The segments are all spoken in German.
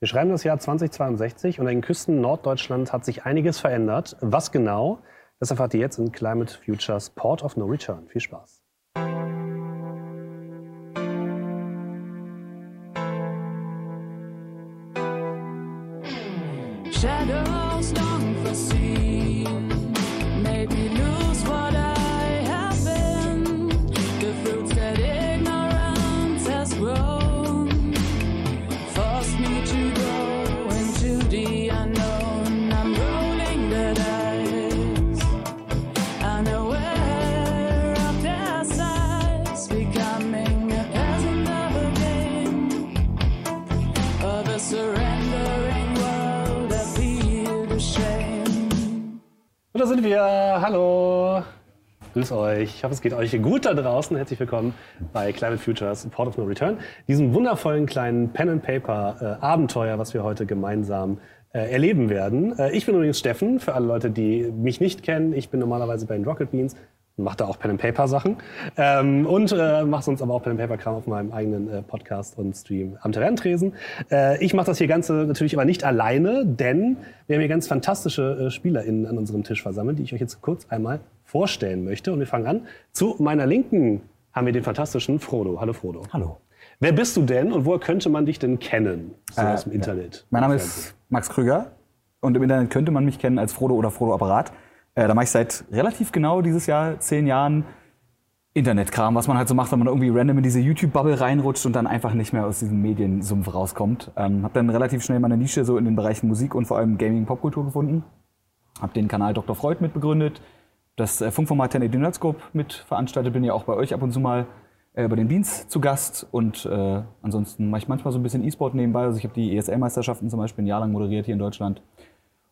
Wir schreiben das Jahr 2062 und an den Küsten Norddeutschlands hat sich einiges verändert. Was genau? Das erfahrt ihr jetzt in Climate Futures Port of No Return. Viel Spaß. Shadows long foreseen. Und da sind wir. Hallo. Grüß euch. Ich hoffe, es geht euch gut da draußen. Herzlich willkommen bei Climate Futures Port of No Return. Diesem wundervollen kleinen Pen and Paper äh, Abenteuer, was wir heute gemeinsam äh, erleben werden. Äh, ich bin übrigens Steffen, für alle Leute, die mich nicht kennen. Ich bin normalerweise bei den Rocket Beans mache da auch Pen and Paper Sachen ähm, und äh, mache sonst aber auch Pen and Paper Kram auf meinem eigenen äh, Podcast und Stream am Tavernentresen. Äh, ich mache das hier Ganze natürlich aber nicht alleine, denn wir haben hier ganz fantastische äh, SpielerInnen an unserem Tisch versammelt, die ich euch jetzt kurz einmal vorstellen möchte. Und wir fangen an. Zu meiner Linken haben wir den fantastischen Frodo. Hallo Frodo. Hallo. Wer bist du denn und woher könnte man dich denn kennen? So aus dem Internet. Mein Name ist Max Krüger und im Internet könnte man mich kennen als Frodo oder Frodo Apparat. Äh, da mache ich seit relativ genau dieses Jahr, zehn Jahren, Internetkram, was man halt so macht, wenn man irgendwie random in diese YouTube-Bubble reinrutscht und dann einfach nicht mehr aus diesem Mediensumpf rauskommt. Ähm, habe dann relativ schnell meine Nische so in den Bereichen Musik und vor allem Gaming, Popkultur gefunden. Habe den Kanal Dr. Freud mitbegründet, das äh, Funkformat 1080 Nerdscope mit veranstaltet, bin ja auch bei euch ab und zu mal äh, bei den Beans zu Gast und äh, ansonsten mache ich manchmal so ein bisschen E-Sport nebenbei. Also ich habe die ESL-Meisterschaften zum Beispiel ein Jahr lang moderiert hier in Deutschland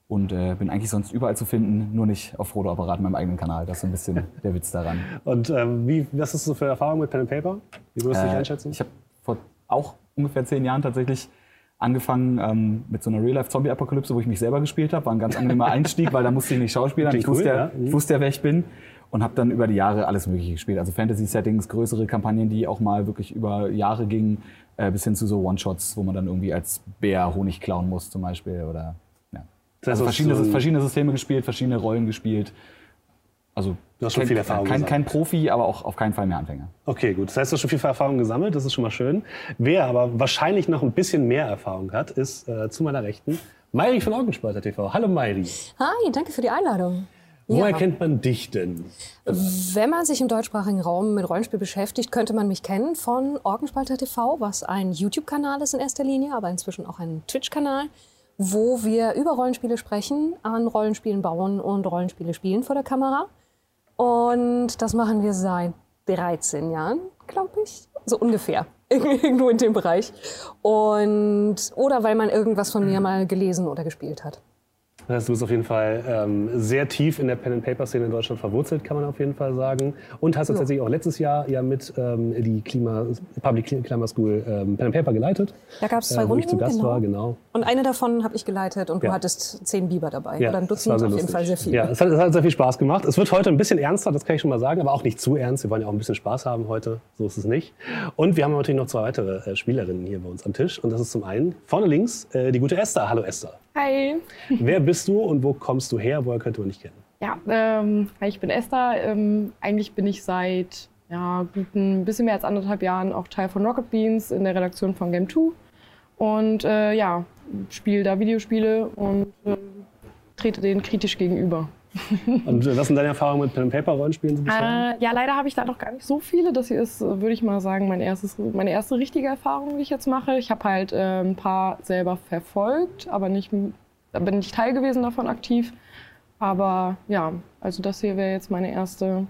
und äh, bin eigentlich sonst überall zu finden, nur nicht auf Frodo Apparat, meinem eigenen Kanal. Das ist so ein bisschen der Witz daran. Und ähm, wie, was ist so für Erfahrung mit Pen and Paper? Wie würdest du dich Äh, einschätzen? Ich habe vor auch ungefähr zehn Jahren tatsächlich angefangen ähm, mit so einer Real-Life-Zombie-Apokalypse, wo ich mich selber gespielt habe. War ein ganz angenehmer Einstieg, weil da musste ich nicht schauspielern. Ich wusste, cool, ja, ja. Ich wusste ja, wer ich bin. Und habe dann über die Jahre alles Mögliche gespielt. Also Fantasy-Settings, größere Kampagnen, die auch mal wirklich über Jahre gingen, äh, bis hin zu so One-Shots, wo man dann irgendwie als Bär Honig klauen muss zum Beispiel. Oder, Also heißt, verschiedene, so verschiedene Systeme gespielt, verschiedene Rollen gespielt. Also Du hast schon kein, viel Erfahrung kein, gesammelt. kein Profi, aber auch auf keinen Fall mehr Anfänger. Okay, gut. Das heißt, du hast schon viel Erfahrung gesammelt, das ist schon mal schön. Wer aber wahrscheinlich noch ein bisschen mehr Erfahrung hat, ist äh, zu meiner Rechten Mairi von Augenspalter TV. Hallo Mairi. Hi, danke für die Einladung. Woher Ja. kennt man dich denn? Wenn man sich im deutschsprachigen Raum mit Rollenspiel beschäftigt, könnte man mich kennen von Orgenspalter TV, was ein YouTube-Kanal ist in erster Linie, aber inzwischen auch ein Twitch-Kanal, wo wir über Rollenspiele sprechen, an Rollenspielen bauen und Rollenspiele spielen vor der Kamera. Und das machen wir seit 13 Jahren, glaube ich. So ungefähr. Irgendwo in dem Bereich. Und, oder weil man irgendwas von mir mal gelesen oder gespielt hat. Das heißt, du bist auf jeden Fall ähm, sehr tief in der Pen-and-Paper-Szene in Deutschland verwurzelt, kann man auf jeden Fall sagen. Und hast tatsächlich auch letztes Jahr ja mit ähm, die Klima, Public Climate School ähm, Pen-and-Paper geleitet. Da gab es zwei äh, wo Runden. ich zu Gast genau. war, genau. Und eine davon habe ich geleitet und Ja. du hattest zehn Biber dabei. Ja, Oder ein Dutzend, auf jeden lustig. Fall sehr viele. Ja, es hat, es hat sehr viel Spaß gemacht. Es wird heute ein bisschen ernster, das kann ich schon mal sagen, aber auch nicht zu ernst. Wir wollen ja auch ein bisschen Spaß haben heute, so ist es nicht. Und wir haben natürlich noch zwei weitere äh, Spielerinnen hier bei uns am Tisch. Und das ist zum einen vorne links äh, die gute Esther. Hallo Esther. Hi. Wer bist du und wo kommst du her? Woher könnte man dich kennen? Ja, ähm, ich bin Esther. Ähm, eigentlich bin ich seit ja, guten bisschen mehr als anderthalb Jahren auch Teil von Rocket Beans in der Redaktion von Game 2. Und äh, ja, spiele da Videospiele und äh, trete denen kritisch gegenüber. Und was sind deine Erfahrungen mit Pen-and-Paper-Rollenspielen bisher? Äh, ja, leider habe ich da noch gar nicht so viele. Das hier ist, würde ich mal sagen, mein erstes, meine erste richtige Erfahrung, die ich jetzt mache. Ich habe halt äh, ein paar selber verfolgt, aber nicht, da bin ich Teil gewesen davon aktiv. Aber ja, also das hier wäre jetzt meine erste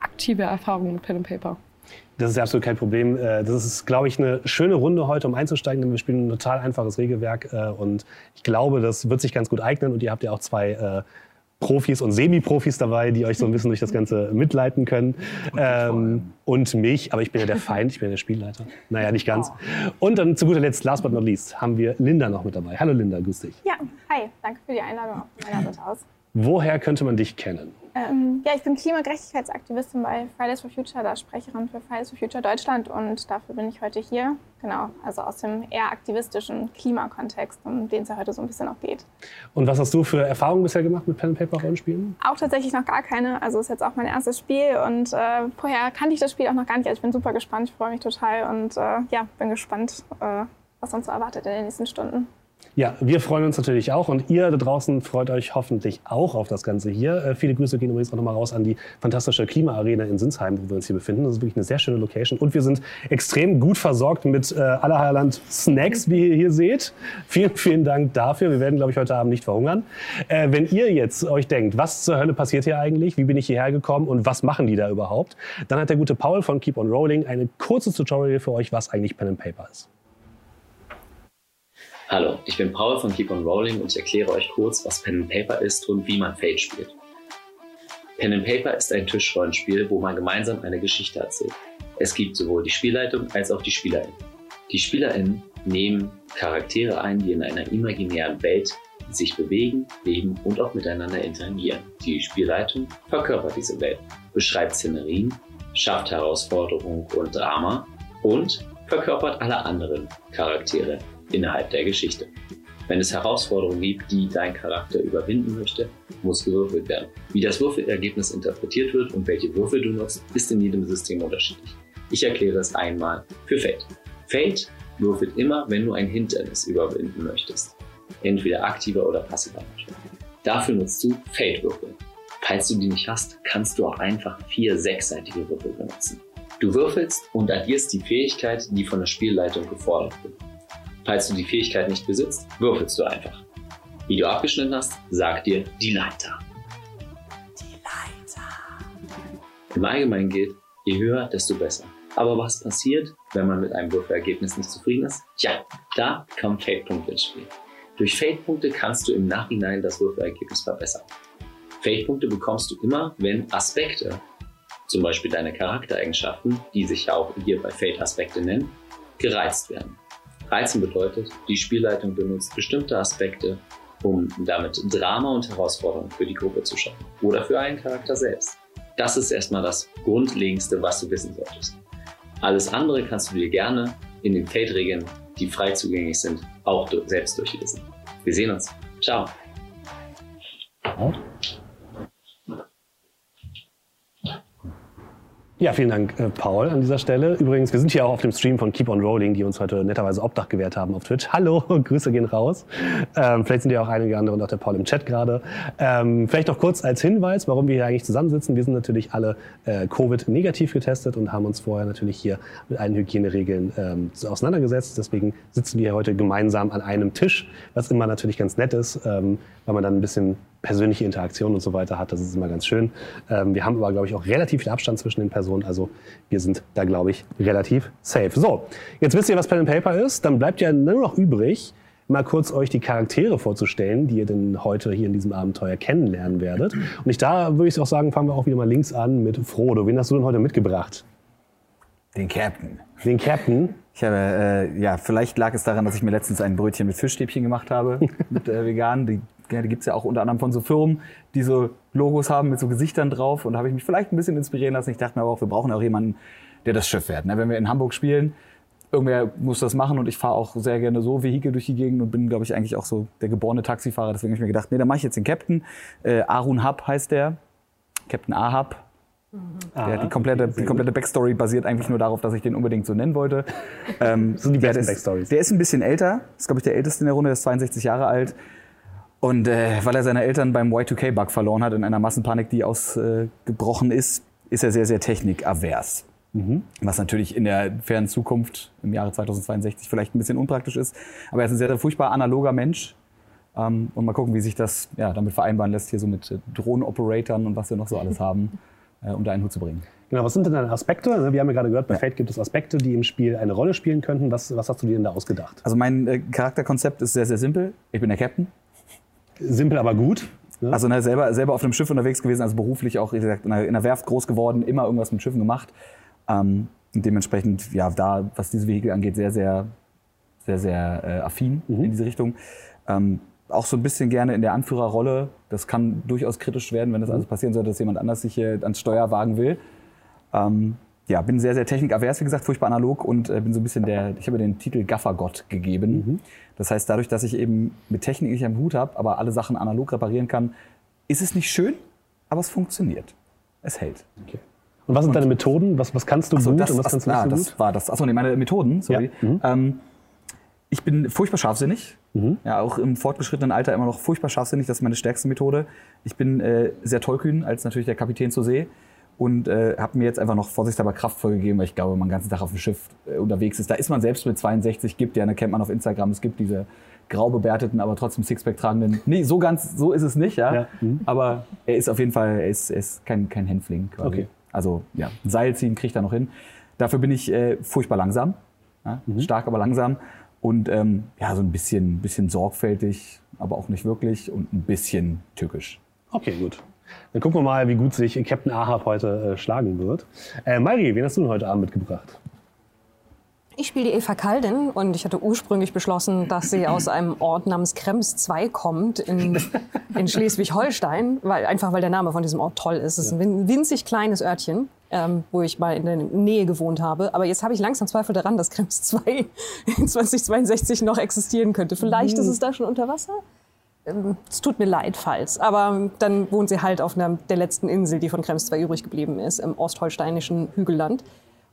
aktive Erfahrung mit Pen and Paper. Das ist ja absolut kein Problem. Äh, Das ist, glaube ich, eine schöne Runde heute, um einzusteigen, denn wir spielen ein total einfaches Regelwerk äh, und ich glaube, das wird sich ganz gut eignen und ihr habt ja auch zwei äh, Profis und Semi-Profis dabei, die euch so ein bisschen durch das Ganze mitleiten können. Ähm, und mich, aber ich bin ja der Feind, ich bin ja der Spielleiter. Naja, nicht ganz. Und dann zu guter Letzt, last but not least, haben wir Linda noch mit dabei. Hallo Linda, grüß dich. Ja, hi, danke für die Einladung von meiner Seite aus. Woher könnte man dich kennen? Ähm, ja, ich bin Klimagerechtigkeitsaktivistin bei Fridays for Future, da Sprecherin für Fridays for Future Deutschland und dafür bin ich heute hier. Genau, also aus dem eher aktivistischen Klimakontext, um den es ja heute so ein bisschen auch geht. Und was hast du für Erfahrungen bisher gemacht mit Pen and Paper Rollenspielen? Auch tatsächlich noch gar keine, also ist jetzt auch mein erstes Spiel und äh, vorher kannte ich das Spiel auch noch gar nicht. Also ich bin super gespannt, ich freue mich total und äh, ja, bin gespannt, äh, was uns so erwartet in den nächsten Stunden. Ja, wir freuen uns natürlich auch und ihr da draußen freut euch hoffentlich auch auf das Ganze hier. Äh, viele Grüße gehen übrigens auch nochmal raus an die fantastische Klimaarena in Sinsheim, wo wir uns hier befinden. Das ist wirklich eine sehr schöne Location und wir sind extrem gut versorgt mit äh, allerhand Snacks, wie ihr hier seht. Vielen, vielen Dank dafür. Wir werden, glaube ich, heute Abend nicht verhungern. Äh, wenn ihr jetzt euch denkt, was zur Hölle passiert hier eigentlich, wie bin ich hierher gekommen und was machen die da überhaupt, dann hat der gute Paul von Keep on Rolling eine kurze Tutorial für euch, was eigentlich Pen and Paper ist. Hallo, ich bin Paul von Keep on Rolling und ich erkläre euch kurz, was Pen and Paper ist und wie man Fate spielt. Pen and Paper ist ein Tischrollenspiel, wo man gemeinsam eine Geschichte erzählt. Es gibt sowohl die Spielleitung als auch die SpielerInnen. Die SpielerInnen nehmen Charaktere ein, die in einer imaginären Welt sich bewegen, leben und auch miteinander interagieren. Die Spielleitung verkörpert diese Welt, beschreibt Szenerien, schafft Herausforderung und Drama und verkörpert alle anderen Charaktere innerhalb der Geschichte. Wenn es Herausforderungen gibt, die dein Charakter überwinden möchte, muss gewürfelt werden. Wie das Würfelergebnis interpretiert wird und welche Würfel du nutzt, ist in jedem System unterschiedlich. Ich erkläre es einmal für Fate. Fate würfelt immer, wenn du ein Hindernis überwinden möchtest. Entweder aktiver oder passiver. Dafür nutzt du Fate-Würfel. Falls du die nicht hast, kannst du auch einfach vier sechsseitige Würfel benutzen. Du würfelst und addierst die Fähigkeit, die von der Spielleitung gefordert wird. Falls du die Fähigkeit nicht besitzt, würfelst du einfach. Wie du abgeschnitten hast, sagt dir die Leiter. Die Leiter. Im Allgemeinen gilt, je höher, desto besser. Aber was passiert, wenn man mit einem Würfelergebnis nicht zufrieden ist? Tja, da kommen Fate-Punkte ins Spiel. Durch Fate-Punkte kannst du im Nachhinein das Würfelergebnis verbessern. Fate-Punkte bekommst du immer, wenn Aspekte, zum Beispiel deine Charaktereigenschaften, die sich ja auch hier bei Fate-Aspekte nennen, gereizt werden. Reizen bedeutet, die Spielleitung benutzt bestimmte Aspekte, um damit Drama und Herausforderungen für die Gruppe zu schaffen oder für einen Charakter selbst. Das ist erstmal das Grundlegendste, was du wissen solltest. Alles andere kannst du dir gerne in den Fate-Regeln, die frei zugänglich sind, auch selbst durchlesen. Wir sehen uns. Ciao. Ja, vielen Dank, äh, Paul, an dieser Stelle. Übrigens, wir sind hier auch auf dem Stream von Keep on Rolling, die uns heute netterweise Obdach gewährt haben auf Twitch. Hallo, Grüße gehen raus. Ähm, vielleicht sind ja auch einige andere und auch der Paul im Chat gerade. Ähm, vielleicht noch kurz als Hinweis, warum wir hier eigentlich zusammensitzen. Wir sind natürlich alle äh, Covid-negativ getestet und haben uns vorher natürlich hier mit allen Hygieneregeln ähm, auseinandergesetzt. Deswegen sitzen wir heute gemeinsam an einem Tisch, was immer natürlich ganz nett ist, ähm, weil man dann ein bisschen persönliche Interaktion und so weiter hat. Das ist immer ganz schön. Ähm, wir haben aber, glaube ich, auch relativ viel Abstand zwischen den Personen. Also wir sind da, glaube ich, relativ safe. So, jetzt wisst ihr, was Pen and Paper ist. Dann bleibt ja nur noch übrig, mal kurz euch die Charaktere vorzustellen, die ihr denn heute hier in diesem Abenteuer kennenlernen werdet. Und ich da würde ich auch sagen, fangen wir auch wieder mal links an mit Frodo. Wen hast du denn heute mitgebracht? Den Captain. Den Captain. Ich habe, äh, ja, vielleicht lag es daran, dass ich mir letztens ein Brötchen mit Fischstäbchen gemacht habe, mit äh, vegan. Die, ja, die gibt's ja auch unter anderem von so Firmen, die so Logos haben mit so Gesichtern drauf. Und da habe ich mich vielleicht ein bisschen inspirieren lassen. Ich dachte mir aber auch, wir brauchen auch jemanden, der das Schiff fährt. Ne? Wenn wir in Hamburg spielen, irgendwer muss das machen und ich fahre auch sehr gerne so Vehikel durch die Gegend und bin, glaube ich, eigentlich auch so der geborene Taxifahrer. Deswegen habe ich mir gedacht, nee, dann mache ich jetzt den Captain. Äh, Arun Hub heißt der. Captain Ahab. Der, die, komplette, die komplette Backstory basiert eigentlich nur darauf, dass ich den unbedingt so nennen wollte. Ähm, sind die besten der ist- Backstories. Der ist ein bisschen älter. Ist, glaube ich, der älteste in der Runde. Der ist 62 Jahre alt. Und äh, weil er seine Eltern beim Y2K-Bug verloren hat, in einer Massenpanik, die ausgebrochen ist, ist er sehr, sehr technikavers. Was natürlich in der fernen Zukunft im Jahre 2062 vielleicht ein bisschen unpraktisch ist. Aber er ist ein sehr, sehr furchtbar analoger Mensch. Ähm, und mal gucken, wie sich das ja, damit vereinbaren lässt, hier so mit äh, Drohnen-Operatoren und was wir noch so alles haben, äh, um da einen Hut zu bringen. Genau, was sind denn deine Aspekte? Wir haben ja gerade gehört, bei Fate gibt es Aspekte, die im Spiel eine Rolle spielen könnten. Was, was hast du dir denn da ausgedacht? Also mein äh, Charakterkonzept ist sehr, sehr simpel. Ich bin der Captain. Simpel, aber gut. Ne? Also ne, selber, selber auf einem Schiff unterwegs gewesen, also beruflich auch, wie gesagt, in einer Werft groß geworden, immer irgendwas mit Schiffen gemacht. Ähm, und dementsprechend, ja, da, was diese Vehikel angeht, sehr, sehr, sehr, sehr äh, affin in diese Richtung. Ähm, auch so ein bisschen gerne in der Anführerrolle. Das kann durchaus kritisch werden, wenn das alles passieren sollte, dass jemand anders sich hier ans Steuer wagen will. Ähm, ja, bin sehr, sehr technikavers, wie gesagt, furchtbar analog und äh, bin so ein bisschen der, ich habe mir den Titel Gaffergott gegeben. Das heißt, dadurch, dass ich eben mit Technik nicht am Hut habe, aber alle Sachen analog reparieren kann, ist es nicht schön, aber es funktioniert. Es hält. Und was sind deine Methoden? Was, was kannst du Ach so, gut das, und was kannst du nicht ah, so das gut? war das. Achso, nee, meine Methoden, sorry. Ja, mhm. Ähm, ich bin furchtbar scharfsinnig. Ja, auch im fortgeschrittenen Alter immer noch furchtbar scharfsinnig. Das ist meine stärkste Methode. Ich bin äh, sehr tollkühn, als natürlich der Kapitän zur See. Und äh, habe mir jetzt einfach noch vorsichtshalber Kraftvoll gegeben, weil ich glaube, wenn man den ganzen Tag auf dem Schiff äh, unterwegs ist. Da ist man selbst mit 62, gibt ja, da kennt man auf Instagram, es gibt diese grau bewerteten, aber trotzdem Sixpack tragenden. Nee, so ganz, so ist es nicht, ja. Ja, mhm. Aber er ist auf jeden Fall, er ist, er ist kein, kein Hänfling quasi. Okay. Also ja, Seil ziehen kriegt er noch hin. Dafür bin ich äh, furchtbar langsam. Ja? Mhm. Stark, aber langsam. Und ähm, ja, so ein bisschen, bisschen sorgfältig, aber auch nicht wirklich. Und ein bisschen tückisch. Okay, gut. Dann gucken wir mal, wie gut sich Captain Ahab heute äh, schlagen wird. Äh, Mari, wen hast du denn heute Abend mitgebracht? Ich spiele die Eva Kaldin und ich hatte ursprünglich beschlossen, dass sie aus einem Ort namens Krems 2 kommt in, in Schleswig-Holstein, weil, einfach weil der Name von diesem Ort toll ist. Es ist ein win- winzig kleines Örtchen, ähm, wo ich mal in der Nähe gewohnt habe. Aber jetzt habe ich langsam Zweifel daran, dass Krems 2 in 2062 noch existieren könnte. Vielleicht ist es da schon unter Wasser? Ähm, Es tut mir leid, falls. Aber dann wohnt sie halt auf einer der letzten Insel, die von Krems 2 übrig geblieben ist, im ostholsteinischen Hügelland.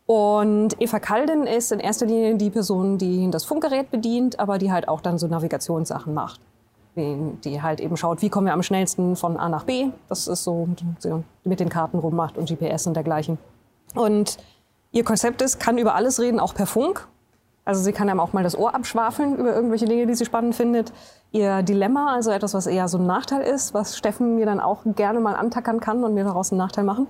Und Eva Kaldin ist in erster Linie die Person, die das Funkgerät bedient, aber die halt auch dann so Navigationssachen macht. Die, halt eben schaut, wie kommen wir am schnellsten von A nach B. Das ist so mit den Karten rummacht und GPS und dergleichen. Und ihr Konzept ist, kann über alles reden, auch per Funk. Also sie kann einem auch mal das Ohr abschwafeln über irgendwelche Dinge, die sie spannend findet. Ihr Dilemma, also etwas, was eher so ein Nachteil ist, was Steffen mir dann auch gerne mal antackern kann und mir daraus einen Nachteil machen,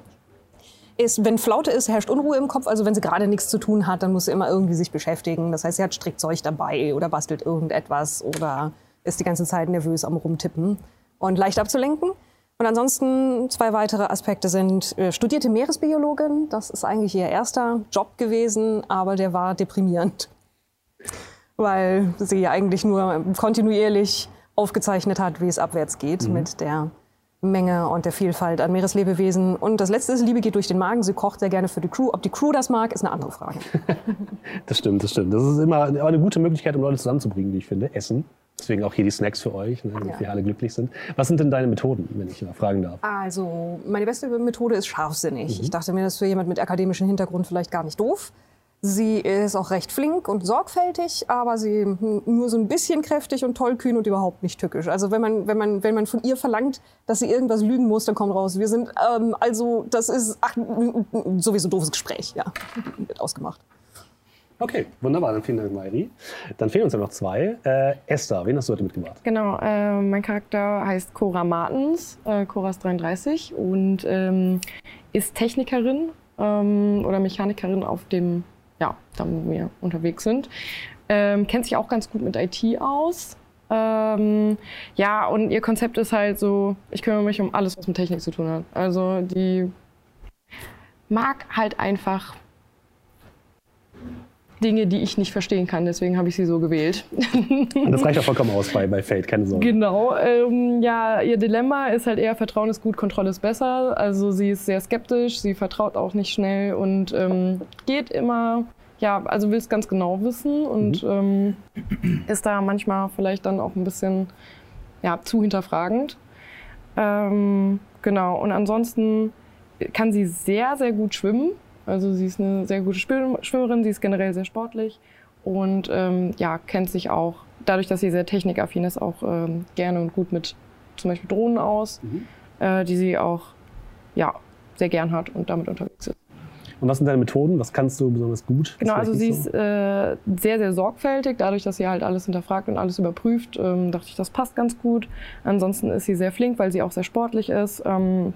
ist, wenn Flaute ist, herrscht Unruhe im Kopf. Also wenn sie gerade nichts zu tun hat, dann muss sie immer irgendwie sich beschäftigen. Das heißt, sie hat Strickzeug dabei oder bastelt irgendetwas oder ist die ganze Zeit nervös am Rumtippen und leicht abzulenken. Und ansonsten zwei weitere Aspekte sind äh, studierte Meeresbiologin. Das ist eigentlich ihr erster Job gewesen, aber der war deprimierend, weil sie eigentlich nur kontinuierlich aufgezeichnet hat, wie es abwärts geht mit der Menge und der Vielfalt an Meereslebewesen. Und das letzte ist, Liebe geht durch den Magen. Sie kocht sehr gerne für die Crew. Ob die Crew das mag, ist eine andere Frage. Das stimmt, das stimmt. Das ist immer eine gute Möglichkeit, um Leute zusammenzubringen, wie ich finde. Essen. Deswegen auch hier die Snacks für euch, ne, damit Ja. wir alle glücklich sind. Was sind denn deine Methoden, wenn ich mal fragen darf? Also, meine beste Methode ist scharfsinnig. Ich dachte mir, das ist für jemand mit akademischem Hintergrund vielleicht gar nicht doof. Sie ist auch recht flink und sorgfältig, aber sie nur so ein bisschen kräftig und tollkühn und überhaupt nicht tückisch. Also wenn man, wenn man, wenn man von ihr verlangt, dass sie irgendwas lügen muss, dann kommt raus. Wir sind, ähm, also das ist ach, sowieso ein doofes Gespräch, ja. Wird ausgemacht. Okay, wunderbar. Dann vielen Dank, Mairi. Dann fehlen uns ja noch zwei. Äh, Esther, wen hast du heute mitgebracht? Genau, äh, mein Charakter heißt Cora Martens, äh, Cora ist 33 und ähm, ist Technikerin ähm, oder Mechanikerin auf dem, ja, da wo wir unterwegs sind. Ähm, kennt sich auch ganz gut mit IT aus. Ähm, ja, und ihr Konzept ist halt so, ich kümmere mich um alles, was mit Technik zu tun hat. Also die mag halt einfach Dinge, die ich nicht verstehen kann. Deswegen habe ich sie so gewählt. Und das reicht auch vollkommen aus bei, bei Fate, keine Sorge. Genau, ähm, ja, ihr Dilemma ist halt eher Vertrauen ist gut, Kontrolle ist besser. Also sie ist sehr skeptisch, sie vertraut auch nicht schnell und ähm, geht immer, ja, also will es ganz genau wissen und ähm, ist da manchmal vielleicht dann auch ein bisschen ja, zu hinterfragend. Ähm, genau, und ansonsten kann sie sehr, sehr gut schwimmen. Also sie ist eine sehr gute Schwimm- Schwimmerin, sie ist generell sehr sportlich und ähm, ja, kennt sich auch, dadurch, dass sie sehr technikaffin ist, auch ähm, gerne und gut mit zum Beispiel Drohnen aus, äh, die sie auch ja, sehr gern hat und damit unterwegs ist. Und was sind deine Methoden? Was kannst du besonders gut? Genau, also sie nicht ist äh, sehr, sehr sorgfältig, dadurch, dass sie halt alles hinterfragt und alles überprüft, ähm, dachte ich, das passt ganz gut. Ansonsten ist sie sehr flink, weil sie auch sehr sportlich ist ähm,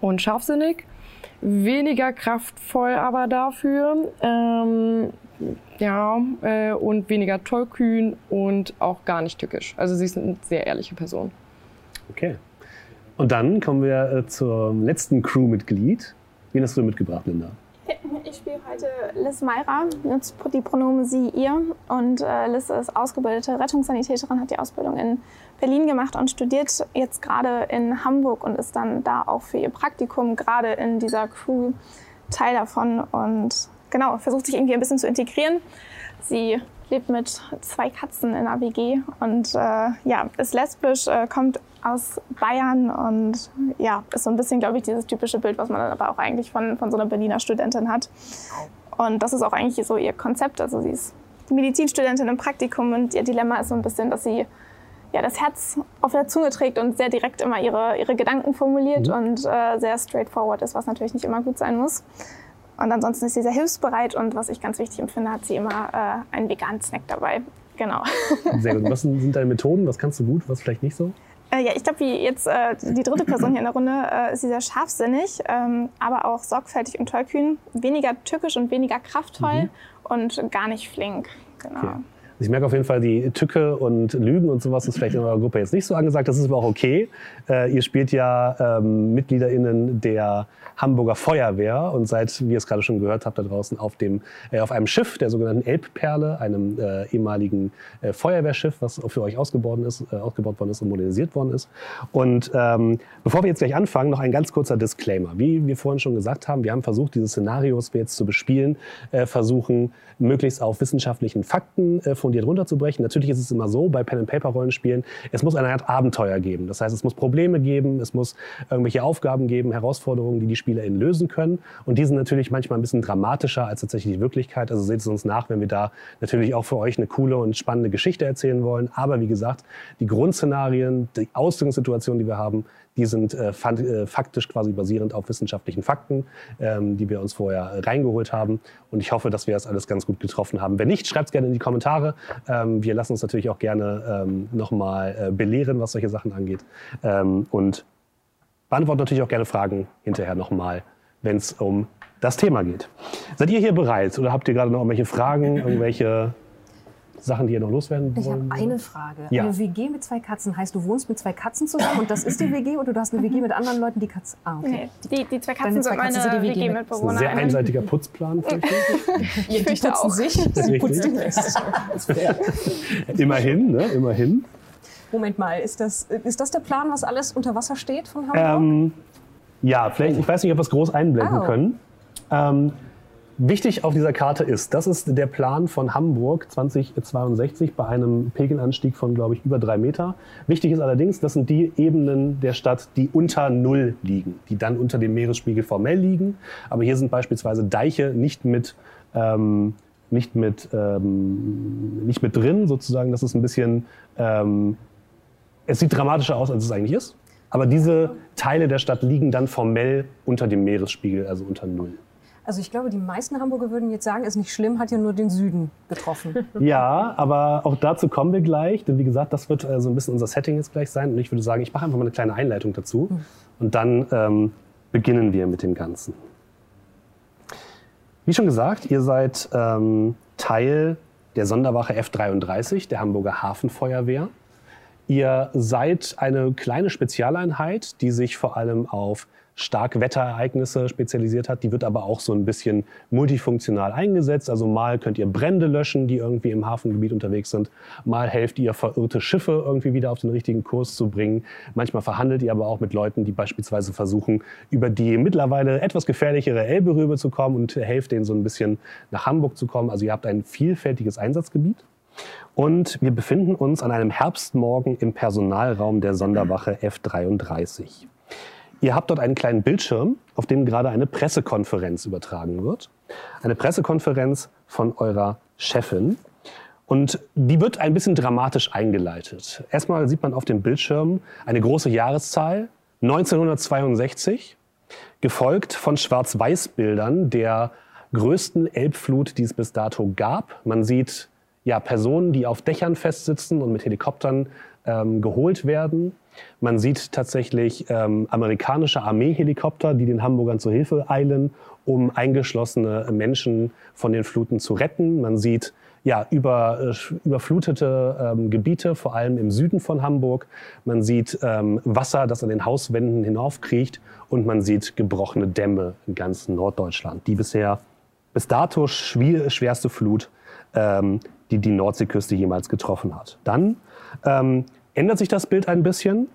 und scharfsinnig. Weniger kraftvoll aber dafür. Ähm, ja, äh, und weniger tollkühn und auch gar nicht tückisch. Also sie ist eine sehr ehrliche Person. so? Okay. Und dann kommen wir äh, zum letzten Crewmitglied. Wen hast du mitgebracht, Linda? Ich spiele heute Liz Meira, nutzt die Pronomen sie, ihr. Und äh, Liz ist ausgebildete Rettungssanitäterin, hat die Ausbildung in Berlin gemacht und studiert jetzt gerade in Hamburg und ist dann da auch für ihr Praktikum gerade in dieser Crew Teil davon und genau, versucht sich irgendwie ein bisschen zu integrieren. Sie lebt mit zwei Katzen in einer WG und äh, ja, ist lesbisch, äh, kommt aus Bayern und ja, ist so ein bisschen, glaube ich, dieses typische Bild, was man dann aber auch eigentlich von, von so einer Berliner Studentin hat. Und das ist auch eigentlich so ihr Konzept. Also sie ist Medizinstudentin im Praktikum und ihr Dilemma ist so ein bisschen, dass sie ja, das Herz auf der Zunge trägt und sehr direkt immer ihre, ihre Gedanken formuliert und äh, sehr straightforward ist, was natürlich nicht immer gut sein muss. Und ansonsten ist sie sehr hilfsbereit und was ich ganz wichtig empfinde, hat sie immer äh, einen veganen Snack dabei. Genau. Sehr gut. Was sind deine Methoden? Was kannst du gut, was vielleicht nicht so? Äh, ja, ich glaube, wie jetzt äh, die dritte Person hier in der Runde äh, ist sie sehr scharfsinnig, ähm, aber auch sorgfältig und tollkühn. Weniger tückisch und weniger kraftvoll und gar nicht flink. Genau. Okay. Ich merke auf jeden Fall, die Tücke und Lügen und sowas ist vielleicht in eurer Gruppe jetzt nicht so angesagt. Das ist aber auch okay. Äh, ihr spielt ja ähm, MitgliederInnen der Hamburger Feuerwehr und seid, wie ihr es gerade schon gehört habt, da draußen auf, dem, äh, auf einem Schiff, der sogenannten Elbperle, einem äh, ehemaligen äh, Feuerwehrschiff, was für euch ausgebaut, ist, äh, ausgebaut worden ist und modernisiert worden ist. Und ähm, bevor wir jetzt gleich anfangen, noch ein ganz kurzer Disclaimer. Wie wir vorhin schon gesagt haben, wir haben versucht, diese Szenarios wir jetzt zu bespielen, äh, versuchen, möglichst auf wissenschaftlichen Fakten fundiert runterzubrechen. Natürlich ist es immer so, bei Pen-and-Paper-Rollenspielen, es muss eine Art Abenteuer geben. Das heißt, es muss Probleme geben, es muss irgendwelche Aufgaben geben, Herausforderungen, die die SpielerInnen lösen können. Und die sind natürlich manchmal ein bisschen dramatischer als tatsächlich die Wirklichkeit. Also seht es uns nach, wenn wir da natürlich auch für euch eine coole und spannende Geschichte erzählen wollen. Aber wie gesagt, die Grundszenarien, die Ausgangssituationen, die wir haben, die sind äh, äh, faktisch quasi basierend auf wissenschaftlichen Fakten, ähm, die wir uns vorher äh, reingeholt haben. Und ich hoffe, dass wir das alles ganz gut getroffen haben. Wenn nicht, schreibt es gerne in die Kommentare. Ähm, wir lassen uns natürlich auch gerne ähm, nochmal äh, belehren, was solche Sachen angeht. Ähm, und beantworten natürlich auch gerne Fragen hinterher nochmal, wenn es um das Thema geht. Seid ihr hier bereit oder habt ihr gerade noch irgendwelche Fragen, irgendwelche Sachen, die ihr noch loswerden Ich habe wollen? eine Frage. Ja. Eine WG mit zwei Katzen heißt, du wohnst mit zwei Katzen zusammen und das ist die WG oder du hast eine WG mit anderen Leuten, die Katzen. Ah, okay. Nee, die, die zwei Deine Katzen zwei sind meine Katzen sind die Das ist ein WG-Mitbewohner. sehr einseitiger Putzplan. Ich fürchte auch. sich, sie putzt den Rest. Immerhin, ne? Immerhin. Moment mal, ist das, ist das der Plan, was alles unter Wasser steht von Hamburg? Ähm, ja, vielleicht, ich weiß nicht, ob wir es groß einblenden Oh. können. Ähm, wichtig auf dieser Karte ist, das ist der Plan von Hamburg 2062 bei einem Pegelanstieg von, glaube ich, über drei Meter. Wichtig ist allerdings, das sind die Ebenen der Stadt, die unter Null liegen, die dann unter dem Meeresspiegel formell liegen. Aber hier sind beispielsweise Deiche nicht mit, ähm, nicht mit, ähm, nicht mit drin, sozusagen. Das ist ein bisschen, ähm, es sieht dramatischer aus, als es eigentlich ist. Aber diese Teile der Stadt liegen dann formell unter dem Meeresspiegel, also unter Null. Also ich glaube, die meisten Hamburger würden jetzt sagen, ist nicht schlimm, hat ja nur den Süden getroffen. Ja, aber auch dazu kommen wir gleich, denn wie gesagt, das wird äh, so ein bisschen unser Setting jetzt gleich sein. Und ich würde sagen, ich mache einfach mal eine kleine Einleitung dazu und dann ähm, beginnen wir mit dem Ganzen. Wie schon gesagt, ihr seid ähm, Teil der Sonderwache F33 der Hamburger Hafenfeuerwehr. Ihr seid eine kleine Spezialeinheit, die sich vor allem auf Starkwetterereignisse spezialisiert hat. Die wird aber auch so ein bisschen multifunktional eingesetzt. Also mal könnt ihr Brände löschen, die irgendwie im Hafengebiet unterwegs sind. Mal helft ihr, verirrte Schiffe irgendwie wieder auf den richtigen Kurs zu bringen. Manchmal verhandelt ihr aber auch mit Leuten, die beispielsweise versuchen, über die mittlerweile etwas gefährlichere Elbe rüber zu kommen und helft denen so ein bisschen nach Hamburg zu kommen. Also ihr habt ein vielfältiges Einsatzgebiet. Und wir befinden uns an einem Herbstmorgen im Personalraum der Sonderwache F33. Ihr habt dort einen kleinen Bildschirm, auf dem gerade eine Pressekonferenz übertragen wird. Eine Pressekonferenz von eurer Chefin. Und die wird ein bisschen dramatisch eingeleitet. Erstmal sieht man auf dem Bildschirm eine große Jahreszahl, 1962, gefolgt von Schwarz-Weiß-Bildern der größten Elbflut, die es bis dato gab. Man sieht ja, Personen, die auf Dächern festsitzen und mit Helikoptern ähm, geholt werden. Man sieht tatsächlich ähm, amerikanische Armeehelikopter, die den Hamburgern zur Hilfe eilen, um eingeschlossene Menschen von den Fluten zu retten. Man sieht ja, über, äh, überflutete ähm, Gebiete, vor allem im Süden von Hamburg. Man sieht ähm, Wasser, das an den Hauswänden hinaufkriecht und man sieht gebrochene Dämme in ganz Norddeutschland, die bisher bis dato schwerste Flut, ähm, die die Nordseeküste jemals getroffen hat. Dann ähm, ändert sich das Bild ein bisschen.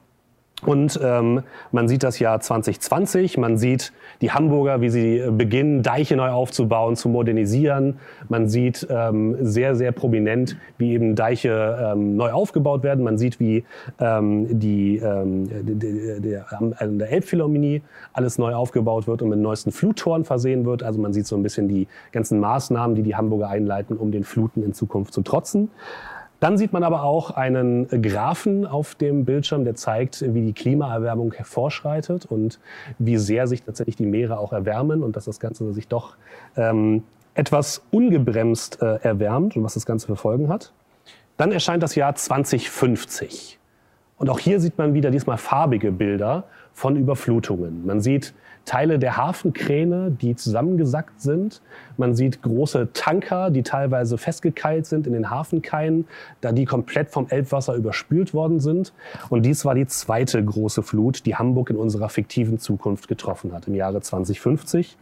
Und ähm, man sieht das Jahr 2020, man sieht die Hamburger, wie sie äh, beginnen, Deiche neu aufzubauen, zu modernisieren. Man sieht ähm, sehr, sehr prominent, wie eben Deiche ähm, neu aufgebaut werden. Man sieht, wie ähm, die, ähm, die, die, an der Elbphilharmonie alles neu aufgebaut wird und mit neuesten Fluttoren versehen wird. Also man sieht so ein bisschen die ganzen Maßnahmen, die die Hamburger einleiten, um den Fluten in Zukunft zu trotzen. Dann sieht man aber auch einen Graphen auf dem Bildschirm, der zeigt, wie die Klimaerwärmung hervorschreitet und wie sehr sich tatsächlich die Meere auch erwärmen und dass das Ganze sich doch ähm, etwas ungebremst äh, erwärmt und was das Ganze für Folgen hat. Dann erscheint das Jahr 2050. Und auch hier sieht man wieder diesmal farbige Bilder von Überflutungen. Man sieht Teile der Hafenkräne, die zusammengesackt sind. Man sieht große Tanker, die teilweise festgekeilt sind in den Hafenkaien, da die komplett vom Elbwasser überspült worden sind. Und dies war die zweite große Flut, die Hamburg in unserer fiktiven Zukunft getroffen hat, im Jahre 2050.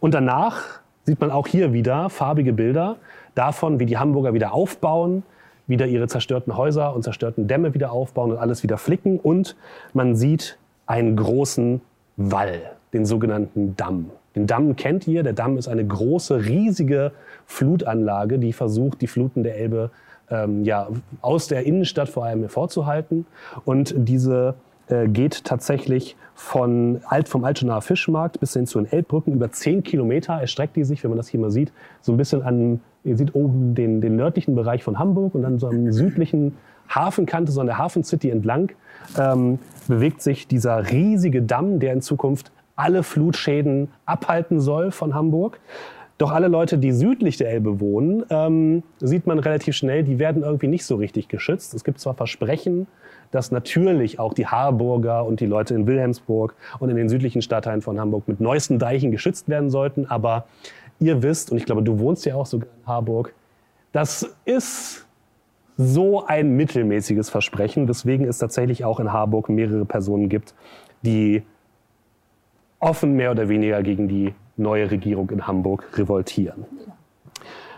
Und danach sieht man auch hier wieder farbige Bilder davon, wie die Hamburger wieder aufbauen, wieder ihre zerstörten Häuser und zerstörten Dämme wieder aufbauen und alles wieder flicken. Und man sieht einen großen Wall, den sogenannten Damm. Den Damm kennt ihr. Der Damm ist eine große, riesige Flutanlage, die versucht, die Fluten der Elbe ähm, ja, aus der Innenstadt vor allem hervorzuhalten. Und diese äh, geht tatsächlich von Alt, vom Altonaer Fischmarkt bis hin zu den Elbbrücken über 10 Kilometer erstreckt die sich, wenn man das hier mal sieht, so ein bisschen an, ihr seht oben den, den nördlichen Bereich von Hamburg und dann so am südlichen Hafenkante, so an der Hafencity entlang, ähm, bewegt sich dieser riesige Damm, der in Zukunft alle Flutschäden abhalten soll von Hamburg. Doch alle Leute, die südlich der Elbe wohnen, ähm, sieht man relativ schnell, die werden irgendwie nicht so richtig geschützt. Es gibt zwar Versprechen, dass natürlich auch die Harburger und die Leute in Wilhelmsburg und in den südlichen Stadtteilen von Hamburg mit neuesten Deichen geschützt werden sollten, aber ihr wisst, und ich glaube, du wohnst ja auch sogar in Harburg, das ist so ein mittelmäßiges Versprechen, weswegen es tatsächlich auch in Harburg mehrere Personen gibt, die offen mehr oder weniger gegen die neue Regierung in Hamburg revoltieren.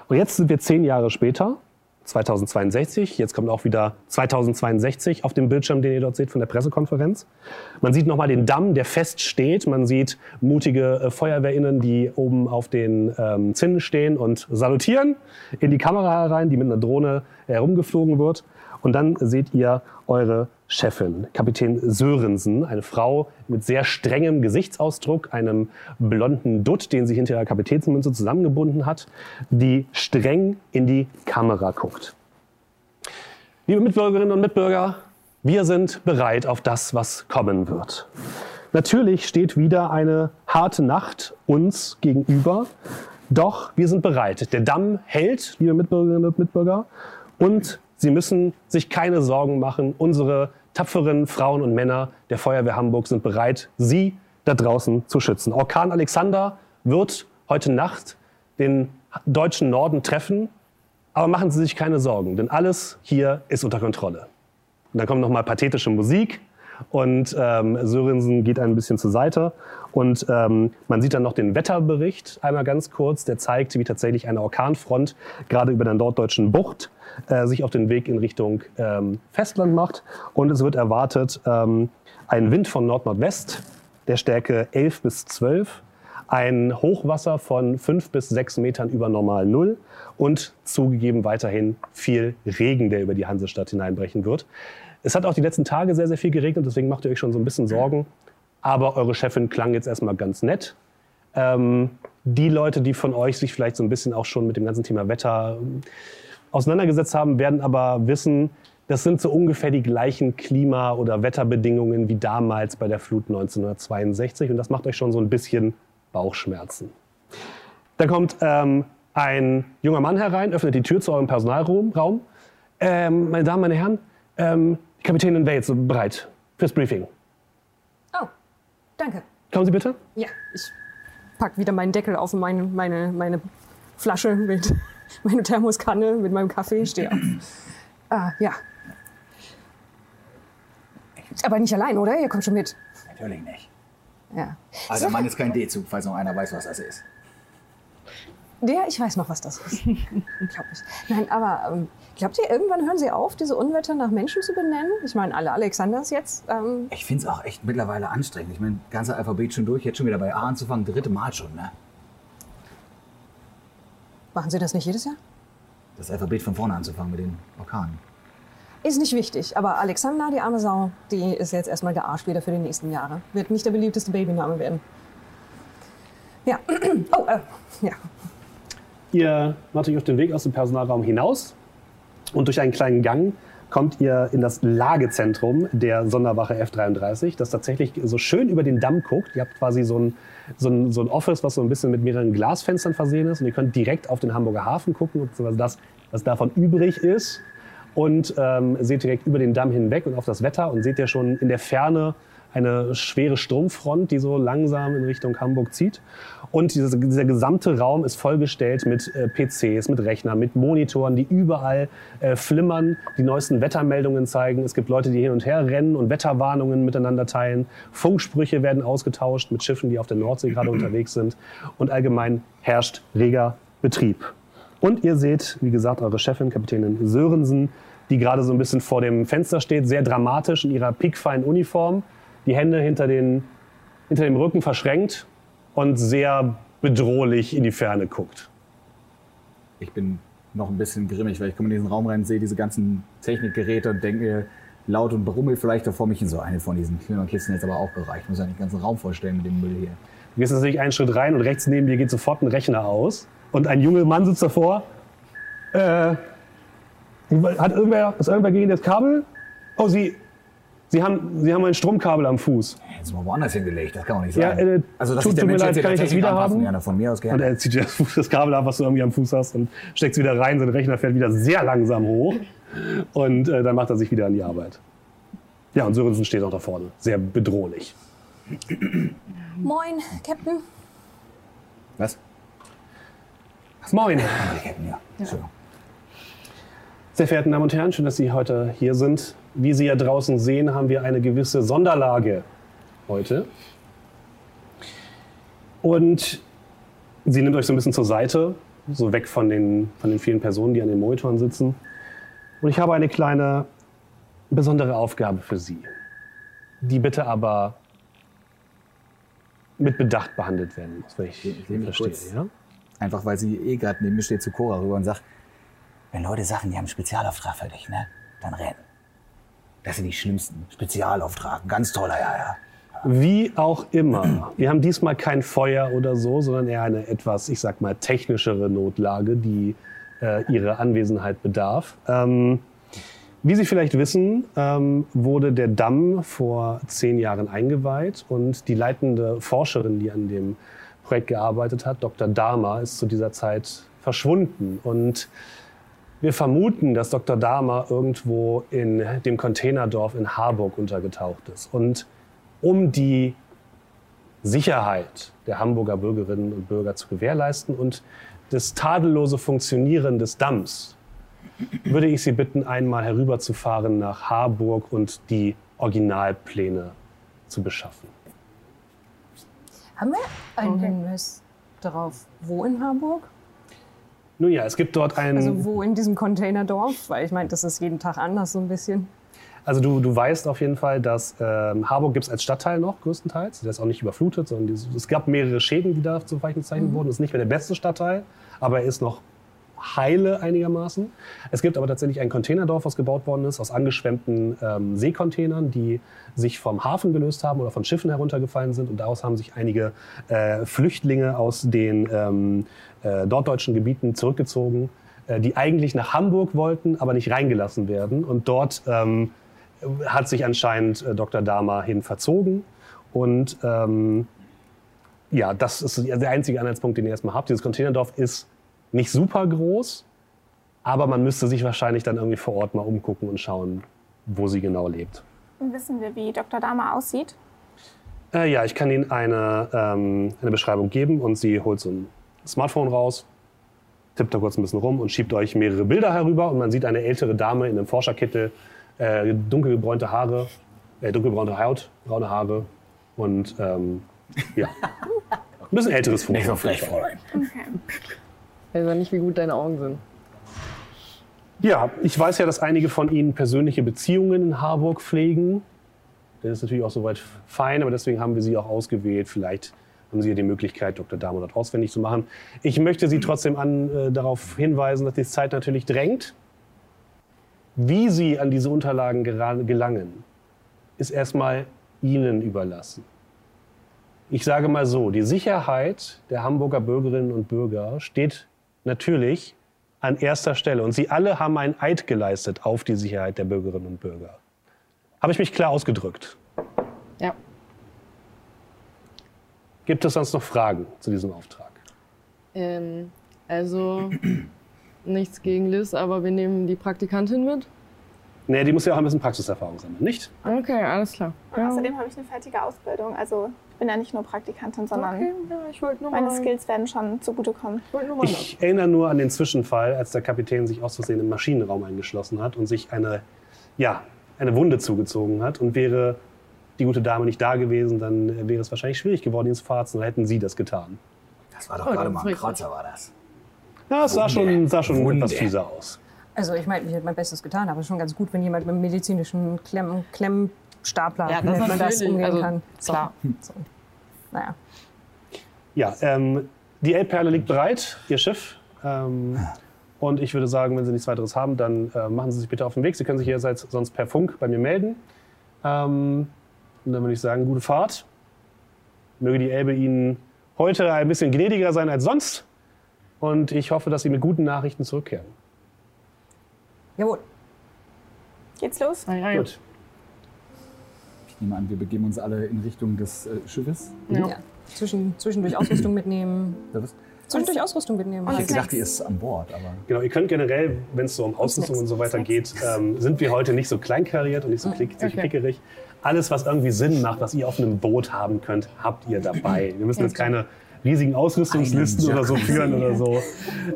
Und jetzt sind wir zehn Jahre später, 2062. Jetzt kommt auch wieder 2062 auf dem Bildschirm, den ihr dort seht von der Pressekonferenz. Man sieht nochmal den Damm, der fest steht. Man sieht mutige äh, FeuerwehrInnen, die oben auf den ähm, Zinnen stehen und salutieren in die Kamera herein, die mit einer Drohne herumgeflogen wird. Und dann seht ihr eure Chefin, Kapitän Sörensen, eine Frau mit sehr strengem Gesichtsausdruck, einem blonden Dutt, den sie hinter ihrer Kapitänsmünze zusammengebunden hat, die streng in die Kamera guckt. Liebe Mitbürgerinnen und Mitbürger, wir sind bereit auf das, was kommen wird. Natürlich steht wieder eine harte Nacht uns gegenüber, doch wir sind bereit. Der Damm hält, liebe Mitbürgerinnen und Mitbürger, und Sie müssen sich keine Sorgen machen. Unsere tapferen Frauen und Männer der Feuerwehr Hamburg sind bereit, Sie da draußen zu schützen. Orkan Alexander wird heute Nacht den deutschen Norden treffen. Aber machen Sie sich keine Sorgen, denn alles hier ist unter Kontrolle. Und dann kommt nochmal pathetische Musik und ähm, Sörensen geht ein bisschen zur Seite. Und ähm, man sieht dann noch den Wetterbericht einmal ganz kurz, der zeigt, wie tatsächlich eine Orkanfront gerade über der norddeutschen Bucht äh, sich auf den Weg in Richtung ähm, Festland macht. Und es wird erwartet ähm, ein Wind von Nord-Nordwest der Stärke 11 bis 12, ein Hochwasser von 5 bis 6 Metern über normal Null und zugegeben weiterhin viel Regen, der über die Hansestadt hineinbrechen wird. Es hat auch die letzten Tage sehr, sehr viel geregnet, deswegen macht ihr euch schon so ein bisschen Sorgen. Aber eure Chefin klang jetzt erstmal ganz nett. Ähm, die Leute, die von euch sich vielleicht so ein bisschen auch schon mit dem ganzen Thema Wetter auseinandergesetzt haben, werden aber wissen, das sind so ungefähr die gleichen Klima- oder Wetterbedingungen wie damals bei der Flut 1962. Und das macht euch schon so ein bisschen Bauchschmerzen. Dann kommt ähm, ein junger Mann herein, öffnet die Tür zu eurem Personalraum. Raum. Ähm, meine Damen, meine Herren, ähm, die Kapitänin wäre jetzt bereit fürs Briefing. Oh, danke. Kommen Sie bitte. Ja, ich pack wieder meinen Deckel auf meine, meine, meine Flasche mit meine Thermoskanne mit meinem Kaffee, stehe auf. Ah, ja. Aber nicht allein, oder? Ihr kommt schon mit. Natürlich nicht. Ja. Also Mann ist kein D-Zug, falls noch einer weiß, was das ist. Ja, ich weiß noch, was das ist. Glaub ich. Nein, aber ähm, glaubt ihr, irgendwann hören sie auf, diese Unwetter nach Menschen zu benennen? Ich meine, alle Alexanders jetzt. Ähm, Ich finde es auch echt mittlerweile anstrengend. Ich meine, ganze Alphabet schon durch, jetzt schon wieder bei A anzufangen, dritte Mal schon, ne? Machen sie das nicht jedes Jahr? Das Alphabet von vorne anzufangen mit den Orkanen. Ist nicht wichtig, aber Alexander, die arme Sau, die ist jetzt erstmal gearscht wieder für die nächsten Jahre. Wird nicht der beliebteste Babyname werden. Ja. Oh, äh, ja. Ihr macht euch auf den Weg aus dem Personalraum hinaus und durch einen kleinen Gang kommt ihr in das Lagezentrum der Sonderwache F33, das tatsächlich so schön über den Damm guckt. Ihr habt quasi so ein, so ein, so ein Office, was so ein bisschen mit mehreren Glasfenstern versehen ist. Und ihr könnt direkt auf den Hamburger Hafen gucken, beziehungsweise das, was davon übrig ist. Und ähm, seht direkt über den Damm hinweg und auf das Wetter. Und seht ihr schon in der Ferne eine schwere Sturmfront, die so langsam in Richtung Hamburg zieht. Und dieser, dieser gesamte Raum ist vollgestellt mit äh, PCs, mit Rechnern, mit Monitoren, die überall äh, flimmern, die neuesten Wettermeldungen zeigen. Es gibt Leute, die hin und her rennen und Wetterwarnungen miteinander teilen. Funksprüche werden ausgetauscht mit Schiffen, die auf der Nordsee gerade unterwegs sind. Und allgemein herrscht reger Betrieb. Und ihr seht, wie gesagt, eure Chefin, Kapitänin Sörensen, die gerade so ein bisschen vor dem Fenster steht, sehr dramatisch in ihrer piekfeinen Uniform, die Hände hinter, den, hinter dem Rücken verschränkt und sehr bedrohlich in die Ferne guckt. Ich bin noch ein bisschen grimmig, weil ich komme in diesen Raum rein, sehe diese ganzen Technikgeräte und denke mir laut und brummel vielleicht da vor mich hin. So eine von diesen Klimakisten jetzt aber auch gereicht. Ich muss ja nicht den ganzen Raum vorstellen mit dem Müll hier. Du gehst natürlich einen Schritt rein und rechts neben dir geht sofort ein Rechner aus. Und ein junger Mann sitzt davor. Äh, hat irgendwer, ist irgendwer gegen das Kabel? Oh, Sie, Sie, haben, Sie haben ein Stromkabel am Fuß. Jetzt mal woanders hingelegt, das kann man nicht Ja, sagen. äh, also, dass tut- der tut mir Mensch leid, jetzt hier kann ich das wieder anpassen, haben? Ja, von mir aus Und gerne. er zieht das das Kabel ab, was du irgendwie am Fuß hast und steckt es wieder rein. Sein Rechner fährt wieder sehr langsam hoch. Und äh, dann macht er sich wieder an die Arbeit. Ja, und Sörensen steht auch da vorne. Sehr bedrohlich. Moin, Captain. Was? Moin. Die Ketten, ja. So. Sehr verehrten Damen und Herren, schön, dass Sie heute hier sind. Wie Sie ja draußen sehen, haben wir eine gewisse Sonderlage heute. Und sie nimmt euch so ein bisschen zur Seite, so weg von den, von den vielen Personen, die an den Monitoren sitzen. Und ich habe eine kleine besondere Aufgabe für Sie, die bitte aber mit Bedacht behandelt werden muss, wenn ich, Ich mich verstehe. Ja? Einfach weil sie eh gerade neben mir steht zu Cora rüber und sagt, wenn Leute sagen, die haben einen Spezialauftrag für dich, ne, dann renn. Das sind die schlimmsten. Spezialauftrag. Ganz toller, ja, ja. Wie auch immer. Wir haben diesmal kein Feuer oder so, sondern eher eine etwas, ich sag mal, technischere Notlage, die äh, ihre Anwesenheit bedarf. Ähm, wie Sie vielleicht wissen, ähm, wurde der Damm vor zehn Jahren eingeweiht und die leitende Forscherin, die an dem Projekt gearbeitet hat, Dr. Dahmer, ist zu dieser Zeit verschwunden. Und wir vermuten, dass Dr. Dahmer irgendwo in dem Containerdorf in Harburg untergetaucht ist. Und um die Sicherheit der Hamburger Bürgerinnen und Bürger zu gewährleisten und das tadellose Funktionieren des Damms, würde ich Sie bitten, einmal herüberzufahren nach Harburg und die Originalpläne zu beschaffen. Haben wir einen Hinweis darauf, wo in Hamburg? Nun ja, es gibt dort einen. Also wo in diesem Containerdorf? Weil ich meine, das ist jeden Tag anders so ein bisschen. Also du, du weißt auf jeden Fall, dass ähm, Harburg gibt es als Stadtteil noch größtenteils. Der ist auch nicht überflutet, sondern dieses, es gab mehrere Schäden, die da zu gezeichnet wurden. Ist nicht mehr der beste Stadtteil, aber er ist noch heile einigermaßen. Es gibt aber tatsächlich ein Containerdorf, was gebaut worden ist aus angeschwemmten ähm, Seekontainern, die sich vom Hafen gelöst haben oder von Schiffen heruntergefallen sind. Und daraus haben sich einige äh, Flüchtlinge aus den ähm, äh, norddeutschen Gebieten zurückgezogen, äh, die eigentlich nach Hamburg wollten, aber nicht reingelassen werden. Und dort ähm, hat sich anscheinend äh, Dr. Dahmer hin verzogen. Und ähm, ja, das ist der einzige Anhaltspunkt, den ihr erstmal habt. Dieses Containerdorf ist nicht super groß, aber man müsste sich wahrscheinlich dann irgendwie vor Ort mal umgucken und schauen, wo sie genau lebt. Wissen wir, wie Dr. Dahmer aussieht? Äh, ja, ich kann Ihnen eine, ähm, eine Beschreibung geben und sie holt so ein Smartphone raus, tippt da kurz ein bisschen rum und schiebt euch mehrere Bilder herüber und man sieht eine ältere Dame in einem Forscherkittel, äh, dunkelgebräunte Haare, äh, dunkelbraune Haut, braune Haare und ähm, ja, ein bisschen älteres Foto. Nicht so frech, Fräulein. Okay. Ich weiß ja nicht, wie gut deine Augen sind. Ja, ich weiß ja, dass einige von Ihnen persönliche Beziehungen in Harburg pflegen. Das ist natürlich auch soweit fein, aber deswegen haben wir Sie auch ausgewählt. Vielleicht haben Sie ja die Möglichkeit, Dr. Damo dort auswendig zu machen. Ich möchte Sie trotzdem an, äh, darauf hinweisen, dass die Zeit natürlich drängt. Wie Sie an diese Unterlagen gelangen, ist erstmal Ihnen überlassen. Ich sage mal so, die Sicherheit der Hamburger Bürgerinnen und Bürger steht natürlich an erster Stelle. Und Sie alle haben einen Eid geleistet auf die Sicherheit der Bürgerinnen und Bürger. Habe ich mich klar ausgedrückt? Ja. Gibt es sonst noch Fragen zu diesem Auftrag? Ähm, also nichts gegen Liz, aber wir nehmen die Praktikantin mit. Nee, die muss ja auch ein bisschen Praxiserfahrung sammeln, nicht? Okay, alles klar. Und außerdem habe ich eine fertige Ausbildung. Also bin ja nicht nur Praktikantin, sondern Okay, ja, ich wollte nur meine mal. Skills werden schon zugutekommen. Ich Ich erinnere nur an den Zwischenfall, als der Kapitän sich aus Versehen im Maschinenraum eingeschlossen hat und sich eine, ja, eine Wunde zugezogen hat. Und wäre die gute Dame nicht da gewesen, dann wäre es wahrscheinlich schwierig geworden, ihn zu verarzen. Dann hätten Sie das getan. Das war doch Oh, gerade mal ein. Kratzer, war das. Ja, es sah schon, sah schon Wunde. etwas fieser aus. Also ich meine, ich habe mein Bestes getan, aber schon ganz gut, wenn jemand mit einem medizinischen Klemm, Klemmstapler, Ja, das man das, umgehen Also, kann. So. klar. So. Naja. Ja, ähm, die Elbperle liegt bereit, Ihr Schiff. Ähm, und ich würde sagen, wenn Sie nichts weiteres haben, dann äh, machen Sie sich bitte auf den Weg. Sie können sich jederzeit sonst per Funk bei mir melden. Ähm, und dann würde ich sagen, gute Fahrt. Möge die Elbe Ihnen heute ein bisschen gnädiger sein als sonst. Und ich hoffe, dass Sie mit guten Nachrichten zurückkehren. Jawohl. Geht's los? Nein, nein. Gut. Ich nehme an, wir begeben uns alle in Richtung des äh, Schiffes. Ja. Ja. Zwischen, zwischendurch Ausrüstung mitnehmen. Zwischendurch Ausrüstung mitnehmen. Ich hätte gedacht, die ist an Bord, aber. Genau, ihr könnt generell, wenn es so um Ausrüstung und so weiter geht, ähm, sind wir heute nicht so kleinkariert und nicht so klick, Okay. klickerig. Alles, was irgendwie Sinn macht, was ihr auf einem Boot haben könnt, habt ihr dabei. Wir müssen jetzt keine riesigen Ausrüstungslisten Einen oder so führen oder so.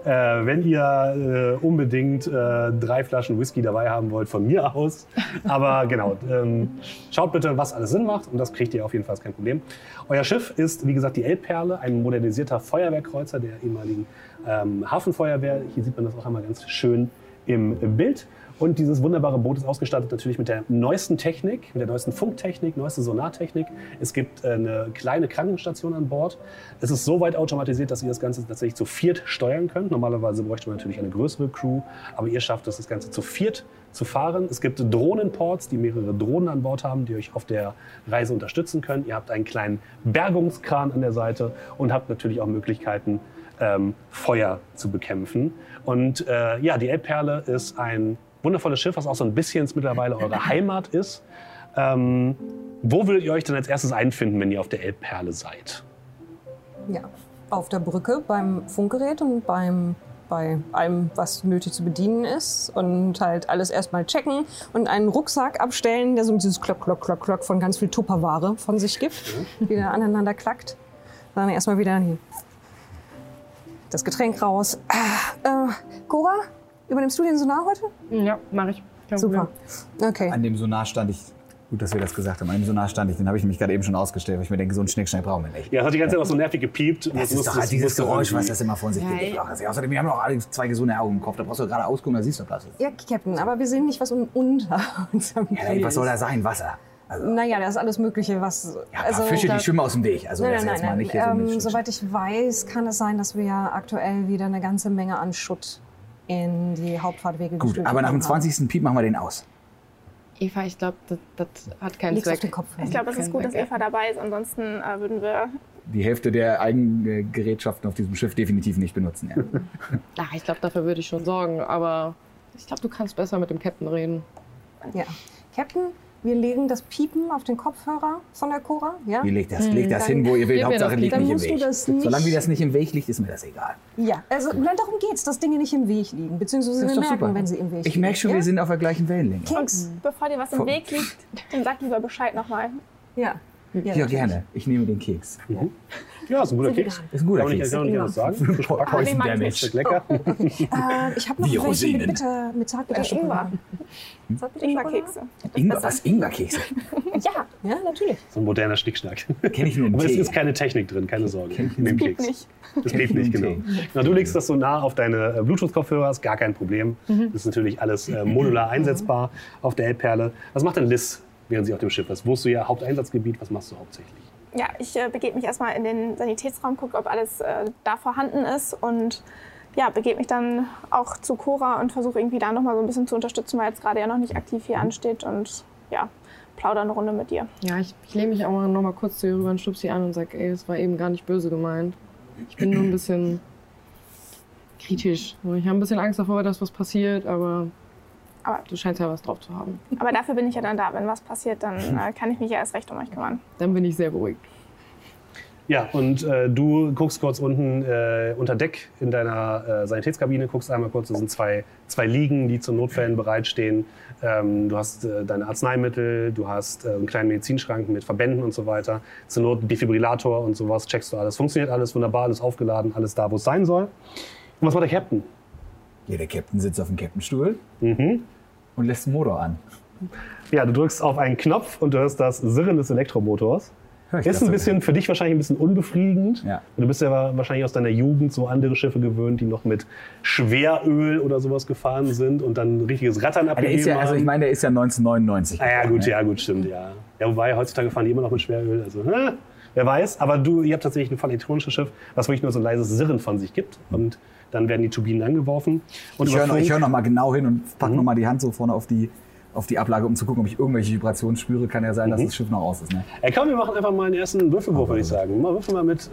Äh, wenn ihr äh, unbedingt äh, drei Flaschen Whisky dabei haben wollt, von mir aus. Aber genau, ähm, schaut bitte, was alles Sinn macht und das kriegt ihr auf jeden Fall kein Problem. Euer Schiff ist, wie gesagt, die Elbperle, ein modernisierter Feuerwehrkreuzer der ehemaligen ähm, Hafenfeuerwehr. Hier sieht man das auch einmal ganz schön im Bild. Und dieses wunderbare Boot ist ausgestattet natürlich mit der neuesten Technik, mit der neuesten Funktechnik, neueste Sonartechnik. Es gibt äh, eine kleine Krankenstation an Bord. Es ist so weit automatisiert, dass ihr das Ganze tatsächlich zu viert steuern könnt. Normalerweise bräuchte man natürlich eine größere Crew, aber ihr schafft es, das Ganze zu viert zu fahren. Es gibt Drohnenports, die mehrere Drohnen an Bord haben, die euch auf der Reise unterstützen können. Ihr habt einen kleinen Bergungskran an der Seite und habt natürlich auch Möglichkeiten, ähm, Feuer zu bekämpfen. Und äh, ja, die Elbperle ist ein wundervolles Schiff, was auch so ein bisschen mittlerweile eure Heimat ist. Ähm, wo würdet ihr euch denn als erstes einfinden, wenn ihr auf der Elbperle seid? Ja. Auf der Brücke beim Funkgerät und beim, bei allem, was nötig zu bedienen ist. Und halt alles erstmal checken und einen Rucksack abstellen, der so dieses Klock, Klock, Klock, Klock von ganz viel Tupperware von sich gibt, die da aneinander klackt. Dann erstmal wieder das Getränk raus. Ah, äh, Cora, übernimmst du den Sonar heute? Ja, mache ich. Kein Super. Problem. Okay. An dem Sonar stand ich. Gut, dass wir das gesagt haben. An dem Sonar stand ich. Den habe ich nämlich gerade eben schon ausgestellt, weil ich mir denke, so einen Schnickschnack brauchen wir nicht. Ja, es hat die ganze Zeit auch so nervig gepiept. Das ist doch halt dieses Geräusch, was das immer von sich Ja, gibt. ja. Also, außerdem, wir haben doch alle zwei gesunde Augen im Kopf. Da brauchst du gerade ausgucken, da siehst du Platz. Ja, Captain, aber wir sehen nicht, was un unter unserem Ja, ey, was soll da sein? Wasser. Also, Naja, da ist alles Mögliche, was. ja, paar Fische, da- die schwimmen aus dem Weg. Also, Nein, das nein, nein, mal nein. so ähm, mit soweit ich weiß, kann es sein, dass wir aktuell wieder eine ganze Menge an Schutt in die Hauptfahrtwege Gut, aber nach dem bekommen haben. 20. Piep machen wir den aus. Eva, ich glaube, das, das hat keinen auf Zweck. den Kopf. Ich glaube, es ist gut, dass. Eva dabei ist. Ansonsten äh, würden wir Die Hälfte der eigenen Gerätschaften auf diesem Schiff definitiv nicht benutzen. Ja. Ja, ich glaube, dafür würde ich schon sorgen. Aber ich glaube, du kannst besser mit dem Captain reden. Ja. Captain, wir legen das Piepen auf den Kopfhörer von der Cora. Ja? Ihr legt das, legt das hin, wo ihr will. Hauptsache liegt nicht im Weg. das nicht- Solange wie das nicht im Weg liegt, ist mir das egal. ja. Also, nein, darum geht's, dass Dinge nicht im Weg liegen. Beziehungsweise wir merken, super. wenn sie im Weg Ich liegen. merke schon, ja? wir sind auf der gleichen Wellenlänge. Keks. Bevor dir was im Weg liegt, dann sag lieber Bescheid nochmal. Ja. Ja, gerne. Ich nehme den Keks. Ja, ist ein guter Sind Keks. Ist ein guter Keks. kann man nicht anders sagen. Po- Poison mag ich Damage. Lecker. Äh, ich habe noch Wie welche mit, mit Zartbitterschokolade. Ingwerkekse. Ingwer, was? Ingwerkekse? Ja, ja, natürlich. So ein moderner Schnickschnack. Kenn ich nur im Aber es ist keine Technik drin, keine Sorge. Kenn ich Gibt Keks. nicht. Das ich nur nicht, genau. Na, du legst das so nah auf deine äh, Bluetooth-Kopfhörer, ist gar kein Problem. Das ist natürlich alles äh, modular einsetzbar auf der Elbperle. Was macht denn Liz, während sie auf dem Schiff ist? Wo ist so ihr Haupteinsatzgebiet? Was machst du hauptsächlich? Ja, ich äh, begebe mich erstmal in den Sanitätsraum, gucke, ob alles äh, da vorhanden ist und ja, begebe mich dann auch zu Cora und versuche irgendwie da nochmal so ein bisschen zu unterstützen, weil jetzt gerade ja noch nicht aktiv hier ansteht und ja, plaudere eine Runde mit dir. Ja, ich, ich lehne mich auch mal noch mal kurz zu ihr rüber und stupse sie an und sage, ey, das war eben gar nicht böse gemeint. Ich bin nur ein bisschen kritisch. Ich habe ein bisschen Angst davor, dass was passiert, aber, Aber- du scheinst ja was drauf zu haben. Aber dafür bin ich ja dann da. Wenn was passiert, dann äh, kann ich mich ja erst recht um euch kümmern. Dann bin ich sehr beruhigt. Ja, und äh, du guckst kurz unten äh, unter Deck in deiner äh, Sanitätskabine, guckst einmal kurz, da sind zwei, zwei Liegen, die zu Notfällen bereitstehen. Ähm, du hast äh, deine Arzneimittel, du hast äh, einen kleinen Medizinschrank mit Verbänden und so weiter. Zur Not ein Defibrillator und sowas, checkst du alles. Funktioniert alles wunderbar, alles aufgeladen, alles da, wo es sein soll. Und was macht der Captain? Ja, der Captain sitzt auf dem Captainstuhl Mhm. Und lässt den Motor an. Ja, du drückst auf einen Knopf und du hörst das Sirren des Elektromotors. Ist ein bisschen für dich wahrscheinlich ein bisschen unbefriedigend. Ja. Du bist ja wahrscheinlich aus deiner Jugend so andere Schiffe gewöhnt, die noch mit Schweröl oder sowas gefahren sind und dann ein richtiges Rattern abgegeben ist ja, also ich haben. meine, der ist ja 1999. Ah, ja, gut, ne? ja, gut, stimmt, ja. Ja, wobei heutzutage fahren die immer noch mit Schweröl. Also, hä, wer weiß. Aber du, ihr habt tatsächlich ein voll elektronisches Schiff, was wirklich nur so ein leises Sirren von sich gibt. Und dann werden die Turbinen angeworfen. Und Ich höre noch, ich hör noch mal genau hin und pack Mhm. noch mal die Hand so vorne auf die, auf die Ablage, um zu gucken, ob ich irgendwelche Vibrationen spüre. Kann ja sein, dass Mhm. das Schiff noch aus ist. Ne? Ey, komm, wir machen einfach mal einen ersten Würfelwurf, würde ich sagen. Mal würfel mal mit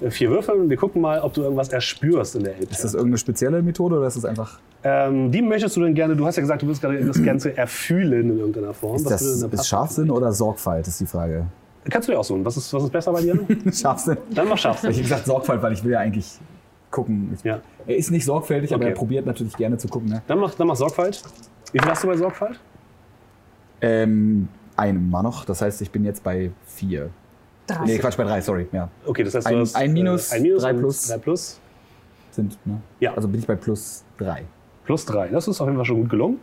äh, vier Würfeln und wir gucken mal, ob du irgendwas erspürst in der Elbe. Ist das irgendeine spezielle Methode oder ist das einfach. Ähm, wie möchtest du denn gerne, du hast ja gesagt, du willst gerade das Ganze erfühlen in irgendeiner Form. Ist das ist? Scharfsinn oder Sorgfalt, ist die Frage. Kannst du dir aussuchen. Was ist, was ist besser bei dir? Scharfsinn. Dann mach Ich Scharfsinn. habe gesagt Sorgfalt, weil ich will ja eigentlich gucken. Ich, Ja. Er ist nicht sorgfältig, aber Okay. er probiert natürlich gerne zu gucken. Ne? Dann mach, dann mach Sorgfalt. Wie viel hast du bei Sorgfalt? Ähm, einem mal noch. Das heißt, ich bin jetzt bei vier. Drei. Nee, Quatsch, bei drei, sorry. Ja. Okay, das heißt, Ein- du hast ein Minus, äh, ein Minus drei plus. drei plus. Sind, ne? Ja. Also bin ich bei plus drei. Plus drei. Das ist auf jeden Fall schon gut gelungen.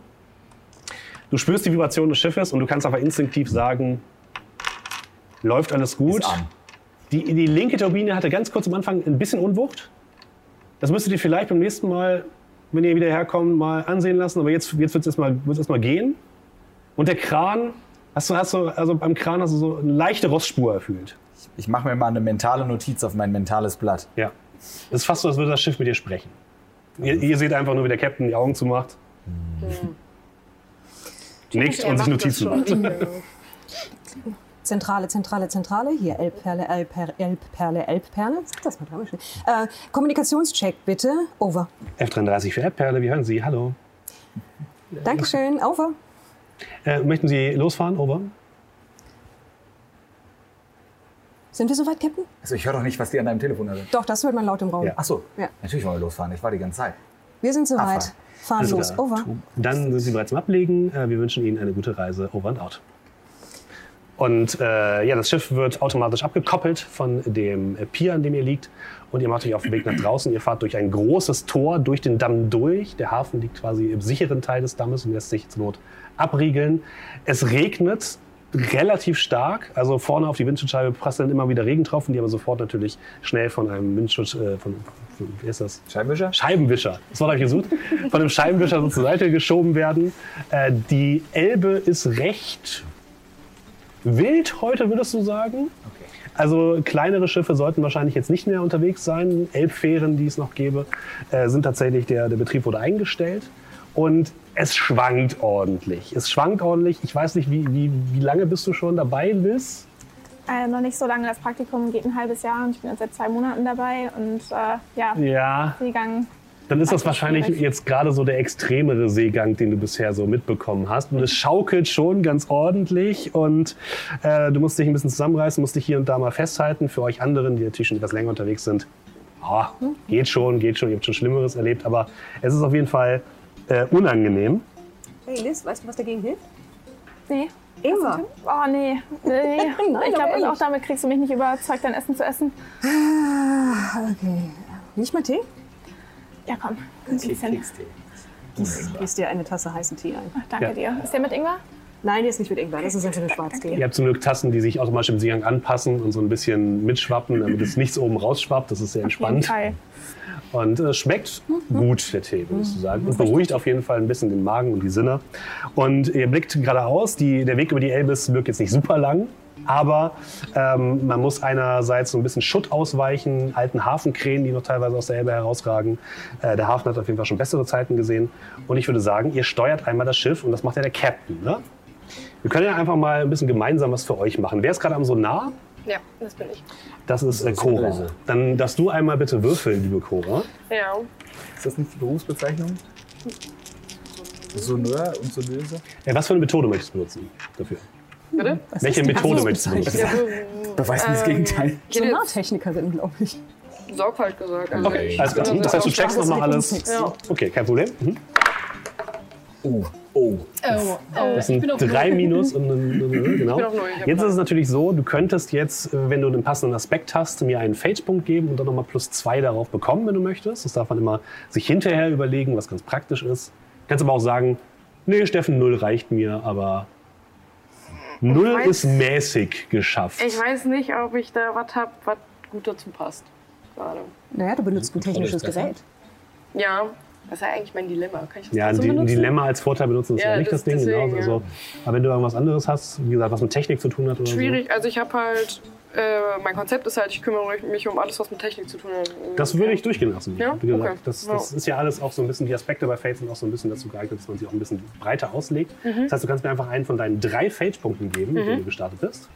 Du spürst die Vibration des Schiffes und du kannst aber instinktiv sagen, läuft alles gut. Ist an. Die, die linke Turbine hatte ganz kurz am Anfang ein bisschen Unwucht. Das müsstet ihr vielleicht beim nächsten Mal, wenn ihr wieder herkommt, mal ansehen lassen. Aber jetzt, jetzt wird es erstmal wird's erstmal gehen. Und der Kran, hast du, hast du, also beim Kran hast du so eine leichte Rostspur erfüllt. Ich mache mir mal eine mentale Notiz auf mein mentales Blatt. Ja. Das ist fast so, als würde das Schiff mit dir sprechen. Ihr, ihr seht einfach nur, wie der Captain die Augen zumacht. Nickt und sich Notizen macht. Zentrale, Zentrale, Zentrale. Hier Elbperle, Elbperle, Elbperle, Elbperle. Das schnell. Äh, Kommunikationscheck bitte. Over. F33 für Erdperle, wir hören Sie. Hallo. Dankeschön. Over. Äh, möchten Sie losfahren? Over. Sind wir soweit, Captain? Also ich höre doch nicht, was die an deinem Telefon haben. Doch, das hört man laut im Raum. Ja. Ach so, Ja. natürlich wollen wir losfahren. Ich war die ganze Zeit. Wir sind soweit. Fahren Also los. da. Over. Dann sind Sie bereits im Ablegen. Äh, wir wünschen Ihnen eine gute Reise. Over and out. Und äh, ja, das Schiff wird automatisch abgekoppelt von dem Pier, an dem ihr liegt. Und ihr macht euch auf den Weg nach draußen. Ihr fahrt durch ein großes Tor durch den Damm durch. Der Hafen liegt quasi im sicheren Teil des Dammes und lässt sich zur Not abriegeln. Es regnet relativ stark. Also vorne auf die Windschutzscheibe prasseln immer wieder Regentropfen, die aber sofort natürlich schnell von einem Windschutz, äh, von, von, wie ist das? Scheibenwischer? Scheibenwischer, das Wort habe ich gesucht, von einem Scheibenwischer so zur Seite geschoben werden. Äh, die Elbe ist recht wild heute, würdest du sagen? Also kleinere Schiffe sollten wahrscheinlich jetzt nicht mehr unterwegs sein. Elbfähren, die es noch gäbe, äh, sind tatsächlich, der, der Betrieb wurde eingestellt. Und es schwankt ordentlich. Es schwankt ordentlich. Ich weiß nicht, wie, wie, wie lange bist du schon dabei, Liz? Äh, noch nicht so lange. Das Praktikum geht ein halbes Jahr und ich bin jetzt seit zwei Monaten dabei. Und äh, ja, Ja, Seegang. Dann ist das wahrscheinlich jetzt gerade so der extremere Seegang, den du bisher so mitbekommen hast. Und es schaukelt schon ganz ordentlich und äh, du musst dich ein bisschen zusammenreißen, musst dich hier und da mal festhalten. Für euch anderen, die natürlich schon etwas länger unterwegs sind, ah, geht schon, geht schon, ihr habt schon Schlimmeres erlebt, aber es ist auf jeden Fall äh, unangenehm. Hey Liz, weißt du, was dagegen hilft? Nee. Ingwer. Oh, nee. nee. Nein, ich glaube, auch damit kriegst du mich nicht überzeugt, dein Essen zu essen. Okay. Nicht mal Tee? Ja, komm. Ein bisschen. Gieß dir eine Tasse heißen Tee ein. Danke Ja. dir. Ist der mit Ingwer? Nein, der ist nicht mit Ingwer, das ist einfach nur Schwarztee. Ihr habt zum Glück Tassen, die sich automatisch im Seegang anpassen und so ein bisschen mitschwappen, damit es nichts oben rausschwappt. Das ist sehr entspannt. Und es schmeckt gut, der Tee, würdest du sagen. Und beruhigt auf jeden Fall ein bisschen den Magen und die Sinne. Und ihr blickt geradeaus. Die, der Weg über die Elbe wirkt jetzt nicht super lang. Aber ähm, man muss einerseits so ein bisschen Schutt ausweichen, alten Hafenkrähen, die noch teilweise aus der Elbe herausragen. Äh, der Hafen hat auf jeden Fall schon bessere Zeiten gesehen. Und ich würde sagen, ihr steuert einmal das Schiff und das macht ja der Captain. Ne? Wir können ja einfach mal ein bisschen gemeinsam was für euch machen. Wer ist gerade am Sonar? Ja, das bin ich. Das ist äh, Cora. Dann darfst du einmal bitte würfeln, liebe Cora. Ja. Ist das nicht die Berufsbezeichnung? Soneur und Sonöse? Äh, was für eine Methode möchtest du benutzen dafür? Bitte? Welche Methode möchtest du benutzen? Ja, Beweist mir das Gegenteil. ich hätte jetzt Sonartechnikerin, glaube ich. Sorgfalt gesagt. Also Okay, alles klar. Das heißt, du checkst nochmal alles. Ja. Okay, kein Problem. Mhm. Oh, oh. Oh, Das sind drei Minus und eine, genau. Jetzt ist es natürlich so, du könntest jetzt, äh, wenn du einen passenden Aspekt hast, mir einen Fate-Punkt geben und dann nochmal plus zwei darauf bekommen, wenn du möchtest. Das darf man immer sich hinterher überlegen, was ganz praktisch ist. Kannst aber auch sagen, nee, Steffen, null reicht mir, aber null weiß- ist mäßig geschafft. Ich weiß nicht, ob ich da was hab, was gut dazu passt. Gerade. Naja, du benutzt ein technisches Gerät. Ja, das ist ja eigentlich mein Dilemma. Kann ich das Ja, Di- ein benutzen? Dilemma als Vorteil benutzen ist ja, Ja, nicht das, das- Ding. Genau, deswegen, also, ja. Aber wenn du irgendwas anderes hast, wie gesagt, was mit Technik zu tun hat oder Schwierig, also ich habe halt, äh, mein Konzept ist halt, ich kümmere mich um alles, was mit Technik zu tun hat. Das würde ich durchgehen lassen. Ja? Wie gesagt, Okay. das, das ist ja alles auch so ein bisschen, die Aspekte bei Fate sind auch so ein bisschen dazu geeignet, dass man sie auch ein bisschen breiter auslegt. Mhm. Das heißt, du kannst mir einfach einen von deinen drei Fate-Punkten geben, mit denen du gestartet bist.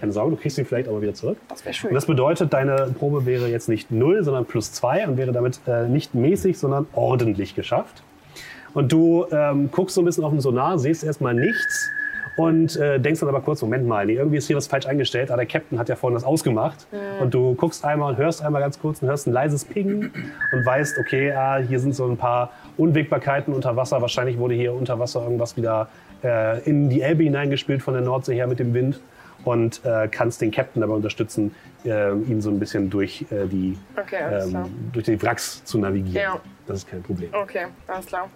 Keine Sorge, du kriegst sie vielleicht aber wieder zurück. Das wäre Und schön. das bedeutet, deine Probe wäre jetzt nicht 0, sondern plus 2 und wäre damit äh, nicht mäßig, sondern ordentlich geschafft. Und du ähm, guckst so ein bisschen auf den Sonar, siehst erstmal nichts und äh, denkst dann aber kurz, Moment mal, nee, irgendwie ist hier was falsch eingestellt. Ah, der Captain hat ja vorhin das ausgemacht. Und du guckst einmal und hörst einmal ganz kurz und hörst ein leises Ping und weißt, okay, ah, hier sind so ein paar Unwägbarkeiten unter Wasser. Wahrscheinlich wurde hier unter Wasser irgendwas wieder äh, in die Elbe hineingespielt von der Nordsee her mit dem Wind und äh, kannst den Captain dabei unterstützen, äh, ihn so ein bisschen durch, äh, die, Okay, ähm, durch die Wracks zu navigieren. Ja. Das ist kein Problem. Okay, alles klar.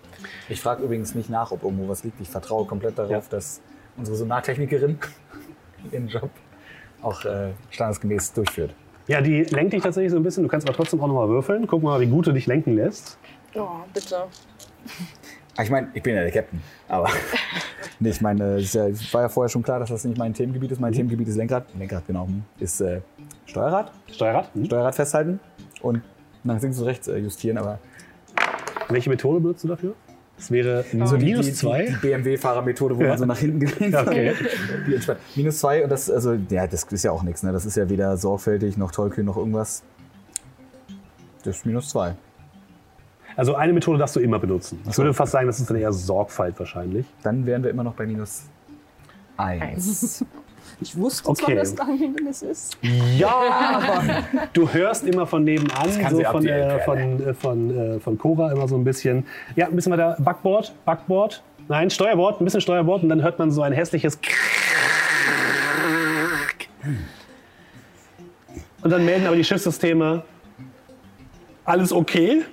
Ich frage übrigens nicht nach, ob irgendwo was liegt. Ich vertraue komplett darauf, Ja. dass unsere Sonartechnikerin ihren Job auch äh, standesgemäß durchführt. Ja, die lenkt dich tatsächlich so ein bisschen. Du kannst aber trotzdem auch nochmal würfeln. Guck mal, wie gut du dich lenken lässt. Oh, bitte. Ah, Ich meine, ich bin ja der Captain, aber nee, ich meine, es ist ja, es war ja vorher schon klar, dass das nicht mein Themengebiet ist. Mein Themengebiet ist Lenkrad. Lenkrad, genau. Ist äh, Steuerrad. Steuerrad. Hm? Steuerrad festhalten und nach links und rechts äh, justieren, aber Welche Methode benutzt du dafür? Das wäre die, minus die. BMW-Fahrermethode, wo Ja. man so nach hinten gelehnt Okay. Entspannt. Minus zwei und das, also, ja, das ist ja auch nichts, ne? Das ist ja weder sorgfältig noch tollkühn noch irgendwas. Das ist minus zwei. Also eine Methode darfst du immer benutzen. Ich würde fast sagen, das ist dann eher Sorgfalt wahrscheinlich. Dann wären wir immer noch bei minus eins. Ich wusste Okay. zwar, dass da ein Hindernis ist. Ja, aber du hörst immer von nebenan, kann so von, äh, von, äh, von, äh, von Cora immer so ein bisschen. Ja, ein bisschen weiter Backboard, Backboard. Nein, Steuerbord, ein bisschen Steuerbord und dann hört man so ein hässliches Und dann melden aber die Schiffssysteme, alles okay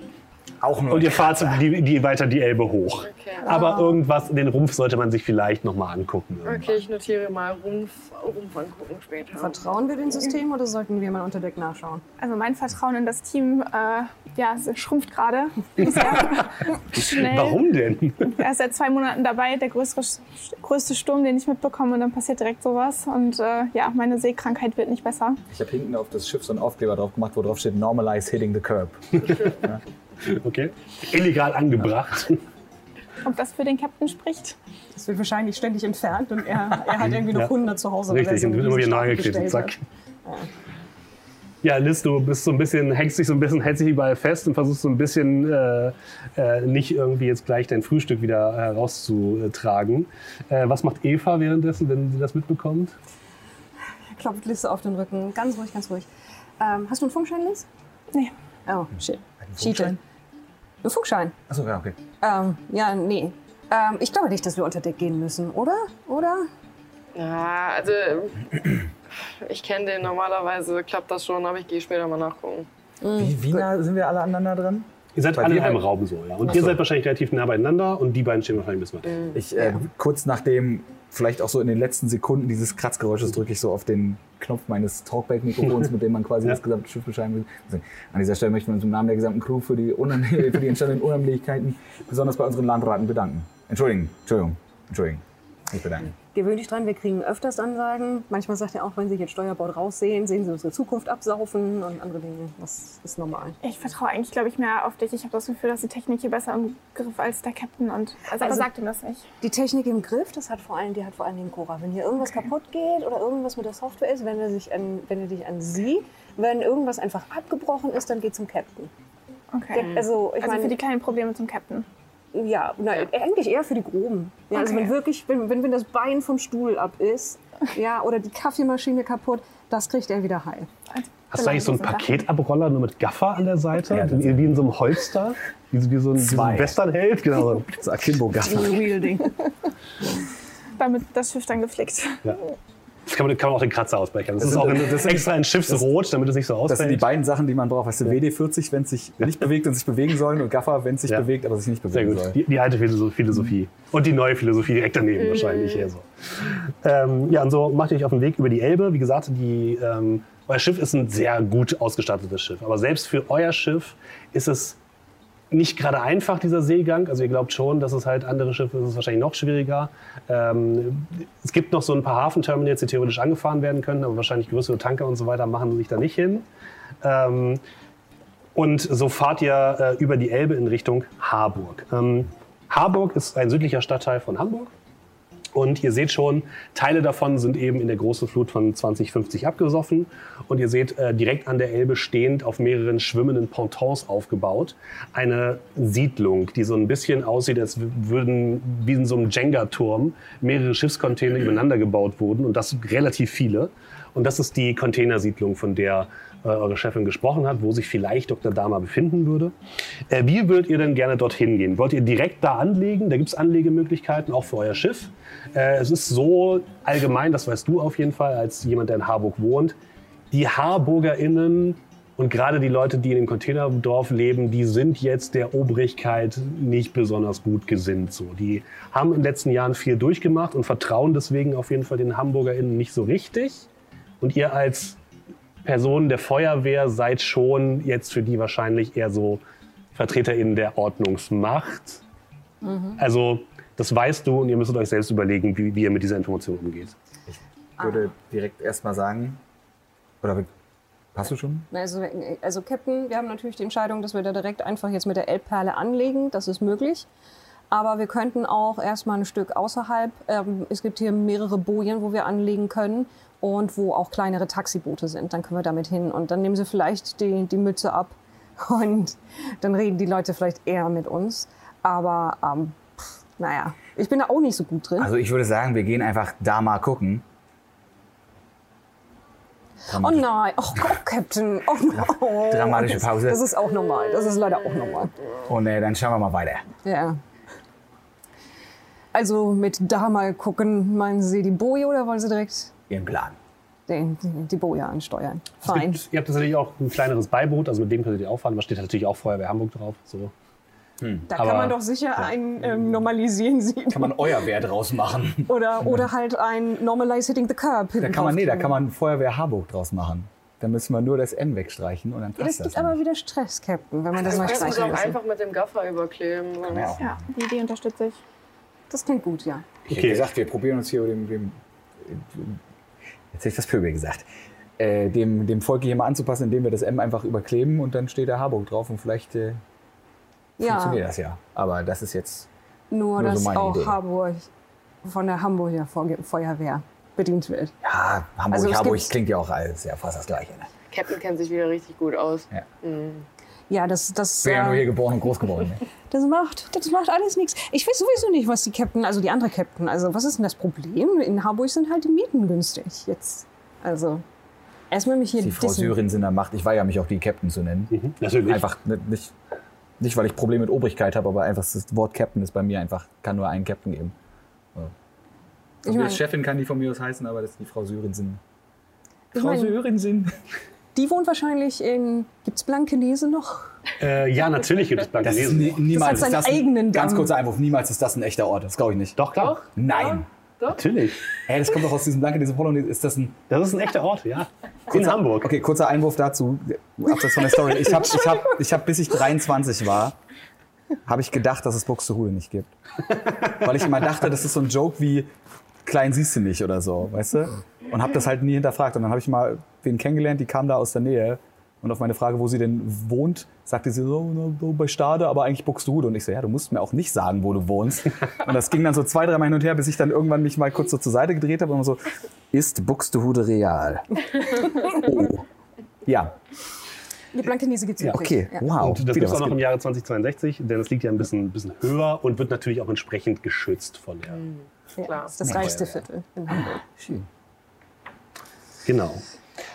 Auch nur. und ihr fahrt die, die weiter die Elbe hoch. Okay. Aber irgendwas, den Rumpf sollte man sich vielleicht nochmal angucken. Okay, ich notiere mal Rumpf, Rumpf angucken später. Vertrauen wir dem System oder sollten wir mal unter Deck nachschauen? Also mein Vertrauen in das Team äh, ja, es schrumpft gerade. Sehr schnell. Warum denn? Er ist seit zwei Monaten dabei, der größere, größte Sturm, den ich mitbekomme, und dann passiert direkt sowas. Und äh, ja, meine Seekrankheit wird nicht besser. Ich habe hinten auf das Schiff so einen Aufkleber drauf gemacht, wo drauf steht Normalize hitting the curb. Okay. Illegal angebracht. Ob das für den Captain spricht? Das wird wahrscheinlich ständig entfernt und er, er hat irgendwie noch Ja. 100 zu Hause. weil er Richtig, und wird immer wieder nageklebt. Zack. Ja, Liz, du bist so ein bisschen, hängst dich so ein bisschen, hältst dich überall fest und versuchst so ein bisschen äh, äh, nicht irgendwie jetzt gleich dein Frühstück wieder herauszutragen. Äh, was macht Eva währenddessen, wenn sie das mitbekommt? Klopft Liste auf den Rücken. Ganz ruhig, ganz ruhig. Ähm, hast du einen Funkschein, Liz? Nee. Oh, shit. Cheater. Ein Funkschein? Achso, ja, okay. Ähm, ja, nee. Ähm, ich glaube nicht, dass wir unter Deck gehen müssen, oder? Oder? Ja, also ich kenne den normalerweise, klappt das schon, aber ich gehe später mal nachgucken. Wie, wie nah sind wir alle aneinander dran? Ihr seid Bei alle in einem Raum so, ja. Und ihr seid wahrscheinlich relativ nah beieinander und die beiden stehen wahrscheinlich ein bisschen weiter. Ich, äh, kurz nachdem, vielleicht auch so in den letzten Sekunden dieses Kratzgeräusches, drücke ich so auf den Knopf meines Talkback-Mikrofons, mit dem man quasi Ja. das gesamte Schiff beschreiben will. Also, an dieser Stelle möchten wir uns im Namen der gesamten Crew für die, für die entstandenen Unannehmlichkeiten besonders bei unseren Landraten bedanken. Entschuldigen, Entschuldigung, Entschuldigen. Nicht bedanken. Gewöhn dich dran, wir kriegen öfters Ansagen. Manchmal sagt er auch, wenn Sie jetzt Steuerbord raussehen, sehen Sie unsere Zukunft absaufen und andere Dinge. Das ist normal. Ich vertraue eigentlich, glaube ich, mehr auf dich. Ich habe das Gefühl, dass die Technik hier besser im Griff als der Captain. Und also, aber Also- sagt ihm das nicht. Die Technik im Griff, das hat vor allem, die hat vor allen Dingen Cora. Wenn hier irgendwas kaputt geht oder irgendwas mit der Software ist, wenn er, sich an, wenn er dich an sie, wenn irgendwas einfach abgebrochen ist, dann geht zum Captain. Okay. Der, also, ich also meine, für die kleinen Probleme zum Captain. Ja, na, eigentlich eher für die groben. Ja, Also Okay. wenn wirklich, wenn, wenn, wenn das Bein vom Stuhl ab ist, ja, oder die Kaffeemaschine kaputt, das kriegt er wieder heil. Hast du eigentlich so einen Paketabroller nur mit Gaffer an der Seite? Ja, wie, wie in so einem Holster? Wie, wie so ein, so ein Westernheld? Genau. So Akimbo-Gaffer. Wielding. Damit das Schiff dann geflickt. Ja. Das kann man, kann man auch den Kratzer ausbrechen. Das, Das ist sind- auch in, das extra in Schiffsrot, damit es nicht so ausfällt. Das sind die beiden Sachen, die man braucht. Weißt du, WD-40, wenn es sich nicht bewegt und sich bewegen soll und Gaffer, wenn es sich Ja. bewegt, aber sich nicht Sehr bewegen gut. soll. Die, die alte Philosoph- Philosophie. Und die neue Philosophie direkt daneben wahrscheinlich eher so. Ähm, ja, und so macht ihr euch auf den Weg über die Elbe. Wie gesagt, die, ähm, euer Schiff ist ein sehr gut ausgestattetes Schiff. Aber selbst für euer Schiff ist es nicht gerade einfach, dieser Seegang. Also ihr glaubt schon, dass es halt andere Schiffe ist es wahrscheinlich noch schwieriger. Ähm, es gibt noch so ein paar Hafenterminals, die theoretisch angefahren werden können, aber wahrscheinlich größere Tanker und so weiter machen sich da nicht hin. Ähm, und so fahrt ihr äh, über die Elbe in Richtung Harburg. Ähm, Harburg ist ein südlicher Stadtteil von Hamburg. Und ihr seht schon, Teile davon sind eben in der großen Flut von 2050 abgesoffen. Und ihr seht äh, direkt an der Elbe stehend auf mehreren schwimmenden Pontons aufgebaut eine Siedlung, die so ein bisschen aussieht, als würden wie in so einem Jenga-Turm mehrere Schiffscontainer übereinander gebaut wurden. Und das relativ viele. Und das ist die Containersiedlung, von der äh, eure Chefin gesprochen hat, wo sich vielleicht Dr. Dama befinden würde. Äh, wie würdet ihr denn gerne dorthin gehen? Wollt ihr direkt da anlegen? Da gibt es Anlegemöglichkeiten, auch für euer Schiff. Äh, es ist so allgemein, das weißt du auf jeden Fall, als jemand, der in Harburg wohnt. Die HarburgerInnen und gerade die Leute, die in dem Containerdorf leben, die sind jetzt der Obrigkeit nicht besonders gut gesinnt. So. Die haben in den letzten Jahren viel durchgemacht und vertrauen deswegen auf jeden Fall den HamburgerInnen nicht so richtig. Und ihr als Personen der Feuerwehr seid schon jetzt für die wahrscheinlich eher so VertreterInnen der Ordnungsmacht. Also, das weißt du und ihr müsst euch selbst überlegen, wie, wie ihr mit dieser Information umgeht. Ich würde direkt erstmal sagen, oder hast du schon? Also, also Captain, wir haben natürlich die Entscheidung, dass wir da direkt einfach jetzt mit der Elbperle anlegen. Das ist möglich. Aber wir könnten auch erstmal ein Stück außerhalb. Ähm, es gibt hier mehrere Bojen, wo wir anlegen können und wo auch kleinere Taxiboote sind. Dann können wir damit hin und dann nehmen sie vielleicht die, die Mütze ab und dann reden die Leute vielleicht eher mit uns. Aber ähm, naja, ich bin da auch nicht so gut drin. Also ich würde sagen, wir gehen einfach da mal gucken. Oh nein, oh, oh Captain, oh, no. Dramatische Pause. Das ist auch normal. Das ist leider auch normal. Und äh, dann schauen wir mal weiter. Ja. Also mit da mal gucken, meinen Sie die Boje oder wollen Sie direkt Ihren Plan. den, die, Boje ansteuern? Fein. Gibt, ihr habt natürlich auch ein kleineres Beiboot, also mit dem könntet ihr auch fahren. Da steht natürlich auch Feuerwehr Hamburg drauf. So. Da aber- kann man doch sicher ein ähm, Normalisieren sehen. Kann man euer Wert draus machen. Oder, oder halt ein Normalize Hitting the Curb. Da kann man, nee, da kann man Feuerwehr Harburg draus machen. Dann müssen wir nur das N wegstreichen und dann Ja, passt das das. gibt aber wieder Stress, Captain, wenn man das Das mal kannst du streichen doch lassen. einfach mit dem Gaffer überkleben. Ja, auch. Ja, die Idee unterstütze ich. Das klingt gut, ja. Ich hätte gesagt, wir probieren uns hier dem, dem jetzt hätte ich das Pöbel gesagt, äh, dem, dem Volk hier mal anzupassen, indem wir das M einfach überkleben und dann steht da Harburg drauf und vielleicht äh, funktioniert Ja, das ja. Aber das ist jetzt, nur, nur so dass meine auch Idee. Hamburg von der Hamburger Feuerwehr bedient wird. ja, Hamburg, Also gibt- klingt ja auch alles ja fast das Gleiche. Ne? Captain kennt sich wieder richtig gut aus. Ja. Ja, das, das, bin ja nur äh, hier geboren und groß geworden. Ne? Das macht, das macht alles nichts. Ich weiß sowieso nicht, was die Captain, also die andere Captain, also was ist denn das Problem? In Harburg sind halt die Mieten günstig jetzt. Also erstmal mich hier Die Frau dissen. Syrin sind der Macht. Ich weigere mich auch die Captain zu nennen. Mhm. Natürlich. Einfach nicht, nicht Nicht, weil ich Probleme mit Obrigkeit habe, aber einfach das Wort Captain ist bei mir einfach, kann nur einen Captain geben. Ich Die mein, Chefin kann die von mir aus heißen, aber das ist die Frau Sörensen. Ich Frau Sörensen. die wohnt wahrscheinlich in. Gibt's Blankenese noch? Äh, ja, natürlich gibt es Das ist Blankenese. nie, niemals Das hat ist das ein, eigenen Ganz Damm. kurzer Einwurf, niemals ist das ein echter Ort. Das glaube ich nicht. Doch, klar. Nein. Natürlich. Hey, das kommt doch aus diesem Blankenese Polonaise. Ist das ein Das ist ein echter Ort, ja. In Hamburg. Okay, kurzer Einwurf dazu, abseits von der Story. Ich habe, ich hab, ich hab, bis ich 23 war, habe ich gedacht, dass es Buxtehude nicht gibt. Weil ich immer dachte, das ist so ein Joke wie klein siehst du nicht oder so, weißt du? Und habe das halt nie hinterfragt. Und dann habe ich mal wen kennengelernt, die kam da aus der Nähe. Und auf meine Frage, wo sie denn wohnt, sagte sie so, so bei Stade, aber eigentlich Buxtehude. Und ich so, ja, du musst mir auch nicht sagen, wo du wohnst. Und das ging dann so zwei, dreimal hin und her, bis ich dann irgendwann mich mal kurz so zur Seite gedreht habe und immer so, ist Buxtehude real? Oh. Ja, Die Blankenese wirklich. okay, Ja. wow. Und das gibt es auch noch im Jahre 2062, denn es liegt ja ein bisschen, bisschen höher und wird natürlich auch entsprechend geschützt von der. Ja, Klar. Das ist das reichste Viertel in Hamburg. Schön. Genau.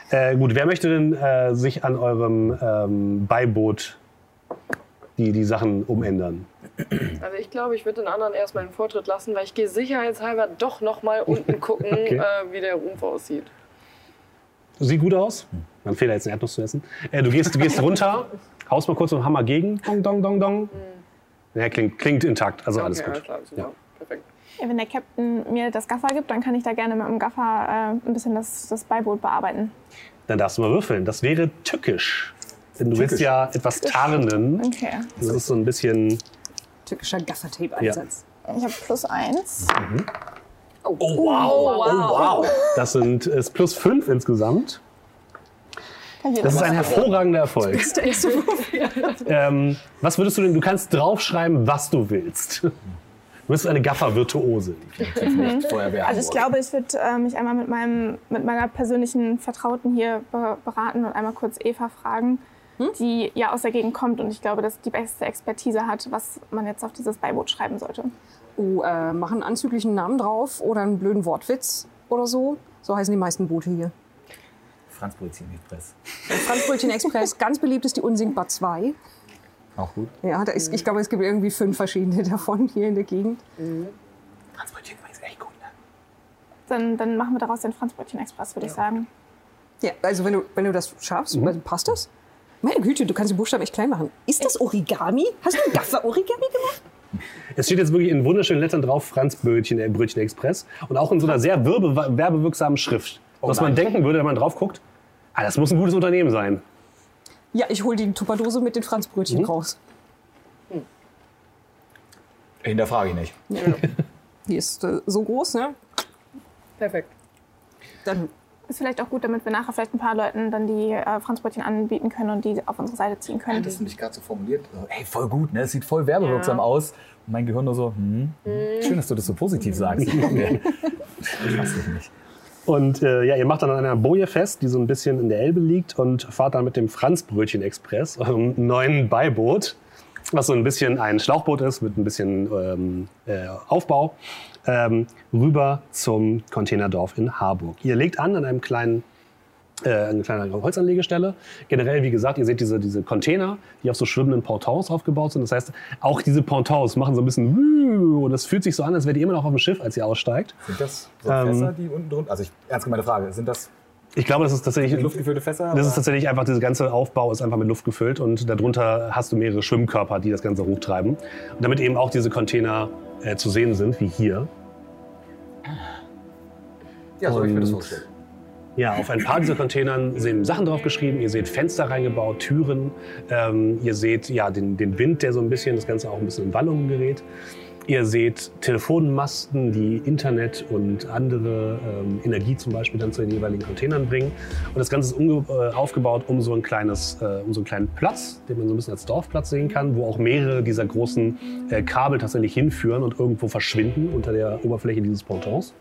Äh, gut, wer möchte denn äh, sich an eurem ähm, Beiboot die, die Sachen umändern? Also ich glaube, ich würde den anderen erstmal den Vortritt lassen, weil ich gehe sicherheitshalber doch noch mal unten gucken, Okay. äh, wie der Rumpf aussieht. Sieht gut aus. Man Fehler jetzt eine Erdnuss zu essen. Äh, du, gehst, du gehst runter, haust mal kurz mit dem Hammer gegen. Dong, dong, dong, dong. Ja, klingt, klingt intakt, also alles okay, gut. klar, super. Ja. Perfekt. Ja, wenn der Captain mir das Gaffer gibt, dann kann ich da gerne mit dem Gaffer äh, ein bisschen das, das Beiboot bearbeiten. Dann darfst du mal würfeln. Das wäre tückisch. Denn du willst ja etwas tarnen. Okay. Das ist so ein bisschen. Türkischer Gaffertape-Einsatz. Ich habe plus eins. Oh, wow! Oh, wow! Das sind ist plus fünf insgesamt. Das ist ein hervorragender Erfolg. Ähm, was würdest du denn? Du kannst draufschreiben, was du willst. Du bist eine Gaffer-Virtuose. Feuerwehr. Also ich glaube, ich würde äh, mich einmal mit, meinem, mit meiner persönlichen Vertrauten hier be beraten und einmal kurz Eva fragen, die ja aus der Gegend kommt und ich glaube, dass die beste Expertise hat, was man jetzt auf dieses Beiboot schreiben sollte. Oh, äh, mach einen anzüglichen Namen drauf oder einen blöden Wortwitz oder so. So heißen die meisten Boote hier. Franz Brötchen Express. Franzbrötchen Express, ganz beliebt ist die Unsinkbar 2. Auch gut. Ja, da ist, ich glaube, es gibt irgendwie fünf verschiedene davon hier in der Gegend. Franz Brötchen ist echt gut, ne? Dann, dann machen wir daraus den Franzbrötchen Express, würde ich sagen. Ja, also wenn du, wenn du das schaffst, also passt das? Meine Güte, du kannst die Buchstaben echt klein machen. Ist das Origami? Hast du ein Gaffer-Origami gemacht? Es steht jetzt wirklich in wunderschönen Lettern drauf, Franz Brötchen, äh, Brötchen Express. Und auch in so einer sehr werbe werbewirksamen Schrift. was man denken würde, wenn man drauf guckt, ah, das muss ein gutes Unternehmen sein. Ja, ich hole die Tupperdose mit den Franzbrötchen raus. Hinterfrage ich nicht. Die ist äh, so groß, ne? Perfekt. Dann Ist vielleicht auch gut, damit wir nachher vielleicht ein paar Leuten dann die äh, Franzbrötchen anbieten können und die auf unsere Seite ziehen können. Das ist nämlich gerade so formuliert. So, Ey, voll gut, ne? Es sieht voll werbewirksam Ja. aus. Und mein Gehirn nur so, hm, schön, dass du das so positiv sagst. Ich weiß nicht. Und äh, ja, ihr macht dann an einer Boje fest, die so ein bisschen in der Elbe liegt und fahrt dann mit dem Franzbrötchen Express, eurem neuen Beiboot, was so ein bisschen ein Schlauchboot ist mit ein bisschen ähm, äh, Aufbau, ähm, rüber zum Containerdorf in Harburg. Ihr legt an an einem kleinen eine kleine Holzanlegestelle. Generell, wie gesagt, ihr seht diese, diese Container, die auf so schwimmenden Pontons aufgebaut sind. Das heißt, auch diese Pontons machen so ein bisschen und es fühlt sich so an, als wärt ihr immer noch auf dem Schiff, als ihr aussteigt. Sind das so Ähm, Fässer, die unten drunter. Also, ich, ernst gemeine Frage. Sind das Ich glaube, das ist tatsächlich luftgefüllte Fässer? Das ist tatsächlich einfach, dieser ganze Aufbau ist einfach mit Luft gefüllt und darunter hast du mehrere Schwimmkörper, die das Ganze hochtreiben. Und damit eben auch diese Container äh, zu sehen sind, wie hier. ja, so hab ich mir das vorstellen. Ja, auf ein paar dieser Containern sind Sachen drauf geschrieben. Ihr seht Fenster reingebaut, Türen. Ähm, ihr seht ja den, den Wind, der so ein bisschen, das Ganze auch ein bisschen in Wallungen gerät. Ihr seht Telefonmasten, die Internet und andere ähm, Energie zum Beispiel dann zu den jeweiligen Containern bringen. Und das Ganze ist äh, aufgebaut um so, ein kleines, äh, um so einen kleinen Platz, den man so ein bisschen als Dorfplatz sehen kann, wo auch mehrere dieser großen äh, Kabel tatsächlich hinführen und irgendwo verschwinden unter der Oberfläche dieses Pontons.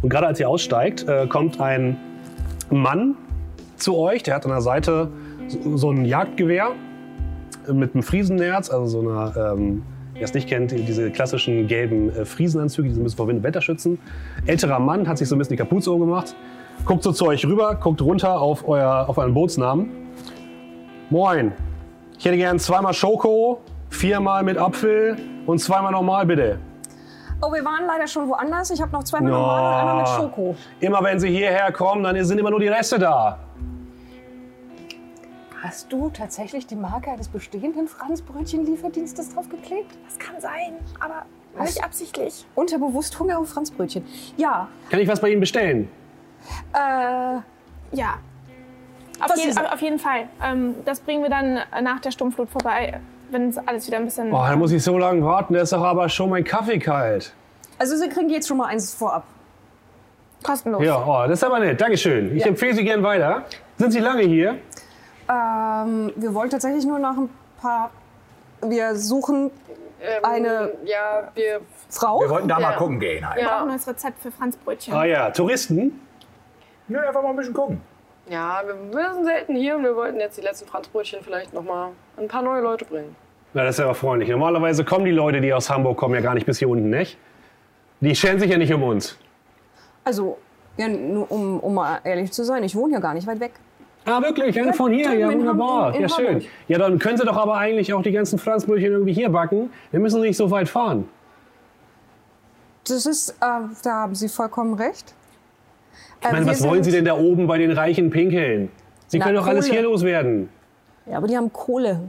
Und gerade als ihr aussteigt, äh, kommt ein Mann zu euch, der hat an der Seite so, ein Jagdgewehr mit einem Friesennerz, also so einer, ähm, wer es nicht kennt, die- diese klassischen gelben äh, Friesenanzüge, die so ein bisschen vor Wind und Wetter schützen. Älterer Mann hat sich so ein bisschen die Kapuze umgemacht, guckt so zu euch rüber, guckt runter auf, euer, auf euren Bootsnamen. Moin, Ich hätte gern zweimal Schoko, viermal mit Apfel und zweimal normal, bitte. Oh, wir waren leider schon woanders. Ich habe noch zweimal No. normal und einmal mit Schoko. Immer wenn Sie hierher kommen, dann sind immer nur die Reste da. Hast du tatsächlich die Marke eines bestehenden Franzbrötchen-Lieferdienstes draufgeklebt? Das kann sein, aber nicht absichtlich. Unterbewusst Hunger auf Franzbrötchen. Ja, Kann ich was bei Ihnen bestellen? äh, Ja. Auf, Das jeden, auf jeden Fall. Ähm, das bringen wir dann nach der Sturmflut vorbei, wenn es alles wieder ein bisschen. Boah, dann muss ich so lange warten, da ist doch aber schon mein Kaffee kalt. also Sie kriegen jetzt schon mal eins vorab. kostenlos. Ja, oh, das ist aber nett. Dankeschön. Ich Ja. empfehle Sie gern weiter. Sind Sie lange hier? Ähm, wir wollen tatsächlich nur nach ein paar. Wir suchen eine Ja, wir. Frau. Wir wollten da mal Ja. gucken gehen halt. Wir brauchen Ja, ein neues Rezept für Franzbrötchen. Ah ja, Touristen? Nö, einfach mal ein bisschen gucken. ja, wir, wir sind selten hier und wir wollten jetzt die letzten Franzbrötchen vielleicht noch mal ein paar neue Leute bringen. Na, das ist ja aber freundlich. Normalerweise kommen die Leute, die aus Hamburg kommen, ja gar nicht bis hier unten, nicht? Die scheren sich ja nicht um uns. Also, ja, nur um, um mal ehrlich zu sein, ich wohne ja gar nicht weit weg. Ah, wirklich? Ja, von hier? Ja, wunderbar. Ja, schön. Ja, dann können Sie doch aber eigentlich auch die ganzen Franzbrötchen irgendwie hier backen. Wir müssen nicht so weit fahren. Das ist, äh, da haben Sie vollkommen recht. Ich meine, was wollen Sie denn da oben bei den reichen Pinkeln? Sie Na, können doch alles Kohle. hier loswerden. Ja, aber die haben Kohle.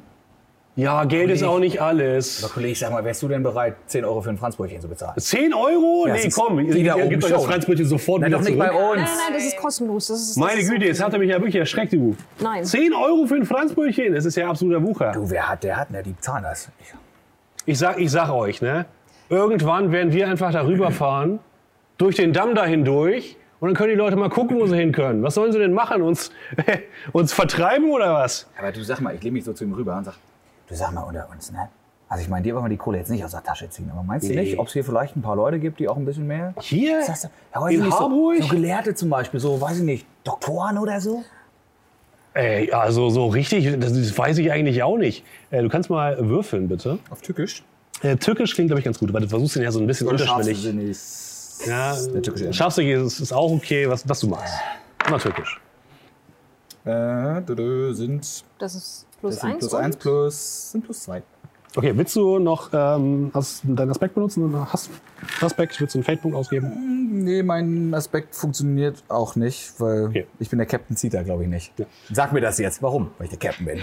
Ja, Geld ist Kollege. auch nicht alles. Aber Kollege, sag mal, wärst du denn bereit, 10 Euro für ein Franzbrötchen zu bezahlen? 10 Euro? Ja, nee, ist komm, ihr, wieder ihr oben gebt euch das. Franzbrötchen sofort Nein, wieder doch nicht zurück. bei uns. Nein, nein, das ist kostenlos. Das ist, das Meine ist Güte, jetzt habt ihr mich ja wirklich erschreckt, du. Nein. 10 Euro für ein Franzbrötchen, das ist ja absoluter Wucher. Du, wer hat, der hat, ne? Die bezahlen das. Ich- Ich sag, ich sag euch, ne? Irgendwann werden wir einfach darüber fahren, durch den Damm da hindurch, und dann können die Leute mal gucken, wo sie hin können. Was sollen sie denn machen? Uns, uns vertreiben oder was? Aber du sag mal, ich lehne mich so zu ihm rüber und sag, du sag mal unter uns, ne? Also ich meine, dir wollen wir die Kohle jetzt nicht aus der Tasche ziehen, aber meinst du Nee. nicht, ob es hier vielleicht ein paar Leute gibt, die auch ein bisschen mehr? Hier? Du? Ja, In Harburg? So, so Gelehrte zum Beispiel, so, weiß ich nicht, Doktoren oder so? Ey, also so richtig, das, das weiß ich eigentlich auch nicht. Äh, du kannst mal würfeln, bitte. Auf Tückisch? Äh, Türkisch klingt, glaube ich, ganz gut, weil du versuchst den ja so ein bisschen unterschwellig. Ja, türkische. Scharfsinnig ist, ist auch okay, was, was du machst. Mal Türkisch. Äh, du, du, sind Das ist plus das sind eins. plus und- eins plus, sind plus zwei. Okay, willst du noch ähm, deinen Aspekt benutzen? Oder Hast Aspekt? Willst du einen Feldpunkt ausgeben? Nee, mein Aspekt funktioniert auch nicht, weil Okay. ich bin der Captain Zeta, glaube ich nicht. Sag mir das jetzt. Warum? Weil ich der Captain bin.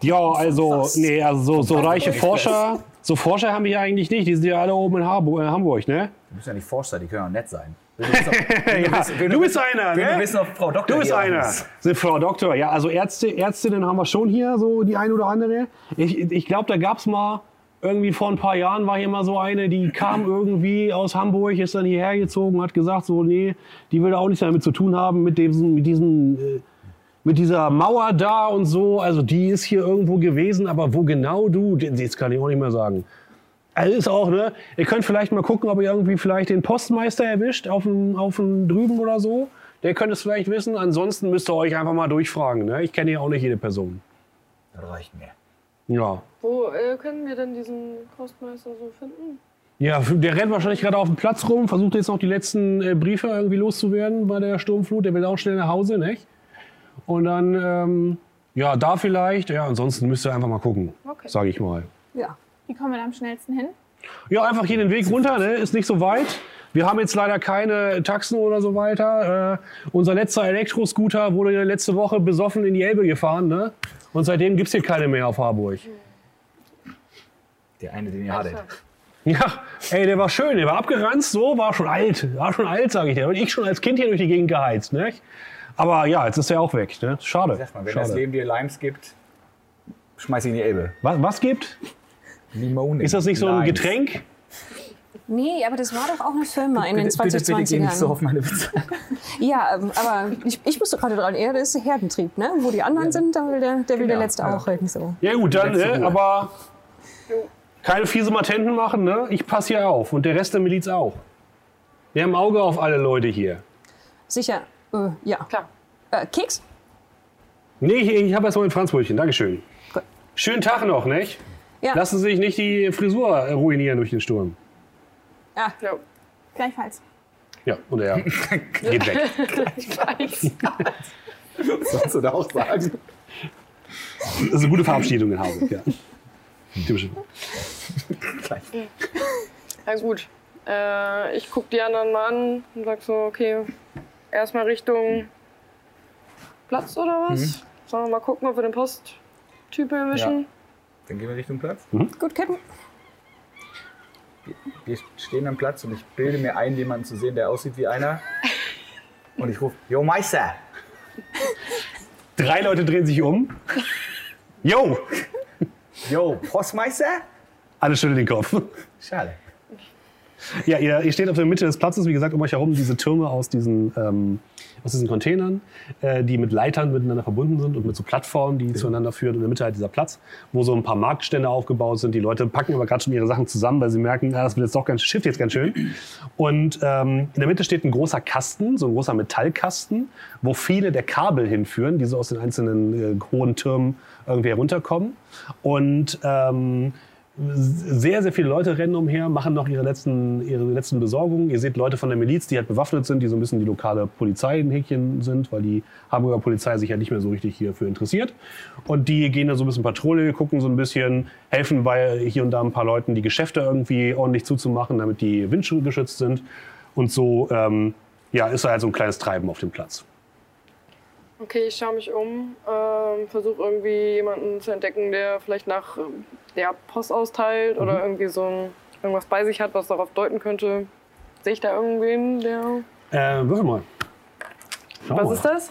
Ja, also, nee, also so, so reiche Forscher, so Forscher haben wir ja eigentlich nicht. Die sind ja alle oben in Harburg, äh, Hamburg, ne? Du bist ja nicht Forscher, die können auch nett sein. Du Ja, bist wissen- einer, ne? du wissen, ob Frau Doktor Du bist einer. ist. Sind Frau Doktor. Ja, also Ärzte, Ärztinnen haben wir schon hier, so die eine oder andere. Ich, ich glaube, da gab es mal irgendwie vor ein paar Jahren war hier mal so eine, die kam irgendwie aus Hamburg, ist dann hierher gezogen, hat gesagt, so, nee, die will auch nichts damit zu tun haben mit diesem, mit diesem, äh, mit dieser Mauer da und so. Also die ist hier irgendwo gewesen, aber wo genau du, das kann ich auch nicht mehr sagen. Also ist auch, ne? Ihr könnt vielleicht mal gucken, ob ihr irgendwie vielleicht den Postmeister erwischt auf dem, auf dem drüben oder so. Der könnte es vielleicht wissen. Ansonsten müsst ihr euch einfach mal durchfragen. Ne? Ich kenne ja auch nicht jede Person. Das reicht mir. Ja. Wo äh, können wir denn diesen Postmeister so finden? Ja, der rennt wahrscheinlich gerade auf dem Platz rum, versucht jetzt noch die letzten äh, Briefe irgendwie loszuwerden bei der Sturmflut. Der will auch schnell nach Hause, nicht? Und dann, ähm, ja, da vielleicht. Ja, ansonsten müsst ihr einfach mal gucken, Okay. sage ich mal. Ja. Wie kommen wir da am schnellsten hin? Ja, einfach hier den Weg runter, ne? ist nicht so weit. Wir haben jetzt leider keine Taxen oder so weiter. Äh, unser letzter Elektroscooter wurde letzte Woche besoffen in die Elbe gefahren. Ne? Und seitdem gibt es hier keine mehr auf Harburg. Der eine, den ihr hattet. Ja, ey, der war schön, der war abgeranzt, so, war schon alt. War schon alt, sage ich dir. Und ich schon als Kind hier durch die Gegend geheizt. Ne? Aber ja, jetzt ist er auch weg. Ne? Schade. Sag mal, wenn das Schade. Leben dir Limes gibt, schmeiß ihn in die Elbe. Was, was gibt? Limone. Ist das nicht so ein Limes. Getränk? Nee, aber das war doch auch eine Firma in den Bitte, bitte, bitte 2020ern. nicht so auf meine Witze. Ja, ähm, aber ich, ich musste gerade dran, das ist Herdentrieb, ne? Wo die anderen sind, da will der, der, will der Genau, Letzte ja. auch reden. So. Ja gut, dann, ne? Aber keine fiese Matenten machen. Ne? Ich passe hier auf und der Rest der Miliz auch. Wir haben ein Auge auf alle Leute hier. Sicher, äh, ja. Klar. Äh, Keks? Nee, ich, ich habe erst mal ein Franzbrötchen. Dankeschön. Gut. Schönen Tag noch, nicht? Ja. Lassen Sie sich nicht die Frisur ruinieren durch den Sturm. Ja. Ja. Gleichfalls. Ja, und er geht weg. Was sollst du da auch sagen? Das ist eine gute Verabschiedung in Hamburg, ja. Typisch. Ja gut. Äh, ich guck die anderen mal an und sag so, okay, erstmal Richtung Platz oder was? Sollen wir mal gucken, ob wir den Posttyp erwischen? Dann gehen wir Richtung Platz. Gut, Captain. Wir stehen am Platz und ich bilde mir ein, jemanden zu sehen, der aussieht wie einer. Und ich rufe, Jo Meister! Drei Leute drehen sich um. Yo! Jo, Postmeister? Alle schütteln den Kopf. Schade. Ja, ihr, ihr steht auf der Mitte des Platzes, wie gesagt, um euch herum diese Türme aus diesen, ähm, aus diesen Containern, äh, die mit Leitern miteinander verbunden sind und mit so Plattformen, die zueinander führen. Und in der Mitte halt dieser Platz, wo so ein paar Marktstände aufgebaut sind. Die Leute packen aber gerade schon ihre Sachen zusammen, weil sie merken, ah, das wird jetzt doch ganz, Schiff jetzt ganz schön. Und ähm, in der Mitte steht ein großer Kasten, so ein großer Metallkasten, wo viele der Kabel hinführen, die so aus den einzelnen äh, hohen Türmen irgendwie herunterkommen. Und ähm, sehr, sehr viele Leute rennen umher, machen noch ihre letzten, ihre letzten Besorgungen. Ihr seht Leute von der Miliz, die halt bewaffnet sind, die so ein bisschen die lokale Polizei in Häkchen sind, weil die Hamburger Polizei sich ja nicht mehr so richtig hierfür interessiert. Und die gehen da so ein bisschen Patrouille, gucken so ein bisschen, helfen bei hier und da ein paar Leuten, die Geschäfte irgendwie ordentlich zuzumachen, damit die Windschuhe geschützt sind. Und so ähm, ja, ist da halt so ein kleines Treiben auf dem Platz. Okay, ich schaue mich um, ähm, versuche irgendwie jemanden zu entdecken, der vielleicht nach ähm, der Post austeilt oder irgendwie so ein, irgendwas bei sich hat, was darauf deuten könnte. Sehe ich da irgendwen, der. Äh, würfel mal. Schau Was mal. ist das?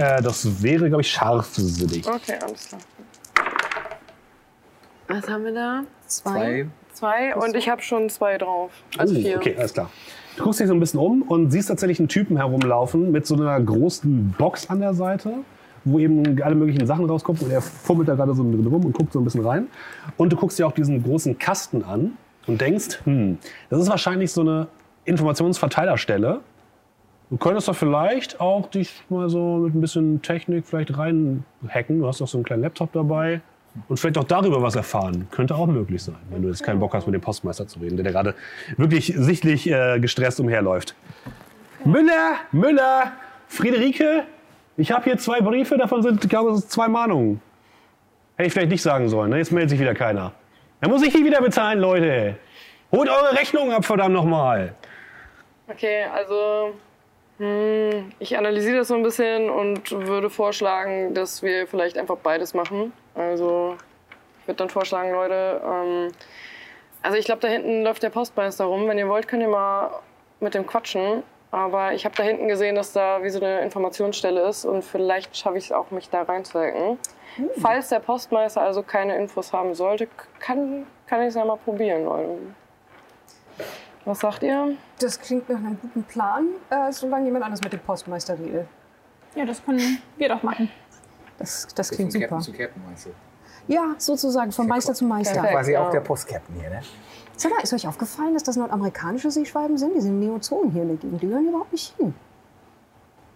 Äh, das wäre, glaube ich, scharfsinnig. Okay, alles klar. Was haben wir da? Zwei. Zwei und ich habe schon zwei drauf. Also Oh, vier. Okay, alles klar. Du guckst dich so ein bisschen um und siehst tatsächlich einen Typen herumlaufen mit so einer großen Box an der Seite, wo eben alle möglichen Sachen rauskommen. Und er fummelt da gerade so drin rum und guckt so ein bisschen rein. Und du guckst dir auch diesen großen Kasten an und denkst, hm, das ist wahrscheinlich so eine Informationsverteilerstelle. Du könntest doch vielleicht auch dich mal so mit ein bisschen Technik vielleicht reinhacken. Du hast doch so einen kleinen Laptop dabei. Und vielleicht auch darüber was erfahren. Könnte auch möglich sein, wenn du jetzt keinen Bock hast, mit dem Postmeister zu reden, der gerade wirklich sichtlich äh, gestresst umherläuft. Müller, Müller, Friederike, ich habe hier zwei Briefe, davon sind, ich glaube, sind zwei Mahnungen. Hätte ich vielleicht nicht sagen sollen, ne? jetzt meldet sich wieder keiner. Dann muss ich die wieder bezahlen, Leute. Holt eure Rechnung ab, verdammt nochmal. Okay, also hm, ich analysiere das so ein bisschen und würde vorschlagen, dass wir vielleicht einfach beides machen. Also ich würde dann vorschlagen, Leute, ähm, also ich glaube, da hinten läuft der Postmeister rum. Wenn ihr wollt, könnt ihr mal mit dem quatschen. Aber ich habe da hinten gesehen, dass da wie so eine Informationsstelle ist und vielleicht schaffe ich es auch, mich da reinzuhacken. Falls der Postmeister also keine Infos haben sollte, kann, kann ich es ja mal probieren, Leute. Was sagt ihr? Das klingt nach einem guten Plan, äh, solange jemand anders mit dem Postmeister redet. Ja, das können wir doch machen. Das, das klingt Von super. Captain zu Captain, meinst du? Ja, sozusagen, von Meister zu Meister. Perfekt. Quasi ja. auch der Post-Captain hier, ne? Sag mal, ist euch aufgefallen, dass das nordamerikanische Seeschwalben sind? Die sind Neozonen hier in der Gegend. Die gehören hier überhaupt nicht hin.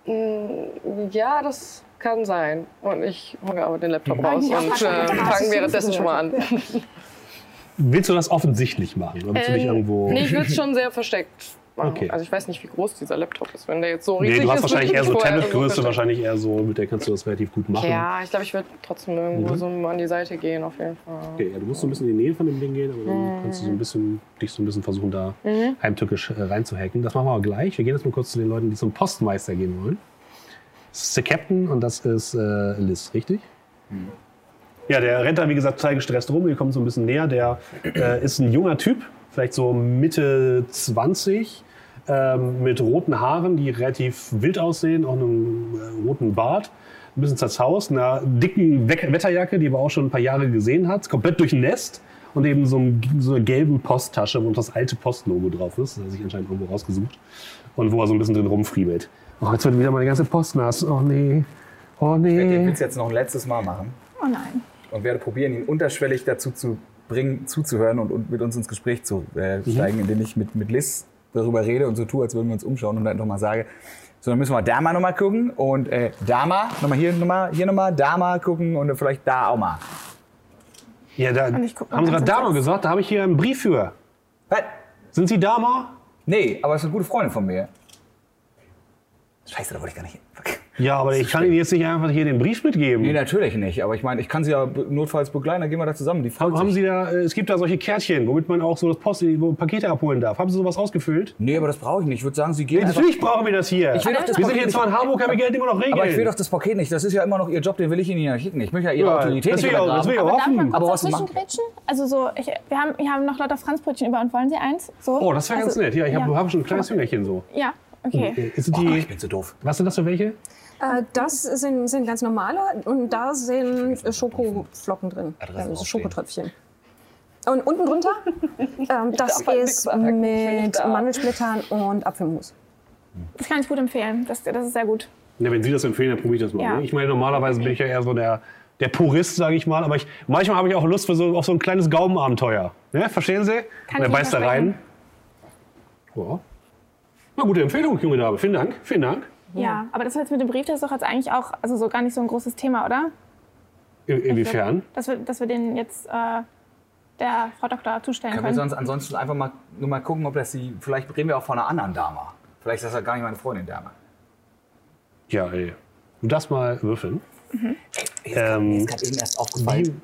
Mm, Ja, das kann sein. Und ich hole aber den Laptop Ja, raus ja, und äh, fange währenddessen schon mal an. Willst du das offensichtlich machen? Oder willst du dich irgendwo... Ähm, nee, ich würde es schon sehr versteckt machen. Okay. Also ich weiß nicht, wie groß dieser Laptop ist. Wenn der jetzt so Nee, riesig du hast ist, wahrscheinlich eher so Tablet-Größe, wahrscheinlich eher so, mit der kannst du das relativ gut machen. Ja, ich glaube, ich würde trotzdem irgendwo Mhm. so mal an die Seite gehen, auf jeden Fall. Okay, ja, du musst so ein bisschen in die Nähe von dem Ding gehen, aber Mhm. dann kannst du so ein bisschen, dich so ein bisschen versuchen, da heimtückisch äh, reinzuhacken. Das machen wir aber gleich. Wir gehen jetzt mal kurz zu den Leuten, die zum Postmeister gehen wollen. Das ist der Captain und das ist äh, Liz, richtig? Ja, der rennt da, wie gesagt, total gestresst rum. Wir kommen so ein bisschen näher. Der äh, ist ein junger Typ, vielleicht so Mitte 20, ähm, mit roten Haaren, die relativ wild aussehen, auch einem äh, roten Bart, ein bisschen zerzaust, einer dicken We Wetterjacke, die man auch schon ein paar Jahre gesehen hat, komplett durchnässt und eben so, ein, so eine gelbe Posttasche, wo das alte Postlogo drauf ist. Das hat sich anscheinend irgendwo rausgesucht. Und wo er so ein bisschen drin rumfriemelt. Oh, jetzt wird wieder meine ganze Post nass. Oh nee. Oh Ich werde den nee. Witz jetzt noch ein letztes Mal machen Oh nein. und werde probieren, ihn unterschwellig dazu zu bringen, zuzuhören und, und mit uns ins Gespräch zu äh, steigen, indem ich mit, mit Liz darüber rede und so tue, als würden wir uns umschauen und dann nochmal sage, so, dann müssen wir da mal nochmal gucken und äh, da mal, nochmal hier nochmal, hier nochmal, da mal gucken und vielleicht da auch mal. Ja, da guck mal haben Sie gerade Dama gesagt, da habe ich hier einen Brief für. Was? Sind Sie Dama? Nee, aber es ist eine gute Freundin von mir. Scheiße, da wollte ich gar nicht hin. Ja, aber ich kann Ihnen jetzt nicht einfach hier den Brief mitgeben. Nee, natürlich nicht. Aber ich meine, ich kann sie ja notfalls begleiten, dann gehen wir da zusammen. Die Haben sich. Sie da, äh, es gibt da solche Kärtchen, womit man auch so das Post, wo Pakete abholen darf. Haben Sie sowas ausgefüllt? Nee, aber das brauche ich nicht. Ich würde sagen, sie gehen einfach. Natürlich brauchen wir das hier. Ich will doch das wir sind Paket hier zwar in Hamburg, haben wir Geld immer noch regeln. Aber ich will doch das Paket nicht. Das ist ja immer noch Ihr Job, den will ich Ihnen ja schicken. Ich möchte ja Ihre Ja, Autorität das nicht will ich auch, das will ich auch hoffen. Aber was machen-? Also so, ich, wir, haben, wir haben noch lauter Franzbrötchen über und wollen Sie eins? So? Oh, das wäre ganz Also, nett. Ja, ich habe ja. hab schon ein kleines Hüngerchen so. Ja, okay. Ist Oh, ich bin so doof. was sind das für welche? Äh, das sind, sind ganz normale und da sind Schokoflocken drin, also. Schokotröpfchen. Und unten drunter, ähm, das ist mit. Mandelsplittern und Apfelmus. Das kann ich gut empfehlen. Das, das ist sehr gut. Ja, wenn Sie das empfehlen, dann probiere ich das mal. Ja. ne? Ich meine, normalerweise bin ich ja eher so der, der Purist, sage ich mal. Aber ich, manchmal habe ich auch Lust für so, auf so ein kleines Gaumenabenteuer. Ne? Verstehen Sie? Kann Und er beißt da rein. Ja. Na, gute Empfehlung, junge Dame. Vielen Dank. Vielen Dank. Ja, aber das jetzt mit dem Brief, das ist doch jetzt eigentlich auch also so gar nicht so ein großes Thema, oder? In, inwiefern? Dass wir, dass wir den jetzt äh, der Frau Doktor zustellen Können wir können. sonst ansonsten einfach mal nur mal gucken, ob das sie. Vielleicht reden wir auch von einer anderen Dame. Vielleicht ist das ja gar nicht meine Freundin Dame. Ja, ey. Du darfst mal würfeln. Mhm. Ähm, Mir ist gerade eben erst aufgefallen.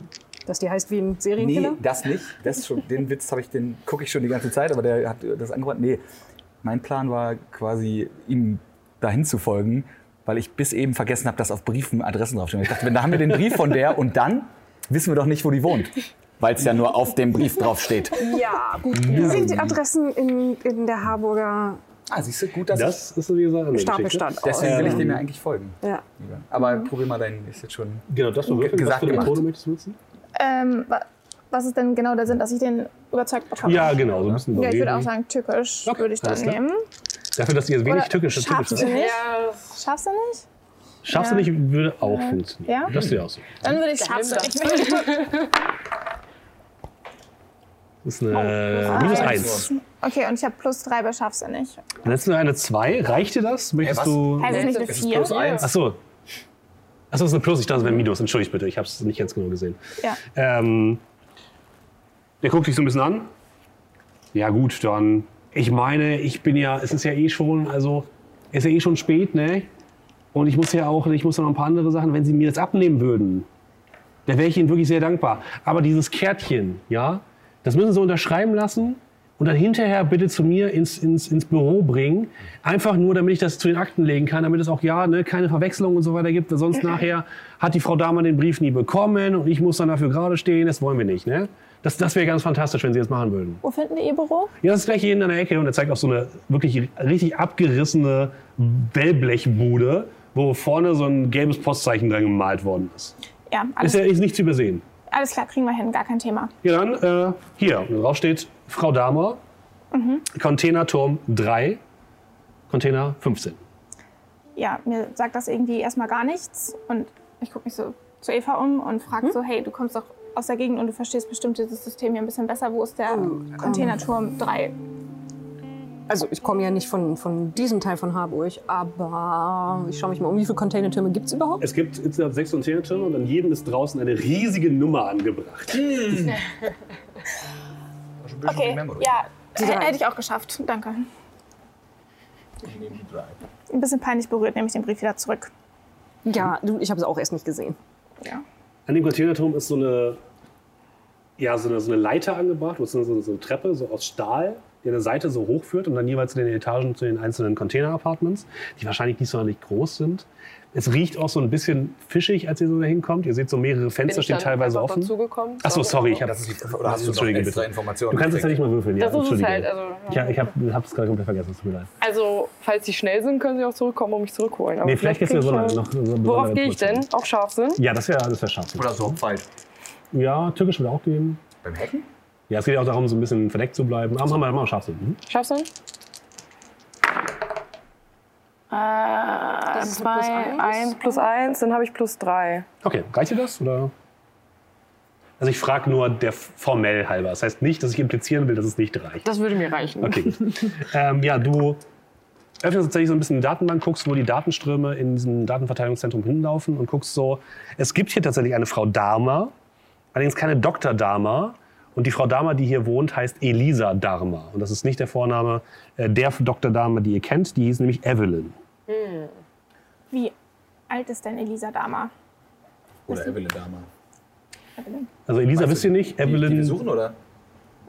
Dass die heißt wie ein Nee, Serienkiller? das nicht. Das schon, den Witz habe ich, den gucke ich schon die ganze Zeit, aber der hat das angewandt. Nee, mein Plan war quasi ihm dahin zu folgen, weil ich bis eben vergessen habe, dass auf Briefen Adressen draufstehen. Ich dachte, wenn da haben wir den Brief von der und dann wissen wir doch nicht, wo die wohnt, weil es ja nur auf dem Brief draufsteht. Ja, gut. Wie sind die Adressen in, in der Harburger Ah, siehst du, gut, dass das ist so. Stapelstadt aus? Deswegen will ich dem ja eigentlich folgen. Ja. Aber probier mal deinen, ist jetzt schon. Genau, das du. Gesagt Was gemacht. Methode möchtest du nutzen? Ähm, wa- was ist denn genau der Sinn, dass ich den überzeugt bekomme? Ja, genau. So ein bisschen Ja, ich würde auch sagen, türkisch Okay, würde ich klar. nehmen. Dafür, dass ihr jetzt wenig Oder tückisch tückisch schaffst du nicht? Ja, Schaffst du nicht? Schaffst du Ja. nicht, würde auch funktionieren. Ja? Das ist ja auch so. Dann würde ich schaffst du nicht. Das ist eine minus eins. eins. Okay, und ich habe plus drei bei schaffst du nicht. Dann hättest du eine zwei. Reicht dir das? Möchtest was? du. Heißt es nicht eine Es ist vier? plus eins. Ach so. Ach so, das ist eine Plus. Ich dachte, es wäre ein Minus. Entschuldigt bitte. Ich habe es nicht ganz genau gesehen. Ja. Ähm, der guckt dich so ein bisschen an. Ja, gut, dann. Ich meine, ich bin ja, es ist ja eh schon, also, es ist ja eh schon spät, ne? Und ich muss ja auch, ich muss ja noch ein paar andere Sachen, wenn Sie mir das abnehmen würden, da wäre ich Ihnen wirklich sehr dankbar. Aber dieses Kärtchen, ja, das müssen Sie unterschreiben lassen und dann hinterher bitte zu mir ins, ins, ins Büro bringen. Einfach nur, damit ich das zu den Akten legen kann, damit es auch, ja, ne, keine Verwechslung und so weiter gibt. Sonst nachher hat die Frau Dahmann den Brief nie bekommen und ich muss dann dafür gerade stehen. Das wollen wir nicht, ne? Das, das wäre ganz fantastisch, wenn Sie das machen würden. Wo finden wir Ihr Büro? Ja, das ist gleich hier in der Ecke und er zeigt auch so eine wirklich richtig abgerissene Wellblechbude, wo vorne so ein gelbes Postzeichen dran gemalt worden ist. Ja, alles, Ist ja ist nicht zu übersehen. alles klar, kriegen wir hin, gar kein Thema. Ja, dann äh, hier, und drauf steht Frau Dahmer, Containerturm 3, Container 15. Ja, mir sagt das irgendwie erstmal gar nichts. Und ich gucke mich so zu Eva um und frage so, hey, du kommst doch aus der Gegend und du verstehst bestimmt dieses System hier ein bisschen besser. Wo ist der Containerturm 3? Also ich komme ja nicht von, von diesem Teil von Harburg, aber ich schaue mich mal um, wie viele Containertürme gibt es überhaupt? Es gibt insgesamt sechs Containertürme und an jedem ist draußen eine riesige Nummer angebracht. Okay, ja, hätte ich auch geschafft. Danke. Ein bisschen peinlich berührt, nehme ich den Brief wieder zurück. Ja, du, ich habe es auch erst nicht gesehen. Ja. An dem Containerturm ist so eine, ja, so eine, so eine Leiter angebracht, so eine, so eine Treppe so aus Stahl, die an der Seite so hochführt und dann jeweils in den Etagen zu den einzelnen Container-Apartments, die wahrscheinlich nicht sonderlich groß sind. Es riecht auch so ein bisschen fischig, als ihr so da hinkommt. Ihr seht so mehrere Fenster, stehen teilweise offen. dazugekommen. Achso, sorry, ich habe Das ist oder hast du noch extra bitte. Informationen? Du kannst es ja nicht mal würfeln. Ja, Das ist es halt. Also, Ich, ich habe es gerade komplett vergessen, es tut mir leid. also, falls sie schnell sind, können sie auch zurückkommen und mich zurückholen. Aber Nee, vielleicht geht's mir so lange noch. so eine Worauf gehe ich denn? Auch Scharfsinn? Ja, das wäre das wär scharf. Oder Sorgfalt. Ja, Türkisch würde auch gehen. Beim Hacken? Ja, es geht auch darum, so ein bisschen verdeckt zu bleiben. Aber haben wir mal Scharfsinn. Mhm. Scharfsinn? Äh, Das ist ein plus zwei, eins? eins plus eins, dann habe ich plus drei. Okay, reicht dir das? Oder? Also ich frage nur der formell halber. Das heißt nicht, dass ich implizieren will, dass es nicht reicht. Das würde mir reichen. Okay, gut. ähm, ja, du öffnest tatsächlich so ein bisschen die Datenbank, guckst, wo die Datenströme in diesem Datenverteilungszentrum hinlaufen und guckst so, es gibt hier tatsächlich eine Frau Dahmer, allerdings keine Dr. Dahmer. Und die Frau Dahmer, die hier wohnt, heißt Elisa Dahmer. Und das ist nicht der Vorname äh, der Dr. Dahmer, die ihr kennt. Die hieß nämlich Evelyn. Wie? alt ist denn Elisa Dahmer? Oder Evelyn Dahmer. Also Elisa wisst ihr nicht, Die, die Evelyn, wir suchen, oder?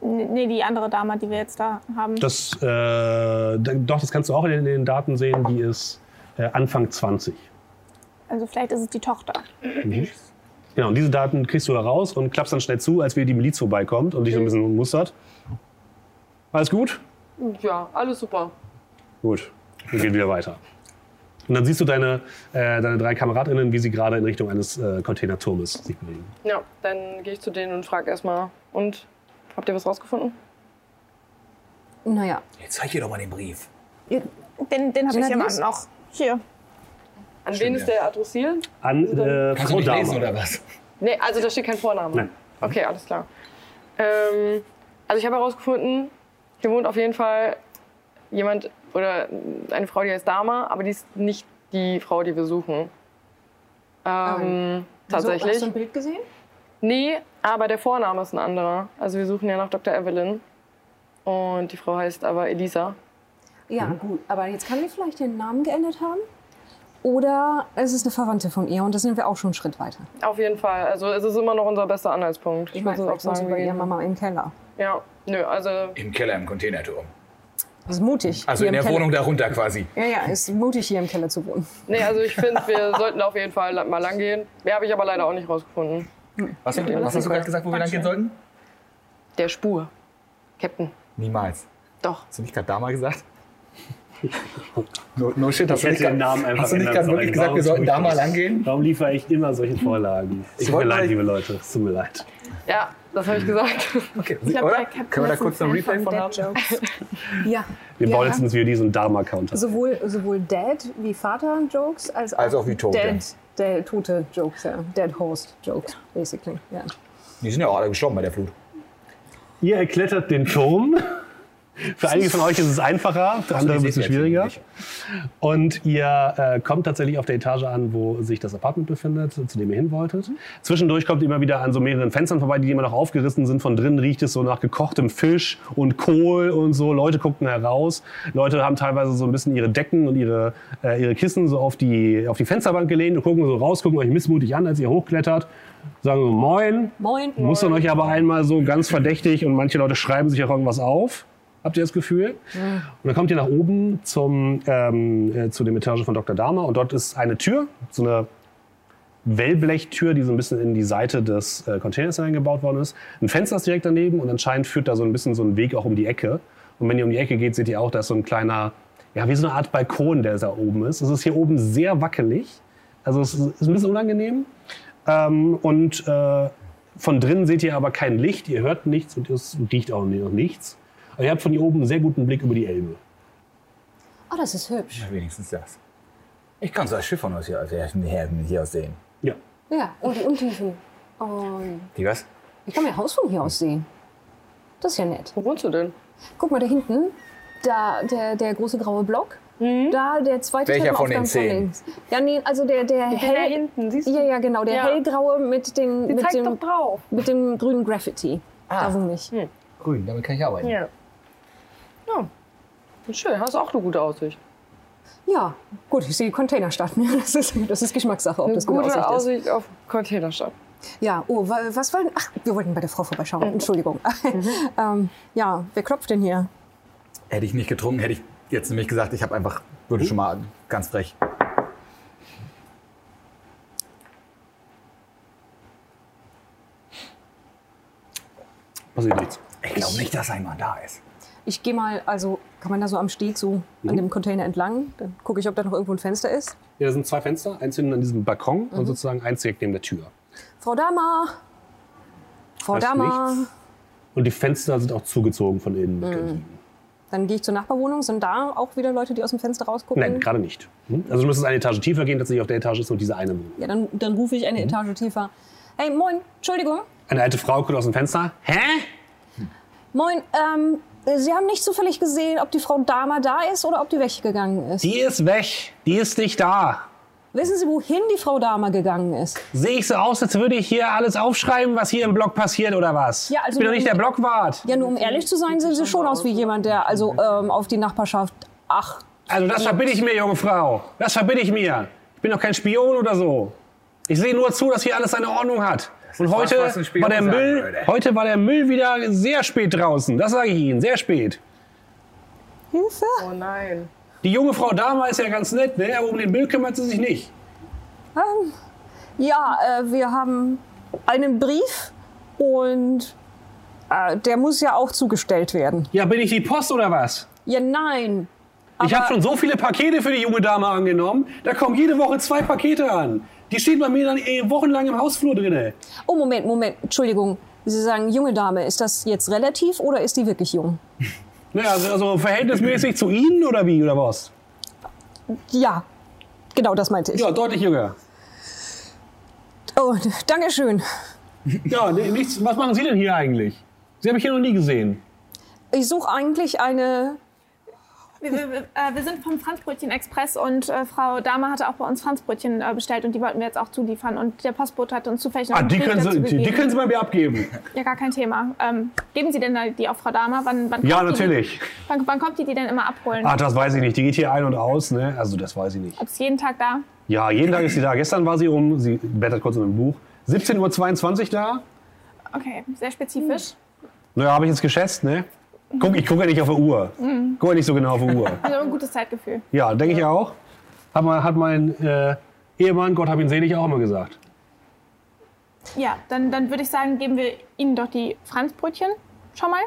Nee, die andere Dame, die wir jetzt da haben. das, äh, da- doch, das kannst du auch in den, Daten sehen, die ist äh, Anfang 20. Also vielleicht ist es die Tochter. Genau, und diese Daten kriegst du heraus und klappst dann schnell zu, als wieder die Miliz vorbeikommt und dich so ein bisschen mustert. Alles gut? Ja, alles super. Gut, wir gehen wieder weiter. Und dann siehst du deine, äh, deine drei Kameradinnen, wie sie gerade in Richtung eines äh, Containerturmes sich bewegen. Ja, dann gehe ich zu denen und frage erstmal, und habt ihr was rausgefunden? Naja, Jetzt zeig ihr doch mal den Brief. Den, den habe ich mal noch. Hier. An wen ist der adressiert? An äh, Kannst Frau du lesen, oder was? Nee, also da steht kein Vorname. Nein. Okay, alles klar. Ähm, also ich habe herausgefunden, hier wohnt auf jeden Fall jemand oder eine Frau, die heißt Dama, aber die ist nicht die Frau, die wir suchen. Ähm, So, hast tatsächlich. du ein Bild gesehen? Nee, aber der Vorname ist ein anderer. Also wir suchen ja nach Dr. Evelyn. Und die Frau heißt aber Elisa. Ja, gut. Aber jetzt kann die vielleicht den Namen geändert haben. Oder es ist eine Verwandte von ihr und da sind wir auch schon einen Schritt weiter. Auf jeden Fall. Also es ist immer noch unser bester Anhaltspunkt. Ich meine, muss vielleicht muss sie bei wir ihrer Mama im Keller. Ja, nö, also Im Keller im Containerturm. Das ist mutig. Also in der Keller. Wohnung darunter quasi. Ja, ja, ist mutig hier im Keller zu wohnen. Nee, also ich finde, wir sollten auf jeden Fall mal lang gehen. Mehr habe ich aber leider auch nicht rausgefunden. Was, was hast du gerade gesagt, wo wir lang gehen sollten? Der Spur. Captain. Niemals. Doch. Hast du nicht gerade Dama gesagt? No, no shit, hast du hätte nicht den grad- Namen einfach Hast du nicht gerade wirklich gesagt, Warum wir sollten da mal das? lang gehen? Warum liefere ich immer solche Vorlagen? Es Ich tut mir leid, mal- liebe Leute. Es tut mir leid. Ja, das habe ich gesagt. Okay, Ich glaub, oder? Können wir da kurz ein noch ein Fan Replay von haben? Dead Jokes. Ja. Wir ja. bauen jetzt wie diesen Dharma-Counter. Sowohl, sowohl Dad wie Vater-Jokes als auch, Als auch wie Tote. Dead, der tote Jokes, ja. Dead Host-Jokes, basically. Ja. Die sind ja auch alle gestorben bei der Flut. Ihr erklettert den Turm. Für einige von euch ist es einfacher, für andere ein bisschen schwieriger. Und ihr äh, kommt tatsächlich auf der Etage an, wo sich das Apartment befindet, zu dem ihr hin wolltet. Zwischendurch kommt ihr immer wieder an so mehreren Fenstern vorbei, die immer noch aufgerissen sind. Von drinnen riecht es so nach gekochtem Fisch und Kohl und so. Leute gucken heraus. Leute haben teilweise so ein bisschen ihre Decken und ihre, äh, ihre Kissen so auf die, auf die Fensterbank gelehnt und gucken so raus, gucken euch missmutig an, als ihr hochklettert. Sagen so Moin. Moin. Mustern euch aber einmal so ganz verdächtig und manche Leute schreiben sich auch irgendwas auf. Habt ihr das Gefühl? Und dann kommt ihr nach oben zum, ähm, äh, zu dem Etage von Dr. Dahmer und dort ist eine Tür, so eine Wellblechtür, die so ein bisschen in die Seite des äh, Containers eingebaut worden ist. Ein Fenster ist direkt daneben und anscheinend führt da so ein bisschen so ein Weg auch um die Ecke. Und wenn ihr um die Ecke geht, seht ihr auch, da ist so ein kleiner, ja, wie so eine Art Balkon, der da oben ist. Es ist hier oben sehr wackelig. Also es ist ein bisschen unangenehm. Ähm, und äh, von drinnen seht ihr aber kein Licht, ihr hört nichts und es riecht auch noch nichts. Aber ihr habt von hier oben einen sehr guten Blick über die Elbe. Oh, das ist hübsch. Ja, wenigstens das. Ich kann so als Schiff von uns hier, also hier, hier aus sehen. Ja. Ja, und die Untiefen. Und Die was? ich kann mein Haus von hier aus sehen. Das ist ja nett. Wo wohnst du denn? Guck mal, da hinten, da der, der große graue Block. Da der zweite Welcher von den zehn? links. Ja, nee, also der, der Da hell... hinten, siehst du? Ja, ja, genau, der Ja. hellgraue mit, den, mit, dem, mit dem grünen Graffiti. Ah. Da wohne ich. Grün, damit kann ich arbeiten. Ja. Ja. Schön, hast auch eine gute Aussicht. Ja, gut, ich sehe Containerstadt. Das ist, das ist Geschmackssache, ob Eine das gute gute Aussicht, ist. Aussicht auf Containerstadt. Ja, oh, wa- was denn? Ach, wir wollten bei der Frau vorbeischauen. Entschuldigung. ähm, ja, wer klopft denn hier? Hätte ich nicht getrunken, hätte ich jetzt nämlich gesagt, ich habe einfach, würde schon mal ganz frech. Passiert nichts. Ich glaube nicht, dass ein Mann da ist. Ich gehe mal, also kann man da so am Steg so an dem Container entlang? Dann gucke ich, ob da noch irgendwo ein Fenster ist. Ja, da sind zwei Fenster, eins hinten an diesem Balkon und sozusagen eins direkt neben der Tür. Frau Dama! Frau Dama! Und die Fenster sind auch zugezogen von innen mit Gardinen. Dann gehe ich zur Nachbarwohnung. Sind da auch wieder Leute, die aus dem Fenster rausgucken? Nein, gerade nicht. Hm? Also du müsstest eine Etage tiefer gehen, tatsächlich auf der Etage ist nur diese eine Wohnung. Ja, dann, dann rufe ich eine Etage tiefer. Hey, moin, Entschuldigung. Eine alte Frau guckt aus dem Fenster. Hä? Moin, ähm, Sie haben nicht zufällig gesehen, ob die Frau Dama da ist oder ob die weggegangen ist. Die ist weg. Die ist nicht da. Wissen Sie, wohin die Frau Dama gegangen ist? Sehe ich so aus, als würde ich hier alles aufschreiben, was hier im Blog passiert oder was? Ja, also ich bin doch nicht der Blockwart. Ja, nur um ehrlich zu sein, sehen Sie schon aus wie jemand, der also ähm, auf die Nachbarschaft. Ach, Also das verbitte ich mir, junge Frau. Das verbitte ich mir. Ich bin doch kein Spion oder so. Ich sehe nur zu, dass hier alles seine Ordnung hat. Und heute war der Müll, heute war der Müll wieder sehr spät draußen. Das sage ich Ihnen, sehr spät. Hilfe! Oh nein. Die junge Frau Dama ist ja ganz nett, ne? aber um den Müll kümmert sie sich nicht. Ähm, ja, äh, wir haben einen Brief und äh, der muss ja auch zugestellt werden. Ja, bin ich die Post oder was? Ja, nein. ich habe schon so viele Pakete für die junge Dame angenommen. Da kommen jede Woche zwei Pakete an. Die stehen bei mir dann eh wochenlang im Hausflur drinne. Oh, Moment, Moment, Entschuldigung. Sie sagen, junge Dame, ist das jetzt relativ oder ist die wirklich jung? Naja, also, also verhältnismäßig zu Ihnen oder wie, oder was? Ja, genau das meinte ich. Ja, deutlich jünger. Oh, danke schön. Ja, nichts. Was machen Sie denn hier eigentlich? Sie habe ich hier noch nie gesehen. Ich suche eigentlich eine. Wir, wir, wir, äh, wir sind vom Franzbrötchen Express und äh, Frau Dahmer hatte auch bei uns Franzbrötchen äh, bestellt und die wollten wir jetzt auch zuliefern. Und der Postbote hat uns zufällig noch Ah, die können, Sie, die, können Sie bei mir abgeben. Ja, gar kein Thema. Ähm, geben Sie denn die auf Frau Dahmer? Wann, wann Ja, kommt die- natürlich. Wann, wann kommt die die denn immer abholen? Ach, das weiß ich nicht. Die geht hier ein und aus, ne? Also, das weiß ich nicht. Ist jeden Tag da? Ja, jeden Tag ist sie da. Gestern war sie um, sie blättert kurz in einem Buch, 17.22 Uhr da. Okay, sehr spezifisch. Naja, habe ich jetzt geschätzt, ne? Guck, ich gucke ja nicht auf die Uhr. Gucke ja nicht so genau auf die Uhr. Also ein gutes Zeitgefühl. Ja, denke ich auch. Hat mein, hat mein äh, Ehemann, Gott hab ihn selig, auch immer gesagt. Ja, dann, dann würde ich sagen, geben wir Ihnen doch die Franzbrötchen schon mal.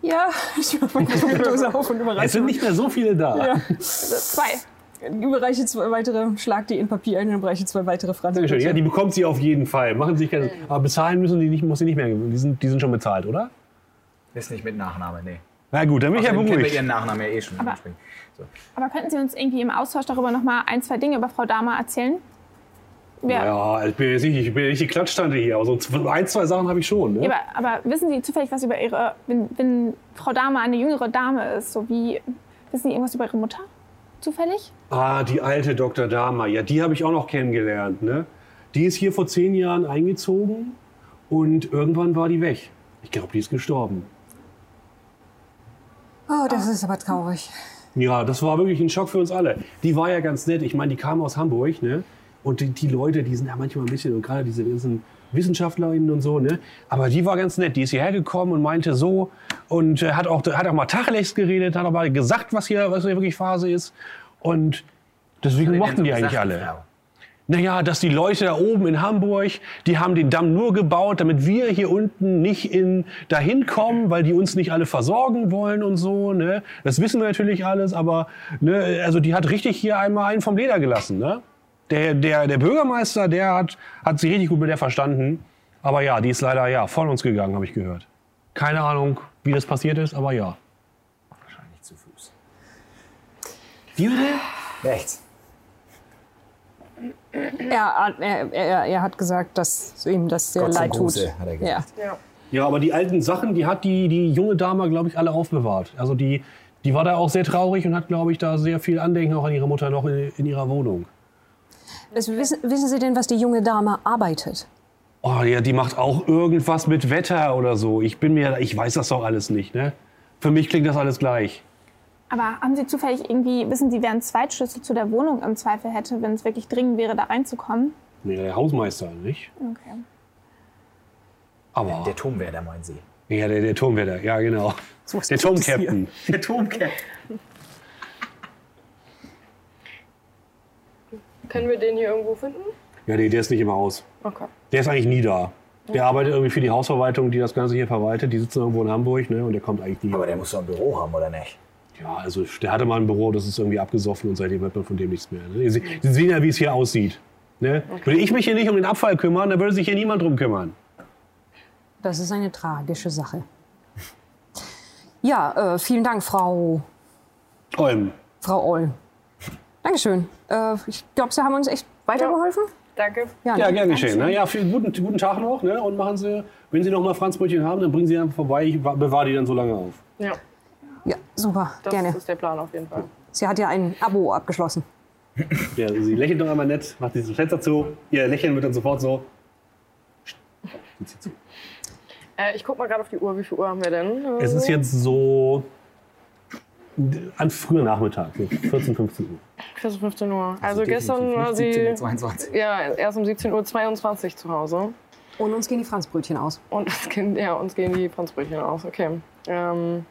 Ja, ich mache meine Dose auf und Es überreiche, sind nicht mehr so viele da. Also zwei. überreiche zwei weitere, schlag die in Papier ein und überreiche zwei weitere Franz. Dankeschön. Ja, die bekommt sie auf jeden Fall. Machen Sie sich keine Aber bezahlen müssen die nicht, muss sie nicht mehr. Die sind, die sind schon bezahlt, oder? Ist nicht mit Nachname, nee. Na gut, dann bin ich ja kennen wir beruhigt. ihren Nachnamen ja eh schon. Aber-. So. Aber könnten Sie uns irgendwie im Austausch darüber noch mal ein, zwei Dinge über Frau Dahmer erzählen? Ja. Ja, ich bin jetzt nicht, ich bin ja nicht die Klatschtante hier, aber so ein, zwei Sachen habe ich schon. Ne? Ja, aber, aber wissen Sie zufällig was über Ihre, wenn, wenn Frau Dahmer eine jüngere Dame ist, so wie, wissen Sie irgendwas über Ihre Mutter? Zufällig? Ah, die alte Dr. Dahmer, ja, die habe ich auch noch kennengelernt. Ne? Die ist hier vor zehn Jahren eingezogen und irgendwann war die weg. Ich glaube, die ist gestorben. Oh, das ist aber traurig. Ja, das war wirklich ein Schock für uns alle. Die war ja ganz nett. Ich meine, die kam aus Hamburg, ne? Und die, die Leute, die sind ja manchmal ein bisschen, und gerade diese ganzen WissenschaftlerInnen und so, ne? Aber die war ganz nett. Die ist hierher gekommen und meinte so und äh, hat, auch, hat auch mal Tacheles geredet, hat auch mal gesagt, was hier, was hier wirklich Phase ist. Und deswegen mochten die eigentlich alle. Naja, dass die Leute da oben in Hamburg, die haben den Damm nur gebaut, damit wir hier unten nicht in, dahin kommen, weil die uns nicht alle versorgen wollen und so. Ne? Das wissen wir natürlich alles, aber ne, also die hat richtig hier einmal einen vom Leder gelassen. Ne? Der, der, der Bürgermeister, der hat, hat sich richtig gut mit der verstanden. Aber ja, die ist leider ja von uns gegangen, habe ich gehört. Keine Ahnung, wie das passiert ist, aber ja. Wahrscheinlich zu Fuß. Wie bitte? Rechts. Er, er, er, er hat gesagt, dass ihm das sehr Gott leid tut. Er ja. gesagt. Ja, aber die alten Sachen, die hat die, die junge Dame, glaube ich, alle aufbewahrt. Also die, die war da auch sehr traurig und hat, glaube ich, da sehr viel Andenken auch an ihre Mutter noch in, in ihrer Wohnung. Das, wissen, wissen Sie denn, was die junge Dame arbeitet? Oh ja, die macht auch irgendwas mit Wetter oder so. Ich bin mir, ich weiß das doch alles nicht, ne? Für mich klingt das alles gleich. Aber haben Sie zufällig irgendwie, wissen Sie, wer einen Zweitschlüssel zu der Wohnung im Zweifel hätte, wenn es wirklich dringend wäre, da reinzukommen? Nee, der Hausmeister, nicht? Okay. Aber Der Turmwärter, meinen Sie? ja, der, der Turmwärter, ja genau. was Der Turmcaptain. Der Turmcaptain. Können wir den hier irgendwo finden? Ja, nee, der ist nicht im Haus. Okay. Der ist eigentlich nie da. Der arbeitet irgendwie für die Hausverwaltung, die das Ganze hier verwaltet. Die sitzen irgendwo in Hamburg, ne? Und der kommt eigentlich nie. Aber der muss doch ein Büro haben, oder nicht? Ja, also der hatte mal ein Büro, das ist irgendwie abgesoffen und seitdem hört man von dem nichts mehr. Ne? Sie, Sie sehen ja, wie es hier aussieht. Ne? Würde ich mich hier nicht um den Abfall kümmern, dann würde sich hier niemand drum kümmern. Das ist eine tragische Sache. Ja, äh, vielen Dank, Frau, Olm. Frau Oll. Dankeschön. Äh, ich glaube, Sie haben uns echt weitergeholfen. Danke. Ja, ne? gern geschehen. Ne? Ja, viel, guten, guten Tag noch. Ne? Und machen Sie, wenn Sie noch mal Franzbrötchen haben, dann bringen Sie einfach vorbei. Ich wa- bewahre die dann so lange auf. Ja, Ja, super, das gerne. ist der Plan auf jeden Fall. Sie hat ja ein Abo abgeschlossen. Ja, Sie lächelt doch einmal nett, macht dieses Fenster zu. Ihr Lächeln wird dann sofort so. Äh, ich guck mal gerade auf die Uhr. Wie viel Uhr haben wir denn? Es ist jetzt so An früher Nachmittag, so 14, 15 Uhr. 14, 15 Uhr. Also, gestern war sie 22. ja, erst um 17.22 Uhr zu Hause. Und uns gehen die Franzbrötchen aus. Und uns gehen, ja, uns gehen die Franzbrötchen aus. Okay. Ähm,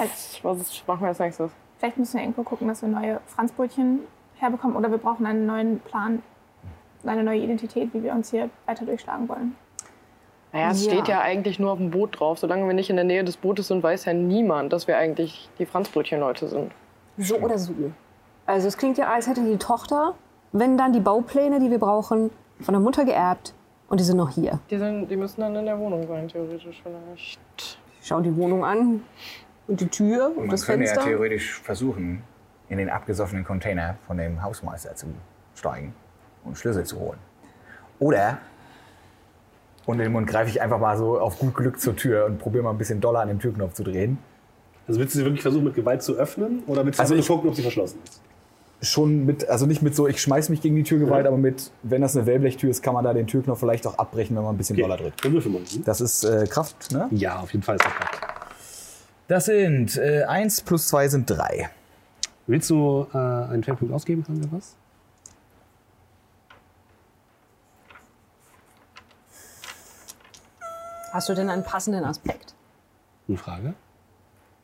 was, was ist, machen wir als nächstes? Vielleicht müssen wir irgendwo gucken, dass wir neue Franzbrötchen herbekommen. Oder wir brauchen einen neuen Plan, eine neue Identität, wie wir uns hier weiter durchschlagen wollen. Naja, es Ja. steht ja eigentlich nur auf dem Boot drauf. Solange wir nicht in der Nähe des Bootes sind, weiß ja niemand, dass wir eigentlich die Franzbrötchen-Leute sind. So oder so. Also es klingt ja, als hätte die Tochter, wenn dann die Baupläne, die wir brauchen, von der Mutter geerbt und die sind noch hier. Die, sind, die müssen dann in der Wohnung sein, theoretisch vielleicht. Schau die Wohnung an und die Tür und, Man das könnte Fenster. ja theoretisch versuchen, in den abgesoffenen Container von dem Hausmeister zu steigen und Schlüssel zu holen. Oder und in den Mund greife ich einfach mal so auf gut Glück zur Tür und probiere mal ein bisschen doller an dem Türknopf zu drehen. Also willst du sie wirklich versuchen, mit Gewalt zu öffnen? Oder willst du Also ich- gucken, ob sie verschlossen ist? Schon mit, also nicht mit so, ich schmeiß mich gegen die Türgewalt, aber mit, wenn das eine Wellblechtür ist, kann man da den Türknopf vielleicht auch abbrechen, wenn man ein bisschen drückt. Würfel mal. Hm? Das ist äh, Kraft, ne? Ja, auf jeden Fall ist das Kraft. Das sind äh, 1 plus 2 sind 3. Willst du äh, einen Feldpunkt ausgeben, haben wir was? Hast du denn einen passenden Aspekt? Eine Frage.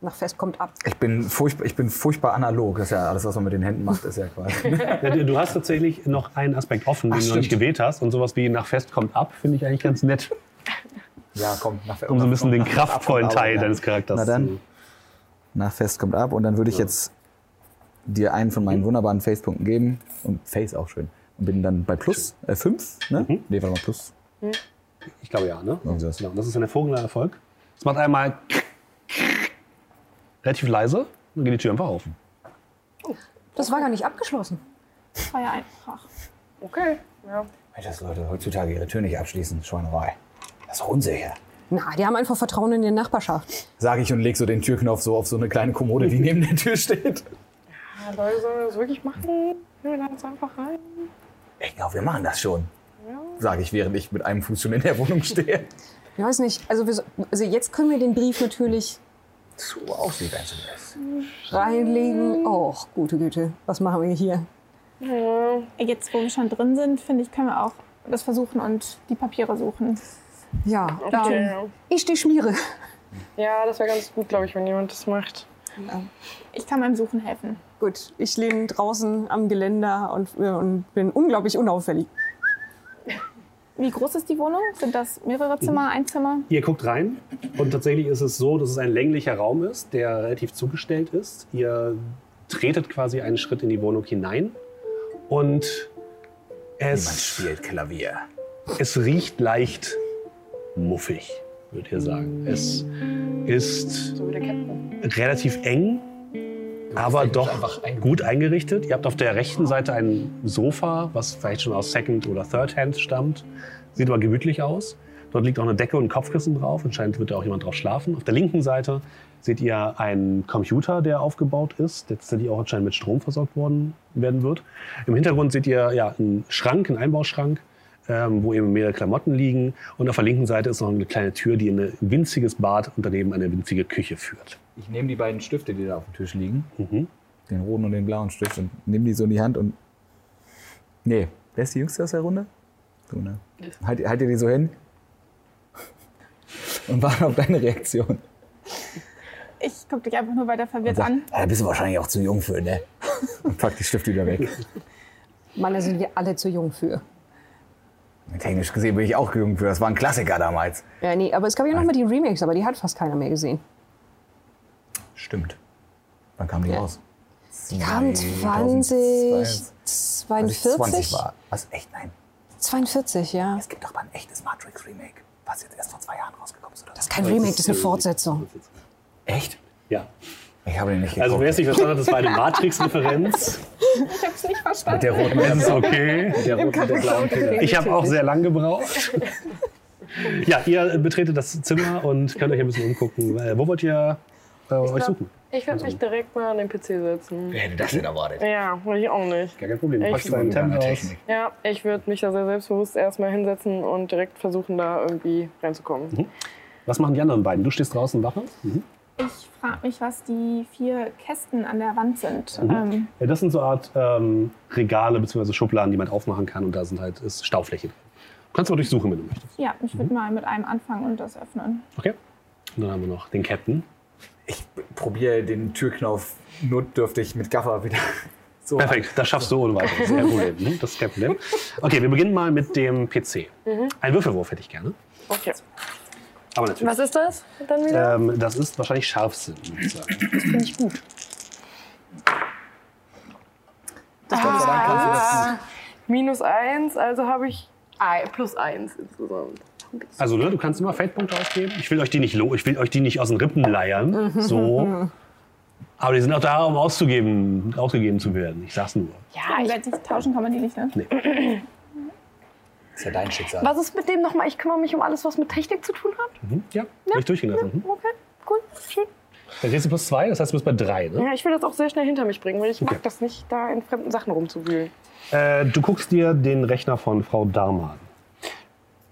Nach Fest kommt ab. Ich bin, furchtbar, ich bin furchtbar analog. Das ist ja alles, was man mit den Händen macht, ist ja quasi. Du- hast tatsächlich noch einen Aspekt offen, den Ach, du noch nicht gewählt hast. Und sowas wie nach Fest kommt ab, finde ich eigentlich ganz nett. Ja, komm, nach, Um so ein bisschen den kraftvollen Teil ja. deines Charakters Na dann. Nach Fest kommt ab und dann würde ich jetzt dir einen von meinen wunderbaren Face-Punkten geben. Und Face auch schön. Und bin dann bei plus 5, ne? Nee, warte mal, plus. Ich glaube ja, ne? Genau, das ist ein hervorragender Erfolg. Es macht einmal relativ leise und geht die Tür einfach auf. Das war gar nicht abgeschlossen. Das war ja einfach. Okay. Ja. Mensch, dass Leute heutzutage ihre Tür nicht abschließen, Schweinerei. Das ist doch unsicher. Na, die haben einfach Vertrauen in die Nachbarschaft. Sage ich und leg so den Türknopf so auf so eine kleine Kommode, die neben der Tür steht. Ja, Leute, sollen wir das wirklich machen? Wir da jetzt einfach rein? Ich glaube, wir machen das schon. Sage ich, während ich mit einem Fuß schon in der Wohnung stehe. Ich weiß nicht. Also, wir, so- also jetzt können wir den Brief natürlich So aussieht, als es reinlegen. Och, gute Güte. Was machen wir hier? Jetzt, wo wir schon drin sind, finde ich, können wir auch das versuchen und die Papiere suchen. Ja, Okay. dann ich die Schmiere. Ja, das wäre ganz gut, glaube ich, wenn jemand das macht. Ich kann beim Suchen helfen. Gut, ich lehne draußen am Geländer und, äh, und bin unglaublich unauffällig. Wie groß ist die Wohnung? Sind das mehrere Zimmer, ein Zimmer? Ihr guckt rein und tatsächlich ist es so, dass es ein länglicher Raum ist, der relativ zugestellt ist. Ihr tretet quasi einen Schritt in die Wohnung hinein und Jemand es, spielt Klavier. es riecht leicht muffig, würde ihr sagen. Es ist So der Captain. relativ eng, aber doch gut eingerichtet. Ihr habt auf der rechten Seite ein Sofa, was vielleicht schon aus Second oder Third Hand stammt. Sieht aber gemütlich aus. Dort liegt auch eine Decke und ein Kopfkissen drauf. Anscheinend wird da auch jemand drauf schlafen. Auf der linken Seite seht ihr einen Computer, der aufgebaut ist, der tatsächlich auch anscheinend mit Strom versorgt worden werden wird. Im Hintergrund seht ihr ja, einen Schrank, einen Einbauschrank, ähm, wo eben mehrere Klamotten liegen. Und auf der linken Seite ist noch eine kleine Tür, die in ein winziges Bad und daneben eine winzige Küche führt. Ich nehme die beiden Stifte, die da auf dem Tisch liegen, Mhm. den roten und den blauen Stift, und nehme die so in die Hand und. Nee, wer ist die Jüngste aus der Runde? Du, ne? Halt, halt dir die so hin. Und warte auf deine Reaktion. Ich gucke dich einfach nur weiter verwirrt Sag, an. Da bist du wahrscheinlich auch zu jung für, ne? Und pack die Stifte wieder weg. Mann, da sind wir alle zu jung für. Technisch gesehen bin ich auch jung für. Das war ein Klassiker damals. Ja, nee, aber es gab ja noch mal die Remakes, aber die hat fast keiner mehr gesehen. Stimmt. Wann kam die Ja. raus? Die kam 20, 20 42? war. Was? Echt? Nein. 42, ja. Es gibt doch mal ein echtes Matrix-Remake, was jetzt erst vor zwei Jahren rausgekommen ist. Oder Das ist kein Remake, das ist eine Fortsetzung. Echt? Ja. Ich habe den nicht geguckt. Also wer es nicht verstanden hat, das war eine Matrix-Referenz. Ich habe es nicht verstanden. Mit der roten Das ist okay. der roten und der blauen Pille. Ich habe auch sehr lang gebraucht. Ja, ihr betretet das Zimmer und könnt euch ein bisschen umgucken. Äh, Wo wollt ihr äh, euch suchen? Ich werde mich direkt mal an den PC setzen. Wer hätte das denn erwartet? Ja, will ich auch nicht. Gar kein Problem. Echt? Packst deinen Tent aus. Technik. Ja, ich würde mich da sehr selbstbewusst erstmal hinsetzen und direkt versuchen, da irgendwie reinzukommen. Was machen die anderen beiden? Du stehst draußen Wache. Mhm. Ich frage mich, was die vier Kästen an der Wand sind. Mhm. Ähm, Ja, das sind so eine Art ähm, Regale bzw. Schubladen, die man aufmachen kann und da sind halt ist Staufläche drin. Du kannst mal durchsuchen, wenn du möchtest. ja, ich Mhm. würde mal mit einem anfangen und das öffnen. Okay. Und dann haben wir noch den Captain. Ich probiere den Türknopf notdürftig mit Gaffer wieder so. Perfekt, das schaffst du ohne weiteres. Kein Problem. ne? Das ist kein Problem. Okay, wir beginnen mal mit dem PC. Ein Würfelwurf hätte ich gerne. Okay. Aber natürlich. Was ist das dann wieder? Ähm, das ist wahrscheinlich Scharfsinn, würde ich sagen. Finde ich gut. Das Ah, minus eins, also habe ich ein, plus eins insgesamt. Also, ne, du kannst immer Feldpunkte ausgeben. Ich will euch die nicht, lo ich will euch die nicht aus den Rippen leiern. So. Aber die sind auch da, um auszugeben, ausgegeben zu werden. Ich sag's nur. Ja, ich, Gegenseitig tauschen kann man die nicht, ne? Ist ja dein Schicksal. was ist mit dem nochmal? Ich kümmere mich um alles, was mit Technik zu tun hat. Mhm. Ja, soll ich durchgehen lassen. Mhm. Okay, cool, schön. Dann kriegst du plus zwei, das heißt, du bist bei drei. Ne? Ja, ich will das auch sehr schnell hinter mich bringen, weil ich Okay. mag das nicht, da in fremden Sachen rumzuwühlen. Äh, du guckst dir den Rechner von Frau Dharma an.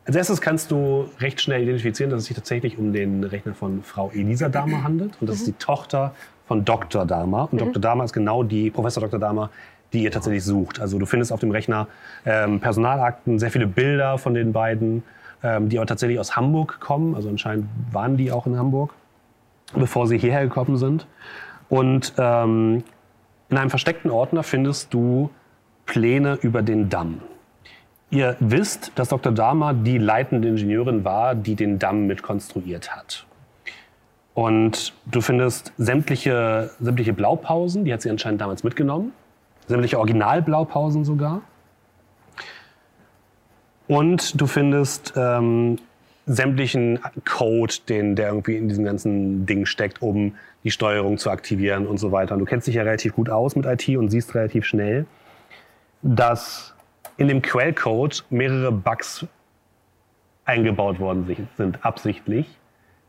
Als erstes kannst du recht schnell identifizieren, dass es sich tatsächlich um den Rechner von Frau Elisa Dharma handelt. Und das ist die Tochter von Dr. Dharma. Und Dr. Dharma ist genau die, Professor Dr. Dharma, die ihr tatsächlich sucht. Also du findest auf dem Rechner ähm, Personalakten, sehr viele Bilder von den beiden, ähm, die aber tatsächlich aus Hamburg kommen. Also anscheinend waren die auch in Hamburg, bevor sie hierher gekommen sind. Und ähm, in einem versteckten Ordner findest du Pläne über den Damm. Ihr wisst, dass Dr. Dahmer die leitende Ingenieurin war, die den Damm mit konstruiert hat. Und du findest sämtliche, sämtliche Blaupausen, die hat sie anscheinend damals mitgenommen. Sämtliche Originalblaupausen sogar. Und du findest ähm, sämtlichen Code, den, der irgendwie in diesem ganzen Ding steckt, um die Steuerung zu aktivieren und so weiter. Und du kennst dich ja relativ gut aus mit IT und siehst relativ schnell, dass in dem Quellcode mehrere Bugs eingebaut worden si- sind, absichtlich,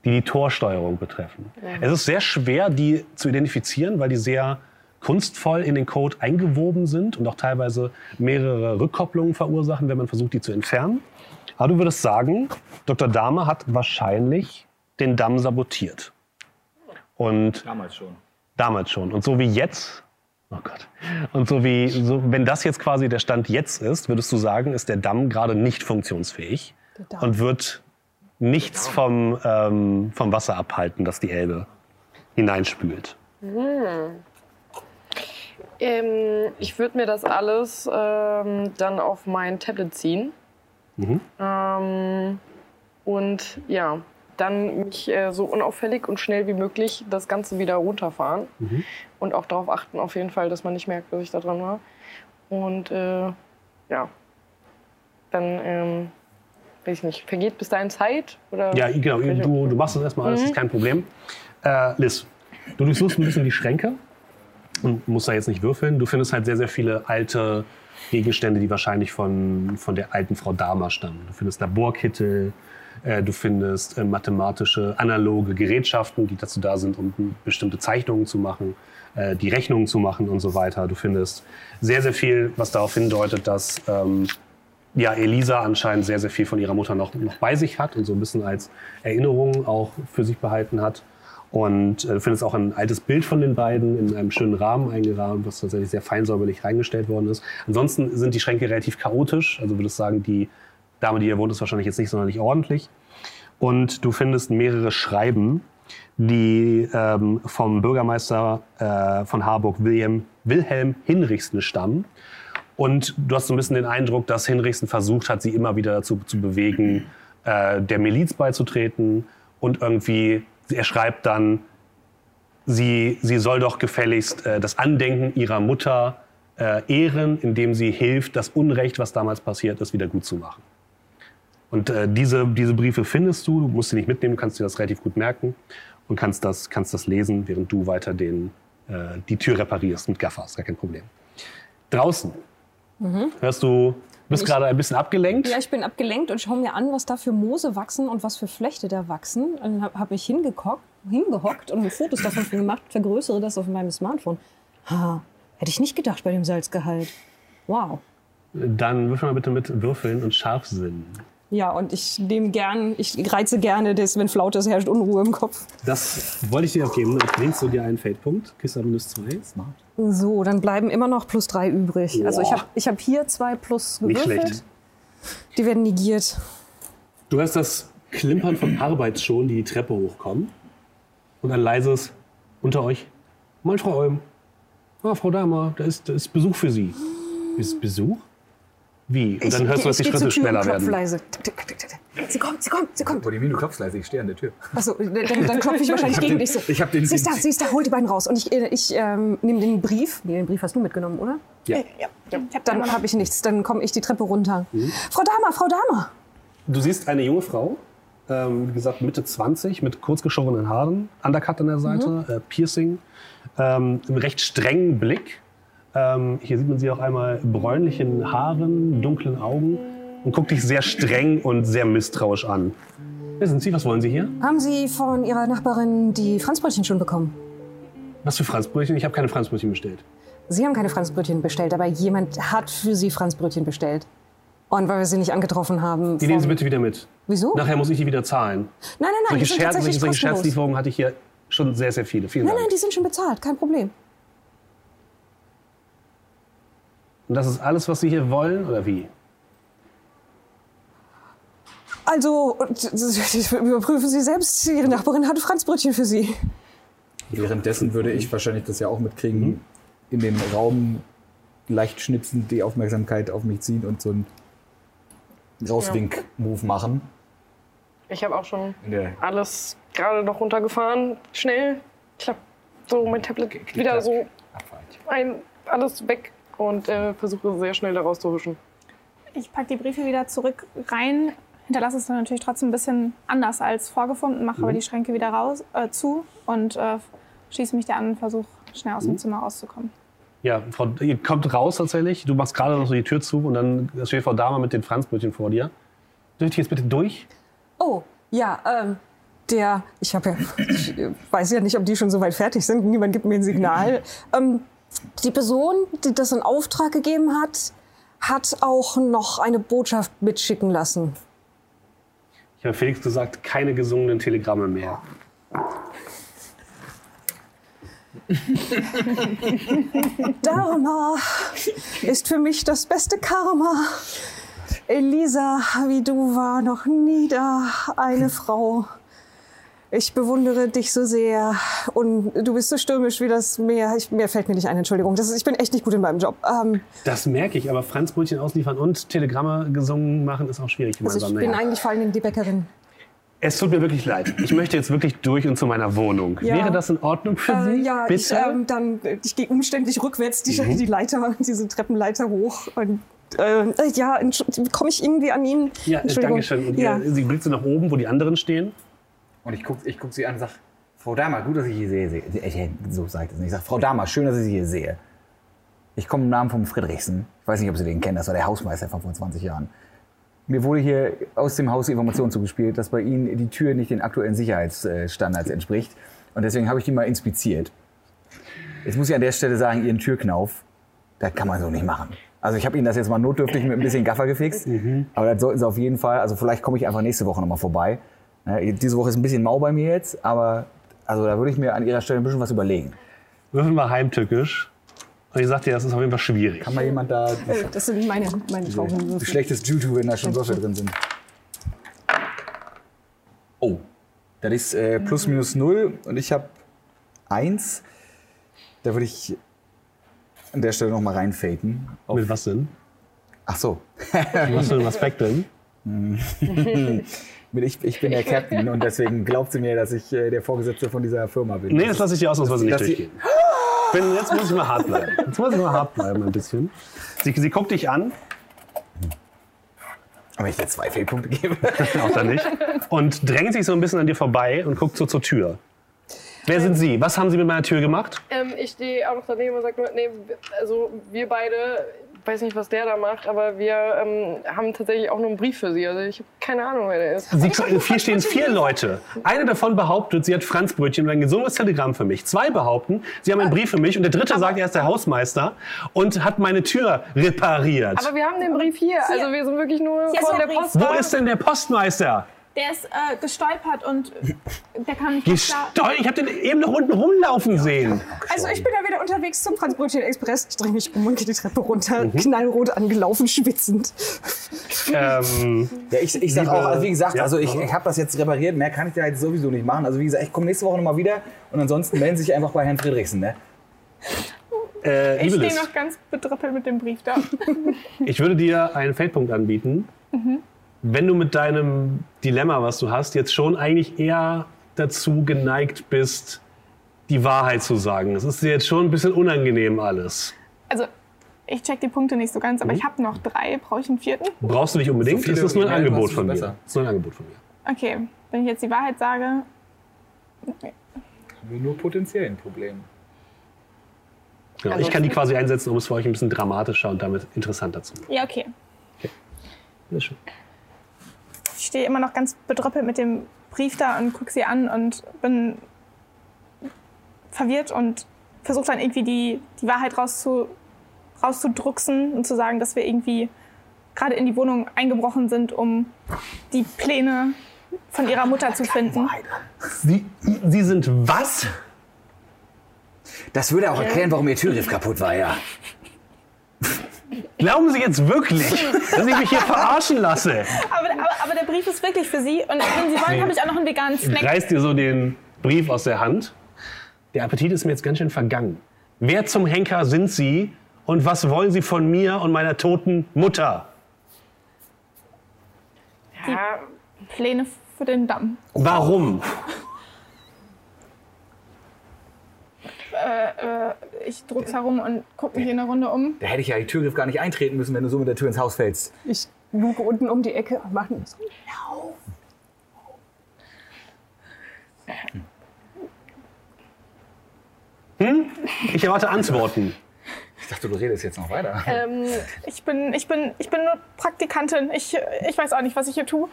die die Torsteuerung betreffen. Es ist sehr schwer, die zu identifizieren, weil die sehr kunstvoll in den Code eingewoben sind und auch teilweise mehrere Rückkopplungen verursachen, wenn man versucht, die zu entfernen. Aber du würdest sagen, Dr. Dahmer hat wahrscheinlich den Damm sabotiert. Und Damals schon. Damals schon. Und so wie jetzt, oh Gott, und so wie, so, wenn das jetzt quasi der Stand jetzt ist, würdest du sagen, ist der Damm gerade nicht funktionsfähig und wird nichts vom, ähm, vom Wasser abhalten, das die Elbe hineinspült. Ähm, ich würde mir das alles ähm, dann auf mein Tablet ziehen. Mhm. Ähm, und ja, dann mich äh, so unauffällig und schnell wie möglich das Ganze wieder runterfahren. Mhm. Und auch darauf achten, auf jeden Fall, dass man nicht merkt, dass ich da dran war. Und äh, ja, dann, ähm, weiß ich nicht, vergeht bis dahin Zeit? Oder Ja, genau. Du, du machst das erstmal, alles ist kein Problem. Äh, Liz, du durchsuchst ein bisschen die Schränke und musst da jetzt nicht würfeln. Du findest halt sehr, sehr viele alte Gegenstände, die wahrscheinlich von, von der alten Frau Dahmer stammen. Du findest Laborkittel, äh, du findest äh, mathematische, analoge Gerätschaften, die dazu da sind, um bestimmte Zeichnungen zu machen, äh, die Rechnungen zu machen und so weiter. Du findest sehr, sehr viel, was darauf hindeutet, dass ähm, ja, Elisa anscheinend sehr, sehr viel von ihrer Mutter noch, noch bei sich hat und so ein bisschen als Erinnerung auch für sich behalten hat. Und äh, du findest auch ein altes Bild von den beiden in einem schönen Rahmen eingerahmt, was tatsächlich sehr feinsäuberlich reingestellt worden ist. Ansonsten sind die Schränke relativ chaotisch. Also würdest sagen, die Dame, die hier wohnt, ist wahrscheinlich jetzt nicht sonderlich ordentlich. Und du findest mehrere Schreiben, die ähm, vom Bürgermeister äh, von Harburg, William, Wilhelm Hinrichsen, stammen. Und du hast so ein bisschen den Eindruck, dass Hinrichsen versucht hat, sie immer wieder dazu zu bewegen, äh, der Miliz beizutreten. Und irgendwie, er schreibt dann, sie, sie soll doch gefälligst äh, das Andenken ihrer Mutter äh, ehren, indem sie hilft, das Unrecht, was damals passiert ist, wieder gut zu machen. Und äh, diese, diese Briefe findest du, du musst sie nicht mitnehmen, du kannst dir das relativ gut merken und kannst das, kannst das lesen, während du weiter den, äh, die Tür reparierst mit Gaffers, gar kein Problem. Draußen hörst du, bist Ich- gerade ein bisschen abgelenkt. Ja, ich bin abgelenkt und schaue mir an, was da für Moose wachsen und was für Flechte da wachsen. Und dann habe hab ich hingehockt und Fotos davon gemacht, vergrößere das auf meinem Smartphone. Ha, hätte ich nicht gedacht bei dem Salzgehalt. Wow. Dann würfel mal bitte mit Würfeln und Scharfsinn. Ja, und ich nehme gern, ich reize gerne das, wenn Flaute ist, herrscht Unruhe im Kopf. Das wollte ich dir auch geben. Dann lehnst du dir einen Fade-Punkt, aber minus zwei. Smart. So, dann bleiben immer noch plus drei übrig. Also ich Boah. habe ich hab hier zwei plus Nicht gewürfelt. schlecht. Die werden negiert. Du hast das Klimpern von Arbeitsschuhen, die die Treppe hochkommen. Und ein leises unter euch. Moin, Frau Olm. Ah, Frau Dahmer, da ist, da ist Besuch für Sie. Ist Besuch? Wie? Und dann hörst du, dass die ich Schritte schneller werden. leise. Tick, tick, tick. Sie kommt, sie kommt, sie kommt. Bodimino, du klopfst leise, ich stehe an der Tür. Achso, dann, dann klopfe ich wahrscheinlich hab gegen den- dich so. ich hab den- Sie ist da, sie ist da, hol die beiden raus. Und ich, äh, ich ähm, nehme den Brief. Nee, den Brief hast du mitgenommen, oder? Ja. Ja, ich hab Dann habe ich nichts. Dann komme ich die Treppe runter. Frau Dahmer, Frau Dahmer. Du siehst eine junge Frau, ähm, wie gesagt Mitte 20, mit kurz geschorenen Haaren, Undercut an der Seite, äh, Piercing, ähm, einem recht strengen Blick. Ähm, hier sieht man sie auch einmal bräunlichen Haaren, dunklen Augen und guckt dich sehr streng und sehr misstrauisch an. Wer sind Sie? Was wollen Sie hier? Haben Sie von Ihrer Nachbarin die Franzbrötchen schon bekommen? Was für Franzbrötchen? Ich habe keine Franzbrötchen bestellt. Sie haben keine Franzbrötchen bestellt, aber jemand hat für Sie Franzbrötchen bestellt. Und weil wir sie nicht angetroffen haben. Die nehmen Sie bitte wieder mit. Wieso? Nachher muss ich die wieder zahlen. Nein, nein, nein, Solche, Scherz, solche, solche. Scherzlieferungen hatte ich hier schon sehr, sehr viele. Vielen Nein, Dank. nein, die sind schon bezahlt, kein Problem. Und das ist alles, was Sie hier wollen, oder wie? Also, und- überprüfen Sie selbst, Ihre Nachbarin hatte Franzbrötchen für Sie. Währenddessen würde ich wahrscheinlich das ja auch mitkriegen, in den Raum leicht schnipsend die Aufmerksamkeit auf mich ziehen und so einen Rauswink-Move machen. Ich habe auch schon der alles gerade noch runtergefahren. Schnell. Ich habe so mein Tablet wieder so ein, alles weg und äh, versuche sehr schnell da rauszuhuschen. Ich packe die Briefe wieder zurück rein, hinterlasse es dann natürlich trotzdem ein bisschen anders als vorgefunden, mache aber die Schränke wieder raus, äh, zu und äh, schließe mich da an und versuche schnell aus dem Zimmer rauszukommen. Ja, Frau, ihr kommt raus tatsächlich. Du machst gerade noch so die Tür zu und dann steht Frau Dahmer mit den Franzbrötchen vor dir. Dürft ihr jetzt bitte durch? Oh, ja, ähm, der, ich habe ja, ich weiß ja nicht, ob die schon so weit fertig sind, niemand gibt mir ein Signal. Ähm, die Person, die das in Auftrag gegeben hat, hat auch noch eine Botschaft mitschicken lassen. Ich habe Felix gesagt, keine gesungenen Telegramme mehr. Dharma ist für mich das beste Karma. Elisa, wie du war noch nie da eine Frau. Ich bewundere dich so sehr und du bist so stürmisch wie das Meer. Ich, mehr fällt mir nicht ein, Entschuldigung. Das ist, ich bin echt nicht gut in meinem Job. Ähm, Das merke ich, aber Franzbrötchen ausliefern und Telegramme gesungen machen ist auch schwierig also gemeinsam. ich bin Naja. eigentlich vor allen Dingen die Bäckerin. Es tut mir wirklich leid. Ich möchte jetzt wirklich durch und zu meiner Wohnung. Ja. Wäre das in Ordnung für Äh, Sie? ja, bitte? ich, ähm, dann, ich gehe umständlich rückwärts die, die Leiter, diese Treppenleiter hoch. Und, äh, ja, komme ich irgendwie an ihn? ja, äh, danke schön. Und Ja. Sie blickt so nach oben, wo die anderen stehen. Und ich gucke ich guck sie an und sage, Frau Dahmer, gut, dass ich Sie sehe. sehe. Ich, so sage ich das nicht. Ich sage, Frau Dahmer, schön, dass ich Sie hier sehe. Ich komme im Namen von Friedrichsen. Ich weiß nicht, ob Sie den kennen. Das war der Hausmeister von vor 20 Jahren. Mir wurde hier aus dem Haus Information zugespielt, dass bei Ihnen die Tür nicht den aktuellen Sicherheitsstandards entspricht. Und deswegen habe ich die mal inspiziert. Jetzt muss ich an der Stelle sagen, Ihren Türknauf, das kann man so nicht machen. Also ich habe Ihnen das jetzt mal notdürftig mit ein bisschen Gaffer gefixt. Aber das sollten Sie auf jeden Fall, also vielleicht komme ich einfach nächste Woche nochmal vorbei. Ja, diese Woche ist ein bisschen mau bei mir jetzt, aber also da würde ich mir an Ihrer Stelle ein bisschen was überlegen. Würfeln wir heimtückisch. Und ich sagte, das ist auf jeden Fall schwierig. Kann mal jemand da Äh, Das sind meine, meine Taubenwürfel. schlechtes Juju, wenn da schon Würfel drin sind? Oh, das ist äh, plus minus null und ich habe eins. Da würde ich an der Stelle noch mal reinfaden. Auf- Mit was denn? Ach so, Was für ein Aspekt denn? Mit ich, ich bin der Captain und deswegen glaubt sie mir, dass ich äh, der Vorgesetzte von dieser Firma bin. Nee, das lasse ich dir ausnahmsweise nicht durchgehen. Bin, jetzt muss ich mal hart bleiben. Jetzt muss ich mal hart bleiben ein bisschen. Sie, sie guckt dich an, Aber ich dir zwei Fehlpunkte gebe. auch da nicht, und drängt sich so ein bisschen an dir vorbei und guckt so zur Tür. Wer sind Sie? Was haben Sie mit meiner Tür gemacht? Ähm, ich stehe auch noch daneben und sage nur, nee, also wir beide weiß nicht, was der da macht, aber wir ähm, haben tatsächlich auch nur einen Brief für sie. Also ich habe keine Ahnung, wer der ist. Sie, hier stehen vier Leute. Eine davon behauptet, sie hat Franzbrötchen und ein gesundes Telegramm für mich. Zwei behaupten, sie haben einen Brief für mich. Und der dritte sagt, er ist der Hausmeister und hat meine Tür repariert. Aber wir haben den Brief hier. Also wir sind wirklich nur von der. Post. Wo ist denn der Postmeister? Der ist äh, gestolpert und der kam nicht klar. Ich habe den eben noch unten rumlaufen sehen. Also ich bin da wieder unterwegs zum Franzbrötchen Express. Ich drehe mich um und gehe die Treppe runter, Mhm. knallrot angelaufen, schwitzend. Ähm, Ja, ich, ich sag auch, also wie gesagt, Ja. also ich, ich habe das jetzt repariert, mehr kann ich da jetzt sowieso nicht machen. Also wie gesagt, ich komme nächste Woche nochmal wieder und ansonsten melden Sie sich einfach bei Herrn Friedrichsen, ne? äh, Ich stehe noch ganz bedrüppelt mit dem Brief da. ich würde dir einen Feldpunkt anbieten, wenn du mit deinem Dilemma, was du hast, jetzt schon eigentlich eher dazu geneigt bist, die Wahrheit zu sagen. Es ist dir jetzt schon ein bisschen unangenehm alles. Also, ich check die Punkte nicht so ganz, Mhm. aber ich habe noch drei. Brauche ich einen vierten? Brauchst du nicht unbedingt, So es ist nur ein Angebot von mir. besser. Es ist nur ein Angebot von mir. Okay, wenn ich jetzt die Wahrheit sage, Haben wir nur potenziell ein Problem. Genau, ich kann die quasi einsetzen, um es für euch ein bisschen dramatischer und damit interessanter zu machen. ja, okay. Sehr schön. Ich stehe immer noch ganz bedrüppelt mit dem Brief da und gucke sie an und bin verwirrt und versuche dann irgendwie die, die Wahrheit rauszu, rauszudrucksen und zu sagen, dass wir irgendwie gerade in die Wohnung eingebrochen sind, um die Pläne von ihrer Mutter zu finden. Sie, Sie sind was? Das würde auch erklären, warum Ihr Türgriff kaputt war, ja. Glauben Sie jetzt wirklich, dass ich mich hier verarschen lasse? Aber, aber, aber der Brief ist wirklich für Sie und wenn Sie wollen, habe ich auch noch einen veganen Snack. Reißt dir so den Brief aus der Hand. Der Appetit ist mir jetzt ganz schön vergangen. Wer zum Henker sind Sie und was wollen Sie von mir und meiner toten Mutter? Ja, Pläne für den Damm. Warum? Äh, äh, ich druck's herum und gucke mich in der Runde um. Da hätte ich ja die Türgriff gar nicht eintreten müssen, wenn du so mit der Tür ins Haus fällst. Ich luge unten um die Ecke und mache so. Ich erwarte Antworten. Ich dachte, du redest jetzt noch weiter. ähm, Ich bin, ich bin, ich bin nur Praktikantin. Ich, ich weiß auch nicht, was ich hier tue.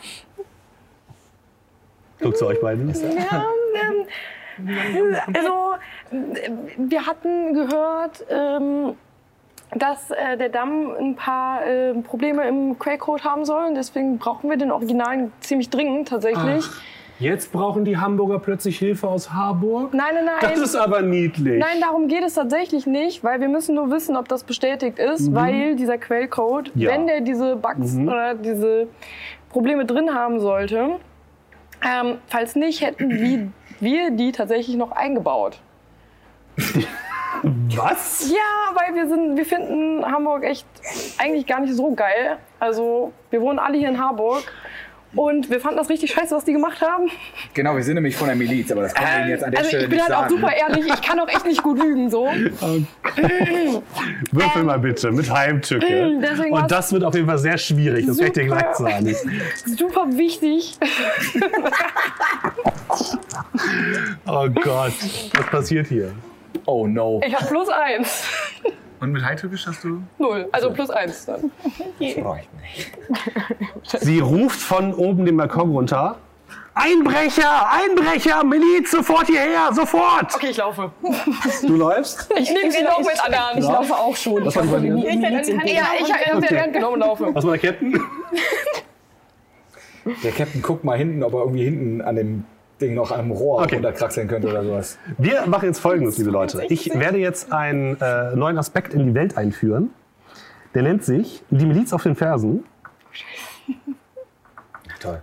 Guckt zu euch beiden. ja, ähm, also wir hatten gehört, ähm, dass äh, der Damm ein paar äh, Probleme im Quellcode haben soll. Und deswegen brauchen wir den Originalen ziemlich dringend tatsächlich. Jetzt brauchen die Hamburger plötzlich Hilfe aus Harburg? Nein, nein, nein. Das ist aber niedlich. Nein, darum geht es tatsächlich nicht, weil wir müssen nur wissen, ob das bestätigt ist, weil dieser Quellcode, Mhm. Ja. Mhm. wenn der diese Bugs oder diese Probleme drin haben sollte, ähm, falls nicht, hätten wir, wir die tatsächlich noch eingebaut. Was? Ja, weil wir sind, wir finden Hamburg echt eigentlich gar nicht so geil. Also wir wohnen alle hier in Harburg und wir fanden das richtig scheiße, was die gemacht haben. Genau, wir sind nämlich von der Miliz, aber das können wir Ihnen jetzt an der Also Stelle ich bin nicht halt auch sagen. super ehrlich, ich kann auch echt nicht gut lügen so. Würfel mal bitte mit Heimtücke. Ähm, Und das wird auf jeden Fall sehr schwierig, das kann ich dir Super. gleich sagen. Super wichtig. Oh Gott, was passiert hier? Oh no. Ich habe plus eins. Und mit Heimtückisch hast du? Null. Also plus eins dann. Reicht nicht. Sie ruft von oben den Balkon runter. Einbrecher! Einbrecher! Miliz, sofort hierher! Sofort! Okay, ich laufe. Du läufst? Ich nehme sie noch mit an. Ich laufe auch schon. Was war bei dir? Ich Ja, ich habe Hand genommen und laufe. Was war der Captain? Der Captain guckt mal hinten, ob er irgendwie hinten an dem Ding noch an einem Rohr Okay. runterkraxeln könnte oder sowas. Wir machen jetzt folgendes, liebe Leute. Ich werde jetzt einen äh, neuen Aspekt in die Welt einführen. Der nennt sich die Miliz auf den Fersen. Toll.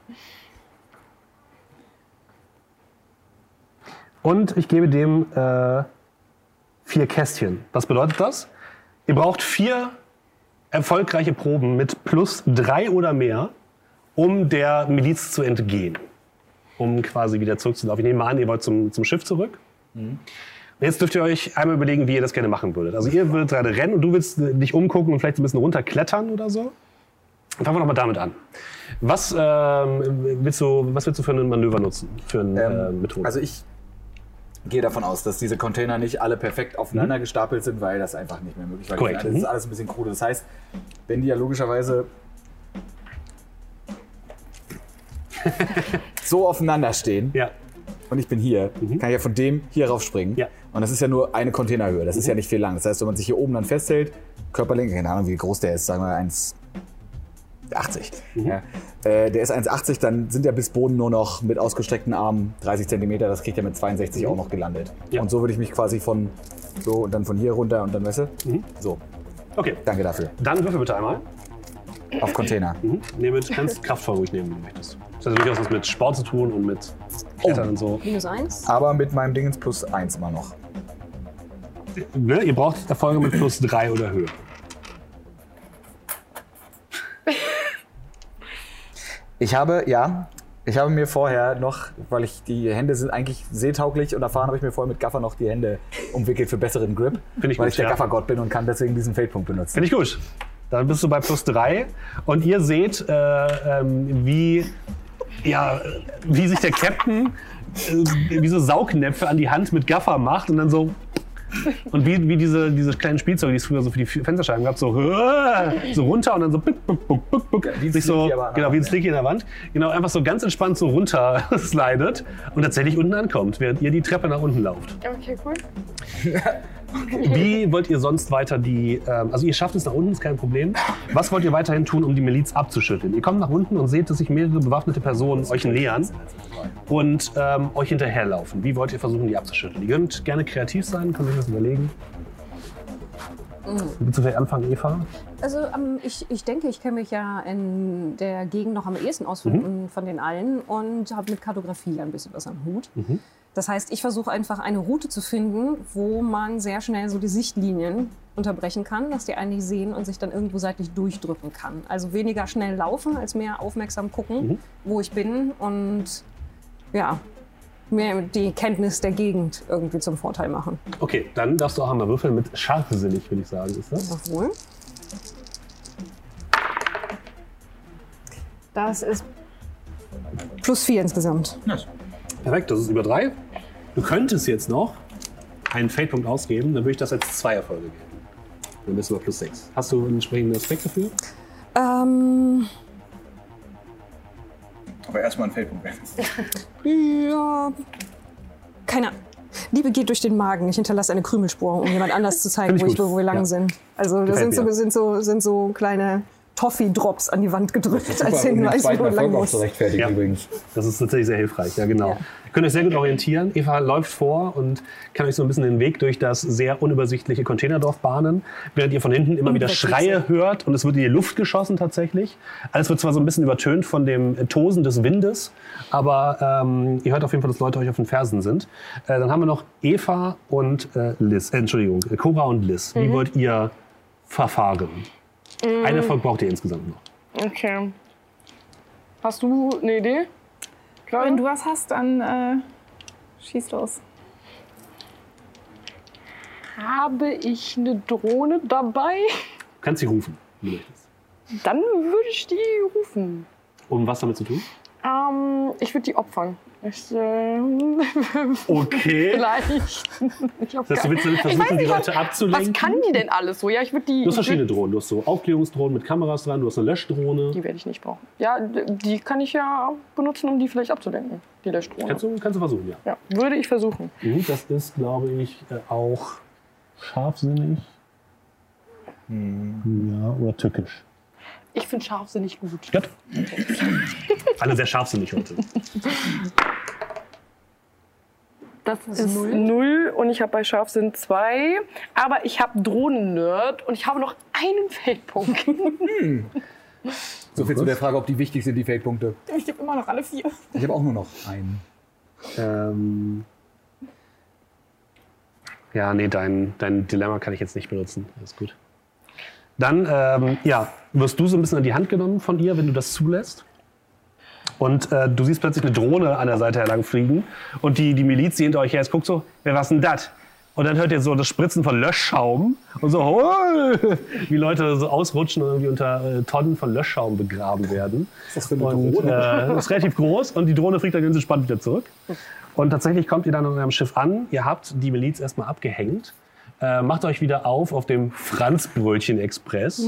Und ich gebe dem äh, vier Kästchen. Was bedeutet das? Ihr braucht vier erfolgreiche Proben mit plus drei oder mehr, um der Miliz zu entgehen. Um quasi wieder zurückzulaufen. Ich nehme mal an, ihr wollt zum, zum Schiff zurück. Und jetzt dürft ihr euch einmal überlegen, wie ihr das gerne machen würdet. Also ihr würdet gerade rennen und du willst äh, dich umgucken und vielleicht ein bisschen runterklettern oder so. Fangen wir doch mal damit an. Was, ähm, willst du, was willst du für ein Manöver nutzen? Für eine äh, Ähm, Methode? Also ich gehe davon aus, dass diese Container nicht alle perfekt aufeinander gestapelt sind, weil das einfach nicht mehr möglich war. Korrekt. Das ist Mhm. alles ein bisschen krude. Das heißt, wenn die ja logischerweise so aufeinander stehen Ja. und ich bin hier, kann ich ja von dem hier raufspringen. Ja. Und das ist ja nur eine Containerhöhe. Das ist ja nicht viel lang. Das heißt, wenn man sich hier oben dann festhält, Körperlänge, keine Ahnung, wie groß der ist, sagen wir 1,80. Ja. Äh, der ist 1,80, dann sind ja bis Boden nur noch mit ausgestreckten Armen 30 Zentimeter. Das kriegt er mit 62 auch noch gelandet. Ja. Und so würde ich mich quasi von so und dann von hier runter und dann, weißt du? So, Okay, danke dafür. dann würfel bitte einmal. Auf Container. Mhm. Nee, ganz kraftvoll ruhig nehmen, wenn du möchtest. Das hat durchaus was mit Sport zu tun und mit Klettern und so. Minus eins. Aber mit meinem Dingens plus 1 immer noch. Ne? Ihr braucht Erfolge mit plus drei oder höher. Ich habe, ja, ich habe mir vorher noch, weil ich die Hände sind eigentlich seetauglich und erfahren, habe ich mir vorher mit Gaffer noch die Hände umwickelt für besseren Grip. Finde ich weil gut, ich der ja. Gaffergott bin und kann deswegen diesen Feldpunkt benutzen. Finde ich gut. Dann bist du bei plus drei und ihr seht, äh, ähm, wie, ja, wie sich der Captain äh, wie so Saugnäpfe an die Hand mit Gaffer macht und dann so. Und wie, wie diese, diese kleinen Spielzeuge, die es früher so für die Fensterscheiben gab, so, so runter und dann so buck, buck, buck, buck, buck, wie ein sich so, genau, wie ein Wand, Slinky in der Wand, genau, einfach so ganz entspannt so runter slidet und tatsächlich unten ankommt, während ihr die Treppe nach unten lauft. Okay, cool. Wie wollt ihr sonst weiter die, ähm, also ihr schafft es nach unten, ist kein Problem. Was wollt ihr weiterhin tun, um die Miliz abzuschütteln? Ihr kommt nach unten und seht, dass sich mehrere bewaffnete Personen euch nähern und ähm, euch hinterherlaufen. Wie wollt ihr versuchen, die abzuschütteln? Ihr könnt gerne kreativ sein, könnt euch das überlegen. Willst du vielleicht anfangen, Eva? Also ähm, ich, ich denke, ich kenne mich ja in der Gegend noch am ehesten aus von, von den allen und habe mit Kartografie ein bisschen was am Hut. Das heißt, ich versuche einfach eine Route zu finden, wo man sehr schnell so die Sichtlinien unterbrechen kann, dass die einen nicht sehen und sich dann irgendwo seitlich durchdrücken kann. Also weniger schnell laufen, als mehr aufmerksam gucken, wo ich bin und ja, mir die Kenntnis der Gegend irgendwie zum Vorteil machen. Okay, dann darfst du auch einmal würfeln mit scharfsinnig, würde ich sagen. Ist das? Jawohl. Das ist plus vier insgesamt. Perfekt, das ist über drei. Du könntest jetzt noch einen Feldpunkt ausgeben, dann würde ich das als zwei Erfolge geben. Dann bist du bei plus sechs. Hast du einen entsprechenden Aspekt dafür? Ähm, Aber erstmal ein Feldpunkt. ja. Keine Ahnung. Liebe geht durch den Magen. Ich hinterlasse eine Krümelspur, um jemand anders zu zeigen, wo, ich wo wir lang Ja. sind. Also da Gefällt sind so, sind, so, sind so kleine Toffee-Drops an die Wand gedrückt, als den Hinweis, wo lang Erfolg auch muss. zu Ja. übrigens. Das ist tatsächlich sehr hilfreich, ja genau. Ja. Ihr könnt euch sehr gut orientieren. Eva läuft vor und kann euch so ein bisschen den Weg durch das sehr unübersichtliche Containerdorf bahnen, während ihr von hinten immer wieder Schreie hört und es wird in die Luft geschossen tatsächlich. Alles wird zwar so ein bisschen übertönt von dem Tosen des Windes, aber ähm, ihr hört auf jeden Fall, dass Leute euch auf den Fersen sind. Äh, dann haben wir noch Eva und äh, Liz, äh, Entschuldigung, Cora und Liz. Wie wollt ihr verfahren? Ein Erfolg braucht ihr insgesamt noch. Okay. Hast du eine Idee? Clara? Wenn du was hast, dann äh, schieß los. Habe ich eine Drohne dabei? Du kannst sie rufen, wenn du möchtest. Dann würde ich die rufen. Um was damit zu tun? Ähm, ich würde die opfern. Ich, Okay. vielleicht. Ich, Das heißt, du willst versuchen, die nicht, was- Leute abzulenken? Was kann die denn alles so? Ja, ich würde die. Du hast verschiedene Drohnen. Du hast so Aufklärungsdrohnen mit Kameras dran, du hast eine Löschdrohne. Die werde ich nicht brauchen. Ja, die kann ich ja benutzen, um die vielleicht abzulenken. Die Löschdrohne. Kannst du, kannst du versuchen, ja. Ja, würde ich versuchen. Mhm, Das ist, glaube ich, äh, auch scharfsinnig. Ja, oder tückisch. Ich finde scharfsinnig gut. Gut. Alle sehr scharfsinnig heute. Das ist null. und ich habe bei Scharfsinn zwei. Aber ich habe Drohnen-Nerd und ich habe noch einen Feldpunkt. So viel zu der Frage, ob die wichtig sind, die Feldpunkte. Ich habe immer noch alle vier. Ich habe auch nur noch einen. Ähm ja, nee, dein, dein Dilemma kann ich jetzt nicht benutzen. Alles gut. Dann, ähm, ja, wirst du so ein bisschen an die Hand genommen von ihr, wenn du das zulässt. Und äh, du siehst plötzlich eine Drohne an der Seite entlang fliegen. Und die, die Miliz, die hinter euch her ist, guckt so, wer was denn das? Und dann hört ihr so das Spritzen von Löschschaum und so, oh, wie Leute so ausrutschen und irgendwie unter äh, Tonnen von Löschschaum begraben werden. Was ist das für eine Und Drohne? äh, das ist relativ groß und die Drohne fliegt dann ganz entspannt wieder zurück. Und tatsächlich kommt ihr dann an eurem Schiff an. Ihr habt die Miliz erstmal abgehängt. Äh, macht euch wieder auf auf dem Franzbrötchen-Express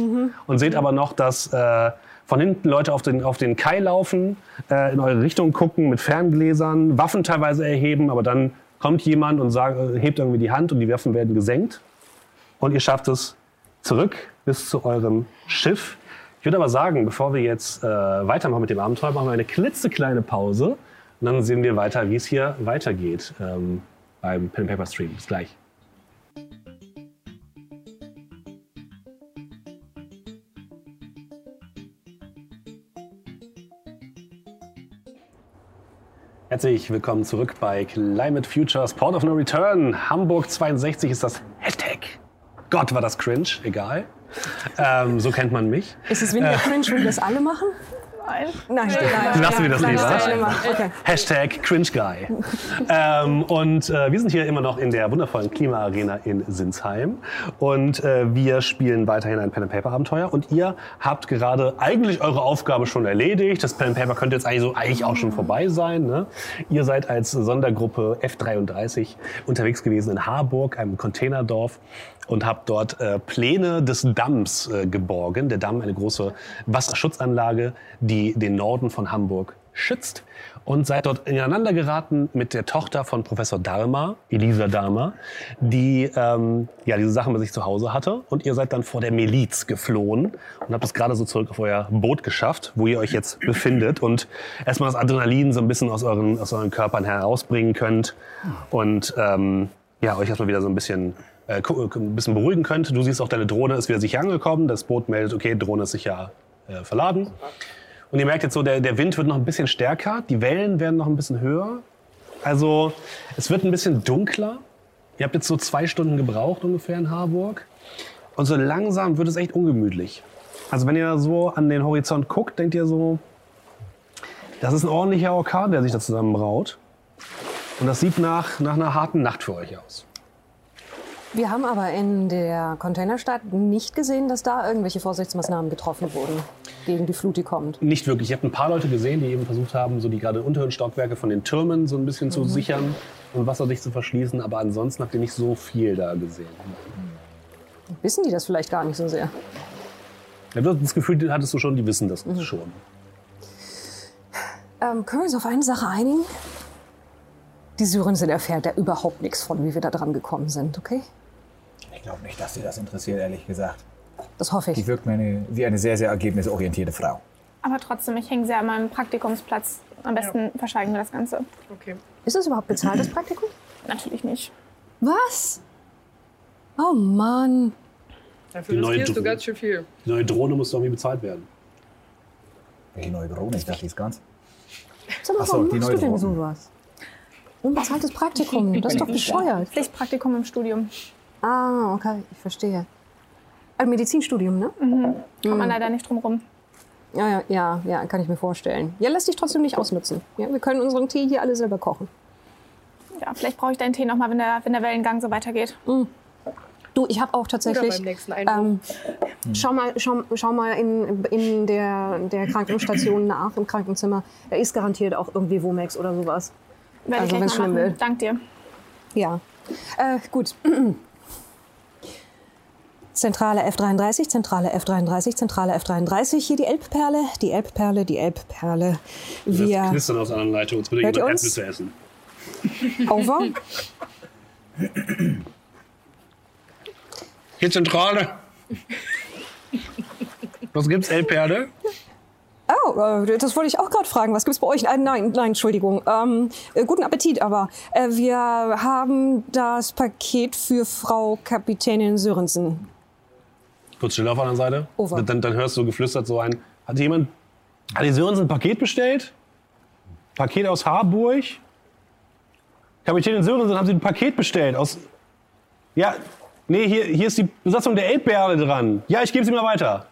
und seht aber noch, dass äh, von hinten Leute auf den, auf den Kai laufen, äh, in eure Richtung gucken mit Ferngläsern, Waffen teilweise erheben, aber dann kommt jemand und sagt, äh, hebt irgendwie die Hand und die Waffen werden gesenkt. Und ihr schafft es zurück bis zu eurem Schiff. Ich würde aber sagen, bevor wir jetzt äh, weitermachen mit dem Abenteuer, machen wir eine klitzekleine Pause. Und dann sehen wir weiter, wie es hier weitergeht ähm, beim Pen Paper Stream. Bis gleich. Herzlich willkommen zurück bei Climate Futures Port of No Return. Hamburg 62 ist das Hashtag. Gott, war das cringe, egal. Ähm, so kennt man mich. Ist es weniger cringe, wenn wir das alle machen? Nein. Nein, nein. Lassen wir das Nein, lieber. Okay. Hashtag Cringe Guy. ähm, und äh, wir sind hier immer noch in der wundervollen Klimaarena in Sinsheim. Und äh, wir spielen weiterhin ein Pen and Paper Abenteuer. Und ihr habt gerade eigentlich eure Aufgabe schon erledigt. Das Pen and Paper könnte jetzt eigentlich, so, eigentlich auch schon vorbei sein. Ne? Ihr seid als Sondergruppe F33 unterwegs gewesen in Harburg, einem Containerdorf. Und habt dort äh, Pläne des Damms äh, geborgen. Der Damm, eine große Wasserschutzanlage, die den Norden von Hamburg schützt. Und seid dort ineinander geraten mit der Tochter von Professor Dharma, Elisa Dharma, die ähm, ja, diese Sachen bei sich zu Hause hatte. Und ihr seid dann vor der Miliz geflohen und habt es gerade so zurück auf euer Boot geschafft, wo ihr euch jetzt befindet. Und erstmal das Adrenalin so ein bisschen aus euren, aus euren Körpern herausbringen könnt. Und ähm, ja, euch erstmal wieder so ein bisschen, äh, gu- ein bisschen beruhigen könnt. Du siehst auch, deine Drohne ist wieder sicher angekommen. Das Boot meldet, okay, Drohne ist sicher äh, verladen. Und ihr merkt jetzt so, der, der Wind wird noch ein bisschen stärker, die Wellen werden noch ein bisschen höher. Also es wird ein bisschen dunkler. Ihr habt jetzt so zwei Stunden gebraucht ungefähr in Harburg. Und so langsam wird es echt ungemütlich. Also wenn ihr so an den Horizont guckt, denkt ihr so, das ist ein ordentlicher Orkan, der sich da zusammenbraut. Und das sieht nach, nach einer harten Nacht für euch aus. Wir haben aber in der Containerstadt nicht gesehen, dass da irgendwelche Vorsichtsmaßnahmen getroffen wurden gegen die Flut, die kommt. Nicht wirklich. Ich habe ein paar Leute gesehen, die eben versucht haben, so die gerade unteren Stockwerke von den Türmen so ein bisschen zu sichern und wasserdicht zu verschließen. Aber ansonsten habt ihr nicht so viel da gesehen. Wissen die das vielleicht gar nicht so sehr? Ja, das Gefühl, hattest du schon, die wissen das schon. Ähm, können wir uns auf eine Sache einigen? Die Syrerin erfährt da überhaupt nichts von, wie wir da dran gekommen sind, okay? Ich glaube nicht, dass sie das interessiert, ehrlich gesagt. Das hoffe Die ich. wirkt mir eine, wie eine sehr, sehr ergebnisorientierte Frau. Aber trotzdem, ich hänge sehr an meinem Praktikumsplatz. Am besten verschweigen wir das Ganze. Okay. Ist das überhaupt bezahltes Praktikum? Natürlich nicht. Was? Oh Mann. Dafür Die neue riskierst du Drohne. ganz schön viel. Die neue Drohne muss doch irgendwie bezahlt werden. Welche neue Drohne? Ich dachte, die ist ganz. Sag mal, so, warum die machst du neue denn Drohne. sowas? Unbezahltes Praktikum, das ist doch bescheuert. Pflichtpraktikum im Studium. Ah, okay, ich verstehe. Ein Medizinstudium, ne? Kommt man leider nicht drum rum. Ja, ja, ja, ja, kann ich mir vorstellen. Ja, lass dich trotzdem nicht ausnutzen. Ja, wir können unseren Tee hier alle selber kochen. Ja, vielleicht brauche ich deinen Tee nochmal, wenn der, wenn der Wellengang so weitergeht. Du, ich habe auch Oder tatsächlich. beim nächsten Einbruch. Ähm, schau mal, schau, schau mal in, in der, der Krankenstation nach, im Krankenzimmer. Da ist garantiert auch irgendwie Womex oder sowas. Werde Also, ich gleich mal schlimm machen. wird. Dank dir. Ja. Äh, gut. Zentrale F33, Zentrale F33, Zentrale F33. Hier die Elbperle, die Elbperle, die Elbperle. Das Wir. knistern aus anderen Leitungen. Jetzt bitte jemand? Erdnüsse essen. Over. Hier Zentrale. Was gibt's, Elbperde? Oh, äh, das wollte ich auch gerade fragen. Was gibt's bei euch? Äh, nein, nein, Entschuldigung. Ähm, äh, guten Appetit, aber äh, wir haben das Paket für Frau Kapitänin Sörensen. Kurz still auf der anderen Seite. Over. Dann, dann hörst du geflüstert so ein. Hat jemand. Hat die Sörensen ein Paket bestellt? Paket aus Harburg? Kapitänin Sörensen, haben Sie ein Paket bestellt? Aus. Ja, nee, hier, hier ist die Besatzung der Elbbeere dran. Ja, ich gebe sie mal weiter.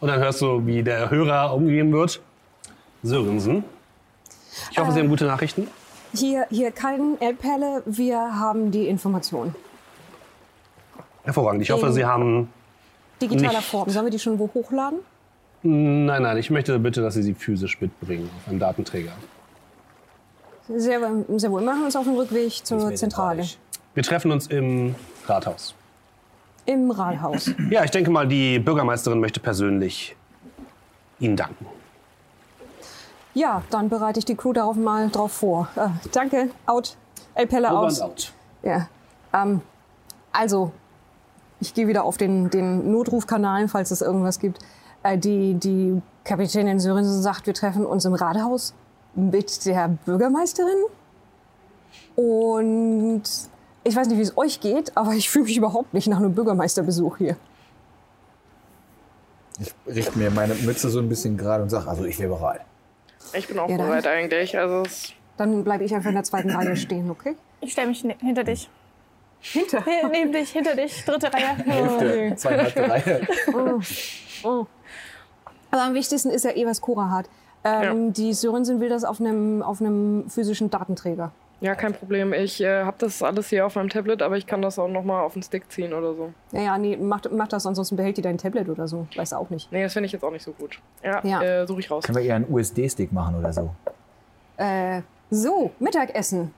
Und dann hörst du, wie der Hörer umgegeben wird. Sörensen. Ich hoffe, Sie haben gute Nachrichten. Hier, hier kein Elbperle. Wir haben die Information. Hervorragend. Ich hoffe, Sie haben. Digitaler Nicht. Form. Sollen wir die schon wo hochladen? Nein, nein, ich möchte bitte, dass Sie sie physisch mitbringen auf einem Datenträger. Sehr, sehr wohl. Wir machen uns auf den Rückweg zur Zentrale. Wir treffen uns im Rathaus. Im Rathaus. Ja, ich denke mal, die Bürgermeisterin möchte persönlich Ihnen danken. Ja, dann bereite ich die Crew darauf mal drauf vor. Äh, danke, out. El Pelle Over aus. out. Ja. Ähm, also, ich gehe wieder auf den, den Notrufkanal, falls es irgendwas gibt. Äh, die, die Kapitänin Sörensen sagt, wir treffen uns im Rathaus mit der Bürgermeisterin. Und ich weiß nicht, wie es euch geht, aber ich fühle mich überhaupt nicht nach einem Bürgermeisterbesuch hier. Ich richte mir meine Mütze so ein bisschen gerade und sage, also ich wäre bereit. Ich bin auch Ja, bereit eigentlich. Also Dann bleibe ich einfach in der zweiten Reihe stehen, okay? Ich stelle mich hinter dich. Hinter. Neben dich, hinter dich, dritte Reihe. Hälfte, zweieinhalb Reihe. Aber am wichtigsten ist ja eh, was Cora hat. Ähm, Die Sörensen will das auf einem, auf einem physischen Datenträger. ja, kein Problem. Ich äh, habe das alles hier auf meinem Tablet, aber ich kann das auch noch mal auf den Stick ziehen oder so. Naja, nee, mach, mach das, ansonsten behält die dein Tablet oder so. Weiß auch nicht. Nee, das finde ich jetzt auch nicht so gut. Ja, Ja. Äh, suche ich raus. Können wir eher einen USD-Stick machen oder so? Äh, so, Mittagessen.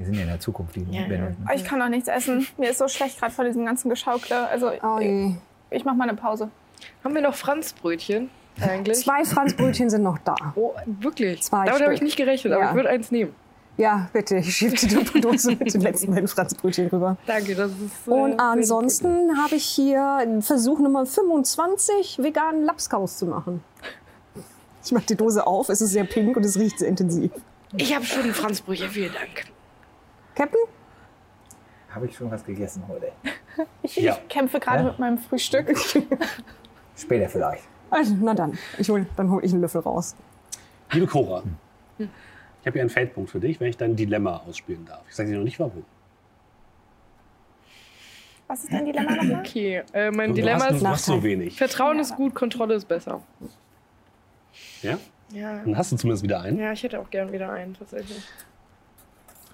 Wir sind ja in der Zukunft, die Ja. Oh, Ich kann noch nichts essen. Mir ist so schlecht gerade von diesem ganzen Geschaukle. Also Oh je. ich mache mal eine Pause. Haben wir noch Franzbrötchen eigentlich? Zwei Franzbrötchen sind noch da. Oh, wirklich? Zwei Damit habe ich nicht gerechnet, aber Ja. ich würde eins nehmen. Ja, bitte, ich schiebe die Tupperdose mit den letzten beiden Franzbrötchen rüber. Danke, das ist. äh, Und ansonsten habe ich hier Versuch Nummer 25, veganen Lapskaus zu machen. Ich mache die Dose auf, es ist sehr pink und es riecht sehr intensiv. Ich habe schon Franzbrötchen, vielen Dank. Captain? Habe ich schon was gegessen heute? Ich, Ja. ich kämpfe gerade Ja? mit meinem Frühstück. Später vielleicht. Also, na dann, ich hol, dann hole ich einen Löffel raus. Liebe Cora, ich habe hier einen Feldpunkt für dich, wenn ich dein Dilemma ausspielen darf. Ich sage dir noch nicht warum. Was ist dein Dilemma nochmal? Okay, äh, mein Du, Dilemma du hast, ist: so wenig. Vertrauen ist gut, Kontrolle ist besser. Ja? Ja, Dann hast du zumindest wieder einen. ja ich hätte auch gern wieder einen, tatsächlich.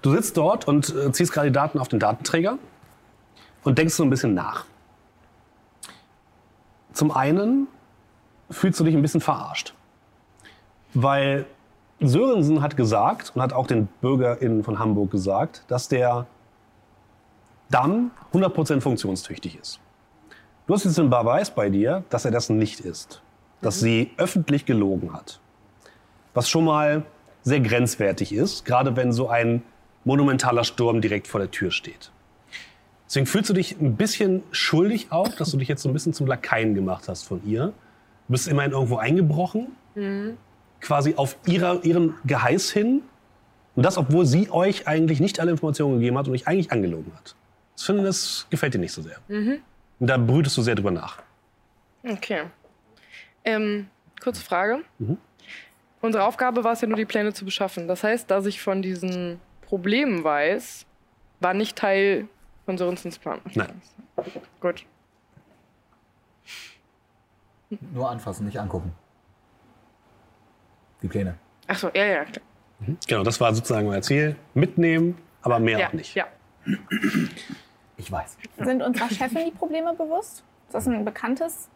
Du sitzt dort und äh, ziehst gerade die Daten auf den Datenträger und denkst so ein bisschen nach. Zum einen fühlst du dich ein bisschen verarscht. Weil Sörensen hat gesagt und hat auch den BürgerInnen von Hamburg gesagt, dass der Damm 100% funktionstüchtig ist. Du hast jetzt den Beweis bei dir, dass er das nicht ist. Dass sie öffentlich gelogen hat. Was schon mal sehr grenzwertig ist, gerade wenn so ein monumentaler Sturm direkt vor der Tür steht. Deswegen fühlst du dich ein bisschen schuldig auch, dass du dich jetzt so ein bisschen zum Lakaien gemacht hast von ihr. Du bist immerhin irgendwo eingebrochen, quasi auf ihrer, ihren Geheiß hin. Und das, obwohl sie euch eigentlich nicht alle Informationen gegeben hat und euch eigentlich angelogen hat. Das finde das gefällt dir nicht so sehr. Und da brütest du sehr drüber nach. Okay. Ähm, kurze Frage. Mhm. Unsere Aufgabe war es ja nur, die Pläne zu beschaffen. Das heißt, dass ich von diesen Problemen weiß, war nicht Teil von Sörensens Plan. Nein. Gut. Nur anfassen, nicht angucken. Die Pläne. Achso, ja, ja, klar. Genau, das war sozusagen mein Ziel. Mitnehmen, aber mehr Ja, auch nicht. ja. Ich weiß. Sind unserer Chefin die Probleme bewusst? Ist das ein bekanntes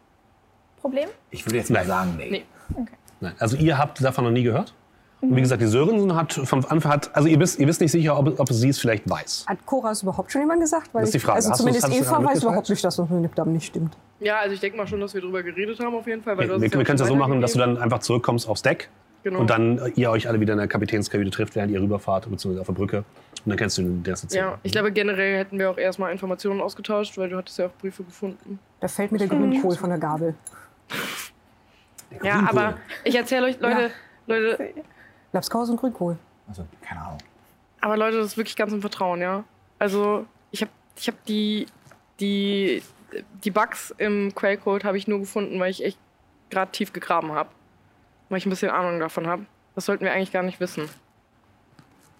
Problem? Ich würde jetzt mal sagen, nee. Nee. Nein, also ihr habt davon noch nie gehört. Und wie gesagt, die Sörensen hat vom Anfang hat, also ihr wisst, ihr wisst nicht sicher, ob, ob sie es vielleicht weiß. Hat Cora es überhaupt schon jemand gesagt? Weil Das ist die ich- Frage. Also Hast zumindest Eva weiß überhaupt nicht, dass das mit dem nicht stimmt. Ja, also ich denke mal schon, dass wir darüber geredet haben auf jeden Fall. Weil hast wir, ja wir können es ja so machen, dass du dann einfach zurückkommst aufs Deck Genau. und dann äh, ihr euch alle wieder in der Kapitänskabine trifft, während ihr rüberfahrt, beziehungsweise auf der Brücke. Und dann kennst du den der Szene. Ja, ich glaube, generell hätten wir auch erstmal Informationen ausgetauscht, weil du hattest ja auch Briefe gefunden. Da fällt mir der Grünkohl von der Gabel. Ja, aber ich erzähle euch, Leute, Leute, Lapskaus und Grünkohl. Also, keine Ahnung. aber Leute, das ist wirklich ganz im Vertrauen, ja. Also, ich habe ich hab die, die, die Bugs im Quellcode habe ich nur gefunden, weil ich echt gerade tief gegraben habe. Weil ich ein bisschen Ahnung davon habe. Das sollten wir eigentlich gar nicht wissen.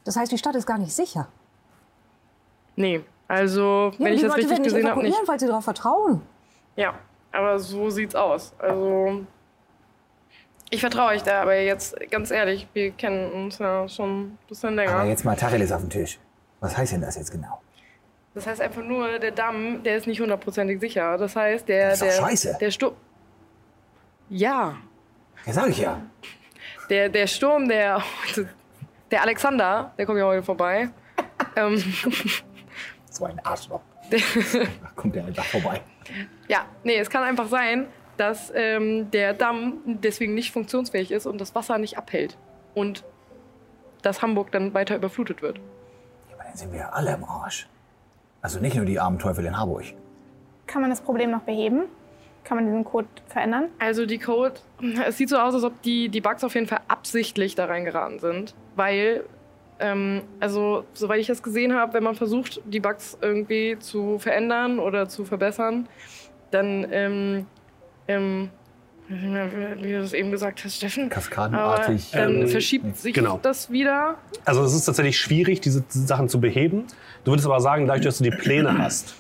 Das heißt, die Stadt ist gar nicht sicher. Nee, also, wenn Ja, ich die das Leute richtig gesehen habe, nicht. weil sie darauf vertrauen. Ja, aber so sieht's aus. Also, ich vertraue euch da, aber jetzt ganz ehrlich, wir kennen uns ja schon ein bisschen länger. Aber jetzt mal Tacheles auf den Tisch. Was heißt denn das jetzt genau? Das heißt einfach nur, der Damm, der ist nicht hundertprozentig sicher. Das heißt, der. Das ist doch der, scheiße. Der Sturm. Ja. Ja, sag ich ja. Der, der Sturm, der der Alexander, der kommt ja heute vorbei. ähm, So ein Arschloch. Da kommt der einfach vorbei. ja, nee, es kann einfach sein, dass ähm, der Damm deswegen nicht funktionsfähig ist und das Wasser nicht abhält. Und dass Hamburg dann weiter überflutet wird. Aber dann sind wir alle im Arsch. Also nicht nur die armen Teufel in Harburg. Kann man das Problem noch beheben? Kann man diesen Code verändern? Also die Code, es sieht so aus, als ob die, die Bugs auf jeden Fall absichtlich da reingeraten sind. Weil, ähm, also soweit ich das gesehen habe, wenn man versucht, die Bugs irgendwie zu verändern oder zu verbessern, dann, ähm, ähm, ich weiß nicht mehr, wie du das eben gesagt hast, Steffen. Kaskadenartig. Aber dann Ähm, verschiebt sich genau. das wieder. Also es ist tatsächlich schwierig, diese Sachen zu beheben. Du würdest aber sagen, dadurch, dass du die Pläne hast,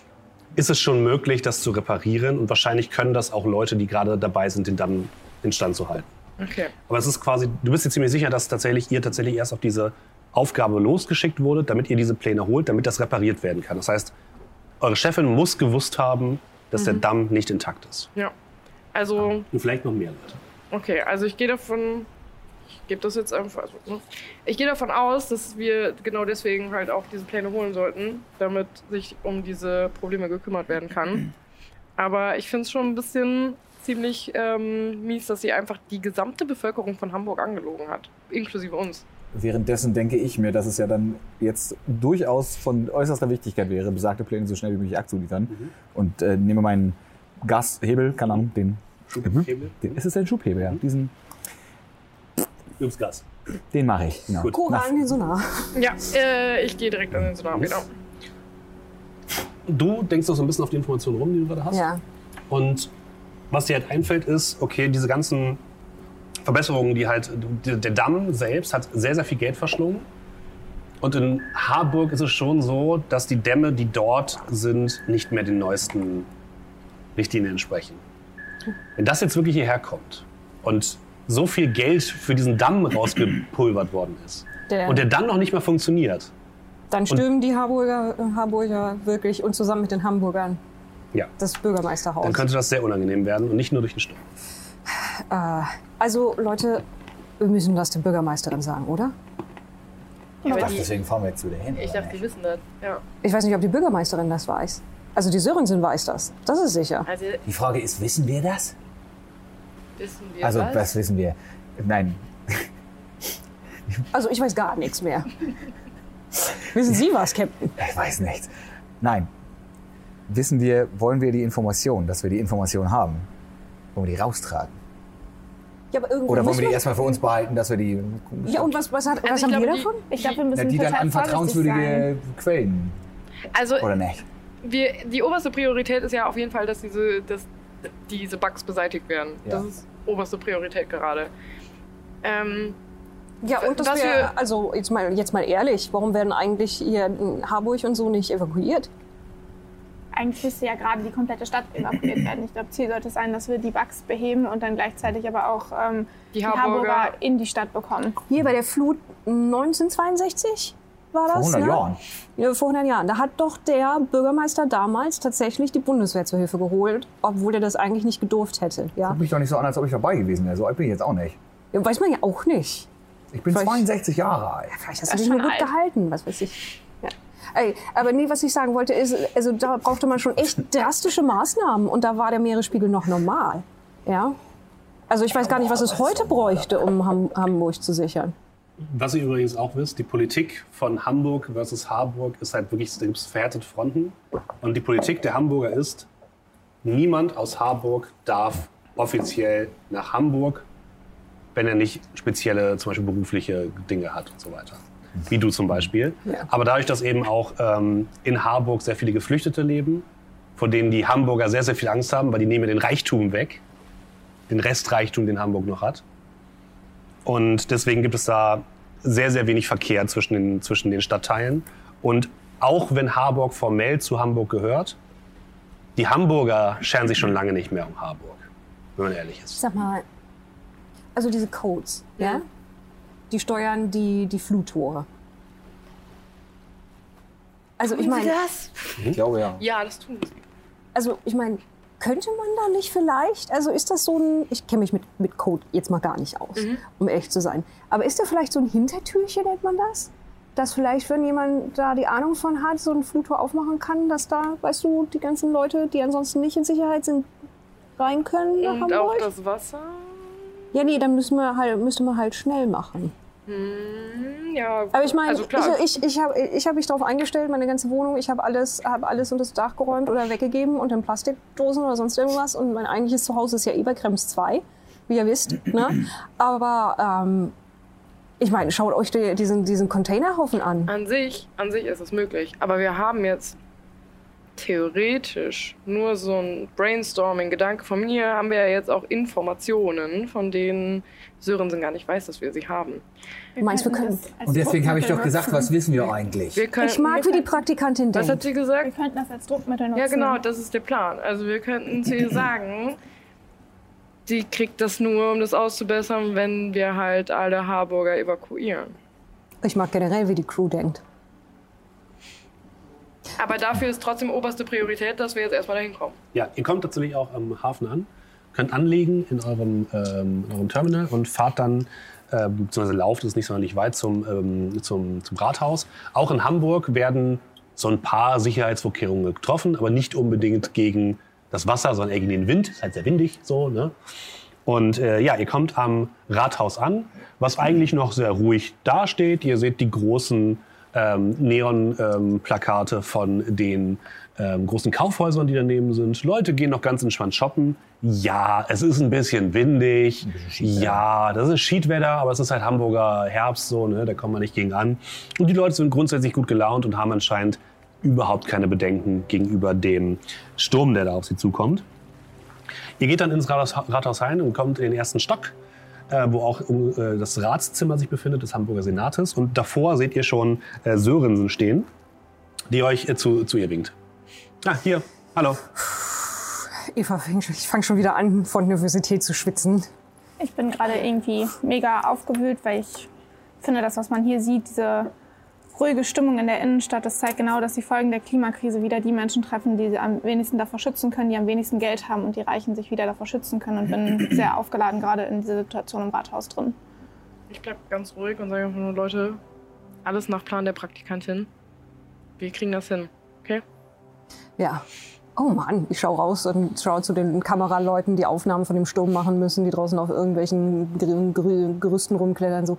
ist es schon möglich, das zu reparieren. Und wahrscheinlich können das auch Leute, die gerade dabei sind, den Damm instand zu halten. Okay. Aber es ist quasi, du bist dir ziemlich sicher, dass tatsächlich ihr tatsächlich erst auf diese Aufgabe losgeschickt wurdet, damit ihr diese Pläne holt, damit das repariert werden kann. Das heißt, eure Chefin muss gewusst haben, dass der Damm nicht intakt ist. Ja. Also, Und vielleicht noch mehr Leute. Okay, also ich gehe davon, ich gebe das jetzt einfach, also, ne? ich gehe davon aus, dass wir genau deswegen halt auch diese Pläne holen sollten, damit sich um diese Probleme gekümmert werden kann. Aber ich finde es schon ein bisschen ziemlich ähm, mies, dass sie einfach die gesamte Bevölkerung von Hamburg angelogen hat, inklusive uns. Währenddessen denke ich mir, dass es ja dann jetzt durchaus von äußerster Wichtigkeit wäre, besagte Pläne so schnell wie möglich abzuliefern. Und äh, nehme meinen Gashebel, keine Ahnung, den. Schubhebel? den ist es ein Schubhebel, ja. Diesen, Übs Gas. den mache ich. Genau. Gut. Cora an den Sonar. Ja, äh, ich gehe direkt an den Sonar, genau. Du denkst doch so ein bisschen auf die Informationen rum, die du gerade hast. Ja. Und was dir halt einfällt, ist, okay, diese ganzen Verbesserungen, die halt, der Damm selbst hat sehr, sehr viel Geld verschlungen. Und in Harburg ist es schon so, dass die Dämme, die dort sind, nicht mehr den neuesten Richtlinien entsprechen. Wenn das jetzt wirklich hierher kommt und so viel Geld für diesen Damm rausgepulvert worden ist Der, und der dann noch nicht mehr funktioniert, dann stürmen die Harburger, äh, Harburger wirklich und zusammen mit den Hamburgern ja, das Bürgermeisterhaus. dann könnte das sehr unangenehm werden und nicht nur durch den Sturm. Äh, also Leute, wir müssen das der Bürgermeisterin sagen, oder? Ja, Ach, die, deswegen fahren wir jetzt wieder hin. ich dachte, die wissen das. Ja. Ich weiß nicht, ob die Bürgermeisterin das weiß. Also die Sörensen weiß das. Das ist sicher. Also, Die Frage ist, wissen wir das? wissen wir Also, was? was wissen wir? Nein, Also ich weiß gar nichts mehr. Wissen Sie was, Captain? ich weiß nicht. Nein. Wissen wir, wollen wir die Information, dass wir die Information haben? Wollen wir die raustragen? Ja, aber irgendwo Oder wollen wir die wir- erstmal für uns behalten, dass wir die. Ja, und was, was, hat, was ich haben wir glaube, die- davon? Ich glaube, wir müssen Ja, die dann an vertrauenswürdige sein. Quellen, also oder nicht? Wir, die oberste Priorität ist ja auf jeden Fall, dass diese, dass diese Bugs beseitigt werden. Ja. Das ist oberste Priorität gerade. Ähm, Ja, und das wär, wir- also jetzt mal, jetzt mal ehrlich, warum werden eigentlich hier in Harburg und so nicht evakuiert? Eigentlich müsste ja gerade die komplette Stadt evakuiert werden. Ich glaube, Ziel sollte sein, dass wir die Bugs beheben und dann gleichzeitig aber auch ähm, Die die, Harburger- Harburger in die Stadt bekommen. Hier bei der Flut 1962 war das? Vor 100 ne? Jahren. Ja, vor 100 Jahren. Da hat doch der Bürgermeister damals tatsächlich die Bundeswehr zur Hilfe geholt, obwohl er das eigentlich nicht gedurft hätte. Ja? Guck mich doch nicht so an, als ob ich dabei gewesen wäre. So alt bin ich jetzt auch nicht. Ja, Weiß man ja auch nicht. Ich bin Vielleicht- 62 Jahre alt. Vielleicht hast du dich nur gut alt. gehalten, was weiß ich. Ja. Ey, aber nee, was ich sagen wollte ist, also da brauchte man schon echt drastische Maßnahmen und da war der Meeresspiegel noch normal. Ja? Also ich weiß gar nicht, was es heute bräuchte, um Ham Hamburg zu sichern. Was ihr übrigens auch wisst, die Politik von Hamburg versus Harburg ist halt wirklich, da gibt es Fronten. Und die Politik der Hamburger ist, niemand aus Harburg darf offiziell nach Hamburg, wenn er nicht spezielle, zum Beispiel berufliche Dinge hat und so weiter. Wie du zum Beispiel. Ja. Aber dadurch, dass eben auch ähm, in Harburg sehr viele Geflüchtete leben, von denen die Hamburger sehr, sehr viel Angst haben, weil die nehmen den Reichtum weg, den Restreichtum, den Hamburg noch hat. Und deswegen gibt es da sehr, sehr wenig Verkehr zwischen den, zwischen den Stadtteilen. Und auch wenn Harburg formell zu Hamburg gehört, die Hamburger scheren sich schon lange nicht mehr um Harburg, wenn man ehrlich ist. Sag mal, also diese Codes, ja? Die steuern die, die Fluttore. Also ich meine, das? Ich glaube ja. Ja, das tun sie. also ich meine, könnte man da nicht vielleicht, also ist das so ein, ich kenne mich mit, mit Code jetzt mal gar nicht aus, um ehrlich zu sein, aber ist da vielleicht so ein Hintertürchen, nennt man das? Dass vielleicht, wenn jemand da die Ahnung von hat, so ein Flugtor aufmachen kann, dass da, weißt du, die ganzen Leute, die ansonsten nicht in Sicherheit sind, rein können nach Und auch das Wasser. Ja, nee, dann müssen wir halt, müsste man halt schnell machen. Hm, Ja, Aber ich meine, also klar. ich, ich, ich habe ich hab mich darauf eingestellt, meine ganze Wohnung, ich habe alles, hab alles unter das Dach geräumt oder weggegeben und in Plastikdosen oder sonst irgendwas. Und mein eigentliches Zuhause ist ja Eberkrems 2, wie ihr wisst. Ne? Aber ähm, ich meine, schaut euch die, diesen, diesen Containerhaufen an. An sich, an sich ist es möglich. Aber wir haben jetzt theoretisch nur so ein Brainstorming-Gedanke von mir, haben wir ja jetzt auch Informationen, von denen Sörensen gar nicht weiß, dass wir sie haben. Du meinst, wir können. Und deswegen habe ich doch gesagt, was wissen wir eigentlich? Wir können, Ich mag, wie die Praktikantin was hat denkt. sie gesagt? Wir könnten das als Druckmittel nutzen. Ja, genau, das ist der Plan. Also wir könnten zu ihr sagen, die kriegt das nur, um das auszubessern, wenn wir halt alle Harburger evakuieren. Ich mag generell, wie die Crew denkt. Aber dafür ist trotzdem oberste Priorität, dass wir jetzt erstmal dahin kommen. Ja, ihr kommt tatsächlich auch am Hafen an, könnt anlegen in eurem, ähm, in eurem Terminal und fahrt dann, äh, beziehungsweise lauft es nicht sonderlich weit zum, ähm, zum, zum Rathaus. Auch in Hamburg werden so ein paar Sicherheitsvorkehrungen getroffen, aber nicht unbedingt gegen das Wasser, sondern eher gegen den Wind. Ist halt sehr windig so, ne? Und äh, ja, ihr kommt am Rathaus an, was eigentlich noch sehr ruhig dasteht. Ihr seht die großen ähm, Neon-Plakate von den ähm, großen Kaufhäusern, die daneben sind. Leute gehen noch ganz entspannt shoppen. Ja, es ist ein bisschen windig. ja, das ist Schiedwetter, aber es ist halt Hamburger Herbst so, ne? da kommt man nicht gegen an. Und die Leute sind grundsätzlich gut gelaunt und haben anscheinend überhaupt keine Bedenken gegenüber dem Sturm, der da auf sie zukommt. Ihr geht dann ins Rathaus, Rathaus rein und kommt in den ersten Stock, äh, wo auch äh, das Ratszimmer sich befindet, des Hamburger Senates. Und davor seht ihr schon äh, Sörensen stehen, die euch äh, zu, zu ihr winkt. Ah, hier, hallo. Eva, ich fange schon wieder an, von Nervosität zu schwitzen. Ich bin gerade irgendwie mega aufgewühlt, weil ich finde, das, was man hier sieht, diese ruhige Stimmung in der Innenstadt, das zeigt genau, dass die Folgen der Klimakrise wieder die Menschen treffen, die sie am wenigsten davor schützen können, die am wenigsten Geld haben und die Reichen sich wieder davor schützen können. Und bin sehr aufgeladen gerade in dieser Situation im Rathaus drin. Ich bleib ganz ruhig und sage einfach nur, Leute, alles nach Plan der Praktikantin. Wir kriegen das hin, okay? Ja. Oh Mann, ich schaue raus und schaue zu den Kameraleuten, die Aufnahmen von dem Sturm machen müssen, die draußen auf irgendwelchen Gr- Gr- Gerüsten rumklettern. So.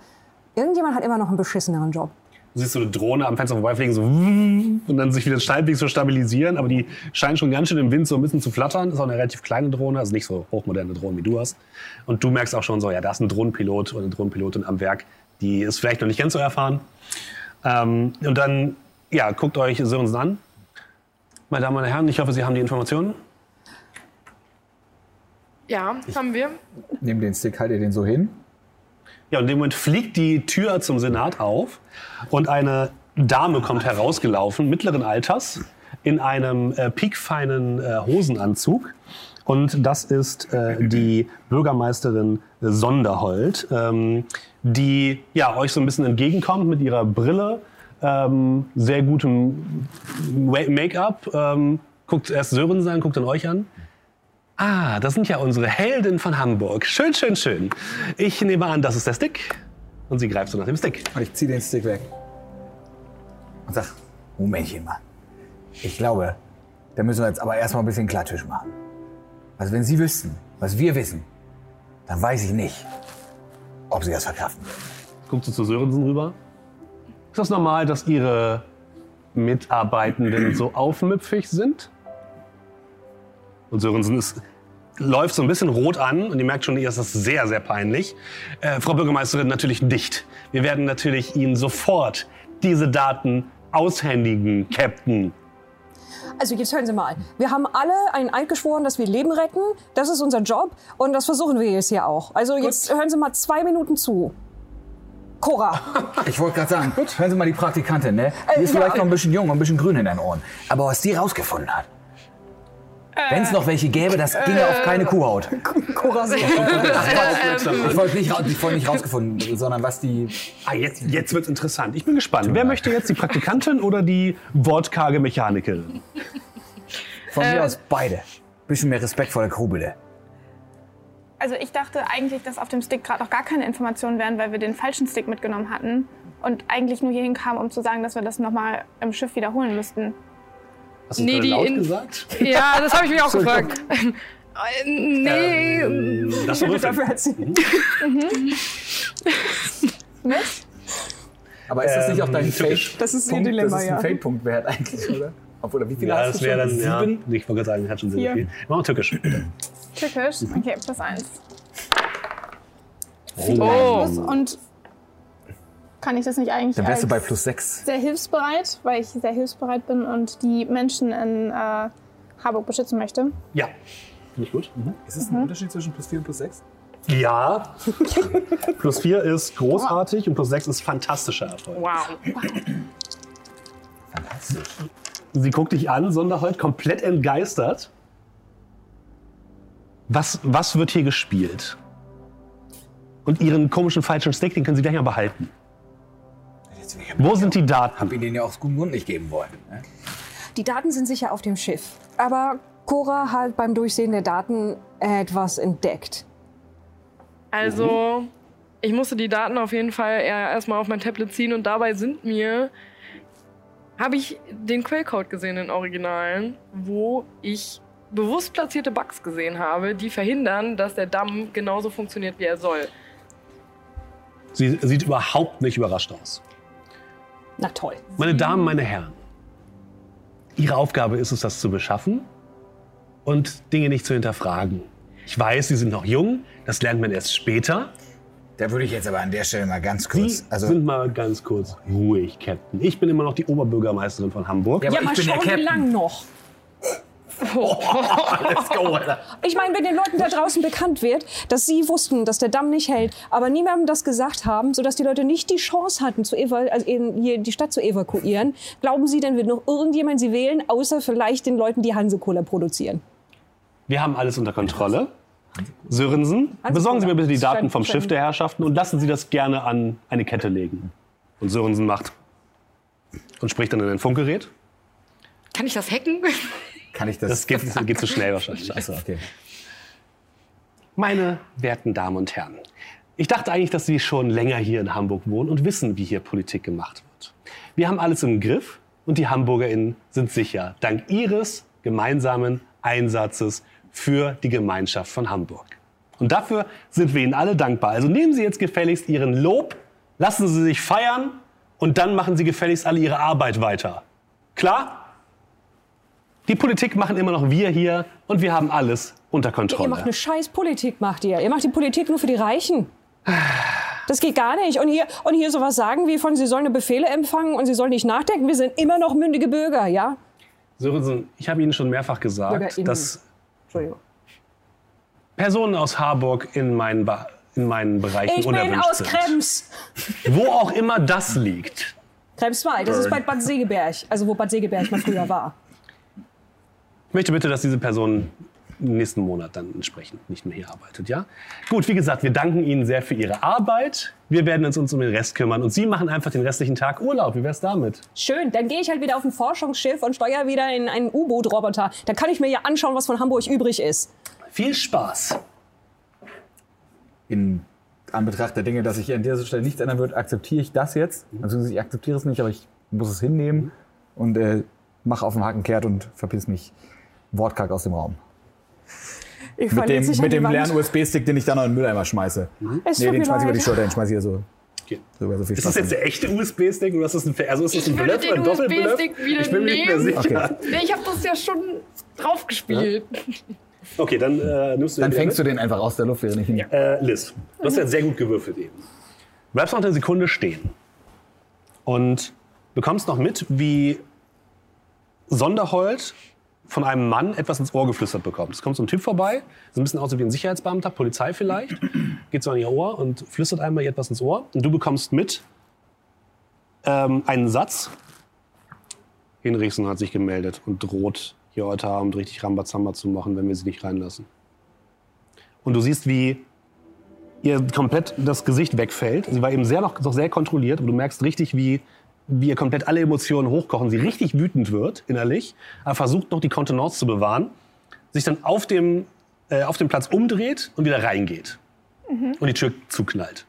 Irgendjemand hat immer noch einen beschisseneren Job. Du siehst so eine Drohne am Fenster vorbeifliegen, so und dann sich wieder steinweg so stabilisieren, aber die scheinen schon ganz schön im Wind so ein bisschen zu flattern. Ist auch eine relativ kleine Drohne, also nicht so hochmoderne Drohne wie du hast. Und du merkst auch schon so, ja, da ist ein Drohnenpilot oder eine Drohnenpilotin am Werk, die ist vielleicht noch nicht ganz so erfahren. Ähm, und dann, ja, guckt euch Sörensen an. Meine Damen und Herren, ich hoffe, Sie haben die Informationen. Ja, haben wir. Nehmt den Stick, haltet den so hin. Ja, und in dem Moment fliegt die Tür zum Senat auf und eine Dame kommt herausgelaufen, mittleren Alters, in einem äh, piekfeinen äh, Hosenanzug. Und das ist äh, die Bürgermeisterin Sonderhold, ähm, die ja, euch so ein bisschen entgegenkommt mit ihrer Brille, ähm, sehr gutem Make-up. Ähm, guckt erst Sörensen an, guckt dann euch an. Ah, das sind ja unsere Helden von Hamburg. Schön, schön, schön. Ich nehme an, das ist der Stick. Und sie greift so nach dem Stick. Und ich ziehe den Stick weg. Und sag, Momentchen mal. Ich glaube, da müssen wir jetzt aber erstmal ein bisschen Klartisch machen. Also wenn Sie wüssten, was wir wissen, dann weiß ich nicht, ob Sie das verkraften. Guckt so zu Sörensen rüber. Ist das normal, dass Ihre Mitarbeitenden so aufmüpfig sind? Und Sörensen ist, läuft so ein bisschen rot an und ihr merkt schon, ihr ist das sehr, sehr peinlich. Äh, Frau Bürgermeisterin, natürlich nicht. Wir werden natürlich Ihnen sofort diese Daten aushändigen, Captain. Also jetzt hören Sie mal. Wir haben alle einen Eid geschworen, dass wir Leben retten. Das ist unser Job und das versuchen wir jetzt hier auch. Also jetzt hören Sie mal zwei Minuten zu. Cora, Ich wollte gerade sagen, hören Sie mal die Praktikantin, ne? Die ist ja, vielleicht noch ein bisschen jung und ein bisschen grün in den Ohren. Aber was die rausgefunden hat, wenn es noch welche gäbe, das ginge auf keine Kuhhaut. Cora, so. Ich wollte nicht, ich wollte nicht rausgefunden, sondern was die Ah, jetzt, jetzt wird's interessant. Ich bin gespannt. Wer möchte jetzt die Praktikantin oder die wortkarge Mechanikerin? Von mir aus beide. Bisschen mehr Respekt vor der bitte. Also ich dachte eigentlich, dass auf dem Stick gerade noch gar keine Informationen wären, weil wir den falschen Stick mitgenommen hatten und eigentlich nur hier hinkamen, um zu sagen, dass wir das nochmal im Schiff wiederholen müssten. Hast du Nee, die laut in- gesagt? Ja, das habe ich mich auch gefragt. Nee, Ähm, das Dafür hat sie. Aber ist das nicht auch dein Ähm, typisch. Das ist ihr Punkt? Dilemma, Das ist ein ja. Fade-Punkt wert eigentlich, oder? Obwohl, wie viele Ja, hast das du wäre schon? dann, ja, Sieben? ich wollte gerade sagen, hat schon sehr, sehr Vier. viel. Machen wir türkisch. Türkisch? Okay, plus eins. Oh. Plus und kann ich das nicht eigentlich Dann wärst du bei plus sechs. sehr hilfsbereit, weil ich sehr hilfsbereit bin und die Menschen in äh, Harburg beschützen möchte. Ja, finde ich gut. Mhm. Ist es ein Unterschied zwischen plus 4 und plus 6? Ja. plus 4 ist großartig und plus 6 ist fantastischer Erfolg. wow. Sie guckt dich an, Sonderhold, komplett entgeistert. Was, was wird hier gespielt? Und ihren komischen falschen Stick, den können Sie gleich mal behalten. Wo sind die Daten? Hab ihn den ja auch aus gutem Grund nicht geben wollen. Ne? Die Daten sind sicher auf dem Schiff. Aber Cora hat beim Durchsehen der Daten etwas entdeckt. Also, ich musste die Daten auf jeden Fall erstmal auf mein Tablet ziehen und dabei sind mir. Habe ich den Quellcode gesehen, den Originalen, wo ich bewusst platzierte Bugs gesehen habe, die verhindern, dass der Damm genauso funktioniert, wie er soll. Sie sieht überhaupt nicht überrascht aus. Na toll. Meine Damen, meine Herren, Ihre Aufgabe ist es, das zu beschaffen und Dinge nicht zu hinterfragen. Ich weiß, Sie sind noch jung, das lernt man erst später. Da würde ich jetzt aber an der Stelle mal ganz Sie kurz. Also, sind mal ganz kurz ruhig, Captain. Ich bin immer noch die Oberbürgermeisterin von Hamburg. Ja, aber Ja, mal ich bin schauen, wie Captain. lang noch. let's go, Alter. Ich meine, wenn den Leuten da draußen bekannt wird, dass sie wussten, dass der Damm nicht hält, aber niemandem das gesagt haben, sodass die Leute nicht die Chance hatten, zu also eben hier die Stadt zu evakuieren, glauben Sie, dann wird noch irgendjemand sie wählen, außer vielleicht den Leuten, die Hanse-Cola produzieren? Wir haben alles unter Kontrolle. Sörensen, besorgen Sie mir bitte die Daten vom Schiff der Herrschaften und lassen Sie das gerne an eine Kette legen. Und Sörensen macht und spricht dann in ein Funkgerät. Kann ich das hacken? Kann ich das? Das geht, geht zu schnell wahrscheinlich. Scheiße, okay. Meine werten Damen und Herren, ich dachte eigentlich, dass Sie schon länger hier in Hamburg wohnen und wissen, wie hier Politik gemacht wird. Wir haben alles im Griff und die HamburgerInnen sind sicher, dank Ihres gemeinsamen Einsatzes für die Gemeinschaft von Hamburg. Und dafür sind wir Ihnen alle dankbar. Also nehmen Sie jetzt gefälligst Ihren Lob, lassen Sie sich feiern und dann machen Sie gefälligst alle Ihre Arbeit weiter. Klar? Die Politik machen immer noch wir hier und wir haben alles unter Ihr Kontrolle. macht eine scheiß Politik, macht ihr. Ihr macht die Politik nur für die Reichen. Das geht gar nicht. Und hier, und hier sowas sagen wie von, sie sollen eine Befehle empfangen und sie sollen nicht nachdenken. Wir sind immer noch mündige Bürger, ja? Sörensen, ich habe Ihnen schon mehrfach gesagt, dass Entschuldigung. Personen aus Harburg in meinen, Be in meinen Bereichen Ich bin unerwünscht aus sind. Krems. Wo auch immer das liegt. Krems 2, das ist bei Bad Segeberg. Also wo Bad Segeberg mal früher war. Ich möchte bitte, dass diese Person nächsten Monat dann entsprechend nicht mehr hier arbeitet, ja? Gut, wie gesagt, wir danken Ihnen sehr für Ihre Arbeit. Wir werden uns, uns um den Rest kümmern und Sie machen einfach den restlichen Tag Urlaub. Wie wär's damit? Schön, dann gehe ich halt wieder auf ein Forschungsschiff und steuere wieder in einen U-Boot-Roboter. Dann kann ich mir ja anschauen, was von Hamburg übrig ist. Viel Spaß. In Anbetracht der Dinge, dass sich an dieser Stelle nichts ändern wird, akzeptiere ich das jetzt. Also ich akzeptiere es nicht, aber ich muss es hinnehmen und äh, mache auf den Haken kehrt und verpiss mich wortkarg aus dem Raum. Ich Mit dem, mit dem leeren USB-Stick, den ich dann noch in den Mülleimer schmeiße. Es Nee, den schmeiße ich über die. Schulter, den schmeiße ich hier so. Okay. so, über so viel Ist das jetzt der echte USB-Stick oder ist das ein, also ist das ein Bluff oder ein Doppelbluff? Ich bin mir nicht mehr sicher. Okay. Nee, ich habe das ja schon drauf gespielt. Okay, dann äh, nimmst du Dann den fängst du den einfach aus der Luft, während ich ihn. mit. Äh, Liz, du hast ja sehr gut gewürfelt eben. Du bleibst noch eine Sekunde stehen und bekommst noch mit, wie Sonderhold von einem Mann etwas ins Ohr geflüstert bekommt. Es kommt so ein Typ vorbei, so ein bisschen aus wie ein Sicherheitsbeamter, Polizei vielleicht, geht so an ihr Ohr und flüstert einmal ihr etwas ins Ohr. Und du bekommst mit ähm, einen Satz. Hinrichsen hat sich gemeldet und droht, hier heute Abend richtig Rambazamba zu machen, wenn wir sie nicht reinlassen. Und du siehst, wie ihr komplett das Gesicht wegfällt. Sie war eben sehr noch, noch sehr kontrolliert, aber du merkst richtig, wie, wie ihr komplett alle Emotionen hochkochen. Sie richtig wütend wird innerlich, aber versucht noch die Kontenance zu bewahren. sich dann auf dem, äh, auf dem Platz umdreht und wieder reingeht. Und die Tür zuknallt.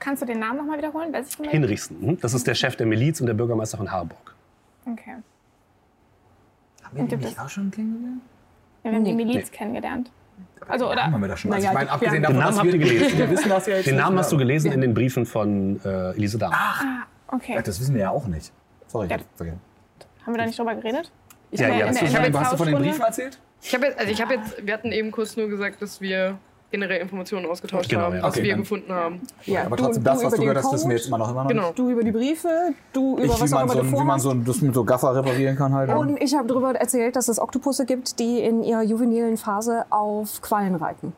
Kannst du den Namen nochmal wiederholen? Weiß ich? Hinrichsen, mhm. das ist der Chef der Miliz und der Bürgermeister von Harburg. Okay. Haben wir den nicht auch schon kennengelernt? Ja, wir haben die Nee. Miliz kennengelernt. Also, oder? Haben wir das schon. Also ich meine, ja. abgesehen Den davon, Namen dass wir, ihr gelesen. wir wissen das ja jetzt Den Namen hast du gelesen in den Briefen von äh, Elise Dahm. Okay. Ja, Das wissen wir ja auch nicht. Sorry, ich Ja. Haben wir da nicht drüber geredet? ja, ja, der Hast du, hast du von den? Briefen erzählt? Ich habe jetzt, also ich habe jetzt, wir hatten eben kurz nur gesagt, dass wir generell Informationen ausgetauscht Genau, haben, ja. was Okay, wir dann- gefunden haben. Ja, aber du- trotzdem, du das, was über du gehört hast, wissen wir jetzt immer noch immer noch Genau. nicht. Du über die Briefe, du über Ich, was wie auch man, immer so, du ein- wie man so, ein- das mit so Gaffer reparieren kann halt. Und ich habe darüber erzählt, dass es Oktopusse gibt, die in ihrer juvenilen Phase auf Quallen reiten.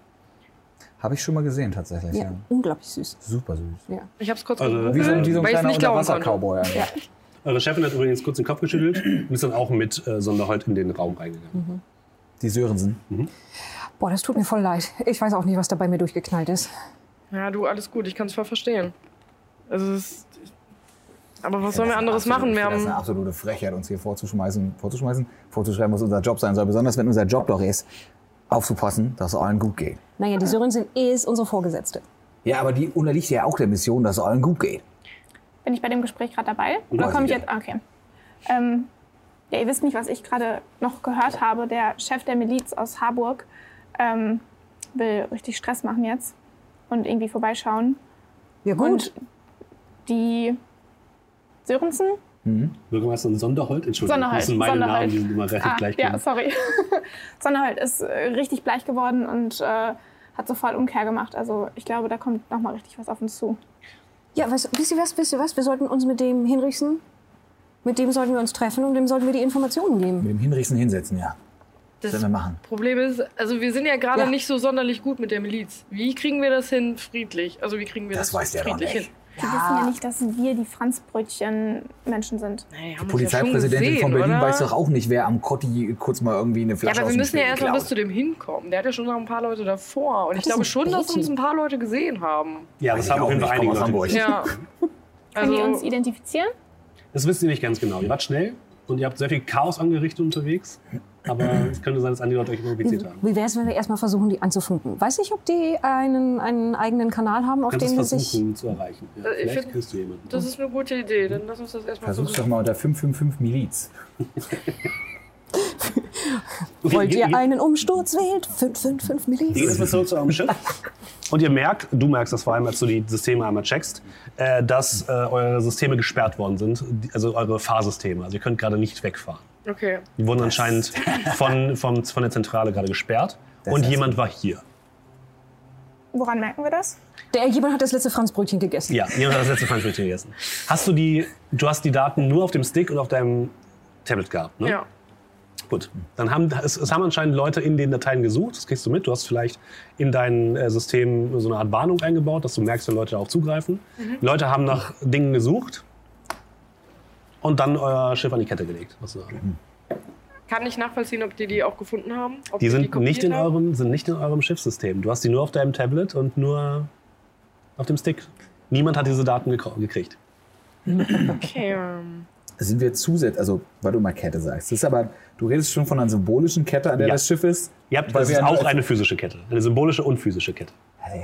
Habe ich schon mal gesehen tatsächlich. Ja, Ja. unglaublich süß. Super süß. Ja. Ich habe es kurz Also, Wie so, wie so ein es kleiner. Unterwasser-Cowboy. eigentlich. Eure Chefin hat übrigens kurz den Kopf geschüttelt und ist dann auch mit äh, Sonderhold in den Raum reingegangen. Die Sörensen. Boah, das tut mir voll leid. Ich weiß auch nicht, was da bei mir durchgeknallt ist. Ja, du, alles gut, ich kann es voll verstehen. Also es ist, aber was sollen wir anderes machen? Wir Das ist eine haben, absolute Frechheit, uns hier vorzuschmeißen, vorzuschmeißen, vorzuschreiben, was unser Job sein soll. Besonders wenn unser Job doch ist, aufzupassen, dass es allen gut geht. Naja, die Sörensen ist unsere Vorgesetzte. Ja, aber die unterliegt ja auch der Mission, dass es allen gut geht. Bin ich bei dem Gespräch gerade dabei? Oder komme ich ich jetzt? ah, Okay. Ähm, ja, ihr wisst nicht, was ich gerade noch gehört habe. Der Chef der Miliz aus Harburg ähm, will richtig Stress machen jetzt und irgendwie vorbeischauen. Ja gut. Und die Sörensen? Bürgermeister Sonderhold, Entschuldigung, Sonderhold, das sind meine Sonderhold. Namen, die sind immer relativ Ah, gleich. ja, sorry. Sonderhold ist äh, richtig bleich geworden und äh, hat sofort Umkehr gemacht. Also ich glaube, da kommt noch mal richtig was auf uns zu. ja, weißt, wisst ihr was, wisst ihr was? Wir sollten uns mit dem Hinrichsen, mit dem sollten wir uns treffen und dem sollten wir die Informationen geben. Mit dem Hinrichsen hinsetzen, ja. Das wir machen. Problem ist, also wir sind ja gerade Ja. nicht so sonderlich gut mit der Miliz. Wie kriegen wir das hin friedlich? Also wie kriegen wir Das das, weiß der doch friedlich nicht. hin? Die wissen ja nicht, dass wir die Franzbrötchen-Menschen sind. Naja, Die ja Polizeipräsidentin gesehen, von Berlin oder? weiß doch auch nicht, wer am Kotti kurz mal irgendwie eine Ja, Flasche aber aus wir müssen ja Spiel erstmal bis zu dem hinkommen. Der hat ja schon noch ein paar Leute davor. Und ich glaube schon, dass uns ein paar Leute gesehen haben. Ja, das haben auch auf jeden nicht, Fall ich einige aus. Hamburg. Ja. Können die Also, uns identifizieren? Das wisst ihr nicht ganz genau. Ihr wart schnell und ihr habt sehr viel Chaos angerichtet unterwegs. Aber es könnte sein, dass andere Leute euch infiziert haben. Wie wäre es, wenn wir erstmal versuchen, die anzufunken? Weiß ich, ob die einen, einen eigenen Kanal haben, auf es sie sich. versuchen zu erreichen. Ja, Äh, ich vielleicht find- kriegst du jemanden. das ist eine gute Idee. Dann lass uns das erstmal Versuch's doch mal unter 555 Miliz. Wollt ihr einen Umsturz wählt? 555 Geht Millis. erstmal zurück zu eurem Schiff. Und ihr merkt, du merkst das vor allem, als du die Systeme einmal checkst, äh, dass äh, eure Systeme gesperrt worden sind. Die- Also eure Fahrsysteme. Also ihr könnt gerade nicht wegfahren. Okay. Die wurden anscheinend von, von, von der Zentrale gerade gesperrt. Das Und jemand war hier. Woran merken wir das? Der jemand hat das letzte Franzbrötchen gegessen. Ja, jemand hat das letzte Franzbrötchen gegessen. Hast du die, du hast die Daten nur auf dem Stick und auf deinem Tablet gehabt, ne? Ja. Gut, dann haben es, es haben anscheinend Leute in den Dateien gesucht. Das kriegst du mit. Du hast vielleicht in dein äh, System so eine Art Warnung eingebaut, dass du merkst, wenn Leute darauf zugreifen. Leute haben nach Dingen gesucht und dann euer Schiff an die Kette gelegt. sozusagen. Kann ich nachvollziehen, ob die die auch gefunden haben? Die sind kopiert nicht, in haben? eurem, sind nicht in eurem Schiffssystem. Du hast die nur auf deinem Tablet und nur auf dem Stick. Niemand hat diese Daten gekriegt. Okay. ähm, Sind wir zusätzlich, also weil du mal Kette sagst. Das ist aber, du redest schon von einer symbolischen Kette, an der Ja. das Schiff ist. Weil das wir ist ja auch eine physische Kette. Eine symbolische und physische Kette.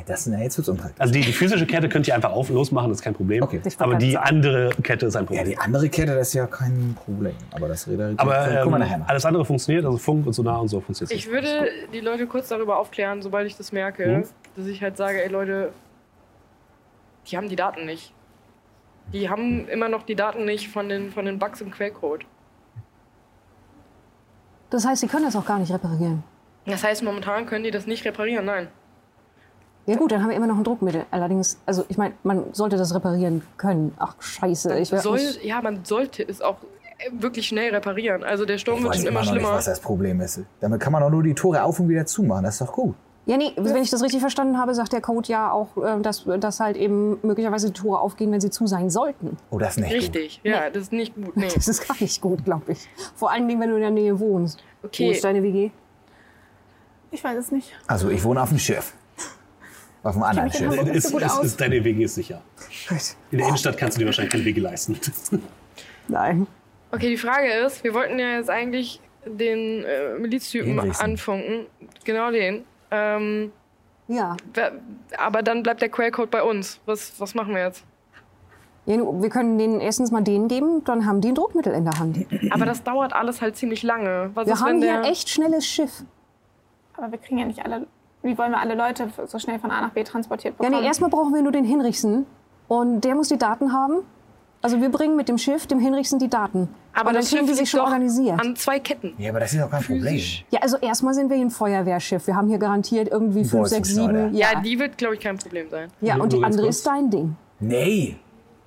Das ist, jetzt wird's unpraktisch. Also die, die physische Kette könnt ihr einfach auf, losmachen, das ist kein Problem. Okay. Aber die sagen. andere Kette ist ein Ja, Problem. die andere Kette, das ist ja kein Problem. Aber das Räder. Aber ähm, nachher alles andere funktioniert, also Funk und Sonar und so funktioniert Ich würde die Leute kurz darüber aufklären, sobald ich das merke, Mhm. dass ich halt sage, ey Leute, die haben die Daten nicht. Die haben immer noch die Daten nicht von den, von den Bugs im Quellcode. Das heißt, sie können das auch gar nicht reparieren. Das heißt, momentan können die das nicht reparieren, nein. Ja gut, dann haben wir immer noch ein Druckmittel. Allerdings, also ich meine, man sollte das reparieren können. Ach scheiße, ich werd Soll, ja, man sollte es auch äh, wirklich schnell reparieren. Also der Sturm ich wird weiß schon immer immer noch nicht, schlimmer. was das Problem ist. Damit kann man doch nur die Tore auf und wieder zumachen. Das ist doch gut. Ja, nee, wenn ich das richtig verstanden habe, sagt der Code ja auch, äh, dass, dass halt eben möglicherweise die Tore aufgehen, wenn sie zu sein sollten. Oh, das ist nicht gut. Richtig, ja, das ist nicht gut. Nee. Das ist gar nicht gut, glaube ich. Vor allen Dingen, wenn du in der Nähe wohnst. Wo Okay, ist deine WG? Ich weiß es nicht. Also, ich wohne auf dem Schiff. Auf dem anderen Schiff. Ist, so gut ist, ist deine WG ist sicher. In der Innenstadt kannst du dir wahrscheinlich keine Wege leisten. Nein. okay, die Frage ist, wir wollten ja jetzt eigentlich den äh, Miliztypen anfunken. Genau den. Ähm, Ja. aber dann bleibt der Quellcode bei uns. Was, was machen wir jetzt? ja wir können denen erstens mal den geben, dann haben die ein Druckmittel in der Hand. Aber das dauert alles halt ziemlich lange. Was Wir ist, haben wenn hier ein echt schnelles Schiff. Aber wir kriegen ja nicht alle. Wie wollen wir alle Leute so schnell von A nach B transportiert Ja, bekommen? nee, erstmal brauchen wir nur den Hinrichsen. Und der muss die Daten haben. Also wir bringen mit dem Schiff dem Hinrichsen die Daten. aber und dann das kriegen Schiff die sich schon doch organisiert. an zwei Ketten. Ja, aber das ist doch kein Problem. Ja, also erstmal sind wir hier ein Feuerwehrschiff. Wir haben hier garantiert irgendwie fünf, sechs, Bolzenschneider. sieben. Ja, Ja, die wird, glaube ich, kein Problem sein. ja Nur und die andere kurz. ist dein Ding. Nee.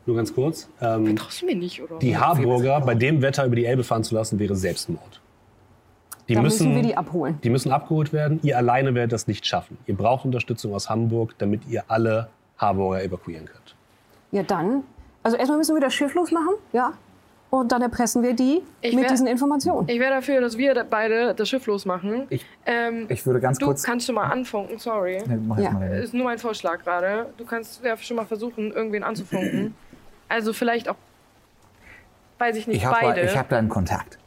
Nur ganz kurz. Ähm, Traust du mir nicht, oder? die Harburger bei dem Wetter über die Elbe fahren zu lassen, wäre Selbstmord. Die Da müssen, müssen wir die abholen. die müssen abgeholt werden. Ihr alleine werdet das nicht schaffen. Ihr braucht Unterstützung aus Hamburg, damit ihr alle Harburger evakuieren könnt. Ja, dann. Also erstmal müssen wir das Schiff losmachen, ja. Und dann erpressen wir die Ich mit wär- diesen Informationen. Ich wäre dafür, dass wir da beide das Schiff losmachen. Ich- ähm, Ich würde ganz du kurz. kannst schon mal anfunken, sorry. Nee, mach Ja. mal. Ist nur mein Vorschlag gerade. Du kannst ja schon mal versuchen, irgendwen anzufunken. Also vielleicht auch, weiß ich nicht, Ich habe beide. ich hab da einen Kontakt.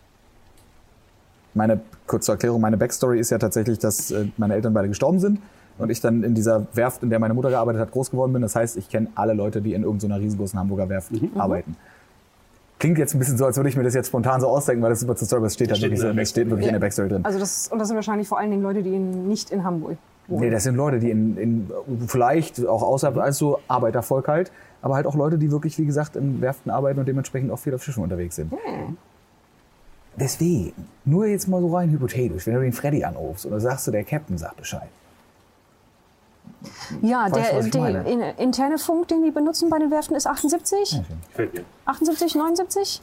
Meine kurze Erklärung, meine Backstory ist ja tatsächlich, dass äh, meine Eltern beide gestorben sind und ich dann in dieser Werft, in der meine Mutter gearbeitet hat, groß geworden bin. Das heißt, ich kenne alle Leute, die in irgendeiner riesengroßen Hamburger Werft arbeiten. Klingt jetzt ein bisschen so, als würde ich mir das jetzt spontan so ausdenken, weil das super zur Story, aber es steht da Steht wirklich, in der so, steht wirklich in der Backstory drin. Also das, und das sind wahrscheinlich vor allen Dingen Leute, die in, nicht in Hamburg wohnen. Nee, das sind Leute, die in, in vielleicht auch außerhalb als so Arbeitervolk halt, aber halt auch Leute, die wirklich, wie gesagt, in Werften arbeiten und dementsprechend auch viel auf Schiffen unterwegs sind. Deswegen, nur jetzt mal so rein hypothetisch, wenn du den Freddy anrufst oder sagst du, der Captain sagt Bescheid. Ja, Weißt der, der interne Funk, den die benutzen bei den Werften, ist 78, Gefällt mir. 78, 79.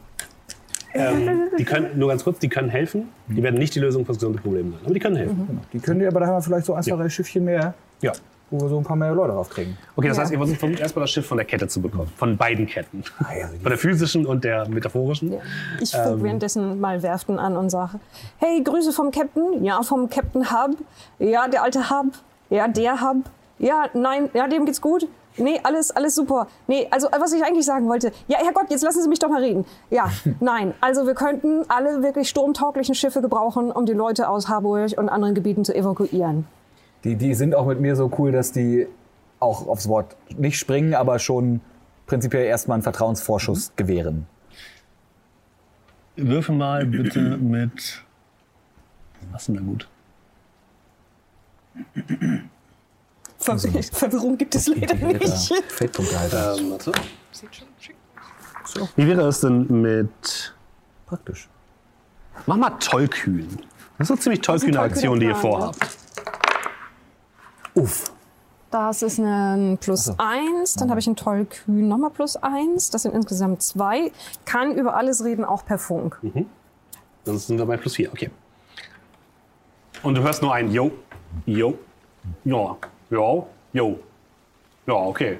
Ähm, die können, nur ganz kurz, die können helfen. Die werden nicht die Lösung fürs gesamte Problem sein. Aber die können helfen. Genau. Die können dir aber da haben wir vielleicht so ein, zwei Ja. Schiffchen mehr, Ja. wo wir so ein paar mehr Leute draufkriegen. Okay, das Ja. heißt, ihr versucht versucht erstmal das Schiff von der Kette zu bekommen. Von beiden Ketten. Ah, ja, also Von der physischen und der metaphorischen. Ich funk währenddessen mal Werften an und sage, hey, Grüße vom Captain. Ja, vom Captain Hub. Ja, der alte Hub. Ja, der Hub. Ja, nein, ja, dem geht's gut. Nee, alles, alles super. Nee, also was ich eigentlich sagen wollte. Ja, Herrgott, jetzt lassen Sie mich doch mal reden. Ja, nein, also wir könnten alle wirklich sturmtauglichen Schiffe gebrauchen, um die Leute aus Harburg und anderen Gebieten zu evakuieren. Die, die sind auch mit mir so cool, dass die auch aufs Wort nicht springen, aber schon prinzipiell erstmal einen Vertrauensvorschuss gewähren. Würfel mal bitte mit. Was ist denn da gut? Ver Verwirrung gibt es leider nicht. Feldpunktehalter. Ähm, warte. Sieht schon schick. Wie wäre es denn mit. Praktisch. Mach mal tollkühn. Das ist eine ziemlich tollkühne Aktion, die ihr Plan, vorhabt. Uff. Das ist ein plus eins, dann habe ich einen Tollkühn nochmal plus eins. Das sind insgesamt zwei. Kann über alles reden, auch per Funk. Dann sind wir bei plus vier. Okay. Und du hörst nur ein Jo, Jo, Ja, Jo, Jo. Ja, okay.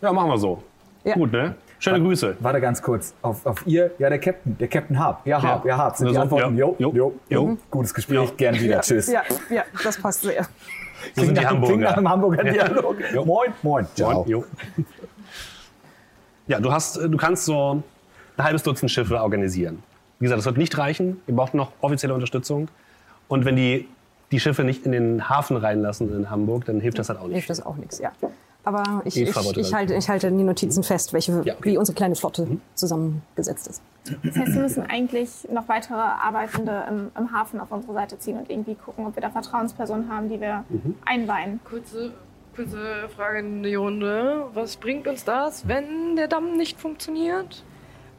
Ja, machen wir so. Ja. Gut, ne? Schöne Grüße. Warte ganz kurz. Auf, auf ihr, ja, der Captain, der Captain Hab. Ja, Hab, ja, Hab. Sind die Also, Antworten, ja, jo, jo, jo, jo. jo. Gutes Gespräch, Ja. gern wieder. Tschüss. Ja, ja, das passt sehr. So sind die nach, Klingt Hamburger. nach einem Hamburger Ja. Dialog. Jo. Moin, moin. Ciao. Moin, jo. Ja, du, hast, du kannst so ein halbes Dutzend Schiffe organisieren. Wie gesagt, das wird nicht reichen. Ihr braucht noch offizielle Unterstützung. Und wenn die die Schiffe nicht in den Hafen reinlassen in Hamburg, dann hilft das halt auch nicht. Hilft das auch nichts, ja. Aber ich, ich, ich, halte, ich halte die Notizen fest, welche, Ja, okay. wie unsere kleine Flotte zusammengesetzt ist. Das heißt, wir müssen eigentlich noch weitere Arbeitende im, im Hafen auf unsere Seite ziehen und irgendwie gucken, ob wir da Vertrauenspersonen haben, die wir einweihen. Kurze, kurze Frage in die Runde. Was bringt uns das, wenn der Damm nicht funktioniert?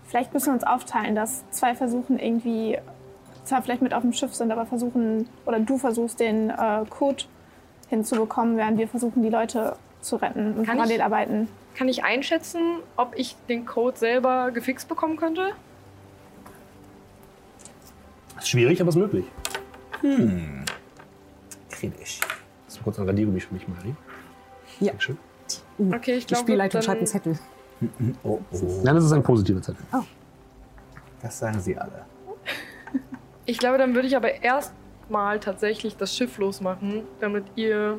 Vielleicht müssen wir uns aufteilen, dass zwei versuchen irgendwie, zwar vielleicht mit auf dem Schiff sind, aber versuchen, oder du versuchst den äh, Code hinzubekommen, während wir versuchen, die Leute zu retten und Kann parallel ich- arbeiten. Kann ich einschätzen, ob ich den Code selber gefixt bekommen könnte? Ist schwierig, aber es ist möglich. Kritisch. Das ist kurz ein Radiergummi für mich, Mari. Ja. Dankeschön. Okay, ich Die glaube, Spielleitung schreibt einen Zettel. Oh, oh. Nein, das ist ein positiver Zettel. Das sagen sie alle. Ich glaube, dann würde ich aber erstmal tatsächlich das Schiff losmachen, damit ihr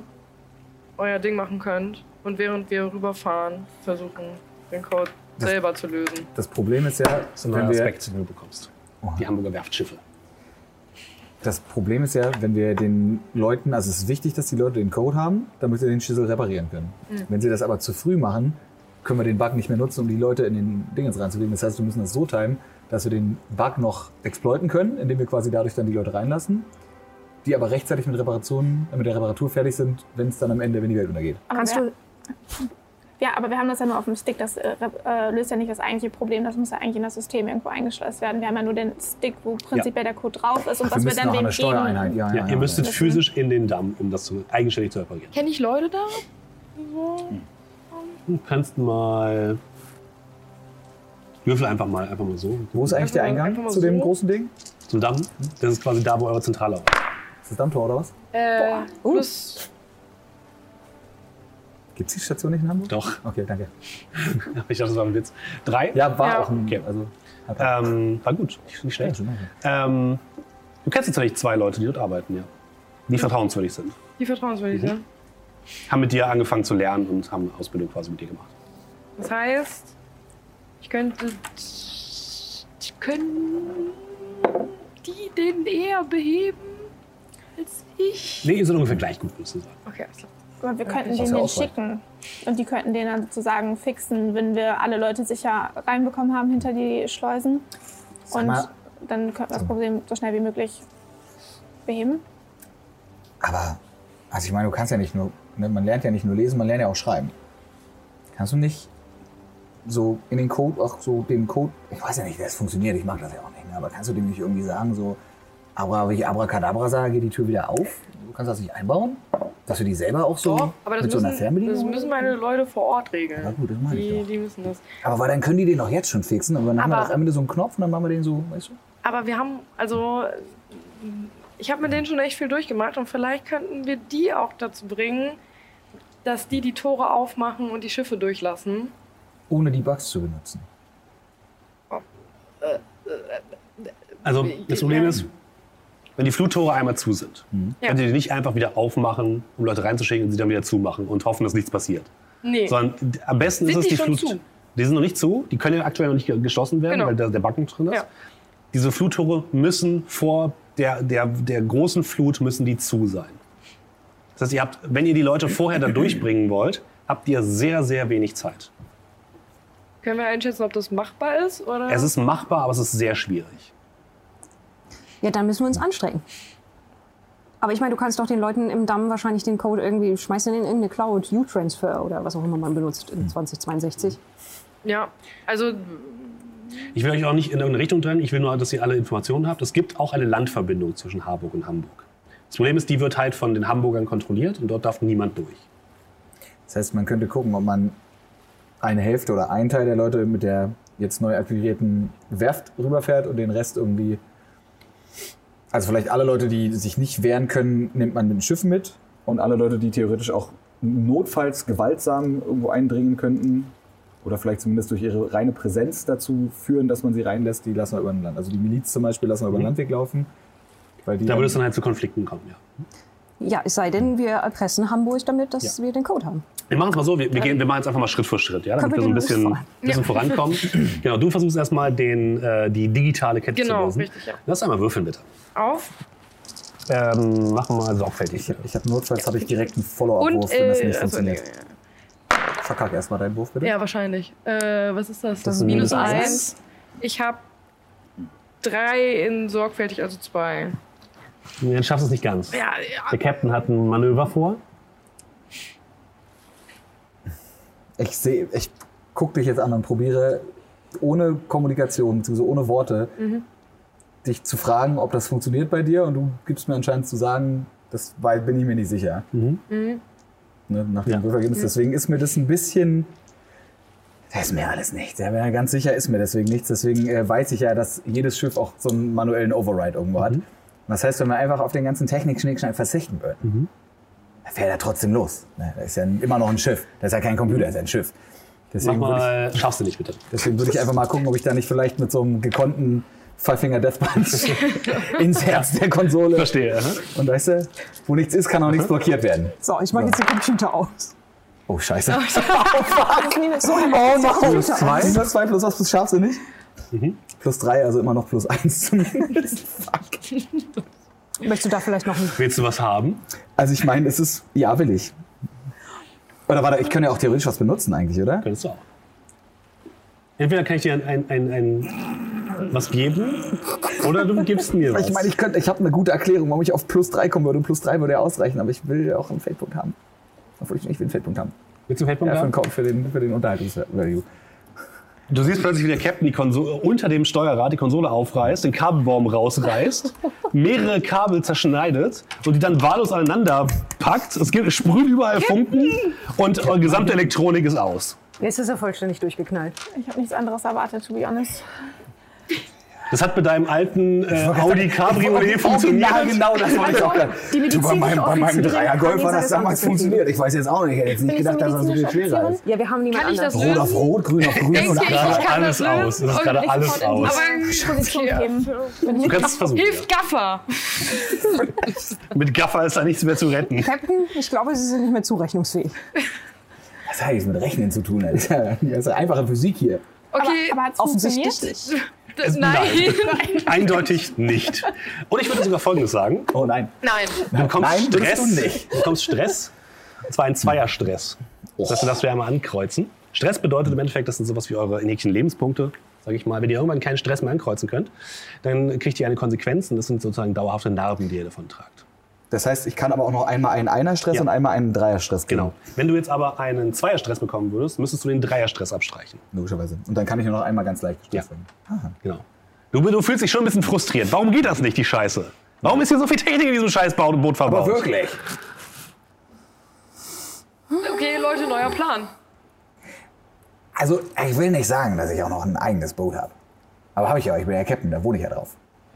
euer Ding machen könnt. Und während wir rüberfahren, versuchen, den Code Das- selber zu lösen. Das Problem ist ja, neuer wenn wir, Aspekt, den du bekommst. Die Hamburger Werftschiffe. das Problem ist ja, wenn wir den Leuten, also es ist wichtig, dass die Leute den Code haben, damit sie den Schüssel reparieren können. Wenn sie das aber zu früh machen, können wir den Bug nicht mehr nutzen, um die Leute in den Dingens reinzulegen. Das heißt, wir müssen das so timen, dass wir den Bug noch exploiten können, indem wir quasi dadurch dann die Leute reinlassen, die aber rechtzeitig mit, Reparationen, äh, mit der Reparatur fertig sind, wenn es dann am Ende, wenn die Welt untergeht. Aber Kannst wir, du, ja, aber wir haben das ja nur auf dem Stick. Das äh, äh, löst ja nicht das eigentliche Problem. Das muss ja eigentlich in das System irgendwo eingeschleust werden. Wir haben ja nur den Stick, wo prinzipiell der Code drauf ist und Ach, was wir müssen dann wem an eine Steuereinheit. geben. Ja, ja, Ja, ja, ihr müsstet ja. physisch in den Damm, um das zu, eigenständig zu reparieren. Kenne ich Leute da? Du kannst mal. Würfel einfach mal, einfach mal so. Wo ist eigentlich der Eingang zu dem so. großen Ding? Zum Damm. Das ist quasi da, wo eure Zentrale ist. Ist das Dammtor oder was? Äh, plus, Gibt es die Station nicht in Hamburg? Doch. Okay, danke. Ich dachte, das war ein Witz. Drei? Ja, war Ja. auch ein. Okay. Also, Ähm, war gut. Nicht, schlecht. Ähm, du kennst tatsächlich zwei Leute, die dort arbeiten, ja. Die vertrauenswürdig sind. die vertrauenswürdig Mhm. sind. Haben mit dir angefangen zu lernen und haben eine Ausbildung quasi mit dir gemacht. Das heißt, ich könnte. Können die den eher beheben als ich? Nee, ihr seid ungefähr gleich gut, würdest du sagen. Okay, alles klar. Aber wir könnten ist denen ja den schicken. Und die könnten den dann sozusagen fixen, wenn wir alle Leute sicher reinbekommen haben hinter die Schleusen. Sag Und mal- dann könnten wir das Problem so schnell wie möglich beheben. Aber, also ich meine, du kannst ja nicht nur, ne, man lernt ja nicht nur lesen, man lernt ja auch schreiben. Kannst du nicht so in den Code, auch so den Code, ich weiß ja nicht, wie das funktioniert, ich mag das ja auch nicht, ne, aber kannst du dem nicht irgendwie sagen, so, Abra, wenn ich Abracadabra sage, geht die Tür wieder auf? Du kannst das nicht einbauen? Dass du die selber auch so Doch, aber das mit so einer müssen, Fernbedienung? das müssen meine Leute vor Ort regeln. Ja gut, das meine ich die, doch. die müssen das. Aber weil dann können die den doch jetzt schon fixen und dann haben wir Aber- doch am Ende so einen Knopf und dann machen wir den so, weißt du? Aber wir haben, also, ich habe mit denen schon echt viel durchgemacht und vielleicht könnten wir die auch dazu bringen, dass die die Tore aufmachen und die Schiffe durchlassen. Ohne die Bugs zu benutzen. Also, das Problem ist, wenn die Fluttore einmal zu sind, Ja. könnt ihr die nicht einfach wieder aufmachen, um Leute reinzuschicken und sie dann wieder zumachen und hoffen, dass nichts passiert. Nee. Sondern am besten Sind ist es die Flut. zu? Die sind noch nicht zu, die können ja aktuell noch nicht ge- geschlossen werden, Genau. weil da der Backen drin ist. Ja. Diese Fluttore müssen vor der, der, der großen Flut müssen die zu sein. Das heißt, ihr habt, wenn ihr die Leute vorher da durchbringen wollt, habt ihr sehr, sehr wenig Zeit. Können wir einschätzen, ob das machbar ist? Oder? Es ist machbar, aber es ist sehr schwierig. ja, dann müssen wir uns anstrengen. Aber ich meine, du kannst doch den Leuten im Damm wahrscheinlich den Code irgendwie, schmeißt den in irgendeine Cloud, U-Transfer oder was auch immer man benutzt in 2062. ja, also Ich will euch auch nicht in irgendeine Richtung drängen, ich will nur, dass ihr alle Informationen habt. Es gibt auch eine Landverbindung zwischen Harburg und Hamburg. Das Problem ist, die wird halt von den Hamburgern kontrolliert und dort darf niemand durch. Das heißt, man könnte gucken, ob man eine Hälfte oder einen Teil der Leute mit der jetzt neu akquirierten Werft rüberfährt und den Rest irgendwie. Also vielleicht alle Leute, die sich nicht wehren können, nimmt man mit dem Schiff mit. Und alle Leute, die theoretisch auch notfalls gewaltsam irgendwo eindringen könnten, oder vielleicht zumindest durch ihre reine Präsenz dazu führen, dass man sie reinlässt, die lassen wir über den Land. Also die Miliz zum Beispiel lassen wir über den Landweg laufen. Weil die Da würde es dann halt zu Konflikten kommen, ja. Ja, es sei denn, wir erpressen Hamburg damit, dass wir den Code haben. Wir machen es mal so, wir, wir, gehen, wir machen jetzt einfach mal Schritt für Schritt, ja, damit wir so ein bisschen, bisschen vorankommen. Genau, du versuchst erstmal den, äh, die digitale Kette Genau, zu lösen. richtig, ja. Lass einmal würfeln, bitte. auf. Ähm, machen wir mal sorgfältig. Ich, ich habe notfalls habe ich direkt einen Follow-up-Wurf, wenn das äh, nicht also, funktioniert. nee, Verkack erstmal deinen Wurf, bitte. ja, wahrscheinlich. Äh, was ist das? Das ist minus minus eins. eins. Ich habe drei in sorgfältig, also zwei. Jetzt schaffst du es nicht ganz. Ja, ja. Der Captain hat ein Manöver vor. Ich sehe, ich gucke dich jetzt an und probiere ohne Kommunikation, beziehungsweise ohne Worte, dich zu fragen, ob das funktioniert bei dir. Und du gibst mir anscheinend zu sagen, das war, bin ich mir nicht sicher. Ne, nach dem Ja. Würfergebnis. Deswegen ist mir das ein bisschen. Das ist mir alles nichts. Ja, ganz sicher ist mir deswegen nichts. Deswegen äh, weiß ich ja, dass jedes Schiff auch so einen manuellen Override irgendwo hat. Und das heißt, wenn wir einfach auf den ganzen Technik-Schnickschnack verzichten würden, dann fährt er trotzdem los. Ne, Das ist ja immer noch ein Schiff. Das ist ja kein Computer, das ist ein Schiff. Mach Deswegen ich, mal, schaffst du nicht, bitte. deswegen würde ich einfach mal gucken, ob ich da nicht vielleicht mit so einem gekonnten Five-Finger Death Punch ins Herz der Konsole. Verstehe. aha. Und weißt du, wo nichts ist, kann auch nichts blockiert werden. So, ich mache jetzt den Computer aus. Oh, scheiße. So, Oh no. Plus zwei? Plus zwei plus was plus scharfsinnig? Plus drei, also immer noch plus eins zumindest. Fuck. Möchtest du da vielleicht noch ein Willst du was haben? Also ich meine, es ist, ja, will ich. Oder warte, ich könnte ja auch theoretisch was benutzen eigentlich, oder? Könntest du auch. Entweder kann ich dir ein, ein, ein, ein was geben oder du gibst mir was. Ich meine, ich könnte, ich habe eine gute Erklärung, warum ich auf plus 3 kommen würde. Und plus 3 würde ja ausreichen, aber ich will ja auch einen Feldpunkt haben. Obwohl ich nicht will einen Feldpunkt haben. Willst du einen Feldpunkt Ja, für haben? den, Ko- für den, für den Unterhaltungsvalue. Du siehst plötzlich, wie der Captain die Konsole, unter dem Steuerrad die Konsole aufreißt, den Kabelbaum rausreißt, mehrere Kabel zerschneidet und die dann wahllos aneinander packt. Es, gibt, sprüht überall Funken und eure gesamte Elektronik ist aus. Jetzt ist er vollständig durchgeknallt. Ich habe nichts anderes erwartet, to be honest. Das hat mit deinem alten äh, Audi Cabriolet funktioniert. Ja, genau, das wollte ich auch gerade. Die Du, bei meinem, bei meinem Dreier-Golf hat das damals funktioniert. Ich weiß jetzt auch nicht. Ich hätte jetzt nicht gedacht, dass das so viel schwerer ist. Ja, wir haben niemand Kann ich das. Rot auf Rot, grün auf grün und gerade alles das aus. Das ist gerade alles aus. Du kannst es versuchen. hilft Gaffer. Mit Gaffer ist da nichts mehr zu retten. Captain, ich glaube, Sie sind nicht mehr zurechnungsfähig. Was hat jetzt mit Rechnen zu tun? Das ist ja, das ist ja einfache Physik hier. Okay, Aber, aber hat es Offensichtlich funktioniert? nicht. Das, nein. Eindeutig nicht. Und ich würde sogar Folgendes sagen. Oh nein. Nein. Du bekommst Nein, Stress. du nicht. Du bekommst Stress. Und zwar ein Zweierstress. Das heißt, du darfst du einmal ankreuzen. Stress bedeutet im Endeffekt, das sind sowas wie eure Häkchen Lebenspunkte, sage ich mal. Wenn ihr irgendwann keinen Stress mehr ankreuzen könnt, dann kriegt ihr eine Konsequenz und das sind sozusagen dauerhafte Narben, die ihr davon tragt. Das heißt, ich kann aber auch noch einmal einen Einer-Stress Ja. und einmal einen Dreier-Stress. Genau. Wenn du jetzt aber einen Zweierstress bekommen würdest, müsstest du den Dreierstress abstreichen. Logischerweise. Und dann kann ich nur noch einmal ganz leicht gestresst Ja. werden. Genau. Du, du fühlst dich schon ein bisschen frustriert. Warum geht das nicht, die Scheiße? Warum ist hier so viel Technik in diesem scheiß Boot verbaut? Aber wirklich. Okay, Leute, neuer Plan. Also, ich will nicht sagen, dass ich auch noch ein eigenes Boot habe. Aber habe ich ja, ich bin ja Captain, da wohne ich ja drauf.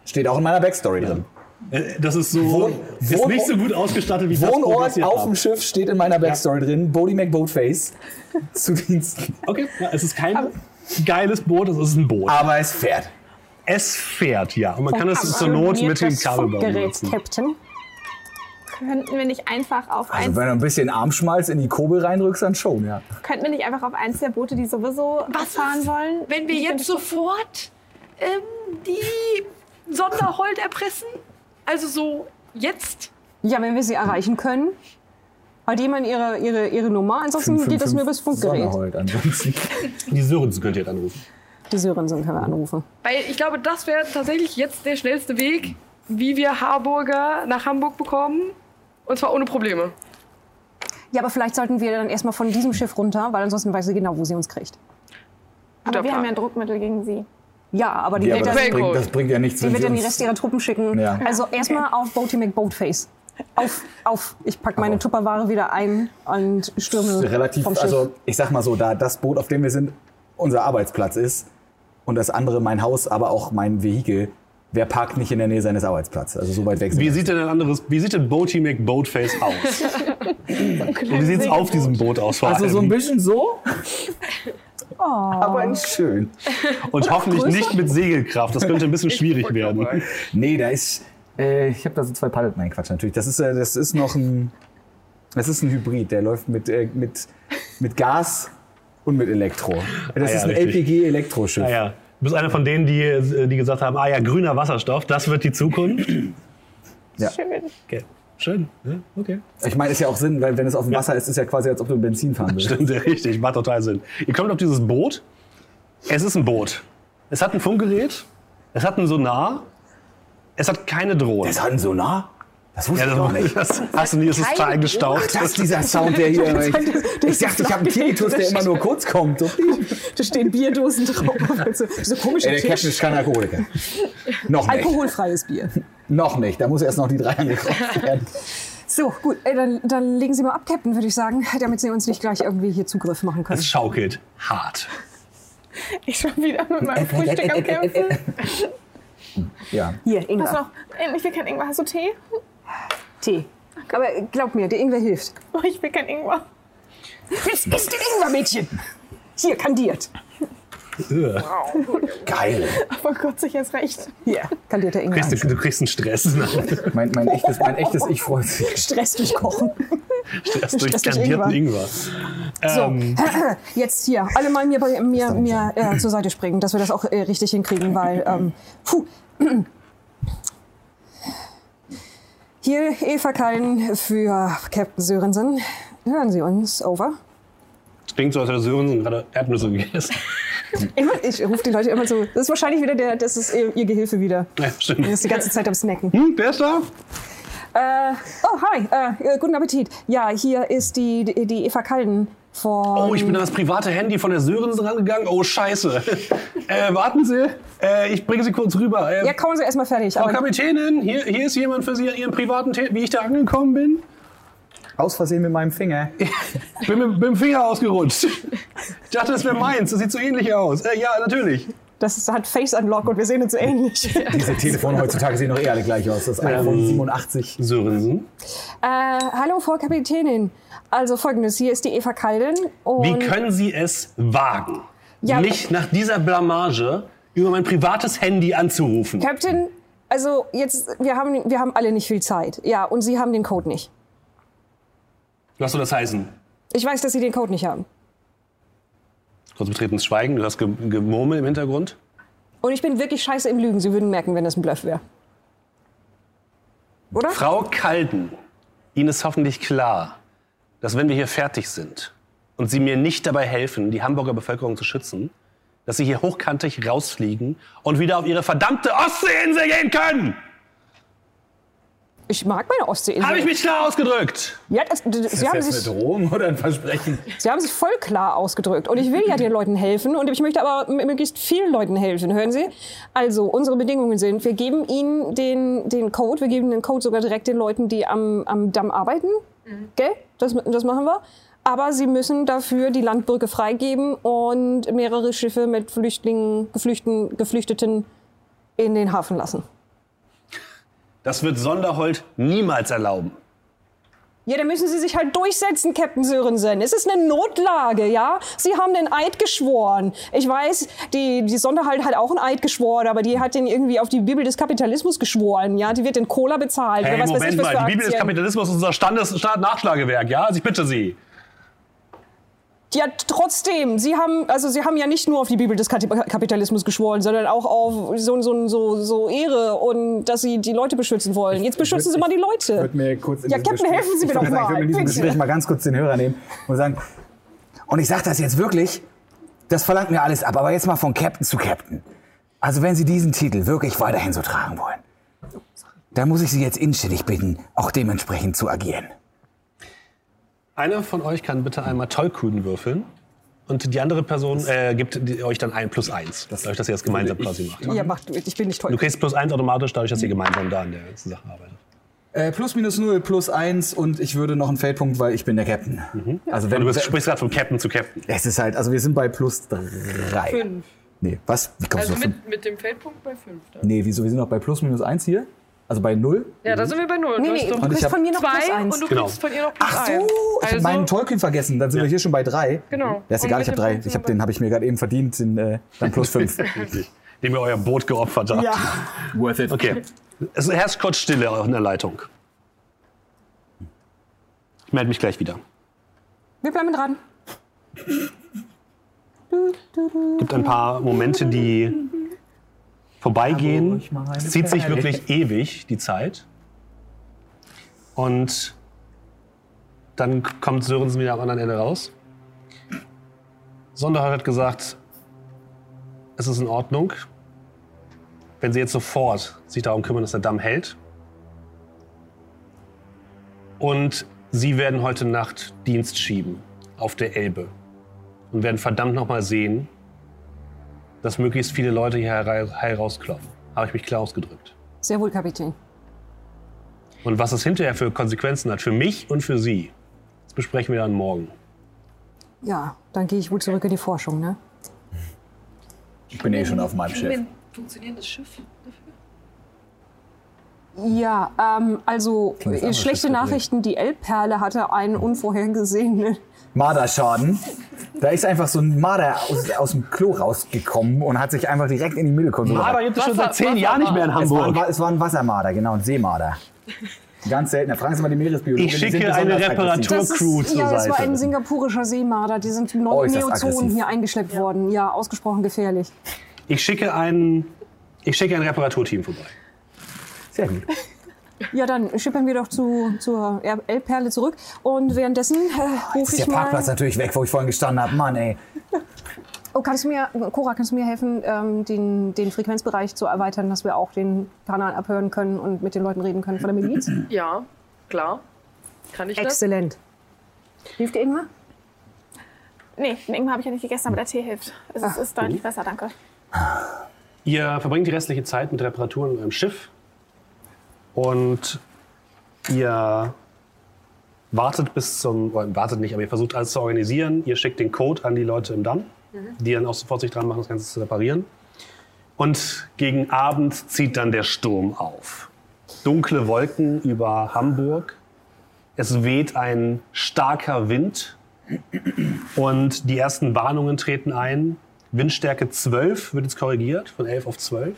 Steht auch in meiner Backstory drin. Äh, Das ist so. Wohn- ist Wohn- nicht so gut ausgestattet wie das Boot, was Wohnort ihr auf dem Schiff steht in meiner Backstory drin. Bodie McBoatface zu Diensten. Okay, ja, es ist kein geiles Boot, es ist ein Boot. Aber es fährt. Es fährt, ja. Und man kann es zur Not mit dem Kabelbaum benutzen. Captain. Könnten wir nicht einfach auf Also eins, wenn du ein bisschen Armschmalz in die Kurbel reinrückst, dann schon, ja. könnten wir nicht einfach auf eins der Boote, die sowieso fahren wollen? Wenn wir jetzt sofort ähm, die Sonderhold erpressen? Also so jetzt? Ja, wenn wir sie erreichen können. Hat jemand ihre, ihre, ihre Nummer? Ansonsten geht das nur übers Funkgerät. Ansonsten. Die Sörensen könnt ihr jetzt anrufen. Die Sörensen können wir anrufen. Weil ich glaube, das wäre tatsächlich jetzt der schnellste Weg, wie wir Harburger nach Hamburg bekommen. Und zwar ohne Probleme. Ja, aber vielleicht sollten wir dann erstmal von diesem Schiff runter, weil ansonsten weiß sie genau, wo sie uns kriegt. Aber wir haben ja Druckmittel gegen sie. Ja, aber die Ja, wird aber dann, das, bringt, das bringt ja nichts. die wird dann die Rest ihrer Truppen schicken. Ja. Also erstmal auf Boaty McBoatface. Auf, auf. Ich pack meine Tupperware wieder ein und stürme relativ, vom Schiff. also ich sag mal so, da das Boot, auf dem wir sind, unser Arbeitsplatz ist und das andere mein Haus, aber auch mein Vehikel, wer parkt nicht in der Nähe seines Arbeitsplatzes? Also so weit weg sind Wie sieht denn ein anderes, wie sieht denn Boaty McBoatface aus? Und wie sieht es auf diesem Boot aus vor Also so ein allem? bisschen so, aber nicht schön. Und hoffentlich nicht mit Segelkraft. Das könnte ein bisschen schwierig werden. Nee, da ist, äh, ich habe da so zwei Paddel, nein Quatsch, natürlich. Das ist, äh, das ist noch ein, das ist ein Hybrid, der läuft mit, äh, mit, mit Gas und mit Elektro. Das Ah ja, ist ein. LPG-Elektroschiff. Naja, du bist einer von denen, die, die gesagt haben, ah ja, grüner Wasserstoff, das wird die Zukunft. Ja. Schön. Okay. Schön, ja, okay. Ich meine, ist ja auch Sinn, weil wenn es auf dem Wasser ist, ist ja quasi, als ob du Benzin fahren würdest. Stimmt, sehr richtig, macht total Sinn. Ihr kommt auf dieses Boot. Es ist ein Boot. Es hat ein Funkgerät. Es hat einen Sonar. Es hat keine Drohne. Das hat einen Sonar? Das wusste Ja, ich auch nicht. das, hast du nie, es ist total eingestaucht. Das ist dieser Sound, der hier. Ich, ich dachte, ich habe einen Tinnitus, der immer nur kurz kommt. So. da stehen Bierdosen drauf. So, so komische Ey, der. Captain ist kein Alkoholiker. Noch nicht. Alkoholfreies Bier. Noch nicht. Da muss erst noch die drei angekreuzt werden. So, gut, äh, dann, dann legen Sie mal ab, Captain, würde ich sagen, damit Sie uns nicht gleich irgendwie hier Zugriff machen können. Es schaukelt hart. Ich schon wieder mit meinem Frühstück am Kämpfen. Ja. Hier, Ingwer, noch? Ähm, Ich will kein Ingwer. Hast du Tee? Tee. Aber glaub mir, der Ingwer hilft. Oh, ich will kein Ingwer. Jetzt isst den Ingwer, Mädchen. Hier, kandiert. Geil. Aber Gott, sich jetzt recht. Hier, kandierter Ingwer. Kriegst du, du kriegst einen Stress. Mein, mein, echtes, mein echtes Ich freut sich. Stress durch Kochen. Stress durch Stress durch kandierten Ingwer. So, Ähm, jetzt hier, alle mal mir, bei, mir, mir äh, zur Seite springen, dass wir das auch äh, richtig hinkriegen, weil, ähm, puh. Hier Eva Kallen für Captain Sörensen. Hören Sie uns, over. Klingt so, als hätte Sörensen gerade Erdnüsse gegessen. Ich rufe die Leute immer so. Das ist wahrscheinlich wieder der, das ist ihr, ihr Gehilfe wieder. Ja, stimmt. Der ist die ganze Zeit am Snacken. Hm, wer ist da? Äh, oh, hi, äh, guten Appetit. Ja, hier ist die, die, die Eva Kallen von. Oh, ich bin an das private Handy von der Sörensen rangegangen. Oh, scheiße. äh, warten Sie. Äh, ich bringe Sie kurz rüber. Äh, Ja, kommen Sie erstmal fertig. Frau Aber Kapitänin, hier, hier ist jemand für Sie an Ihrem privaten Te wie ich da angekommen bin. Aus Versehen mit meinem Finger. Ich bin mit, mit dem Finger ausgerutscht. Ich dachte, das wäre meins. Das sieht so ähnlich aus. Äh, ja, natürlich. das ist, hat Face Unlock und wir sehen uns so ähnlich. äh, Diese Telefone heutzutage sehen doch eh alle gleich aus. Das iPhone 87. Sörensen. hallo, Frau Kapitänin. Also folgendes: Hier ist die Eva Kallen. Und Wie können Sie es wagen, Ja, mich nach dieser Blamage über mein privates Handy anzurufen? Captain, also jetzt, wir haben, wir haben alle nicht viel Zeit. Ja, und Sie haben den Code nicht. Was soll das heißen? Ich weiß, dass Sie den Code nicht haben. Kurz betretenes Schweigen, du hast Ge Gemurmel im Hintergrund. Und ich bin wirklich scheiße im Lügen. Sie würden merken, wenn das ein Bluff wäre. Oder? Frau Kalden, Ihnen ist hoffentlich klar, dass wenn wir hier fertig sind und Sie mir nicht dabei helfen, die Hamburger Bevölkerung zu schützen, dass Sie hier hochkantig rausfliegen und wieder auf Ihre verdammte Ostseeinsel gehen können. Ich mag meine Ostseeinsel. Habe ich mich klar ausgedrückt? Ja, das, das, Sie, haben Ist das sich, eine Drohung oder ein Versprechen? Sie haben sich voll klar ausgedrückt. Und ich will ja den Leuten helfen. Und ich möchte aber möglichst vielen Leuten helfen. Hören Sie? Also, unsere Bedingungen sind, wir geben Ihnen den, den Code. Wir geben den Code sogar direkt den Leuten, die am, am Damm arbeiten. Gell? Das, das machen wir. Aber Sie müssen dafür die Landbrücke freigeben und mehrere Schiffe mit Flüchtlingen, Geflüchten, Geflüchteten in den Hafen lassen. Das wird Sonderhold niemals erlauben. Ja, dann müssen Sie sich halt durchsetzen, Captain Sörensen. Es ist eine Notlage, ja? Sie haben den Eid geschworen. Ich weiß, die, die Sonderhalt hat auch einen Eid geschworen, aber die hat den irgendwie auf die Bibel des Kapitalismus geschworen, ja? Die wird in Cola bezahlt. Hey, oder was weiß Moment ich, was mal, die Bibel des Aktien. Kapitalismus ist unser Standes-Nachschlagewerk, ja? Also ich bitte Sie. Ja, trotzdem. Sie haben, also Sie haben ja nicht nur auf die Bibel des Kapitalismus geschworen, sondern auch auf so, so, so, so Ehre und dass Sie die Leute beschützen wollen. Jetzt beschützen Sie mal die Ich Leute. würde mir kurz Ja, Captain, Gespräch- helfen Sie mir ich doch sagen, Ich mal, würde in diesem. Gespräch mal ganz kurz den Hörer nehmen und sagen, und ich sage das jetzt wirklich, das verlangt mir alles ab, aber jetzt mal von Captain zu Captain. Also wenn Sie diesen Titel wirklich weiterhin so tragen wollen, dann muss ich Sie jetzt inständig bitten, auch dementsprechend zu agieren. Einer von euch kann bitte einmal Tollkühn würfeln. Und die andere Person äh, gibt die- euch dann ein plus eins, dadurch, dass ihr das gemeinsam quasi macht. Ja, macht, ich bin nicht toll. Du kriegst plus eins automatisch, dadurch, dass ihr gemeinsam da an der ganzen Sache arbeitet. Äh, plus minus null, plus eins und ich würde noch einen Feldpunkt, weil ich bin der Captain. Also wenn Und du bist, sprichst gerade von Captain zu Captain. es ist halt, also wir sind bei plus drei. Fünf. Nee, was? Wie kommst Also du mit, mit dem Feldpunkt bei fünf. Dann. Nee, wieso? Wir sind noch bei plus minus eins hier. Also bei null. Ja, da sind wir bei null. Nee, du nee, du kriegst hab von mir noch plus zwei eins. und du Genau. kriegst von ihr noch plus Ach so, ich habe Also- meinen Tolkien vergessen. Dann sind wir hier schon bei drei. Genau. Ja, ist Und egal, ich habe drei. Punkt Ich sind hab, den habe ich mir gerade eben verdient, den, äh, dann plus fünf. Dem ihr euer Boot geopfert habt. Ja. Worth it. Okay. Es herrscht kurz Stille in der Leitung. Ich melde mich gleich wieder. Wir bleiben dran. gibt ein paar Momente, die vorbeigehen. Es zieht sich wirklich ewig, die Zeit. Und dann kommt Sörensen wieder am anderen Ende raus. Sonderhold hat gesagt, es ist in Ordnung, wenn sie jetzt sofort sich darum kümmern, dass der Damm hält. Und sie werden heute Nacht Dienst schieben auf der Elbe und werden verdammt nochmal sehen, dass möglichst viele Leute hier herei- heil rausklopfen. Habe ich mich klar ausgedrückt. Sehr wohl, Kapitän. Und was es hinterher für Konsequenzen hat, für mich und für Sie, das besprechen wir dann morgen. Ja, dann gehe ich wohl zurück in die Forschung, ne? Ich bin eh schon auf meinem Schiff. Funktionierendes Schiff. Ja, ähm, also das schlechte Schiff Nachrichten. Die Elbperle hatte einen unvorhergesehenen. Marderschaden. Da ist einfach so ein Marder aus, aus dem Klo rausgekommen und hat sich einfach direkt in die Mittelkonsole. Aber gibt es schon seit zehn Jahren nicht mehr in es, war ein, Hamburg. Es war ein Wassermarder, genau, ein Seemarder. Ganz selten. Da fragen Sie mal die Meeresbiologen. Ich die sind schicke eine besonders Reparatur- aggressiv. Das Crew ist, zur ja, das war Seite. ein singapurischer Seemarder. Die sind neu Äußerst Neozonen hier eingeschleppt worden. Ja, ausgesprochen gefährlich. Ich schicke ein, ich schicke ein Reparaturteam vorbei. Sehr gut. Ja, dann schippern wir doch zu, zur L-Perle zurück. Und währenddessen äh, rufe Ist ich der Parkplatz mal. natürlich weg, wo ich vorhin gestanden habe. Mann, ey. Oh, kannst du mir, Cora, kannst du mir helfen, ähm, den, den Frequenzbereich zu erweitern, dass wir auch den Kanal abhören können und mit den Leuten reden können von der Miliz? Ja, klar. Kann ich das? Exzellent. Hilft dir Ingmar? Nee, den Ingwer habe ich ja nicht gegessen, aber der Tee hilft. Es ist, ist deutlich besser, danke. Ihr verbringt die restliche Zeit mit Reparaturen eurem Schiff und ihr wartet bis zum, oder wartet nicht, aber ihr versucht alles zu organisieren. Ihr schickt den Code an die Leute im Damm, die dann auch sofort sich dran machen, das Ganze zu reparieren. Und gegen Abend zieht dann der Sturm auf. Dunkle Wolken über Hamburg. Es weht ein starker Wind und die ersten Warnungen treten ein. Windstärke 12 wird jetzt korrigiert, von 11 auf 12.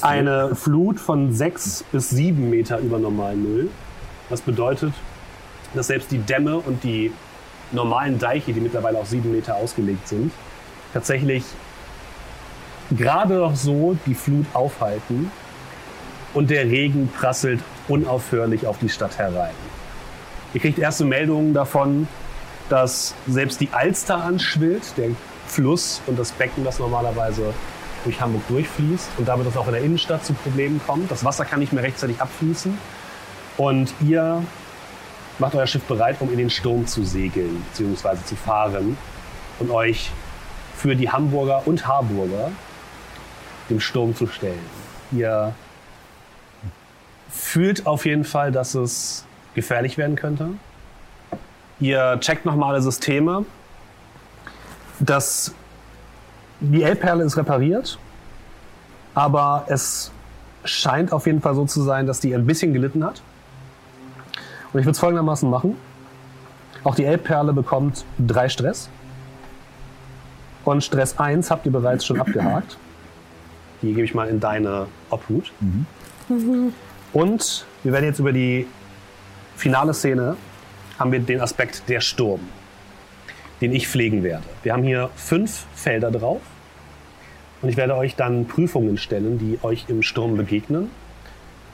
Eine Flut von 6 bis 7 Meter über Normalnull. Was bedeutet, dass selbst die Dämme und die normalen Deiche, die mittlerweile auf 7 Meter ausgelegt sind, tatsächlich gerade noch so die Flut aufhalten und der Regen prasselt unaufhörlich auf die Stadt herein. Ihr kriegt erste Meldungen davon, dass selbst die Alster anschwillt, der Fluss und das Becken, das normalerweise durch Hamburg durchfließt und damit es auch in der Innenstadt zu Problemen kommt. Das Wasser kann nicht mehr rechtzeitig abfließen und ihr macht euer Schiff bereit, um in den Sturm zu segeln bzw. zu fahren und euch für die Hamburger und Harburger dem Sturm zu stellen. Ihr fühlt auf jeden Fall, dass es gefährlich werden könnte. Ihr checkt nochmal alle Systeme. Das, die L-Perle ist repariert, aber es scheint auf jeden Fall so zu sein, dass die ein bisschen gelitten hat. Und ich würde es folgendermaßen machen. Auch die L-Perle bekommt drei Stress. Und Stress 1 habt ihr bereits schon abgehakt. Die gebe ich mal in deine Obhut. Und wir werden jetzt über die finale Szene haben wir den Aspekt der Sturm, den ich pflegen werde. Wir haben hier fünf Felder drauf und ich werde euch dann Prüfungen stellen, die euch im Sturm begegnen.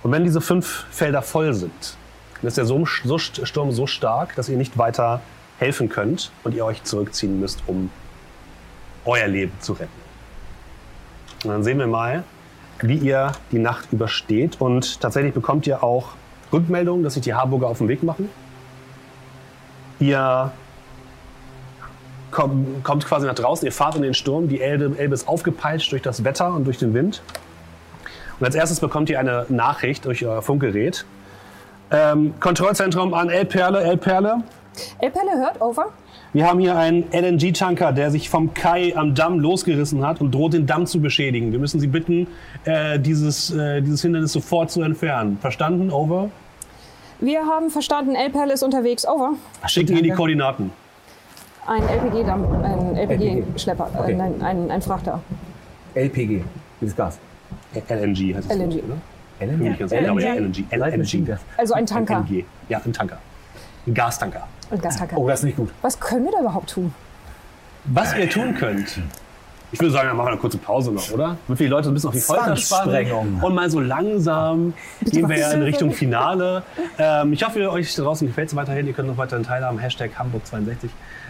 Und wenn diese fünf Felder voll sind, dann ist der Sturm so, stark, dass ihr nicht weiter helfen könnt und ihr euch zurückziehen müsst, um euer Leben zu retten. Und dann sehen wir mal, wie ihr die Nacht übersteht. Und tatsächlich bekommt ihr auch Rückmeldungen, dass sich die Harburger auf den Weg machen. Ihr kommt, kommt quasi nach draußen, ihr fahrt in den Sturm, die Elbe, Elbe ist aufgepeitscht durch das Wetter und durch den Wind. Und als erstes bekommt ihr eine Nachricht durch euer Funkgerät. Ähm, Kontrollzentrum an Elbperle, Elbperle. L-Perle hört, over. Wir haben hier einen LNG-Tanker, der sich vom Kai am Damm losgerissen hat und droht den Damm zu beschädigen. Wir müssen Sie bitten, äh, dieses, äh, dieses Hindernis sofort zu entfernen. Verstanden? Over. Wir haben verstanden, L-Perle ist unterwegs, over. Schicken Ihnen die Koordinaten. Ein LPG-Damm, ein LPG-Schlepper, Okay. äh, nein, ein, ein Frachter. LPG, dieses Gas. LNG heißt es. LNG. Oder? LNG? Bin ich ganz sicher, aber ja, LNG. LNG. Also ein Tanker, LNG. Ja, ein Tanker. Ein Gastanker. ein Gastanker. Oh, das ist nicht gut. Was können wir da überhaupt tun? Was ihr tun könnt. Ich würde sagen, dann machen wir eine kurze Pause noch, oder? Damit wir die Leute ein bisschen auf die Folter spannen. Und mal so langsam gehen wir ja in Richtung Finale. Ähm, ich hoffe, euch draußen gefällt es weiterhin. Ihr könnt noch weiterhin teilhaben. Hashtag Hamburg62.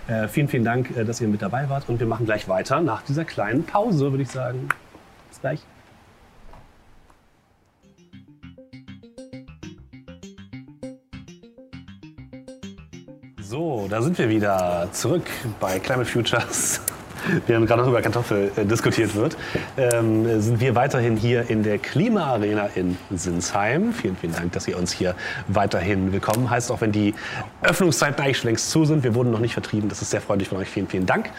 Äh, vielen, vielen Dank, äh, dass ihr mit dabei wart. Und wir machen gleich weiter nach dieser kleinen Pause, würde ich sagen. Bis gleich. So, da sind wir wieder zurück bei Climate Futures. Während gerade noch über Kartoffel äh, diskutiert wird, ähm, sind wir weiterhin hier in der Klimaarena in Sinsheim. Vielen, vielen Dank, dass ihr uns hier weiterhin willkommen heißt, auch wenn die Öffnungszeiten eigentlich schon längst zu sind. Wir wurden noch nicht vertrieben. Das ist sehr freundlich von euch. Vielen, vielen Dank.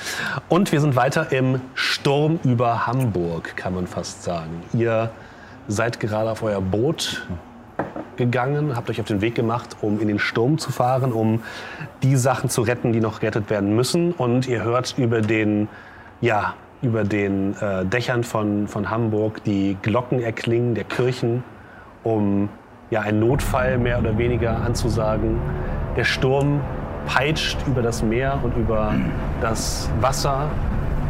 Und wir sind weiter im Sturm über Hamburg, kann man fast sagen. Ihr seid gerade auf euer Boot gegangen, habt euch auf den Weg gemacht, um in den Sturm zu fahren, um die Sachen zu retten, die noch gerettet werden müssen. Und ihr hört über den, ja, über den äh, Dächern von, von Hamburg die Glocken erklingen der Kirchen, um ja, einen Notfall mehr oder weniger anzusagen. Der Sturm peitscht über das Meer und über das Wasser.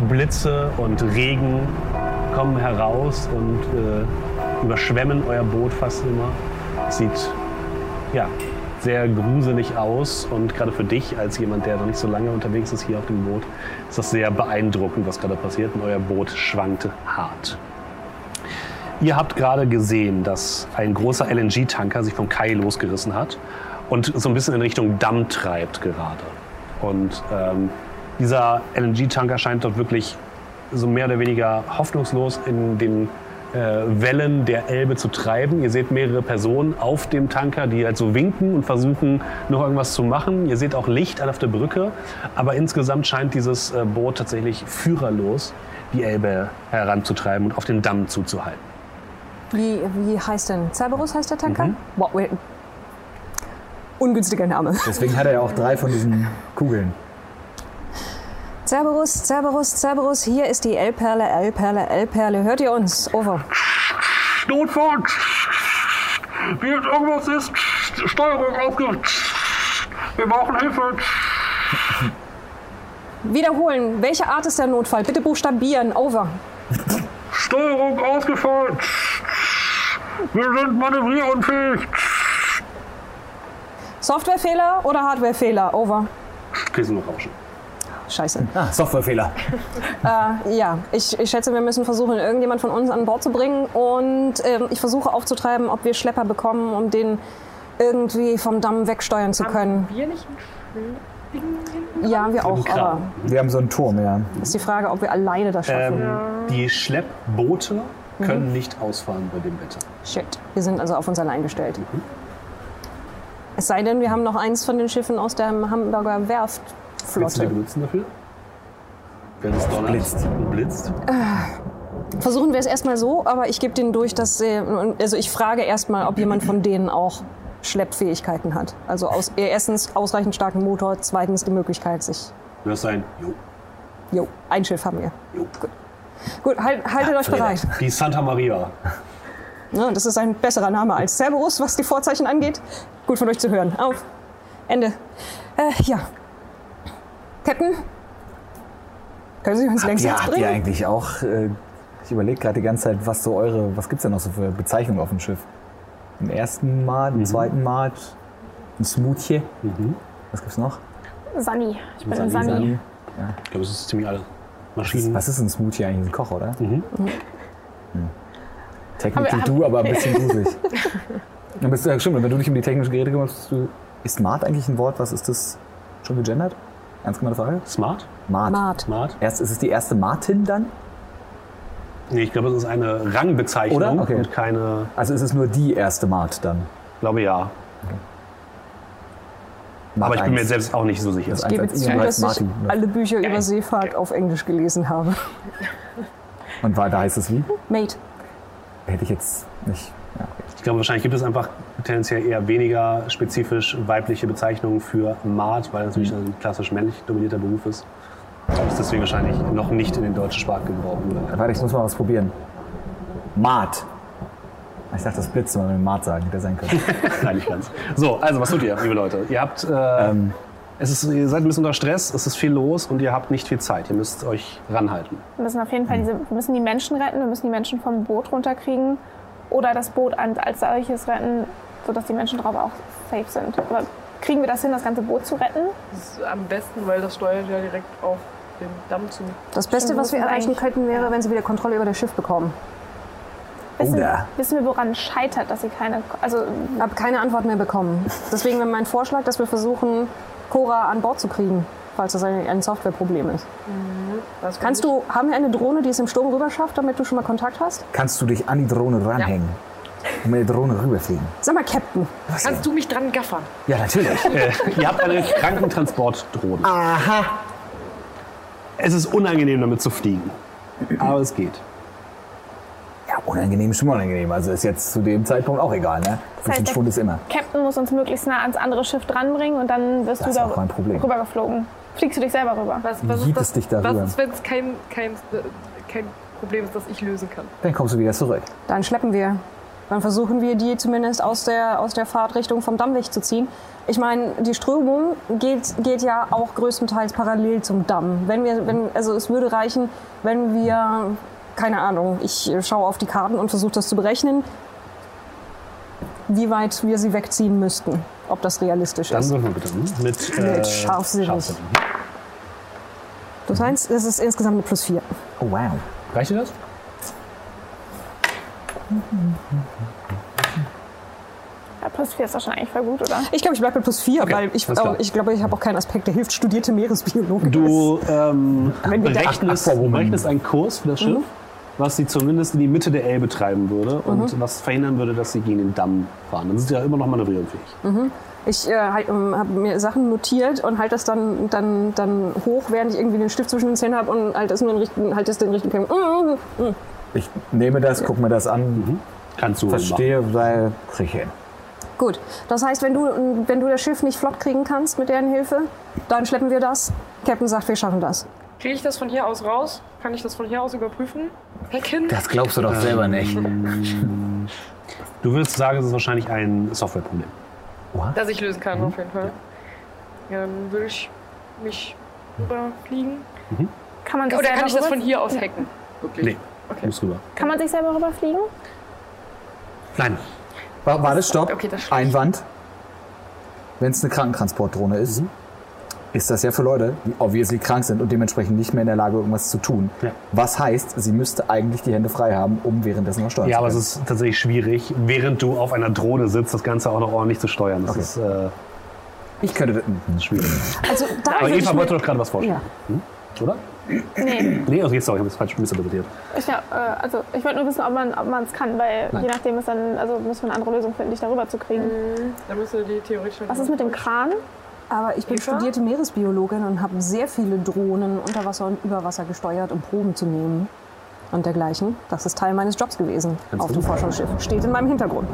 Blitze und Regen kommen heraus und äh, überschwemmen euer Boot fast immer. Sieht ja, sehr gruselig aus und gerade für dich als jemand, der noch nicht so lange unterwegs ist hier auf dem Boot, ist das sehr beeindruckend, was gerade passiert und euer Boot schwankt hart. Ihr habt gerade gesehen, dass ein großer LNG-Tanker sich vom Kai losgerissen hat und so ein bisschen in Richtung Damm treibt gerade. Und ähm, dieser LNG-Tanker scheint dort wirklich so mehr oder weniger hoffnungslos in den Wellen der Elbe zu treiben. Ihr seht mehrere Personen auf dem Tanker, die halt so winken und versuchen, noch irgendwas zu machen. Ihr seht auch Licht auf der Brücke, aber insgesamt scheint dieses äh, Boot tatsächlich führerlos die Elbe heranzutreiben und auf den Damm zuzuhalten. Wie, wie heißt denn? Cerberus heißt der Tanker? Wow, wait. Ungünstiger Name. Deswegen hat er ja auch drei von diesen Kugeln. Cerberus, Cerberus, Cerberus, hier ist die L-Perle, L-Perle, L-Perle. Hört ihr uns? Over. Notfall! Wie irgendwas ist, Steuerung aufge... Wir brauchen Hilfe! Wiederholen. Welche Art ist der Notfall? Bitte buchstabieren. Over. Steuerung ausgefallen! Wir sind manövrierunfähig! Softwarefehler oder Hardwarefehler? Over. Kriegst du noch rauschen. Scheiße. Ah, Softwarefehler. Äh, ja, ich, ich schätze, wir müssen versuchen, irgendjemand von uns an Bord zu bringen. Und ähm, ich versuche aufzutreiben, ob wir Schlepper bekommen, um den irgendwie vom Damm wegsteuern zu können. Wir nicht ein Schleppding Ja, wir auch, aber Wir haben so einen Turm, ja. ist die Frage, ob wir alleine das schaffen. Ähm, die Schleppboote können nicht ausfahren bei dem Wetter. Shit, wir sind also auf uns allein gestellt. Mhm. Es sei denn, wir haben noch eins von den Schiffen aus der Hamburger Willst du benutzen dafür? Wenn es donnert blitzt. und blitzt? Versuchen wir es erstmal so, aber ich gebe denen durch, dass äh, also ich frage erstmal, ob jemand von denen auch Schleppfähigkeiten hat. Also aus, erstens ausreichend starken Motor, zweitens die Möglichkeit, sich. Du hast ein... Jo, Jo, ein Schiff haben wir. jo. Gut, halt, haltet euch bereit. Die Santa Maria. Ja, das ist ein besserer Name als Cerberus, was die Vorzeichen angeht. Gut von euch zu hören. Auf. Ende. Äh, ja. Captain? Können Sie uns längst Ja, jetzt habt ihr bringen? eigentlich auch. Äh, ich überlege gerade die ganze Zeit, was so eure. Was gibt's denn noch so für Bezeichnungen auf dem Schiff? Im ersten Mart, Mhm. im zweiten Mart, ein Smoothie. Was gibt's noch? Sani. Ich bin Sani, Sani. Sani. Ich glaube, es ist ziemlich alle Was, Maschinen. was ist ein Smoothie eigentlich? Ein Koch, oder? Mhm. Technik Haben wir- du, aber ein bisschen gruselig. ja, bist, ja, stimmt, wenn du dich um die technischen Geräte kümmerst, bist du, ist Smart eigentlich ein Wort? Was ist das? Schon gegendert? Ernst gemeinte Frage? Smart? Mart. Mart. Smart? Erst ist es die erste Martin dann? Nee, ich glaube, es ist eine Rangbezeichnung Oder? Okay. und keine... Also ist es nur die erste Mart dann? Ich glaube, ja. Mart Aber ich bin mir 1. selbst auch nicht so sicher. Ich gebe zu, dass heißt ich Martin, ne? alle Bücher über Seefahrt auf Englisch gelesen habe. Und war, da heißt es wie? Mate. Hätte ich jetzt nicht. Ja, okay. Ich glaube, wahrscheinlich gibt es einfach tendenziell eher weniger spezifisch weibliche Bezeichnungen für Maat, weil das natürlich ein klassisch männlich dominierter Beruf ist. Und ist deswegen wahrscheinlich noch nicht in den deutschen Sprache gebraucht. Warte, ich muss mal was probieren. Mart. Ich dachte, das blitzt, wenn wir Mart sagen, hätte sein können. Nein, nicht ganz. So, also was tut ihr, liebe Leute? Ihr habt, äh, ähm, es ist, ihr seid ein bisschen unter Stress, es ist viel los und ihr habt nicht viel Zeit. Ihr müsst euch ranhalten. Wir müssen auf jeden Fall diese, wir müssen die Menschen retten, wir müssen die Menschen vom Boot runterkriegen oder das Boot an- als solches retten, sodass die Menschen drauf auch safe sind. Aber kriegen wir das hin, das ganze Boot zu retten? Das ist am besten, weil das steuert ja direkt auf den Damm zu. Das Beste, was wir erreichen könnten, wäre, wenn sie wieder Kontrolle über das Schiff bekommen. Wissen, Oder- wissen wir, woran es scheitert, dass sie keine. Also, Ich habe keine Antwort mehr bekommen. Deswegen wäre mein Vorschlag, dass wir versuchen, Cora an Bord zu kriegen, falls das ein, Softwareproblem ist. Das Kannst du, haben wir eine Drohne, die es im Sturm rüber schafft, damit du schon mal Kontakt hast? kannst du dich an die Drohne ranhängen und mit der Drohne rüberfliegen? Sag mal, Captain. Kannst du mich dran gaffern? Ja, natürlich. Äh, ihr habt eine Krankentransportdrohne. Aha. Es ist unangenehm, damit zu fliegen. Aber es geht. ja, unangenehm ist schon mal unangenehm. Also ist jetzt zu dem Zeitpunkt auch egal, ne? 15 der Stunden ist immer. Captain muss uns möglichst nah ans andere Schiff dranbringen und dann wirst Das du ist da auch kein Problem. rübergeflogen. Fliegst du dich selber rüber? Was, was Gibt ist es dich das, darüber? was ist, wenn es kein, kein, kein Problem ist, das ich lösen kann? Dann kommst du wieder zurück. Dann schleppen wir. Dann versuchen wir, die zumindest aus der, aus der Fahrtrichtung vom Damm wegzuziehen. Ich meine, die Strömung geht, geht ja auch größtenteils parallel zum Damm. Wenn wir, wenn, also es würde reichen, wenn wir, keine Ahnung. Ich schaue auf die Karten und versuche das zu berechnen, wie weit wir sie wegziehen müssten. Ob das realistisch Dann ist. würfeln wir bitte hm? mit, äh, Mit scharfsinnig. Das heißt, es ist insgesamt eine plus 4. Oh, wow. Reicht dir das? Ja, plus 4 ist doch schon eigentlich voll gut, oder? Ich glaube, ich bleibe bei plus 4, Okay, weil ich, auch, ich glaube, ich habe auch keinen Aspekt, der hilft. Studierte Meeresbiologin. Du ähm, Wenn wir berechnest, berechnest einen Kurs für das Schiff, was sie zumindest in die Mitte der Elbe treiben würde und was verhindern würde, dass sie gegen den Damm fahren. Dann sind sie ja immer noch manövrierfähig. Ich äh, halt, ähm, habe mir Sachen notiert und halte das dann, dann, dann hoch, während ich irgendwie den Stift zwischen den Zähnen habe und halte es nur in richten, halt es den richtigen Punkt. Mm, mm, mm. Ich nehme das, gucke mir das an, Kannst du verstehe, weil krieg ich hin. Gut, das heißt, wenn du, wenn du das Schiff nicht flott kriegen kannst mit deren Hilfe, dann schleppen wir das. Captain sagt, wir schaffen das. Kriege ich das von hier aus raus? Kann ich das von hier aus überprüfen? Hacken? Das glaubst du doch selber nicht. Du würdest sagen, es ist wahrscheinlich ein Softwareproblem. Das ich lösen kann, auf jeden Fall. Ja, dann würde ich mich rüberfliegen. Kann man sich Oder kann ich das von hier aus hacken? Wirklich? Nee, du musst rüber. Kann man sich selber rüberfliegen? Nein. Wa- Warte, stopp. Okay, das stimmt. Einwand. Wenn es eine Krankentransportdrohne ist, ist das ja für Leute, die obviously krank sind und dementsprechend nicht mehr in der Lage, irgendwas zu tun. Ja. Was heißt, sie müsste eigentlich die Hände frei haben, um währenddessen noch steuern Ja, zu aber können. es ist tatsächlich schwierig, während du auf einer Drohne sitzt, das Ganze auch noch ordentlich zu steuern. Das Okay. ist äh, ich könnte das. hm, schwierig. Also da Aber Eva wollte doch gerade was vorstellen. Ja. Hm? Oder? Nee. Nee, also jetzt sorry, ich habe es falsch missinterpretiert. Ich, glaub, äh, also ich wollte nur wissen, ob man es kann, weil je nachdem ist dann, also müssen wir eine andere Lösung finden, dich darüber zu kriegen. Dann müsste die theoretisch. Was ist mit dem Kran? Aber ich bin Eva? studierte Meeresbiologin und habe sehr viele Drohnen unter Wasser und über Wasser gesteuert, um Proben zu nehmen und dergleichen. Das ist Teil meines Jobs gewesen Kannst auf dem Forschungsschiff. Steht in meinem Hintergrund.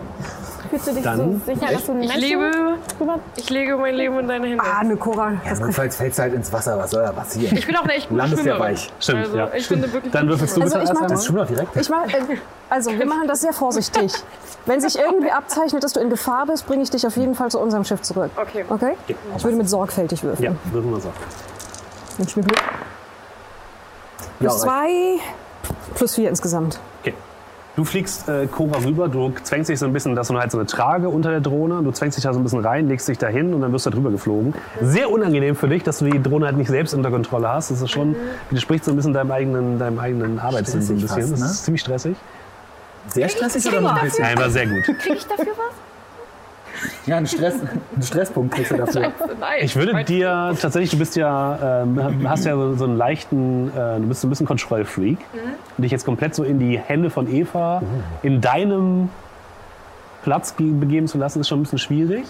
Fühlst du dich Dann- so sicher, dass du einen Ich Menschen lebe, drüber ich lege mein Leben in deine Hände. Ah, ne Cora. Ja, notfalls fällst du halt ins Wasser. Was soll da passieren? Ich bin auch eine echt gute landest ja Schwimmerin. weich. Stimmt, also, ja. Ich finde wirklich. Dann würfelst du Also bitte ich erst mach. Das schon doch direkt. Ich mach, äh, also, wir machen das sehr vorsichtig. Wenn sich irgendwie abzeichnet, dass du in Gefahr bist, bringe ich dich auf jeden Fall zu unserem Schiff zurück. Okay. Okay? Ich würde mit sorgfältig würfeln. Ja, würfeln wir es auf. Wünsch mir Glück. Ja, Plus zwei, plus vier insgesamt. Du fliegst äh, Cora rüber, du zwängst dich so ein bisschen, dass du halt so eine Trage unter der Drohne, du zwängst dich da so ein bisschen rein, legst dich da hin und dann wirst du da drüber geflogen. Sehr unangenehm für dich, dass du die Drohne halt nicht selbst unter Kontrolle hast. Das ist schon, widerspricht so ein bisschen deinem eigenen, deinem eigenen Arbeitssinn so ein bisschen. fast, Das ne? ist ziemlich stressig. Sehr stressig oder noch ein bisschen? Nein, war sehr gut. Krieg ich dafür was? Ja, einen, Stress, einen Stresspunkt kriegst du dafür. Nein. Ich würde dir tatsächlich, du bist ja, ähm, hast ja so, so einen leichten, äh, du bist so ein bisschen Kontrollfreak. Und dich jetzt komplett so in die Hände von Eva in deinem Platz ge- begeben zu lassen, ist schon ein bisschen schwierig.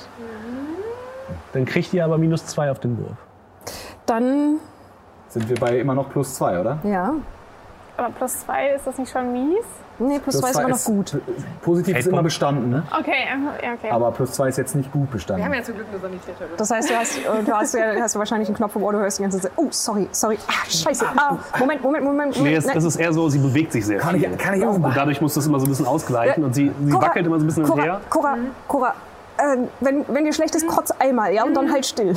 Dann kriegt ihr aber minus zwei auf den Wurf. Dann, Sind wir bei immer noch plus zwei, oder? ja. Aber plus zwei, ist das nicht schon mies? Nee, plus, zwei ist immer noch gut. Positiv ist immer bestanden, ne? Okay, ja, okay. aber plus zwei ist jetzt nicht gut Wir haben bestanden. ja zum Glück eine Sanitäterin. Das heißt, du hast, äh, du hast, ja, hast du wahrscheinlich einen Knopf, wo du hörst die ganze Zeit, oh, sorry, sorry, ah, scheiße, ah, Moment, Moment, Moment. Nee, Moment. es, nein. es ist eher so, sie bewegt sich sehr Kann viel. ich, kann ich auch Und machen. dadurch musst du es immer so ein bisschen ausgleichen und sie, sie Cora, wackelt immer so ein bisschen und Cora, her. Cora, Cora, äh, wenn, wenn dir schlecht ist, kotz einmal, ja, und dann halt still.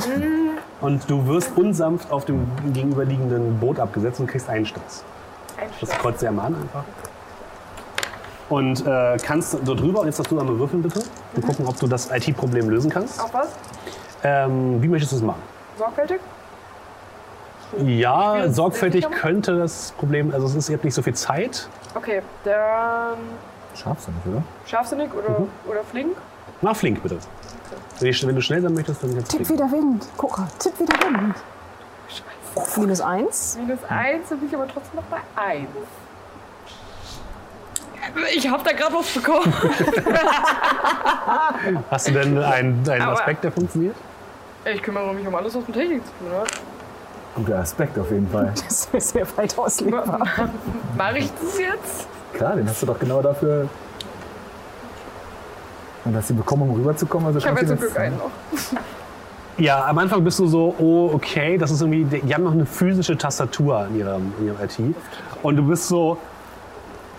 Und du wirst unsanft auf dem gegenüberliegenden Boot abgesetzt und kriegst einen Sturz. Das kreuzt dir einmal an einfach. Und äh, kannst dort drüber, und jetzt darfst du einmal würfeln bitte, und gucken, ob du das IT-Problem lösen kannst. Auf was? Ähm, wie möchtest du es machen? Sorgfältig? Ja, sorgfältig könnte das Problem, also es ist, ihr habt nicht so viel Zeit. Okay, dann nicht, oder? scharfsinnig oder, oder flink? Mach flink bitte. Wenn du- wenn du schnell sein möchtest, dann jetzt Tipp flink. wieder Wind, Cora, tipp wieder Wind. Minus eins. Minus eins, dann bin ich aber trotzdem noch bei eins. Ich hab da gerade was bekommen. Hast du denn einen, einen Aspekt, der funktioniert? Ich kümmere mich um alles, was mit Technik zu tun hat. Guter Aspekt auf jeden Fall. Das ist sehr weit auslegbar. Mache ich das jetzt? Klar, den hast du doch genau dafür. Und hast du bekommen, um rüberzukommen? Also Ich habe ja kannst zum Glück einen noch. Ja, am Anfang bist du so, oh, okay, das ist irgendwie, die haben noch eine physische Tastatur in ihrem, in ihrem IT. Und du bist so,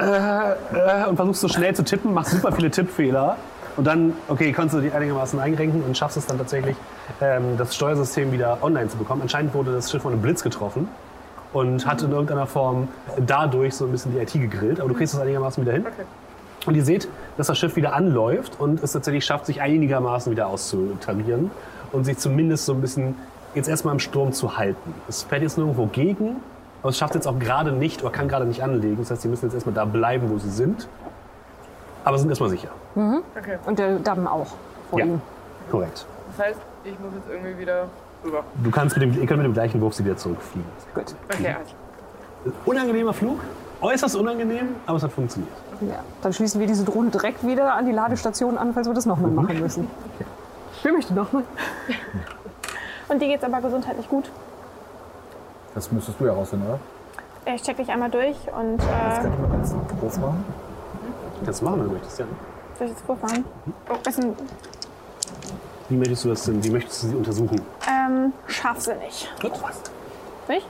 äh, äh, und versuchst so schnell zu tippen, machst super viele Tippfehler. Und dann, okay, kannst du dich einigermaßen einrenken und schaffst es dann tatsächlich, ähm, das Steuersystem wieder online zu bekommen. Anscheinend wurde das Schiff von einem Blitz getroffen. und hat in irgendeiner Form dadurch so ein bisschen die IT gegrillt. Aber du kriegst es einigermaßen wieder hin. Und ihr seht, dass das Schiff wieder anläuft und es tatsächlich schafft, sich einigermaßen wieder auszutarieren und sich zumindest so ein bisschen jetzt erstmal im Sturm zu halten. Es fährt jetzt nirgendwo gegen, aber es schafft jetzt auch gerade nicht oder kann gerade nicht anlegen. Das heißt, sie müssen jetzt erstmal da bleiben, wo sie sind. Aber sind erstmal sicher. Okay. Und der Damm auch vor Ja. ihm. Korrekt. Das heißt, ich muss jetzt irgendwie wieder rüber. Du kannst mit dem, ihr könnt mit dem gleichen Wurf sie wieder zurückfliegen. Gut. Okay, also. Unangenehmer Flug, äußerst unangenehm, aber es hat funktioniert. Ja. Dann schließen wir diese Drohne direkt wieder an die Ladestation an, falls wir das nochmal machen müssen. Wer möchte nochmal? Und dir geht's aber gesundheitlich gut. Das müsstest du ja rausfinden, oder? Ich check dich einmal durch und Das äh, kann ich mal ganz groß machen. Kannst du machen, wenn du möchtest, ja. soll ich jetzt vorfahren? Oh, bisschen Wie möchtest du das denn? Wie möchtest du sie untersuchen? ähm, scharfsinnig. Gut, was? Nicht?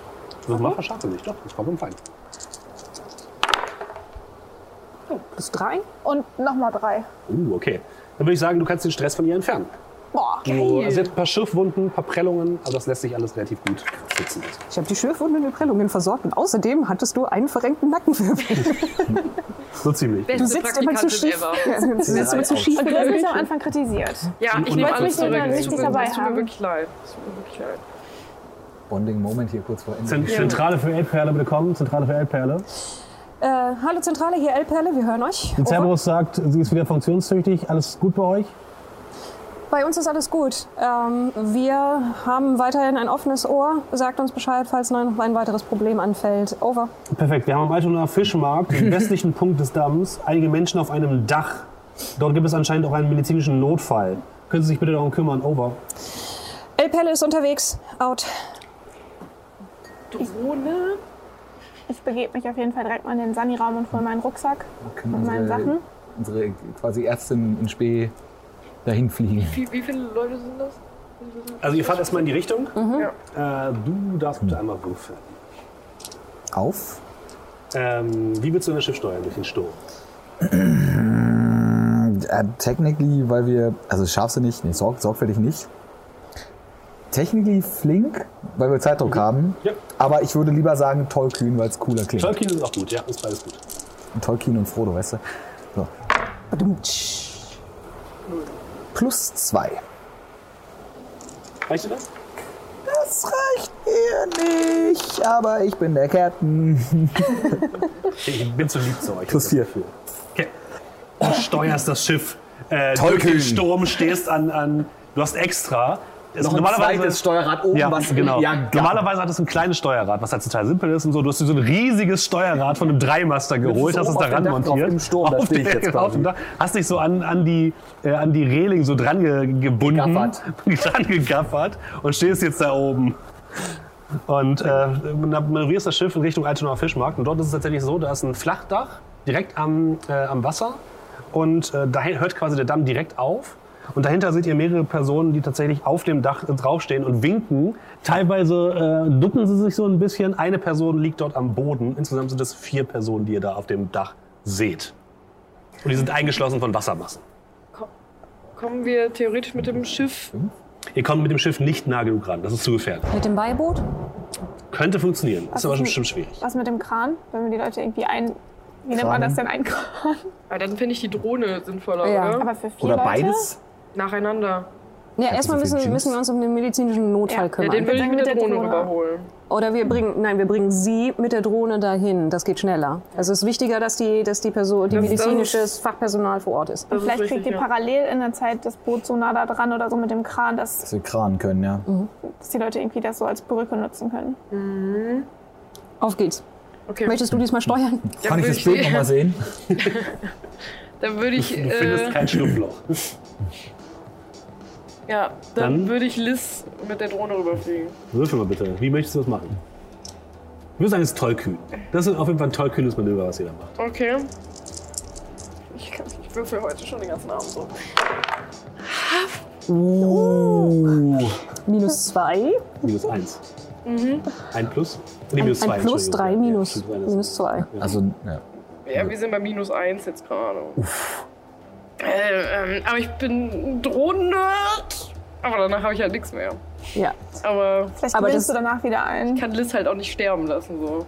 Das macht verschafft nicht, doch. Das kommt um fein. Plus drei? Und nochmal drei. Uh, okay. Dann würde ich sagen, du kannst den Stress von ihr entfernen. Boah. Also sie hat ein paar Schiffwunden, ein paar Prellungen, aber das lässt sich alles relativ gut schützen. Ich habe die Schürfwunden mit Prellungen versorgt und außerdem hattest du einen verrenkten Nackenwirbel. So ziemlich. Du sitzt immer zu schief. Ja, du sitzt immer zu schief. Und du hast mich am Anfang kritisiert. Ja, ich Und- nehme und- alles und- zurück. und- Es tut mir- dabei haben. wirklich leid. Es tut mir wirklich leid. Bonding Moment hier kurz vor Ende. Zent- Zentrale für Elbperle, bitte kommen. Zentrale für Elbperle. Äh, hallo Zentrale, hier Elperle, wir hören euch. Die. Cerberus sagt, sie ist wieder funktionstüchtig. Alles gut bei euch? Bei uns ist alles gut. Ähm, wir haben weiterhin ein offenes Ohr. Sagt uns Bescheid, falls noch ein weiteres Problem anfällt. Over. Perfekt. Wir haben am Altonaer Fischmarkt, dem westlichen Punkt des Damms, einige Menschen auf einem Dach. Dort gibt es anscheinend auch einen medizinischen Notfall. Können Sie sich bitte darum kümmern? Over. Elperle ist unterwegs. Out. Drohne? Ich begebe mich auf jeden Fall direkt mal in den Sani-Raum und hole meinen Rucksack können mit meinen Sachen. unsere quasi Ärztin in Spee dahin fliegen. Wie, wie viele Leute sind das? Also ihr fahrt erstmal in die Richtung. Äh, du darfst bitte einmal würfeln. Auf? Ähm, wie willst du dein Schiff steuern durch den Sturm? Äh, technically, weil wir, also scharfsinnig, nee, sorg, sorgfältig nicht. Technically flink, weil wir Zeitdruck haben. Ja. Aber ich würde lieber sagen tollkühn, weil es cooler klingt. Tolkien ist auch gut, ja, ist beides gut. Tolkien und Frodo, weißt du? So. Plus zwei. Reicht dir das? Das reicht mir nicht, aber ich bin der Captain. Ich bin zu lieb zu euch. Plus hab vier. das Gefühl. Okay. Du steuerst das Schiff äh, durch den Sturm, stehst an, an. Du hast extra. Es- Noch ein zweites Steuerrad oben, Ja, was genau. Ja, Normalerweise hat es ein kleines Steuerrad, was halt total simpel ist und so. Du hast dir so ein riesiges Steuerrad von einem Dreimaster geholt, so hast es auf dem Dach drauf, montiert. im Sturm, da Auf stehe ich der- jetzt auf dem. Dach. Hast dich so an, an, die, äh, an die Reling so dran ge gebunden. Gegaffert. dran gegaffert und stehst jetzt da oben. Und äh, manövrierst das Schiff in Richtung Altonaer Fischmarkt. Und dort ist es tatsächlich so, da ist ein Flachdach direkt am, äh, am Wasser. Und äh, da hört quasi der Damm direkt auf. Und dahinter seht ihr mehrere Personen, die tatsächlich auf dem Dach draufstehen und winken. Teilweise äh, ducken sie sich so ein bisschen. Eine Person liegt dort am Boden. Insgesamt sind es vier Personen, die ihr da auf dem Dach seht. Und die sind eingeschlossen von Wassermassen. Kommen wir theoretisch mit dem Schiff? Ihr kommt mit dem Schiff nicht nah genug ran. Das ist zu gefährlich. Mit dem Beiboot? Könnte funktionieren. Ist aber mit- bestimmt schwierig. Was mit dem Kran? Wenn wir die Leute irgendwie ein. Wie nennt man das denn? Ein Kran? Ja, dann finde ich die Drohne sinnvoller, Ja. oder? Aber für vier Oder Leute? beides? Nacheinander. Ja, erstmal müssen, müssen wir uns um den medizinischen Notfall Ja, Ja, kümmern. den würde ich mit mit der Drohne Drohne. rüberholen. Oder wir bringen, nein, wir bringen sie mit der Drohne dahin. Das geht schneller. Also es ist wichtiger, dass die, dass die Person, die medizinisches ist- Fachpersonal vor Ort ist. Ist Vielleicht richtig, kriegt ihr ja. parallel in der Zeit das Boot so nah da dran oder so mit dem Kran, dass, Dass wir kranen können, ja. dass die Leute irgendwie das so als Brücke nutzen können. Auf geht's. Okay. Möchtest du diesmal steuern? Ja, Kann ich das Bild nochmal sehen? Dann würde ich, Du findest äh, kein Schlupfloch. Ja, dann, Dann- würde ich Liz mit der Drohne rüberfliegen. Würfel mal bitte. Wie möchtest du das machen? Ich würde sagen, es ist tollkühn. Das ist auf jeden Fall ein tollkühnes Manöver, was ihr da macht. Okay. Ich, kann, ich würfel heute schon den ganzen Abend so. Minus zwei. Minus eins. Ein Plus? Nee, Ein, minus zwei. ein Plus drei, Ja, minus, eines. minus zwei. Also, ja. Ja, wir sind bei minus eins jetzt gerade. Äh, ähm, aber ich bin ein Drohnen-Nerd. Aber danach habe ich halt nichts mehr. Ja. Aber Vielleicht Aber das- du danach wieder ein. ich kann Liz halt auch nicht sterben lassen, so.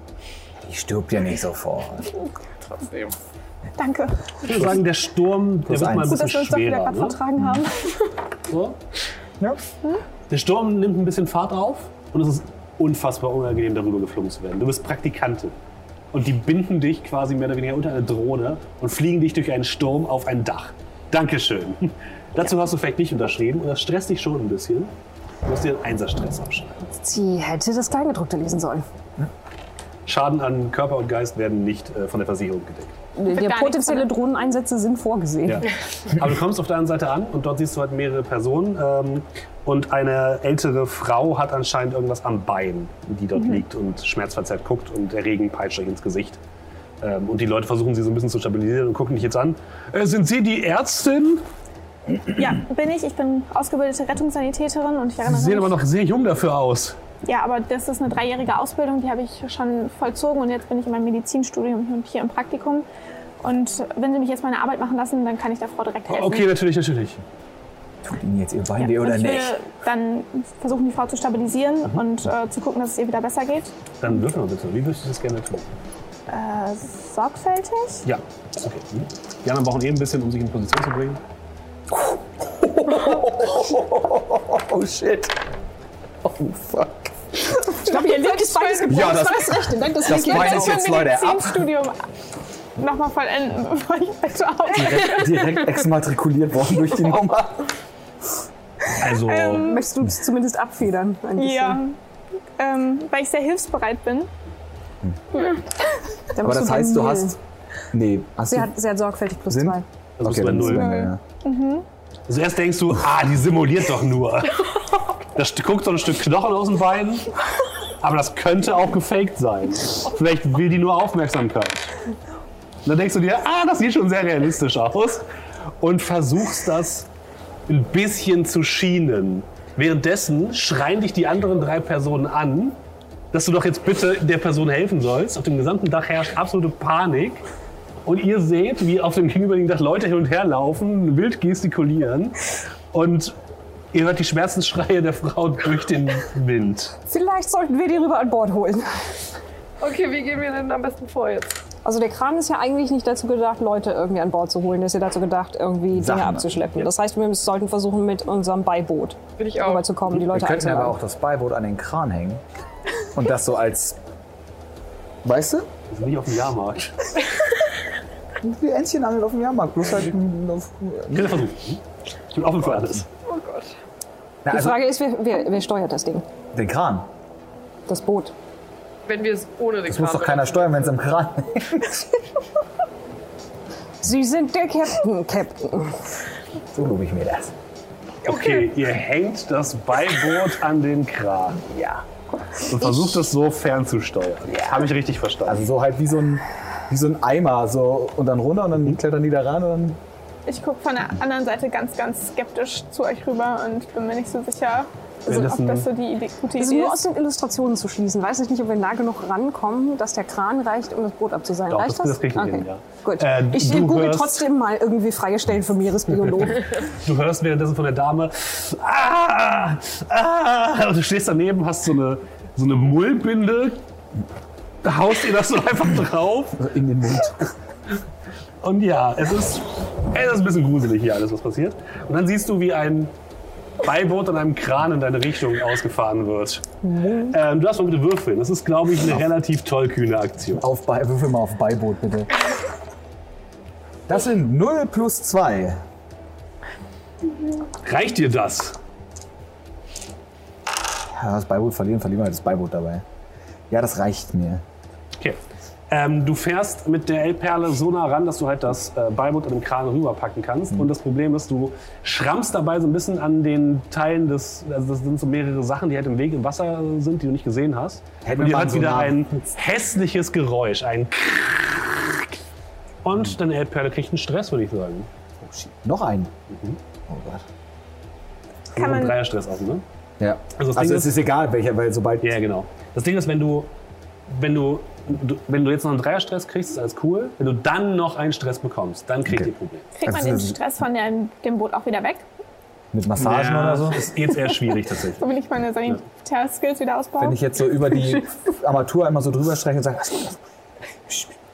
Die stirbt ja nicht sofort. Trotzdem. Danke. Ich würde sagen, der Sturm, der wird mal ein eins. Gut, bisschen dass wir uns doch wieder schwerer. gerade Ne? vertragen haben. So. Ja. Der Sturm nimmt ein bisschen Fahrt auf und es ist unfassbar unangenehm, darüber geflogen zu werden. Du bist Praktikantin. Und die binden dich quasi mehr oder weniger unter eine Drohne und fliegen dich durch einen Sturm auf ein Dach. Dankeschön. Dazu hast du vielleicht nicht unterschrieben und das stresst dich schon ein bisschen. Du musst dir einen Einserstress aufschreiben. Sie hätte das Kleingedruckte lesen sollen. Schaden an Körper und Geist werden nicht äh, von der Versicherung gedeckt. Die gar potenzielle Drohneneinsätze sind vorgesehen. Ja. Aber du kommst auf der anderen Seite an und dort siehst du halt mehrere Personen. Ähm, und eine ältere Frau hat anscheinend irgendwas am Bein, die dort liegt und schmerzverzerrt guckt und der Regen peitscht euch ins Gesicht. Ähm, und die Leute versuchen sie so ein bisschen zu stabilisieren und gucken dich jetzt an. Äh, sind Sie die Ärztin? Ja, bin ich. Ich bin ausgebildete Rettungssanitäterin und ich Sie erinnere sehen mich. aber noch sehr jung dafür aus. Ja, aber das ist eine dreijährige Ausbildung, die habe ich schon vollzogen und jetzt bin ich in meinem Medizinstudium und hier im Praktikum. Und wenn Sie mich jetzt meine Arbeit machen lassen, dann kann ich der Frau direkt helfen. Okay, natürlich, natürlich. Tut Ihnen jetzt Ihr Bein Ja, weh oder ich will nicht? dann versuchen, die Frau zu stabilisieren und äh, zu gucken, dass es ihr wieder besser geht. Dann würfeln wir bitte. Wie würdest du das gerne tun? Äh, sorgfältig. Ja, okay. Mhm. Die anderen brauchen eben ein bisschen, um sich in Position zu bringen. Oh shit. Oh fuck. Ich glaube, ihr linkes Bein ist gebrochen. Ja, das- das rechte. Dank das Bein Beins. ist jetzt, Leute, ab. Medizinstudium nochmal vollenden, bevor ich bitte. Direkt, direkt exmatrikuliert worden durch die Nummer. Also, Möchtest du es zumindest abfedern? Ein bisschen? Ja, ähm, weil ich sehr hilfsbereit bin. Dann Aber bist das heißt, du null. hast. Nee, hast Sie du. hat, sie hat sorgfältig plus Sind? zwei. bist du bei dann Null. Wende, ja. Also erst denkst du, ah, die simuliert doch nur. Da guckt so ein Stück Knochen aus dem Bein. Aber das könnte auch gefaked sein. Vielleicht will die nur Aufmerksamkeit. Und dann denkst du dir, ah, das sieht schon sehr realistisch aus. Und versuchst das ein bisschen zu schienen. Währenddessen schreien dich die anderen drei Personen an, dass du doch jetzt bitte der Person helfen sollst. Auf dem gesamten Dach herrscht absolute Panik. Und ihr seht, wie auf dem gegenüberliegenden Dach Leute hin und her laufen, wild gestikulieren. Und ihr hört die Schmerzensschreie der Frau durch den Wind. Vielleicht sollten wir die rüber an Bord holen. Okay, wie gehen wir denn am besten vor jetzt? Also der Kran ist ja eigentlich nicht dazu gedacht, Leute irgendwie an Bord zu holen. Der ist ja dazu gedacht, irgendwie Sachen Dinge abzuschleppen. Das heißt, wir sollten versuchen, mit unserem Beiboot Bin ich auch. rüberzukommen, die Wir Leute könnten aber auch das Beiboot an den Kran hängen. Und das so als. Weißt du? Wir sind nicht auf dem Jahrmarkt. Wie Entchen angeln auf dem Jahrmarkt. Bloß halt auf. Kleiner Versuch. Ich bin offen für alles. Oh Gott. Na, Die also, Frage ist, wer, wer, wer steuert das Ding? den Kran. Das Boot. Wenn wir es ohne den Das muss Kran doch keiner steuern, wenn es im Kran hängt. Sie sind der Captain, Captain. So lobe ich mir das. Okay, ihr hängt das Beiboot an den Kran. Ja. Und versucht es so fernzusteuern. Habe ich richtig verstanden. Also so halt wie so ein, wie so ein Eimer. So, und dann runter und dann klettern die da ran und dann. Ich gucke von der anderen Seite ganz, ganz skeptisch zu euch rüber und bin mir nicht so sicher, also, das ob das so die Idee, gute Das ist Idee nur aus den Illustrationen zu schließen. Weiß ich nicht, ob wir nah genug rankommen, dass der Kran reicht, um das Boot abzuseilen. Doch, reicht das- das? das kriegt ihr hin, ja. Gut. Äh, ich du google hörst- trotzdem mal irgendwie freie Stellen für Meeresbiologen. Du hörst währenddessen von der Dame, ah, ah, und du stehst daneben, hast so eine, so eine Mullbinde, haust ihr das so einfach drauf. In den Mund. Und ja, es ist, es ist ein bisschen gruselig hier alles, was passiert. Und dann siehst du, wie ein Beiboot an einem Kran in deine Richtung ausgefahren wird. Ähm, du darfst mal bitte würfeln. Das ist, glaube ich, eine relativ tollkühne Aktion. Auf Bei Würfel mal auf Beiboot, bitte. Das sind 0 plus 2. Reicht dir das? Ja, das Beiboot verlieren, verlieren wir halt das Beiboot dabei. Ja, das reicht mir. Okay. Ähm, du fährst mit der L-Perle so nah ran, dass du halt das äh, Beiboot in den Kran rüberpacken kannst. Und das Problem ist, du schrammst dabei so ein bisschen an den Teilen des, also das sind so mehrere Sachen, die halt im Weg im Wasser sind, die du nicht gesehen hast. Hätten Und mal hört so wieder nah- ein hässliches Geräusch, ein und deine L-Perle kriegt einen Stress, würde ich sagen. Oh, shit. Noch ein. Oh Gott. Kann man- einen Dreierstress auf, ne? Ja. Also das Also, Ding es ist egal, welcher, weil sobald. Ja, genau. Das Ding ist, wenn du, wenn du, du wenn du jetzt noch einen Dreierstress kriegst, ist alles cool. Wenn du dann noch einen Stress bekommst, dann kriegt Okay. ihr Problem. Kriegt man Also, den Stress von der, dem Boot auch wieder weg? Mit Massagen Ja, oder so? Ist jetzt eher schwierig tatsächlich. So will ich meine Sanitär-Skills wieder ausbauen. Wenn ich jetzt so über die Armatur einmal so drüber streiche und sage,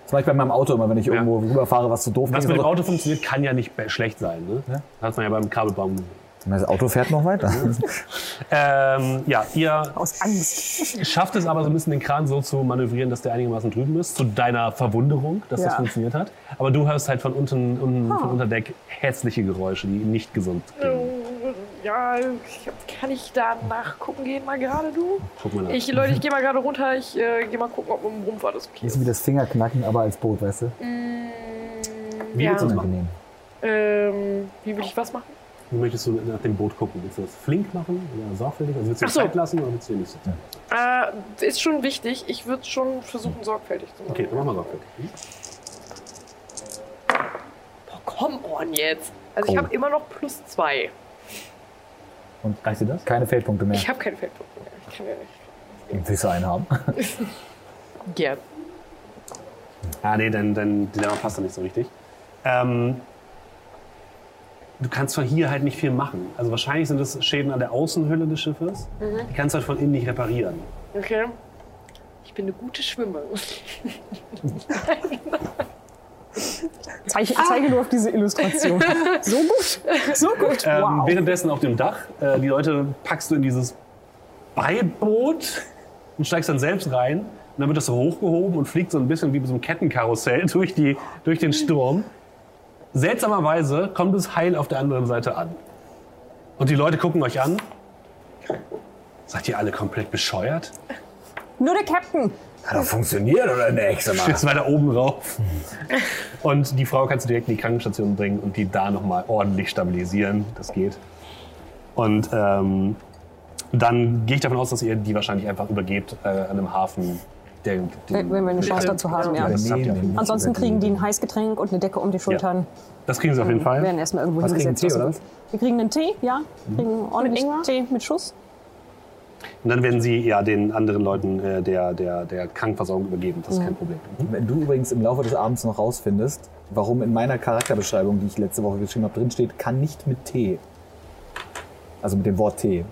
das mache ich bei meinem Auto immer, wenn ich irgendwo rüberfahre, was so doof Was mit dem Auto funktioniert, kann ja nicht schlecht sein. Ne? Ja. Hat man ja beim Kabelbaum. Das Auto fährt noch weiter. Ähm, ja, ihr Aus Angst. schafft es aber so ein bisschen den Kran so zu manövrieren, dass der einigermaßen drüben ist, zu deiner Verwunderung, dass das Ja. funktioniert hat. Aber du hörst halt von unten, unten von unter Deck hässliche Geräusche, die nicht gesund klingen. Ja, ich- kann ich da nachgucken gehen mal gerade, du? Guck mal nach. Ich, Leute, ich gehe mal gerade runter. Ich äh, gehe mal gucken, ob im Rumpf alles okay Das ist wie ist. das Fingerknacken, aber als Boot, weißt du? Wie ja. willst du das machen? Ähm, wie will ich was machen? Wie möchtest du nach dem Boot gucken? Willst du das flink machen oder sorgfältig? Also willst du Ach so. Zeit lassen oder willst du nicht lassen? Äh, ist schon wichtig. Ich würde schon versuchen, sorgfältig zu machen. Okay, dann machen wir sorgfältig. Hm? Boah, come on jetzt. Also ich Oh. habe immer noch plus zwei. Und Reicht dir das? keine Feldpunkte mehr. Ich habe keinen Feldpunkt mehr. Ich kann ja nicht. Willst du einen haben? Gern. Ah, nee, dein, dein Dilemma passt da nicht so richtig. Ähm, du kannst von hier halt nicht viel machen. Also wahrscheinlich sind es Schäden an der Außenhülle des Schiffes. Die kannst du halt von innen nicht reparieren. Okay. Ich bin eine gute Schwimmerin. Zeige, zeige nur auf diese Illustration. So gut. So gut. Ähm, Wow. Währenddessen auf dem Dach, äh, die Leute packst du in dieses Beiboot und steigst dann selbst rein. Und dann wird das so hochgehoben und fliegt so ein bisschen wie bei so einem Kettenkarussell durch, die, durch den Sturm. Seltsamerweise kommt es heil auf der anderen Seite an. Und die Leute gucken euch an. Seid ihr alle komplett bescheuert? Nur der Captain. Hat doch funktioniert oder nicht? Sag mal. Jetzt weiter oben rauf. Und die Frau kannst du direkt in die Krankenstation bringen und die da nochmal ordentlich stabilisieren. Das geht. Und ähm, dann gehe ich davon aus, dass ihr die wahrscheinlich einfach übergebt äh, an einem Hafen. Der, Wenn wenn wir eine Chance dazu haben, ja. Das habt ihr. Ansonsten kriegen die ein Heißgetränk und eine Decke um die Schultern. Das kriegen sie auf jeden Wir Fall. werden erstmal irgendwo Was, kriegen hingesetzt. Tee, oder. Wir kriegen einen Tee, ja. Wir kriegen ordentlich Ingwer? Tee mit Schuss. Und dann werden sie ja den anderen Leuten äh, der, der, der Krankenversorgung übergeben. Das ist kein Problem. Wenn du übrigens im Laufe des Abends noch rausfindest, warum in meiner Charakterbeschreibung, die ich letzte Woche geschrieben habe, drin steht, kann nicht mit T. Also mit dem Wort T.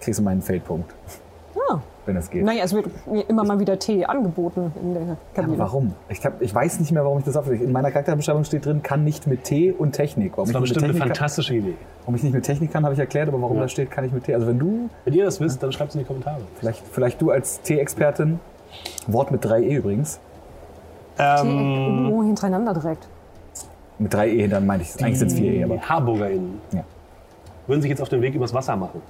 Kriegst du meinen Feldpunkt. Wenn es geht. Naja, es wird mir immer mal wieder Tee angeboten in der Kabine. warum? Ich, hab, ich weiß nicht mehr, warum ich das auflege. In meiner Charakterbeschreibung steht drin, kann nicht mit T und Technik. Warum, Das war ich, nicht bestimmt mit eine Technik kann, fantastische Idee. warum ich nicht mit Technik kann, habe ich erklärt, aber warum Ja. da steht, kann ich mit T. Also wenn du, Wenn ihr das wisst, dann schreibt es in die Kommentare. vielleicht, vielleicht du als T-Expertin, Wort mit 3E übrigens, Tee Ähm, irgendwo hintereinander direkt. mit 3E, dann meinte ich, eigentlich sind es 4E, die aber. HarburgerInnen Ja. würden sich jetzt auf den Weg übers Wasser machen.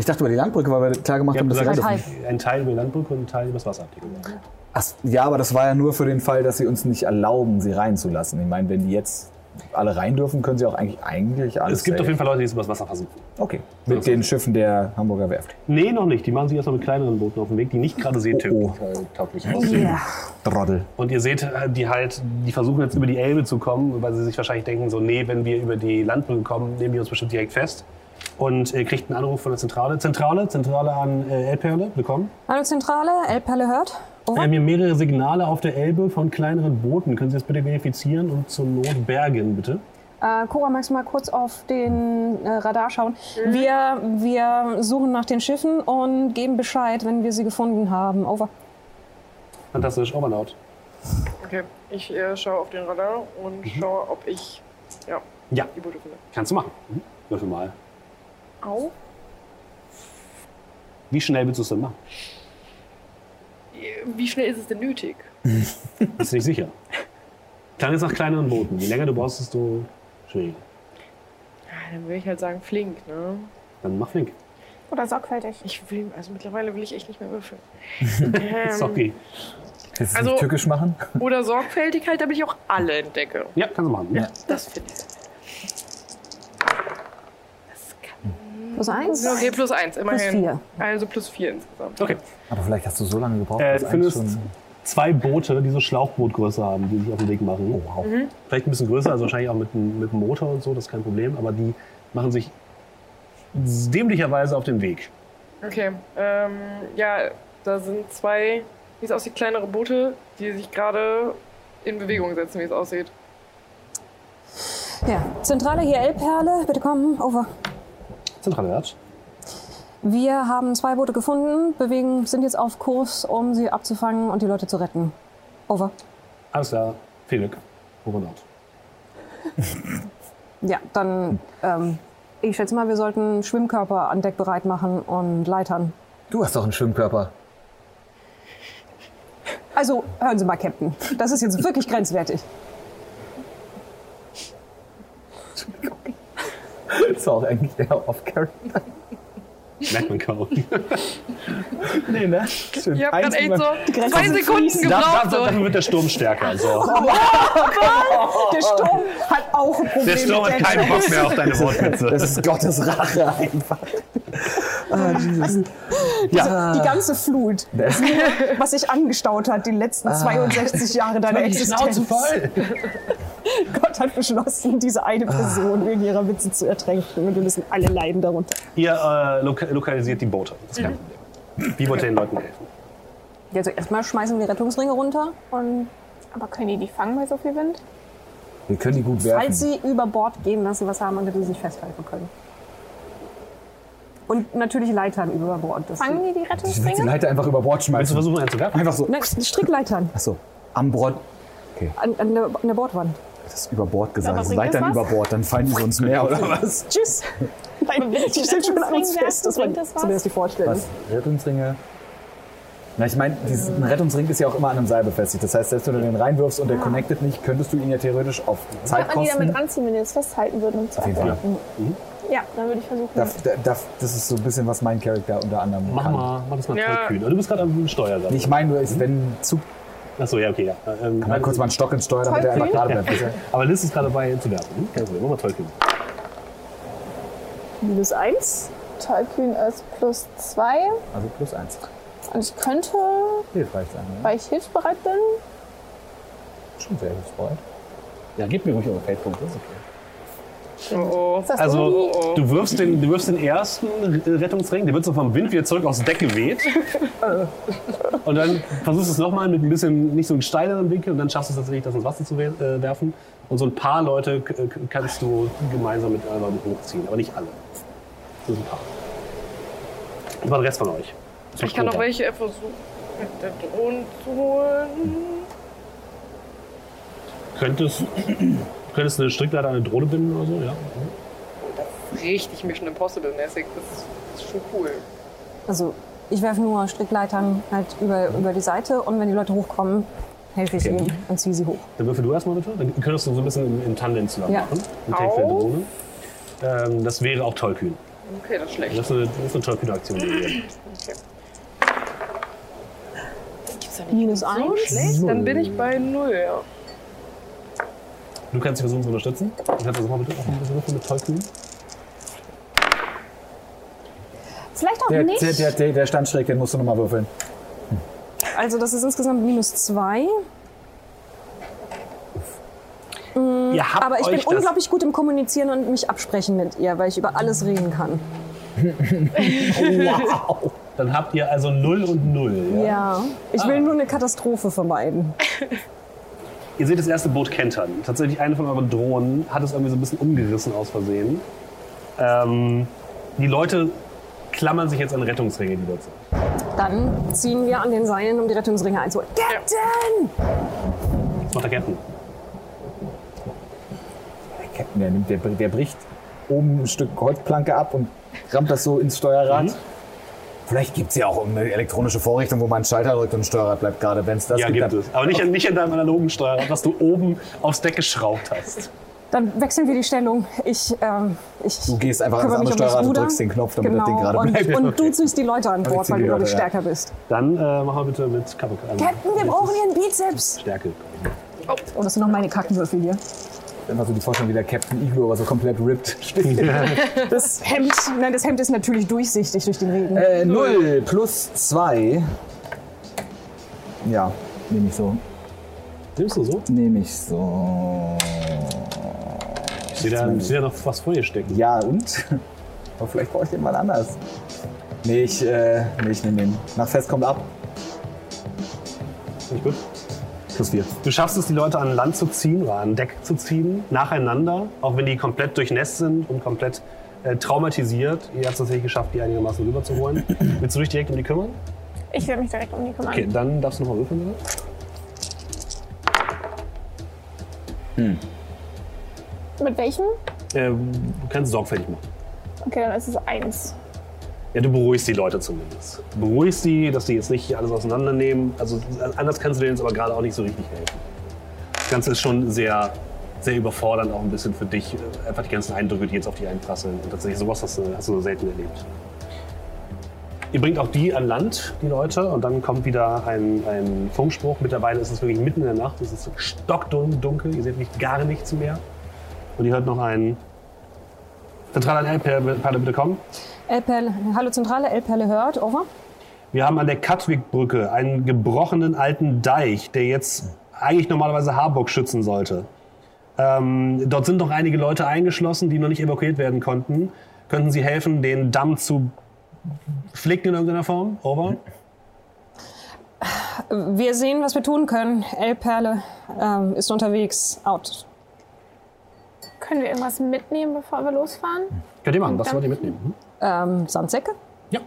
Ich dachte über die Landbrücke, weil wir klar gemacht haben, dass gesagt, rein ein Teil über die Landbrücke und ein Teil übers Wasser. habt ihr gesagt. Ach, ja, aber das war ja nur für den Fall, dass sie uns nicht erlauben, sie reinzulassen. Ich meine, wenn die jetzt alle rein dürfen, können sie auch eigentlich, eigentlich alles. Es gibt safe. auf jeden Fall Leute, die es übers Wasser versuchen. Okay. Mit den Schiffen der Hamburger Werft. Nee, noch nicht. Die machen sich erstmal mit kleineren Booten auf den Weg, die nicht gerade Oh, seetauglich aussehen. Droddel. Und ihr seht, äh, die halt, die versuchen jetzt über die Elbe zu kommen, weil sie sich wahrscheinlich denken, so, nee, wenn wir über die Landbrücke kommen, nehmen die uns bestimmt direkt fest. Und ihr kriegt einen Anruf von der Zentrale. Zentrale, Zentrale an äh, Elbperle, willkommen. Hallo Zentrale, Elbperle hört. Wir Over. haben hier mehrere Signale auf der Elbe von kleineren Booten. Können Sie das bitte verifizieren und zur Not bergen, bitte? Äh, Cora, magst du mal kurz auf den äh, Radar schauen? Wir, wir suchen nach den Schiffen und geben Bescheid, wenn wir sie gefunden haben. Over. Fantastisch, Overloud. Okay, ich äh, schaue auf den Radar und schaue, ob ich ja, Ja, die Boote finde. kannst du machen. Mhm. Würfel mal. Au. Wie schnell willst du es denn machen? Wie schnell ist es denn nötig? Bist du nicht sicher? Klang jetzt nach kleineren Booten. Je länger du brauchst, desto schwieriger. Ja, dann würde ich halt sagen flink, ne? Dann mach flink. Oder sorgfältig. Ich will, also mittlerweile will ich echt nicht mehr würfeln. ähm, Sorry. Willst du Also- nicht tückisch machen? Oder sorgfältig halt, damit ich auch alle entdecke. Ja, kannst du machen. Ja. Das finde ich. Das kann. Plus eins. Okay, plus eins, immerhin. vier. Also plus vier insgesamt. Okay. Aber vielleicht hast du so lange gebraucht, Äh, bis findest schon. zwei Boote, die so Schlauchbootgröße haben, die sich auf den Weg machen. Oh, wow. Vielleicht ein bisschen größer, also wahrscheinlich auch mit, einem- mit einem Motor und so, das ist kein Problem. Aber die machen sich dämlicherweise auf den Weg. Okay, ähm, ja, da sind zwei, wie es aussieht, kleinere Boote, die sich gerade in Bewegung setzen, wie es aussieht. Ja, Zentrale hier Elbperle, bitte kommen. Over. Zentrale Wert. Wir haben zwei Boote gefunden, bewegen, sind jetzt auf Kurs, um sie abzufangen und die Leute zu retten. Over. Alles klar. Viel Glück. Over out. Ja, dann, ähm, ich schätze mal, wir sollten Schwimmkörper an Deck bereit machen und Leitern. Du hast doch einen Schwimmkörper. Also, hören Sie mal, Captain. Das ist jetzt wirklich grenzwertig. Das war auch eigentlich der Off-Character. Merkt man kaum. Nee, ne? Schön. Ich habe gerade echt so zwei sind Sekunden gebraucht. Da, So. dafür wird der Sturm stärker. So. Der Sturm hat auch ein Problem Der Sturm hat keinen Bock mehr auf deine Wortwitze. Das ist Gottes Rache einfach. Ah, Jesus. Die ganze Flut, Das- was sich angestaut hat, die letzten 62 Jahre deiner Existenz. voll. Gott hat beschlossen, diese eine Person wegen ihrer Witze zu ertränken und wir müssen alle leiden darunter. Ihr äh, lokalisiert die Boote. Das ist kein Problem. Wie wollt ihr den Leuten helfen? Also erstmal schmeißen wir die Rettungsringe runter und Aber können die die fangen bei so viel Wind? Wir können die gut werfen. falls sie über Bord gehen lassen, was haben, unter die sie sich festhalten können. Und natürlich Leitern über Bord. Das Fangen die die Ich will die Rettungsringe? Leiter einfach über Bord Willst du schmeißen. versuchen, einen zu werfen? Einfach so. Nein, Strickleitern Achso. Am Bord. an, an, der, an der Bordwand. Das ist über Bord gesagt. Aber Das Leitern über? Bord, dann fallen die so ins Meer oder was? Tschüss. Nein, die sind schon an uns fest. Das war werfen, bringt das was? zumindest die Vorstellung. Was? Rettungsringe? Na, ich meine, ein Rettungsring ist ja auch immer an einem Seil befestigt. Das heißt, selbst wenn du den reinwirfst und der connectet nicht, könntest du ihn ja theoretisch auf Kann man die damit ranziehen, wenn die das festhalten würden, um zu Auf jeden Fall. abwerfen? Ja, dann würde ich versuchen. Darf, darf, das ist so ein bisschen, was mein Charakter unter anderem Mach kann. mal, mach das mal Ja. tollkühn. Du bist gerade am Steuer. Ich meine nur, ist, wenn Zug, Achso, ja, okay. Ja. Ähm, kann man kurz mal einen Stock ins Steuer, damit er einfach gerade bleibt. bitte? Aber Liz ist gerade dabei zu werfen. Kein Problem, mach mal tollkühn. Minus eins. Tollkühn ist plus zwei. Also plus eins. Und ich könnte, Hilfreich sein, ne? weil ich hilfsbereit bin, Schon sehr hilfsbereit. Ja, gib mir ruhig eure Feldpunkte. Ist okay. Oh, Also, du wirfst, den, du wirfst den ersten Rettungsring, der wird so vom Wind wieder zurück aufs Deck geweht. und dann versuchst du es nochmal mit ein bisschen nicht so einem steileren Winkel und dann schaffst du es tatsächlich, das ins Wasser zu äh, werfen. Und so ein paar Leute kannst du gemeinsam mit anderen hochziehen, aber nicht alle. So ein paar. Das war der Rest von euch. ich kann auch welche versuchen, mit der Drohne zu holen. Könntest, könntest du eine Strickleiter an eine Drohne binden oder so? Ja. Richtig Mission Impossible-mäßig. Das ist schon cool. Also ich werfe nur Strickleitern halt über, über die Seite und wenn die Leute hochkommen, helfe ich ihnen und ziehe sie hoch. Dann würfel du erstmal bitte. Dann könntest du so ein bisschen im, im Tandem zusammen Ja. machen. Mit Hilfe der Drohne. Ähm, das wäre auch tollkühn. Okay, das ist schlecht. Das ist eine, das ist eine tollkühne Aktion. die wir- Gibt's da nicht Minus so eins. schlecht? Dann bin ich bei null, ja. Du kannst dich versuchen zu unterstützen. Du kannst das mal bitte auch ein bisschen würfeln mit tollkühn. Vielleicht auch Der, nicht. der, der, der, der stand schräg, den musst du nochmal würfeln. Also das ist insgesamt minus zwei. Ihr habt Aber ich bin unglaublich gut im Kommunizieren und mich absprechen mit ihr, weil ich über alles reden kann. Wow. Dann habt ihr also 0 und 0. Ja? Ja. Ich will nur eine Katastrophe vermeiden. Ihr seht das erste Boot kentern. Tatsächlich eine von euren Drohnen hat es irgendwie so ein bisschen umgerissen aus Versehen. Ähm, die Leute klammern sich jetzt an Rettungsringe, die dort sind. Dann ziehen wir an den Seilen, um die Rettungsringe einzuholen. Captain! Was macht der Captain? Der Captain, der, nimmt, der, der bricht oben ein Stück Holzplanke ab und rammt das so ins Steuerrad. Mhm. Vielleicht gibt es ja auch eine elektronische Vorrichtung, wo man einen Schalter drückt und ein Steuerrad bleibt gerade, wenn es das ja, gibt. gibt es. Aber nicht, nicht in deinem analogen Steuerrad, was du oben aufs Deck geschraubt hast. Dann wechseln wir die Stellung. Ich, ähm, ich Du gehst einfach ans andere Steuerrad und drückst den Knopf, damit genau. das Ding gerade und, bleibt. Und du ziehst die Leute an Bord, weil du Leute, dadurch ja. stärker bist. Dann äh, mach mal bitte mit Kappe. Captain, wir brauchen ihren Bizeps. Stärke. Oh, das sind noch meine Kackenwürfel hier. Immer so die Vorstellung, wie der Captain Iglo, aber so komplett ripped steht. Das Hemd, nein, das Hemd ist natürlich durchsichtig durch den Regen. äh, 0 plus 2. Ja, nehme ich so. Nimmst du so? Nehme ich so. Ich sehe da, ich sehe da noch was vor dir stecken. Ja, und? Aber vielleicht brauche ich den mal anders. Nee, ich, äh, nee, ich nehme den. Nach Fest kommt ab. Nicht gut. Plus 4. Du schaffst es, die Leute an Land zu ziehen oder an Deck zu ziehen, nacheinander, auch wenn die komplett durchnässt sind und komplett äh, traumatisiert. Ihr habt es tatsächlich geschafft, die einigermaßen rüberzuholen. Willst du dich direkt um die kümmern? Ich werde mich direkt um die kümmern. Okay, dann darfst du nochmal würfeln, bitte. Mit welchem? Ähm, du kannst sorgfältig machen. Okay, dann ist es eins. Ja, du beruhigst die Leute zumindest. Du beruhigst die, dass die jetzt nicht alles auseinandernehmen. Also anders kannst du denen jetzt aber gerade auch nicht so richtig helfen. Das Ganze ist schon sehr, sehr überfordernd, auch ein bisschen für dich. Einfach die ganzen Eindrücke, die jetzt auf dich einprasseln. Und tatsächlich sowas hast du, hast du selten erlebt. Ihr bringt auch die an Land, die Leute, und dann kommt wieder ein, ein Funkspruch. Mittlerweile ist es wirklich mitten in der Nacht, es ist stockdunkel, ihr seht nicht gar nichts mehr. Und ihr hört noch einen Zentraler L-Perle, bitte kommen. L-Perle, hallo Zentrale, L-Perle hört, over. Wir haben an der Katwig-Brücke einen gebrochenen alten Deich, der jetzt eigentlich normalerweise Harburg schützen sollte. Ähm, dort sind noch einige Leute eingeschlossen, die noch nicht evakuiert werden konnten. Könnten Sie helfen, den Damm zu flicken in irgendeiner Form? Over. Wir sehen, was wir tun können. L-Perle ähm, ist unterwegs, out. Können wir irgendwas mitnehmen, bevor wir losfahren? Könnt ihr machen, was wollt ihr mitnehmen? Hm? Ähm, Sandsäcke? Ja.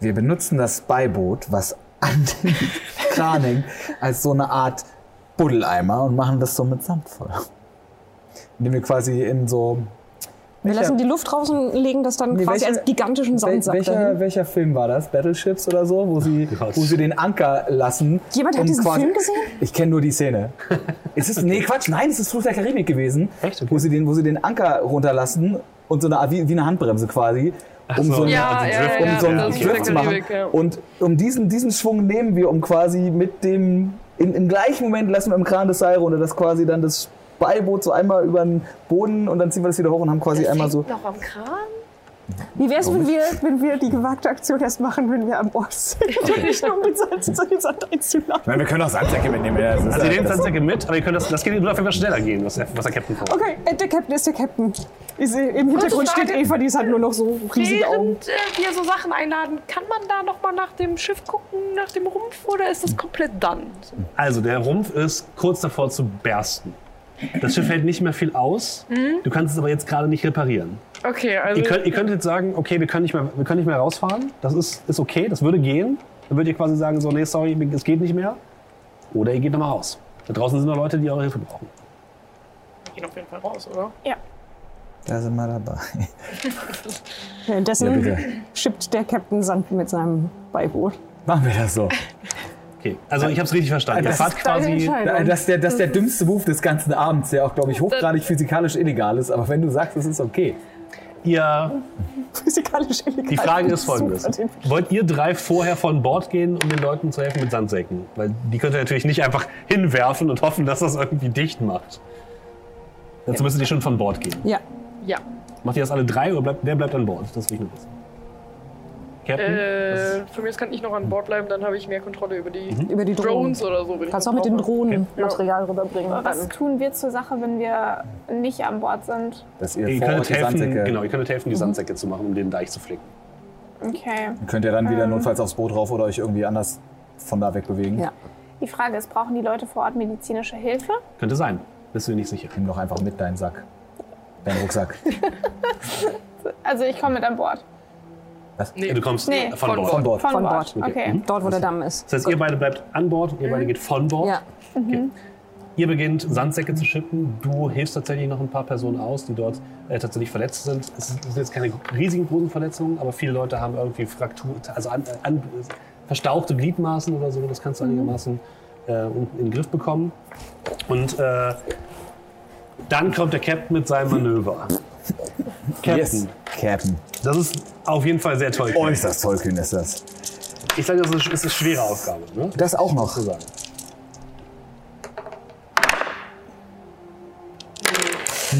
Wir benutzen das Beiboot, was an dem Kran hängt, als so eine Art Buddeleimer und machen das so mit Sand voll. Indem wir quasi in so. Wir Welcher- lassen die Luft draußen, legen das dann Nee, quasi welcher- als gigantischen Sandsack welcher, dahin. welcher Film war das? Battleships oder so, wo sie, Gott. wo sie den Anker lassen. Jemand hat diesen Film gesehen? Ich kenne nur die Szene. ist es, nee, Quatsch, nein, es ist Fluch der Karibik gewesen. Echt? Okay. Wo, sie den, wo sie den Anker runterlassen und so eine, wie, wie eine Handbremse quasi. Um so, so, eine, Ja, Also Drift- ja, um so einen das ist Drift zu machen. Und um diesen, diesen Schwung nehmen wir, um quasi mit dem, in, im gleichen Moment lassen wir im Kran das Seil runter, dass quasi dann das Beiboot so einmal über den Boden und dann ziehen wir das wieder hoch und haben quasi einmal so. Noch am Kran? Wie wäre es, wenn wir, wenn wir die gewagte Aktion erst machen, wenn wir am Ort sind? Und nicht nur um den Salz in den Sand einzuladen. Meine, wir können auch Sandsäcke mitnehmen. Ja, das Also ihr ja- nehmt das- Sandsäcke mit, aber ihr könnt das, das geht nur auf jeden Fall schneller gehen, was der, was der Captain vorhat. Okay, äh, der Captain ist der Captain. Ich sehe, Im Hintergrund steht. Eva, die ist halt nur noch so riesige Augen. Während äh, wir so Sachen einladen, kann man da noch mal nach dem Schiff gucken, nach dem Rumpf, oder ist das komplett dann? Also, der Rumpf ist kurz davor zu bersten. Das Schiff hält nicht mehr viel aus. Du kannst es aber jetzt gerade nicht reparieren. Okay, also Ihr könnt, ihr könnt jetzt sagen, okay, wir können nicht mehr, wir können nicht mehr rausfahren. Das ist, ist okay, das würde gehen. Dann würdet ihr quasi sagen, so, nee, sorry, es geht nicht mehr. Oder ihr geht nochmal raus. Da draußen sind noch Leute, die eure Hilfe brauchen. wir gehen auf jeden Fall raus, oder? Da sind wir dabei. Währenddessen Ja, schippt der Captain Sand mit seinem Beiboot. Machen wir das so. Okay, also ich habe es richtig verstanden. Das fahrt ist quasi. Das der, das ist der dümmste Move des ganzen Abends, der auch, glaube ich, hochgradig physikalisch illegal ist. Aber wenn du sagst, es ist okay. Ihr, Physikalisch illegal. die Frage ist folgendes. Wollt ihr drei vorher von Bord gehen, um den Leuten zu helfen mit Sandsäcken? Weil die könnt ihr natürlich nicht einfach hinwerfen und hoffen, dass das irgendwie dicht macht. Dazu müsstet ihr schon von Bord gehen. Ja, Ja. Macht ihr das alle drei oder bleibt, wer bleibt an Bord? Das will ich nur wissen. Captain? Äh, von mir aus kann ich noch an Bord bleiben, dann habe ich mehr Kontrolle über die über die Drohnen. Drones oder so. Kannst auch das mit den. Drohnen Okay. Material rüberbringen. Was Dann- tun wir zur Sache, wenn wir nicht an Bord sind? Dass ihr, ihr könntet helfen, genau, ihr könntet helfen, die Sandsäcke zu machen, um den Deich zu flicken. Okay. könnt ihr dann wieder notfalls aufs Boot rauf oder euch irgendwie anders von da wegbewegen. Ja. Die Frage ist, brauchen die Leute vor Ort medizinische Hilfe? Könnte sein. Bist du dir nicht sicher. Nimm doch einfach mit deinen Sack. Deinen Rucksack. Also ich komme mit an Bord. Nee. Du kommst Nee, von, von Bord. Von Bord. Von, Von Bord. Bord. Okay. Mhm. Dort, wo der Damm ist. Das heißt, ihr beide bleibt an Bord und ihr beide geht von Bord. Ja. Ihr beginnt Sandsäcke zu schippen. Du hilfst tatsächlich noch ein paar Personen aus, die dort äh, tatsächlich verletzt sind. Es sind jetzt keine riesigen großen Verletzungen, aber viele Leute haben irgendwie Fraktur, also an, an, verstauchte Gliedmaßen oder so. Das kannst du einigermaßen äh, in, in den Griff bekommen. Und äh, dann kommt der Captain mit seinem Manöver. Captain, Yes, Captain. das ist auf jeden Fall sehr toll. Ist das tollkühn, ist das. Ich sage, das ist, ist eine schwere Aufgabe. Ne? Das auch noch. zu sagen.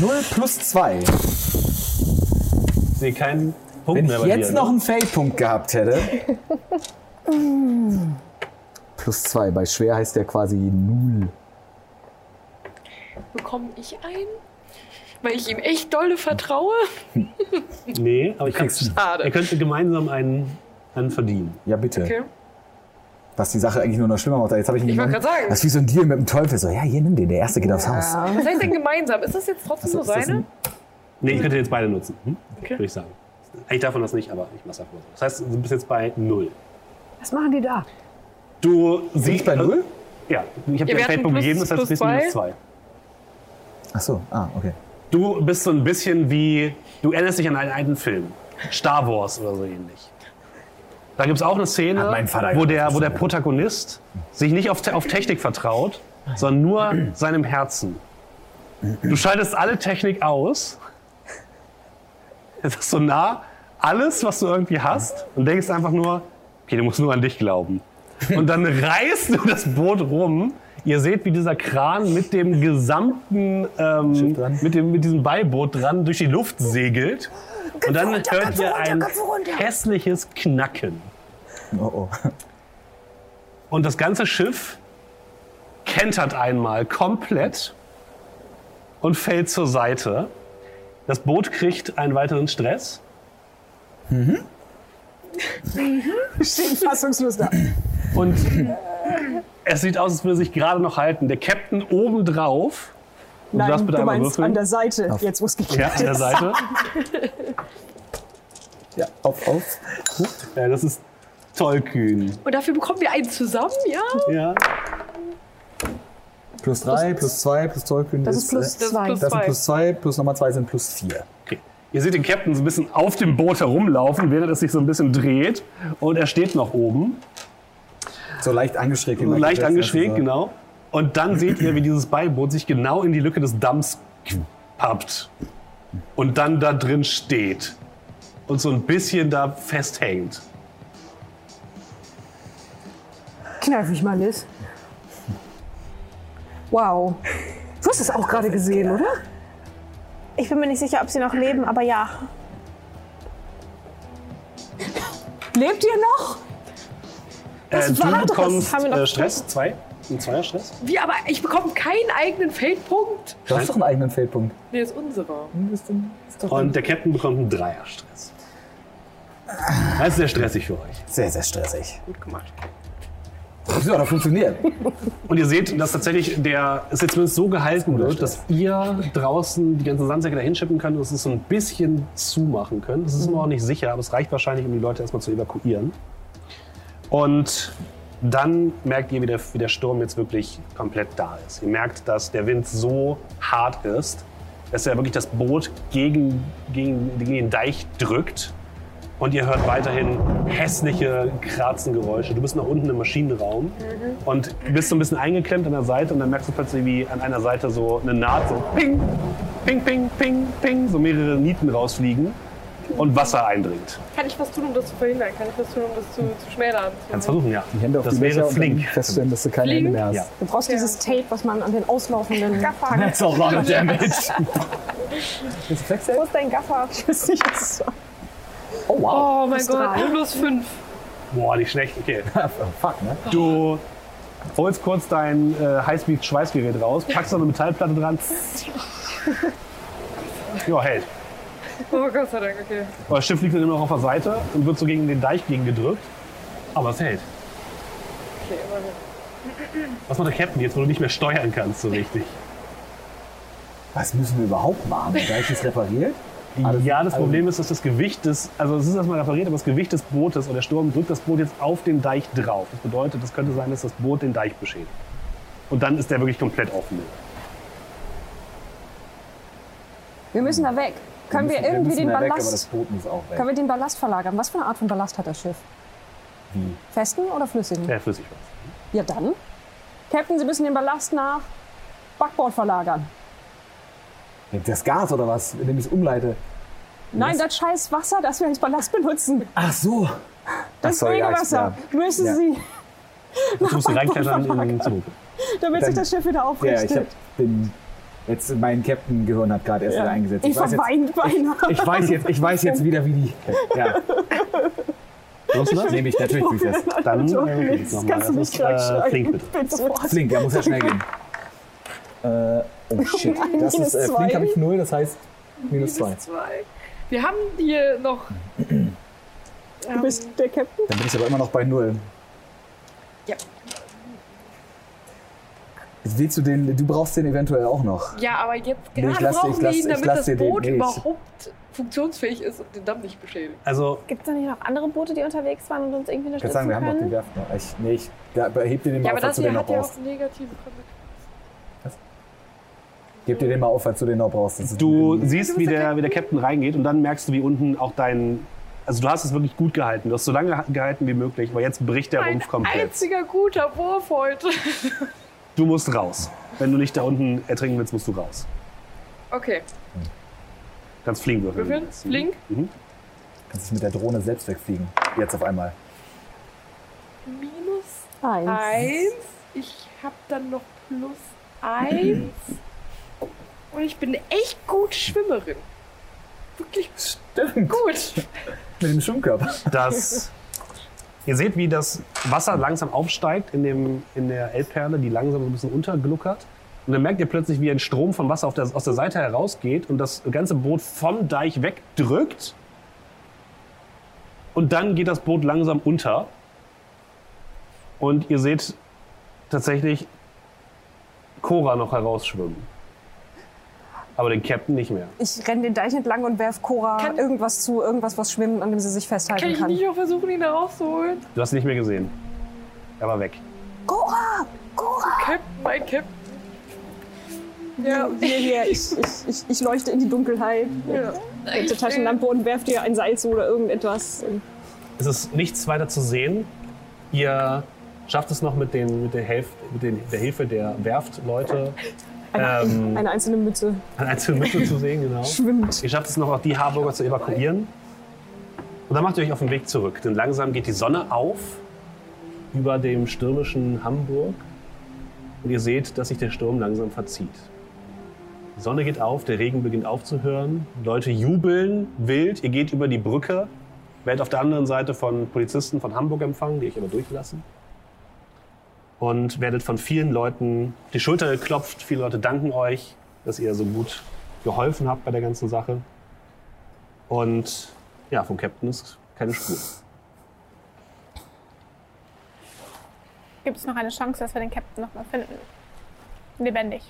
Null plus zwei. Ich sehe keinen Punkt Wenn mehr ich bei jetzt dir. noch ne? einen Fail-Punkt gehabt hätte. plus zwei. Bei schwer heißt der quasi null. Bekomme ich einen? Weil ich ihm echt dolle vertraue? Nee, aber ich kann, kriegst ihn. Schade. ihr könnt gemeinsam einen, einen verdienen. Ja, bitte. Okay. Was die Sache eigentlich nur noch schlimmer macht. Jetzt habe ich ihn Ich wollte gerade sagen. Das ist wie so ein Deal mit dem Teufel. So, ja, hier nimm den, der Erste geht aufs Haus. Was heißt denn gemeinsam? Ist das jetzt trotzdem Also, nur ist das seine? ein, Nee, ich könnte jetzt beide nutzen, hm? Okay. würde ich sagen. Eigentlich darf man das nicht, aber ich mach's einfach mal so. Das heißt, du bist jetzt bei 0. Was machen die da? Du siehst bei null? Ja, ich habe dir wir einen hatten Feldpunkt plus- gegeben, das heißt, du plus bist minus zwei. 2. Ach so, ah, okay. Du bist so ein bisschen wie, du erinnerst dich an einen alten Film. Star Wars oder so ähnlich. Da gibt es auch eine Szene, wo der, wo der Protagonist sich nicht auf, auf Technik vertraut, sondern nur seinem Herzen. Du schaltest alle Technik aus. Es ist so nah, alles, was du irgendwie hast, und denkst einfach nur, okay, du musst nur an dich glauben. Und dann reißt du das Boot rum. Ihr seht, wie dieser Kran mit dem gesamten, ähm, dran. mit, dem, mit diesem Beiboot dran durch die Luft segelt. Und dann hört ihr ein hässliches Knacken. Oh, oh. Und das ganze Schiff kentert einmal komplett und fällt zur Seite. Das Boot kriegt einen weiteren Stress. Stehen fassungslos da. Und es sieht aus, als würde sich gerade noch halten. Der Captain obendrauf. Und Nein, du bitte einmal meinst würfeln. an der Seite, jetzt wo es gekippt Ja, an der. Seite. Ja, auf, auf. Ja, das ist tollkühn. Und dafür bekommen wir einen zusammen, ja? Ja. Plus 3, plus 2, plus 12. Das ist plus Das ist zwei. plus Das sind zwei. plus 2, plus nochmal 2 sind plus 4. Okay. Ihr seht den Captain so ein bisschen auf dem Boot herumlaufen, während es sich so ein bisschen dreht. Und er steht noch oben. So leicht angeschrägt. So leicht angeschrägt, also. genau. Und dann seht ihr, wie dieses Beiboot sich genau in die Lücke des Damms pappt. Und dann da drin steht. Und so ein bisschen da festhängt. Kneif mich mal, Liz. Wow. Du hast es auch gerade gesehen, oder? Ich bin mir nicht sicher, ob sie noch leben, aber ja. Lebt ihr noch? Äh, war du das. bekommst Haben wir noch äh, Stress, zwei. Ein Zweier-Stress. Wie, aber ich bekomme keinen eigenen Feldpunkt? Du hast doch einen eigenen Feldpunkt. Nee, ist unserer. Und der Captain bekommt einen Dreier-Stress. Das ist sehr stressig für euch. Sehr, sehr stressig. Gut gemacht. Ja, das funktioniert. Und ihr seht, dass tatsächlich der, es jetzt zumindest so gehalten wird, dass ihr draußen die ganzen Sandsäcke dahin schippen könnt und es so ein bisschen zumachen könnt. Das ist immer noch nicht sicher, aber es reicht wahrscheinlich, um die Leute erstmal zu evakuieren. Und dann merkt ihr, wie der, wie der Sturm jetzt wirklich komplett da ist. Ihr merkt, dass der Wind so hart ist, dass er wirklich das Boot gegen, gegen, gegen den Deich drückt. Und ihr hört weiterhin hässliche Kratzengeräusche. Du bist noch unten im Maschinenraum und bist so ein bisschen eingeklemmt an der Seite und dann merkst du plötzlich, wie an einer Seite so eine Naht so ping, ping, ping, ping, ping, so mehrere Nieten rausfliegen und Wasser eindringt. Kann ich was tun, um das zu verhindern? Kann ich was tun, um das zu, zu schmälern? Kannst versuchen, ja. Die Hände auf das die wäre flink. feststellen, dass du keine Fliegen? Hände mehr hast. Ja. Du brauchst dieses Tape, was man an den auslaufenden Gaffer. That's a lot of damage. Wo ist dein Gaffer? Ich weiß nicht, was es soll. Oh wow. Oh mein Gott, drei. plus fünf. Boah, nicht schlecht. Okay. Fuck, ne? Du holst kurz dein äh, Highspeed-Schweißgerät raus, packst noch eine Metallplatte dran. Ja, hält. Oh Gott sei Dank, okay. Das Schiff liegt dann immer noch auf der Seite und wird so gegen den Deich gegen gedrückt. Aber es hält. Okay, immerhin. Was macht der Captain jetzt, wo du nicht mehr steuern kannst so richtig? Was müssen wir überhaupt machen? Deich ist repariert? Alles- ja, das also- Problem ist, dass das Gewicht des, also es ist erstmal repariert, aber das Gewicht des Bootes oder der Sturm drückt das Boot jetzt auf den Deich drauf. Das bedeutet, es könnte sein, dass das Boot den Deich beschädigt. Und dann ist der wirklich komplett offen. Wir müssen da weg. Können wir, müssen- irgendwie müssen den da weg, aber Ballast, das Boot muss auch weg. können wir den Ballast verlagern? Was für eine Art von Ballast hat das Schiff? Wie? Festen oder flüssigen? Ja, flüssig was. Ja dann. Captain, Sie müssen den Ballast nach Backbord verlagern. Das Gas oder was, dem ich es umleite? Nein, das scheiß Wasser, das wir als Ballast benutzen. Ach so. Das ja, ich- Megawasser ja. müssen Ja. Sie, Du musst reinklettern in den Zug. damit sich das Schiff wieder Ja, ich aufrichtet. hab den. Jetzt mein Captain-Gehirn hat gerade erst wieder eingesetzt. ich weiß jetzt, verweint beinahe. ich, weiß jetzt, ich weiß jetzt wieder, wie die. Ja, du das? nehme ich natürlich ich das. Dann äh. Kannst du Das nicht gleich äh, schreiben. Flink bitte. Bitte. Flink, der muss ja schnell gehen. Äh, oh shit. Das Minus ist, äh, zwei. Flink habe ich 0, das heißt minus 2. Minus zwei. Wir haben hier noch. Du bist der Captain? Dann bin ich aber immer noch bei 0. Ja. Jetzt willst du den, du brauchst den eventuell auch noch. Ja, aber jetzt Nee, gerade ich lass- brauchen ich wir lass- ihn, ich damit das dir den- Boot nee, ich- überhaupt funktionsfähig ist und den Damm nicht beschädigt. Also, Gibt es da nicht noch andere Boote, die unterwegs waren und uns irgendwie Ich würde sagen, unterstützen wir haben noch die können? Werft noch. Ich, nee, ich da, heb dir den mal Ja, aber das hier den hat ja auch negative Konsequenzen. Gib dir den mal auf, falls du den noch brauchst. Du siehst, wie der, wie der Captain reingeht und dann merkst du, wie unten auch dein. Also, du hast es wirklich gut gehalten. Du hast so lange gehalten wie möglich, aber jetzt bricht der Rumpf komplett. einziger guter Wurf heute. Du musst raus. Wenn du nicht da unten ertrinken willst, musst du raus. Okay, kannst fliegen würfeln. Würfeln? Flink? Mhm. kannst dich mit der Drohne selbst wegfliegen. Jetzt auf einmal. minus Eins. eins. Ich habe dann noch plus eins. Und ich bin eine echt gut Schwimmerin. Wirklich Stimmt. gut. Mit dem Schwimmkörper. Das, ihr seht, wie das Wasser langsam aufsteigt in, dem, in der Elbperle, die langsam so ein bisschen untergluckert. Und dann merkt ihr plötzlich, wie ein Strom von Wasser auf der, aus der Seite herausgeht und das ganze Boot vom Deich wegdrückt. Und dann geht das Boot langsam unter. Und ihr seht tatsächlich Cora noch herausschwimmen. Aber den Captain nicht mehr. Ich renne den Deich entlang und werf Cora Kann- irgendwas zu, irgendwas, was schwimmt, an dem sie sich Kann festhalten ich kann. nicht auch versuchen, ihn da rauszuholen? Du hast ihn nicht mehr gesehen. Er war weg. Cora! Cora! Captain, mein Captain. Ja, Hierher, ich, ich, ich, ich leuchte in die Dunkelheit ja. mit der Taschenlampe und werf dir ein Seil zu oder irgendetwas. Es ist nichts weiter zu sehen. Ihr schafft es noch mit, den, mit, der, Hilf, mit den, der Hilfe der Werftleute, Eine, Ähm. eine einzelne Mütze eine einzelne Mittel zu sehen. Genau. schwimmt. Ihr schafft es noch, auch die Harburger zu evakuieren. Und dann macht ihr euch auf den Weg zurück. Denn langsam geht die Sonne auf über dem stürmischen Hamburg. Und ihr seht, dass sich der Sturm langsam verzieht. Die Sonne geht auf, der Regen beginnt aufzuhören. Leute jubeln wild. Ihr geht über die Brücke. Werdet auf der anderen Seite von Polizisten von Hamburg empfangen, die euch aber durchlassen. Und werdet von vielen Leuten die Schulter geklopft. Viele Leute danken euch, dass ihr so gut geholfen habt bei der ganzen Sache. Und ja, vom Captain ist keine Spur. Gibt es noch eine Chance, dass wir den Captain noch mal finden? Lebendig.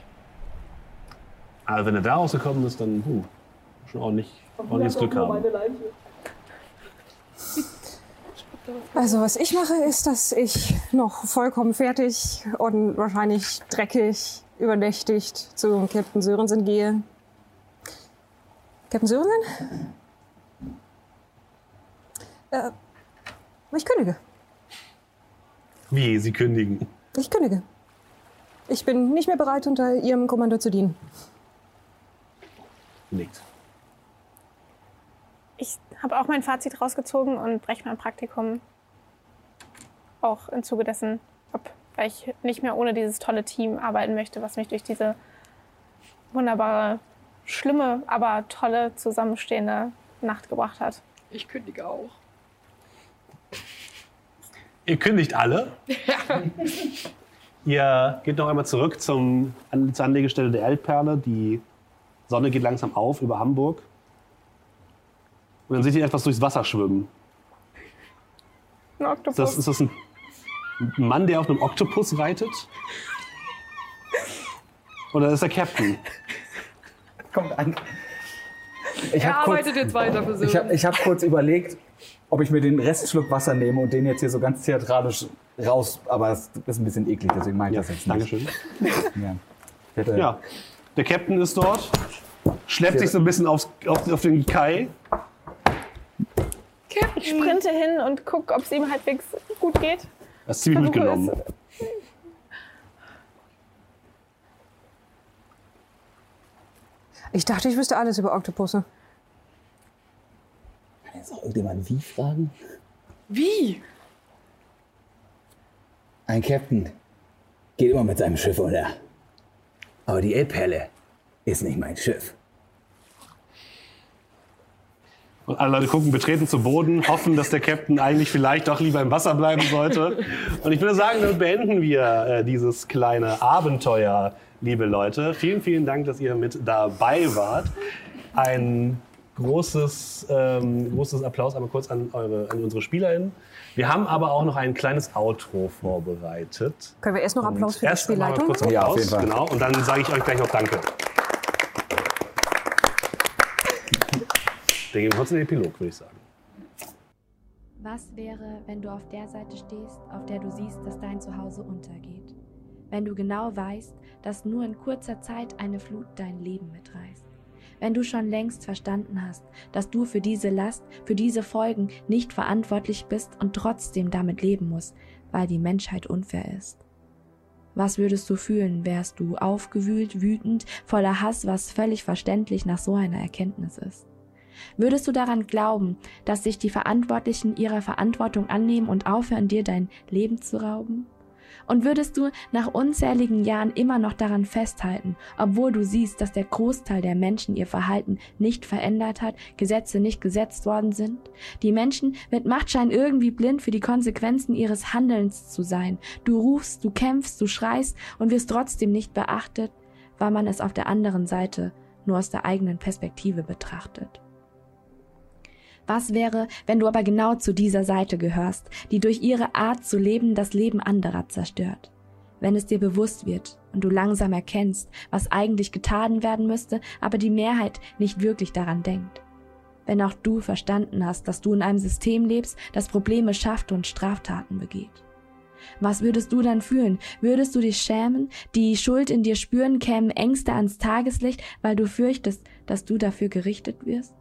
Aber wenn er da rausgekommen ist, dann huh, schon ordentlich, ordentliches Glück haben. Also was ich mache, ist, dass ich noch vollkommen fertig und wahrscheinlich dreckig, übernächtigt zu Captain Sörensen gehe. Captain Sörensen? Äh, ich kündige. Wie, sie kündigen. Ich kündige. Ich bin nicht mehr bereit, unter Ihrem Kommando zu dienen. Nickt. Ich habe auch mein Fazit rausgezogen und breche mein Praktikum auch im Zuge dessen ab, weil ich nicht mehr ohne dieses tolle Team arbeiten möchte, was mich durch diese wunderbare, schlimme, aber tolle zusammenstehende Nacht gebracht hat. Ich kündige auch. Ihr kündigt alle. Ihr geht noch einmal zurück zum, zur Anlegestelle der Elbperle. Die Sonne geht langsam auf über Hamburg. Und dann seht ihr etwas durchs Wasser schwimmen. Ein Oktopus. Ist das, ist das ein Mann, der auf einem Oktopus reitet? Oder ist der Captain? Kommt an. Ich Er habe kurz, arbeitet jetzt weiter für ich hab, Sören. ich hab kurz überlegt, ob ich mir den Restschluck Wasser nehme und den jetzt hier so ganz theatralisch raus. Aber das ist ein bisschen eklig, deswegen mache ich das jetzt nicht. Dankeschön. Ja. Ja, der Captain ist dort, schleppt sich so ein bisschen aufs, auf, auf den Kai. Ich sprinte hin und gucke, ob es ihm halbwegs gut geht. Das ist ziemlich mitgenommen. Ich dachte, ich wüsste alles über Oktopusse. Kann jetzt auch irgendjemand wie fragen? Wie? Ein Captain geht immer mit seinem Schiff unter. Aber die Elbperle ist nicht mein Schiff. Und alle Leute gucken betreten zu Boden, hoffen, dass der Captain eigentlich vielleicht doch lieber im Wasser bleiben sollte. Und ich würde sagen, damit beenden wir äh, dieses kleine Abenteuer, liebe Leute. Vielen, vielen Dank, dass ihr mit dabei wart. Ein großes, ähm, großes Applaus einmal kurz an, eure, an unsere SpielerInnen. Wir haben aber auch noch ein kleines Outro vorbereitet. Können wir erst noch Applaus für die Spielleitung? kurz machen? Ja, auf Applaus, jeden Fall. genau. Und dann sage ich euch gleich noch Danke. Wir geben kurz den Epilog, würde ich sagen. Was wäre, wenn du auf der Seite stehst, auf der du siehst, dass dein Zuhause untergeht? Wenn du genau weißt, dass nur in kurzer Zeit eine Flut dein Leben mitreißt? Wenn du schon längst verstanden hast, dass du für diese Last, für diese Folgen nicht verantwortlich bist und trotzdem damit leben musst, weil die Menschheit unfair ist? Was würdest du fühlen, wärst du aufgewühlt, wütend, voller Hass, was völlig verständlich nach so einer Erkenntnis ist? Würdest du daran glauben, dass sich die Verantwortlichen ihrer Verantwortung annehmen und aufhören, dir dein Leben zu rauben? Und würdest du nach unzähligen Jahren immer noch daran festhalten, obwohl du siehst, dass der Großteil der Menschen ihr Verhalten nicht verändert hat, Gesetze nicht gesetzt worden sind? Die Menschen mit Macht scheinen irgendwie blind für die Konsequenzen ihres Handelns zu sein. Du rufst, du kämpfst, du schreist und wirst trotzdem nicht beachtet, weil man es auf der anderen Seite nur aus der eigenen Perspektive betrachtet. Was wäre, wenn du aber genau zu dieser Seite gehörst, die durch ihre Art zu leben das Leben anderer zerstört? Wenn es dir bewusst wird und du langsam erkennst, was eigentlich getan werden müsste, aber die Mehrheit nicht wirklich daran denkt. Wenn auch du verstanden hast, dass du in einem System lebst, das Probleme schafft und Straftaten begeht. Was würdest du dann fühlen? Würdest du dich schämen, die Schuld in dir spüren, kämen Ängste ans Tageslicht, weil du fürchtest, dass du dafür gerichtet wirst?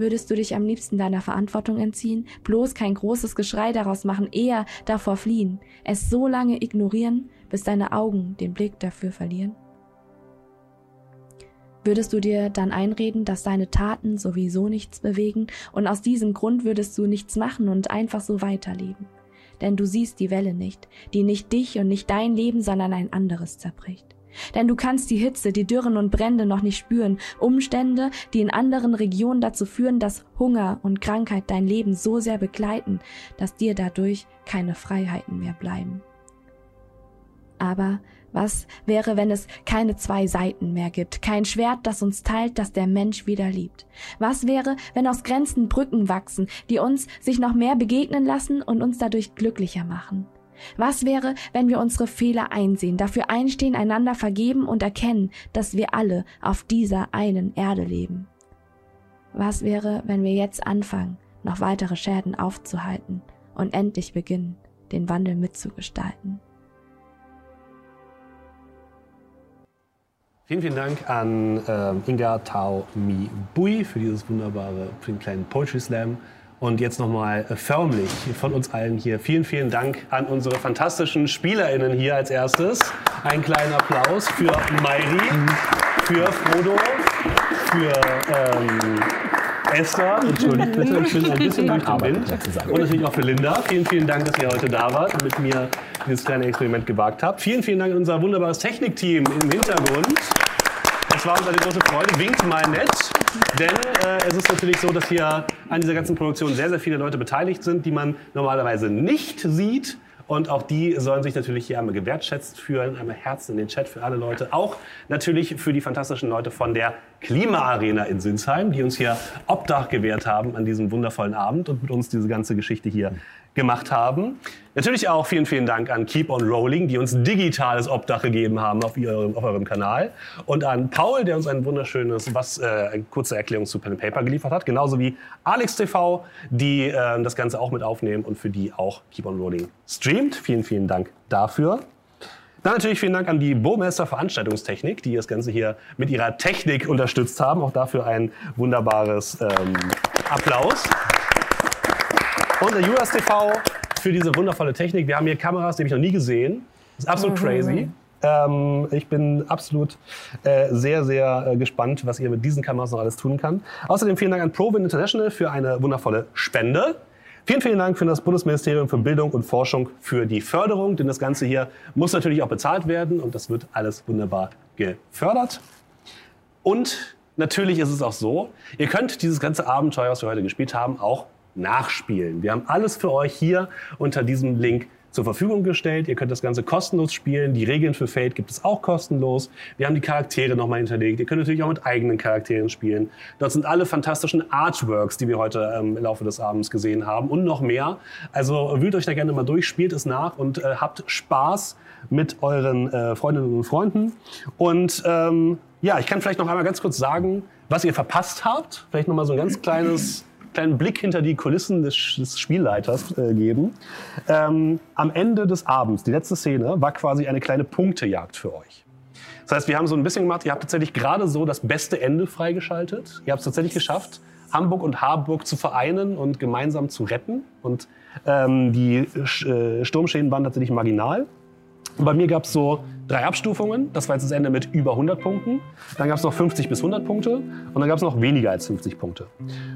Würdest du dich am liebsten deiner Verantwortung entziehen, bloß kein großes Geschrei daraus machen, eher davor fliehen, es so lange ignorieren, bis deine Augen den Blick dafür verlieren? Würdest du dir dann einreden, dass deine Taten sowieso nichts bewegen und aus diesem Grund würdest du nichts machen und einfach so weiterleben? Denn du siehst die Welle nicht, die nicht dich und nicht dein Leben, sondern ein anderes zerbricht. Denn du kannst die Hitze, die Dürren und Brände noch nicht spüren, Umstände, die in anderen Regionen dazu führen, dass Hunger und Krankheit dein Leben so sehr begleiten, dass dir dadurch keine Freiheiten mehr bleiben. Aber was wäre, wenn es keine zwei Seiten mehr gibt, kein Schwert, das uns teilt, das der Mensch wieder liebt? Was wäre, wenn aus Grenzen Brücken wachsen, die uns sich noch mehr begegnen lassen und uns dadurch glücklicher machen? Was wäre, wenn wir unsere Fehler einsehen, dafür einstehen, einander vergeben und erkennen, dass wir alle auf dieser einen Erde leben? Was wäre, wenn wir jetzt anfangen, noch weitere Schäden aufzuhalten und endlich beginnen, den Wandel mitzugestalten? Vielen, vielen Dank an ähm, Inga Tao Mi Bui für dieses wunderbare, für den kleinen Poetry Slam. Und jetzt nochmal äh, förmlich von uns allen hier vielen, vielen Dank an unsere fantastischen SpielerInnen hier als erstes. Einen kleinen Applaus für Mairi, für Frodo, für ähm, Esther, entschuldigt bitte, ich bin ein bisschen durch den Wind. Und natürlich auch für Linda. Vielen, vielen Dank, dass ihr heute da wart und mit mir dieses kleine Experiment gewagt habt. Vielen, vielen Dank an unser wunderbares Technikteam im Hintergrund. Es war uns eine große Freude. Winkt mal nett. Denn äh, es ist natürlich so, dass hier an dieser ganzen Produktion sehr, sehr viele Leute beteiligt sind, die man normalerweise nicht sieht. Und auch die sollen sich natürlich hier einmal gewertschätzt fühlen. Einmal Herzen in den Chat für alle Leute. Auch natürlich für die fantastischen Leute von der Klimaarena in Sinsheim, die uns hier Obdach gewährt haben an diesem wundervollen Abend und mit uns diese ganze Geschichte hier gemacht haben. Natürlich auch vielen, vielen Dank an Keep on Rolling, die uns digitales Obdach gegeben haben auf, ihrem, auf eurem Kanal. Und an Paul, der uns ein wunderschönes, was, äh, kurze Erklärung zu Pen Paper geliefert hat. Genauso wie Alex TV, die äh, das Ganze auch mit aufnehmen und für die auch Keep on Rolling streamt. Vielen, vielen Dank dafür. Dann natürlich vielen Dank an die Burmester Veranstaltungstechnik, die das Ganze hier mit ihrer Technik unterstützt haben. Auch dafür ein wunderbares ähm, Applaus. Und der Juras TV für diese wundervolle Technik. Wir haben hier Kameras, die habe ich noch nie gesehen. Das ist absolut crazy. Ähm, ich bin absolut äh, sehr, sehr äh, gespannt, was ihr mit diesen Kameras noch alles tun kann. Außerdem vielen Dank an ProWin International für eine wundervolle Spende. Vielen, vielen Dank für das Bundesministerium für Bildung und Forschung für die Förderung, denn das Ganze hier muss natürlich auch bezahlt werden und das wird alles wunderbar gefördert. Und natürlich ist es auch so, ihr könnt dieses ganze Abenteuer, was wir heute gespielt haben, auch nachspielen. Wir haben alles für euch hier unter diesem Link zur Verfügung gestellt. Ihr könnt das Ganze kostenlos spielen. Die Regeln für Fate gibt es auch kostenlos. Wir haben die Charaktere nochmal hinterlegt. Ihr könnt natürlich auch mit eigenen Charakteren spielen. Dort sind alle fantastischen Artworks, die wir heute ähm, im Laufe des Abends gesehen haben und noch mehr. Also wühlt euch da gerne mal durch, spielt es nach und äh, habt Spaß mit euren äh, Freundinnen und Freunden. Und ähm, ja, ich kann vielleicht noch einmal ganz kurz sagen, was ihr verpasst habt. Vielleicht noch mal so ein ganz kleines kleinen Blick hinter die Kulissen des, des Spielleiters äh, geben. Ähm, am Ende des Abends, die letzte Szene, war quasi eine kleine Punktejagd für euch. Das heißt, wir haben so ein bisschen gemacht, ihr habt tatsächlich gerade so das beste Ende freigeschaltet. Ihr habt es tatsächlich geschafft, Hamburg und Harburg zu vereinen und gemeinsam zu retten. Und ähm, die äh, Sturmschäden waren tatsächlich marginal. Bei mir gab es so drei Abstufungen. Das war jetzt das Ende mit über 100 Punkten. Dann gab es noch 50 bis 100 Punkte. Und dann gab es noch weniger als 50 Punkte.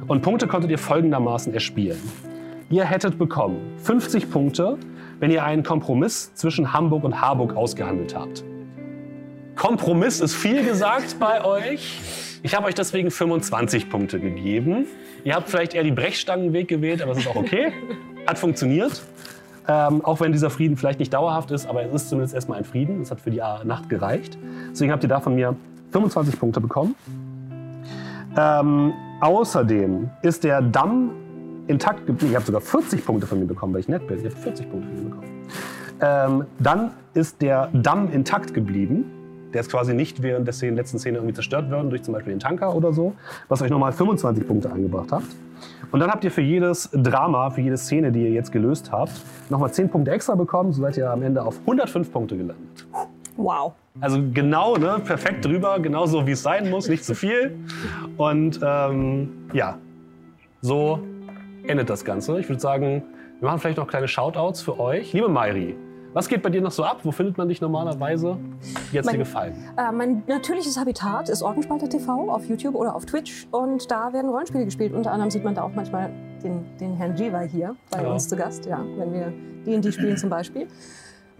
Und Punkte konntet ihr folgendermaßen erspielen. Ihr hättet bekommen 50 Punkte, wenn ihr einen Kompromiss zwischen Hamburg und Harburg ausgehandelt habt. Kompromiss ist viel gesagt bei euch. Ich habe euch deswegen 25 Punkte gegeben. Ihr habt vielleicht eher die Brechstangenweg gewählt, aber es ist auch okay. Hat funktioniert. Ähm, auch wenn dieser Frieden vielleicht nicht dauerhaft ist, aber es ist zumindest erstmal ein Frieden. Das hat für die Nacht gereicht. Deswegen habt ihr da von mir 25 Punkte bekommen. Ähm, außerdem ist der Damm intakt geblieben. Ihr habt sogar 40 Punkte von mir bekommen, weil ich nett bin. Ihr habt 40 Punkte von mir bekommen. Ähm, dann ist der Damm intakt geblieben. Der ist quasi nicht während der Szene, letzten Szene irgendwie zerstört worden durch zum Beispiel den Tanker oder so, was euch nochmal 25 Punkte eingebracht habt. Und dann habt ihr für jedes Drama, für jede Szene, die ihr jetzt gelöst habt, nochmal 10 Punkte extra bekommen. So seid ihr am Ende auf 105 Punkte gelandet. Wow. Also genau, ne, perfekt drüber, genauso wie es sein muss, nicht zu viel. Und ähm, ja, so endet das Ganze. Ich würde sagen, wir machen vielleicht noch kleine Shoutouts für euch. Liebe Mairi, was geht bei dir noch so ab? Wo findet man dich normalerweise? Wie hat's dir gefallen? Äh, mein natürliches Habitat ist Orkenspalter TV auf YouTube oder auf Twitch und da werden Rollenspiele gespielt. Unter anderem sieht man da auch manchmal den, den Herrn Jiva hier bei Ja. uns zu Gast, ja, wenn wir D&D spielen zum Beispiel.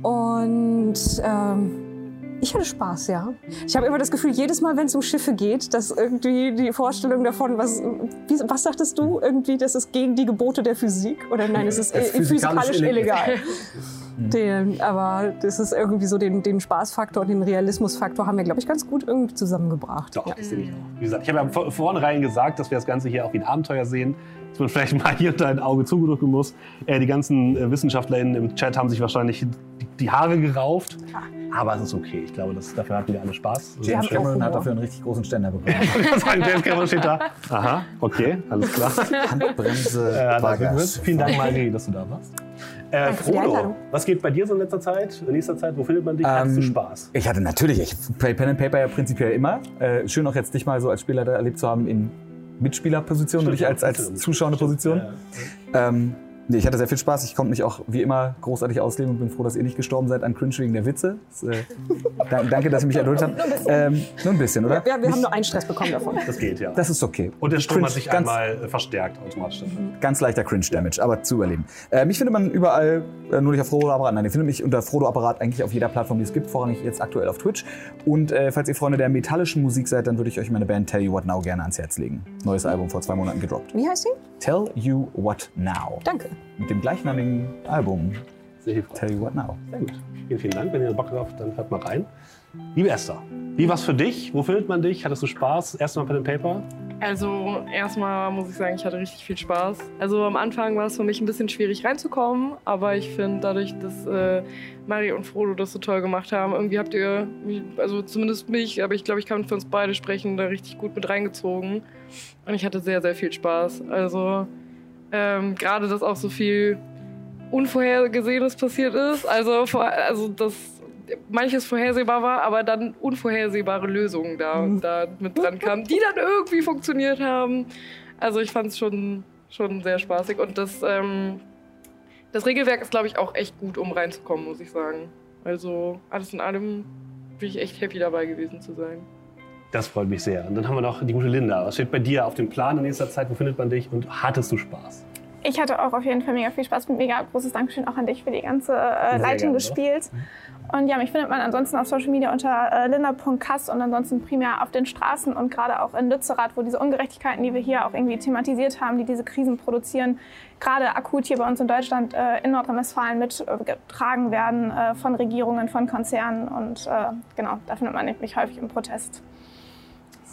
Und ähm, ich hatte Spaß, ja. Ich habe immer das Gefühl, jedes Mal, wenn es um Schiffe geht, dass irgendwie die Vorstellung davon, was, wie, was sagtest du, irgendwie, das ist gegen die Gebote der Physik? Oder nein, es ist ist äh, physikalisch physikalisch illegal. illegal. Den, aber das ist irgendwie so den, den Spaßfaktor und den Realismusfaktor haben wir, glaube ich, ganz gut irgendwie zusammengebracht. Doch, Ja. das sehe ich auch. Wie gesagt, ich habe ja vor- vornherein gesagt, dass wir das Ganze hier auch wie ein Abenteuer sehen. Dass man vielleicht mal hier und da ein Auge zugedrücken muss. Äh, die ganzen äh, WissenschaftlerInnen im Chat haben sich wahrscheinlich die, die Haare gerauft. Aber es ist okay. Ich glaube, das, dafür hatten wir alle Spaß. James Cameron hat dafür einen richtig großen Ständer bekommen. Ich kann sagen, James Cameron steht da. Aha, okay, alles klar. Handbremse, Äh. Vielen Dank, Marie, dass du da warst. Äh, Frodo, was geht bei dir so in letzter Zeit, in nächster Zeit? Wo findet man dich? Hattest du Ähm, Spaß? Ich hatte natürlich, ich play Pen and Paper ja prinzipiell immer. Äh, schön auch jetzt dich mal so als Spieler da erlebt zu haben in Mitspielerposition und nicht als, als zuschauende Position. Ja. Ähm, nee, ich hatte sehr viel Spaß. Ich konnte mich auch wie immer großartig ausleben und bin froh, dass ihr nicht gestorben seid an Cringe wegen der Witze. Das, äh, da, danke, dass ihr mich erduldet habt. Ähm, nur ein bisschen, oder? Ja, wir haben nur einen Stress bekommen davon. Das geht, ja. Das ist okay. Und der Sturm Cringe, hat sich ganz, einmal äh, verstärkt automatisch. ganz leichter Cringe-Damage, aber zu überleben. Äh, mich findet man überall, äh, nur nicht auf Frodo Apparat. Nein, ihr findet mich unter Frodo Apparat eigentlich auf jeder Plattform, die es gibt, vorrangig jetzt aktuell auf Twitch. Und äh, falls ihr Freunde der metallischen Musik seid, dann würde ich euch meine Band Tell You What Now gerne ans Herz legen. Neues Album vor zwei Monaten gedroppt. Wie heißt sie? Tell You What Now. Danke. Mit dem gleichnamigen Album Sehr hilfreich. Tell You What Now. Sehr gut. Vielen, vielen Dank. Wenn ihr Bock drauf habt, dann hört mal rein. Liebe Esther, wie war's für dich? Wo findet man dich? Hattest du Spaß? Erstmal Pen and Paper? Also erstmal muss ich sagen, ich hatte richtig viel Spaß. Also am Anfang war es für mich ein bisschen schwierig reinzukommen, aber ich finde dadurch, dass äh, Mari und Frodo das so toll gemacht haben, irgendwie habt ihr, also zumindest mich, aber ich glaube, ich kann für uns beide sprechen, da richtig gut mit reingezogen. Und ich hatte sehr, sehr viel Spaß. Also ähm, gerade, dass auch so viel Unvorhergesehenes passiert ist. Also, also dass manches vorhersehbar war, aber dann unvorhersehbare Lösungen da, da mit dran kamen, die dann irgendwie funktioniert haben. Also ich fand es schon, schon sehr spaßig und das, ähm, das Regelwerk ist, glaube ich, auch echt gut, um reinzukommen, muss ich sagen. Also alles in allem bin ich echt happy dabei gewesen zu sein. Das freut mich sehr. Und dann haben wir noch die gute Linda. Was steht bei dir auf dem Plan in nächster Zeit? Wo findet man dich? Und hattest du Spaß? Ich hatte auch auf jeden Fall mega viel Spaß. Mega großes Dankeschön auch an dich für die ganze äh, Leitung. Spiels. Und ja, mich findet man ansonsten auf Social Media unter äh, linda.kass und ansonsten primär auf den Straßen und gerade auch in Lützerath, wo diese Ungerechtigkeiten, die wir hier auch irgendwie thematisiert haben, die diese Krisen produzieren, gerade akut hier bei uns in Deutschland, äh, in Nordrhein-Westfalen mitgetragen werden äh, von Regierungen, von Konzernen. Und äh, genau, da findet man mich häufig im Protest.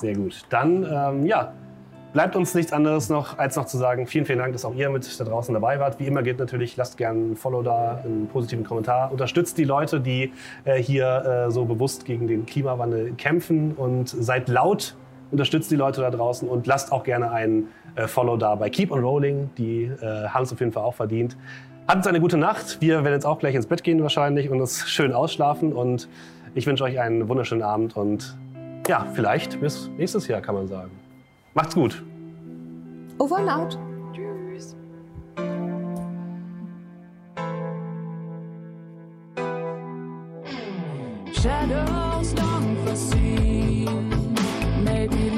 Sehr gut. Dann, ähm, ja, bleibt uns nichts anderes noch, als noch zu sagen, vielen, vielen Dank, dass auch ihr mit da draußen dabei wart. Wie immer gilt natürlich, lasst gerne ein Follow da, einen positiven Kommentar. Unterstützt die Leute, die äh, hier äh, so bewusst gegen den Klimawandel kämpfen und seid laut, unterstützt die Leute da draußen und lasst auch gerne einen äh, Follow da bei Keep on Rolling. Die äh, haben es auf jeden Fall auch verdient. Habt eine gute Nacht. Wir werden jetzt auch gleich ins Bett gehen wahrscheinlich und uns schön ausschlafen. Und ich wünsche euch einen wunderschönen Abend und ja, vielleicht bis nächstes Jahr, kann man sagen. Macht's gut. Over and out. Tschüss. Shadows long foreseen made me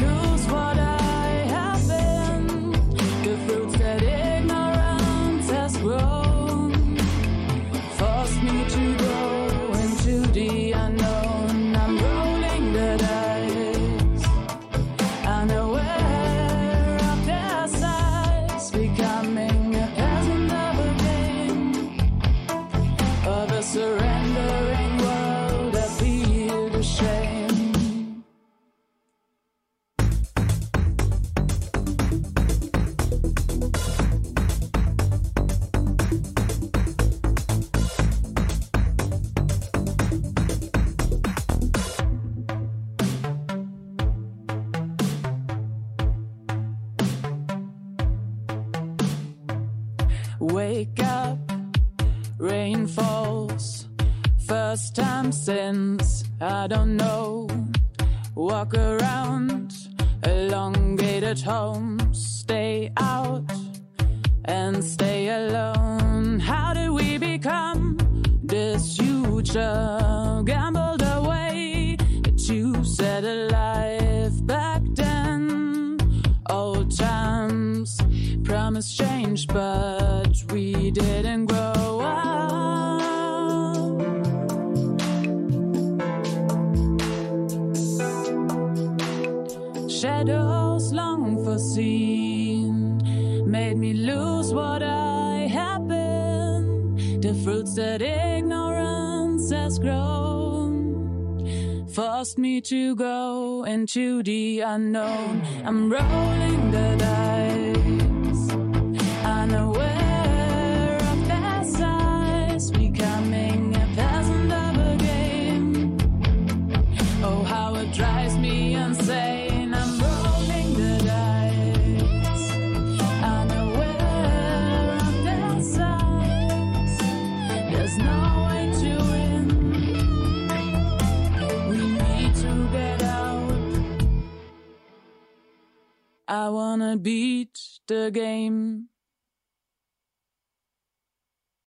I don't know. Walk around, elongated homes. Stay out and stay alone. How did we become this future? Uh, gambled away set a life back then. Old times promise change, but we didn't grow up. Shadows long foreseen made me lose what I have been. The fruits that ignorance has grown forced me to go into the unknown. I'm rolling the dice, unaware of their size, becoming a peasant of a game. Oh, how it drives me insane. I wanna beat the game.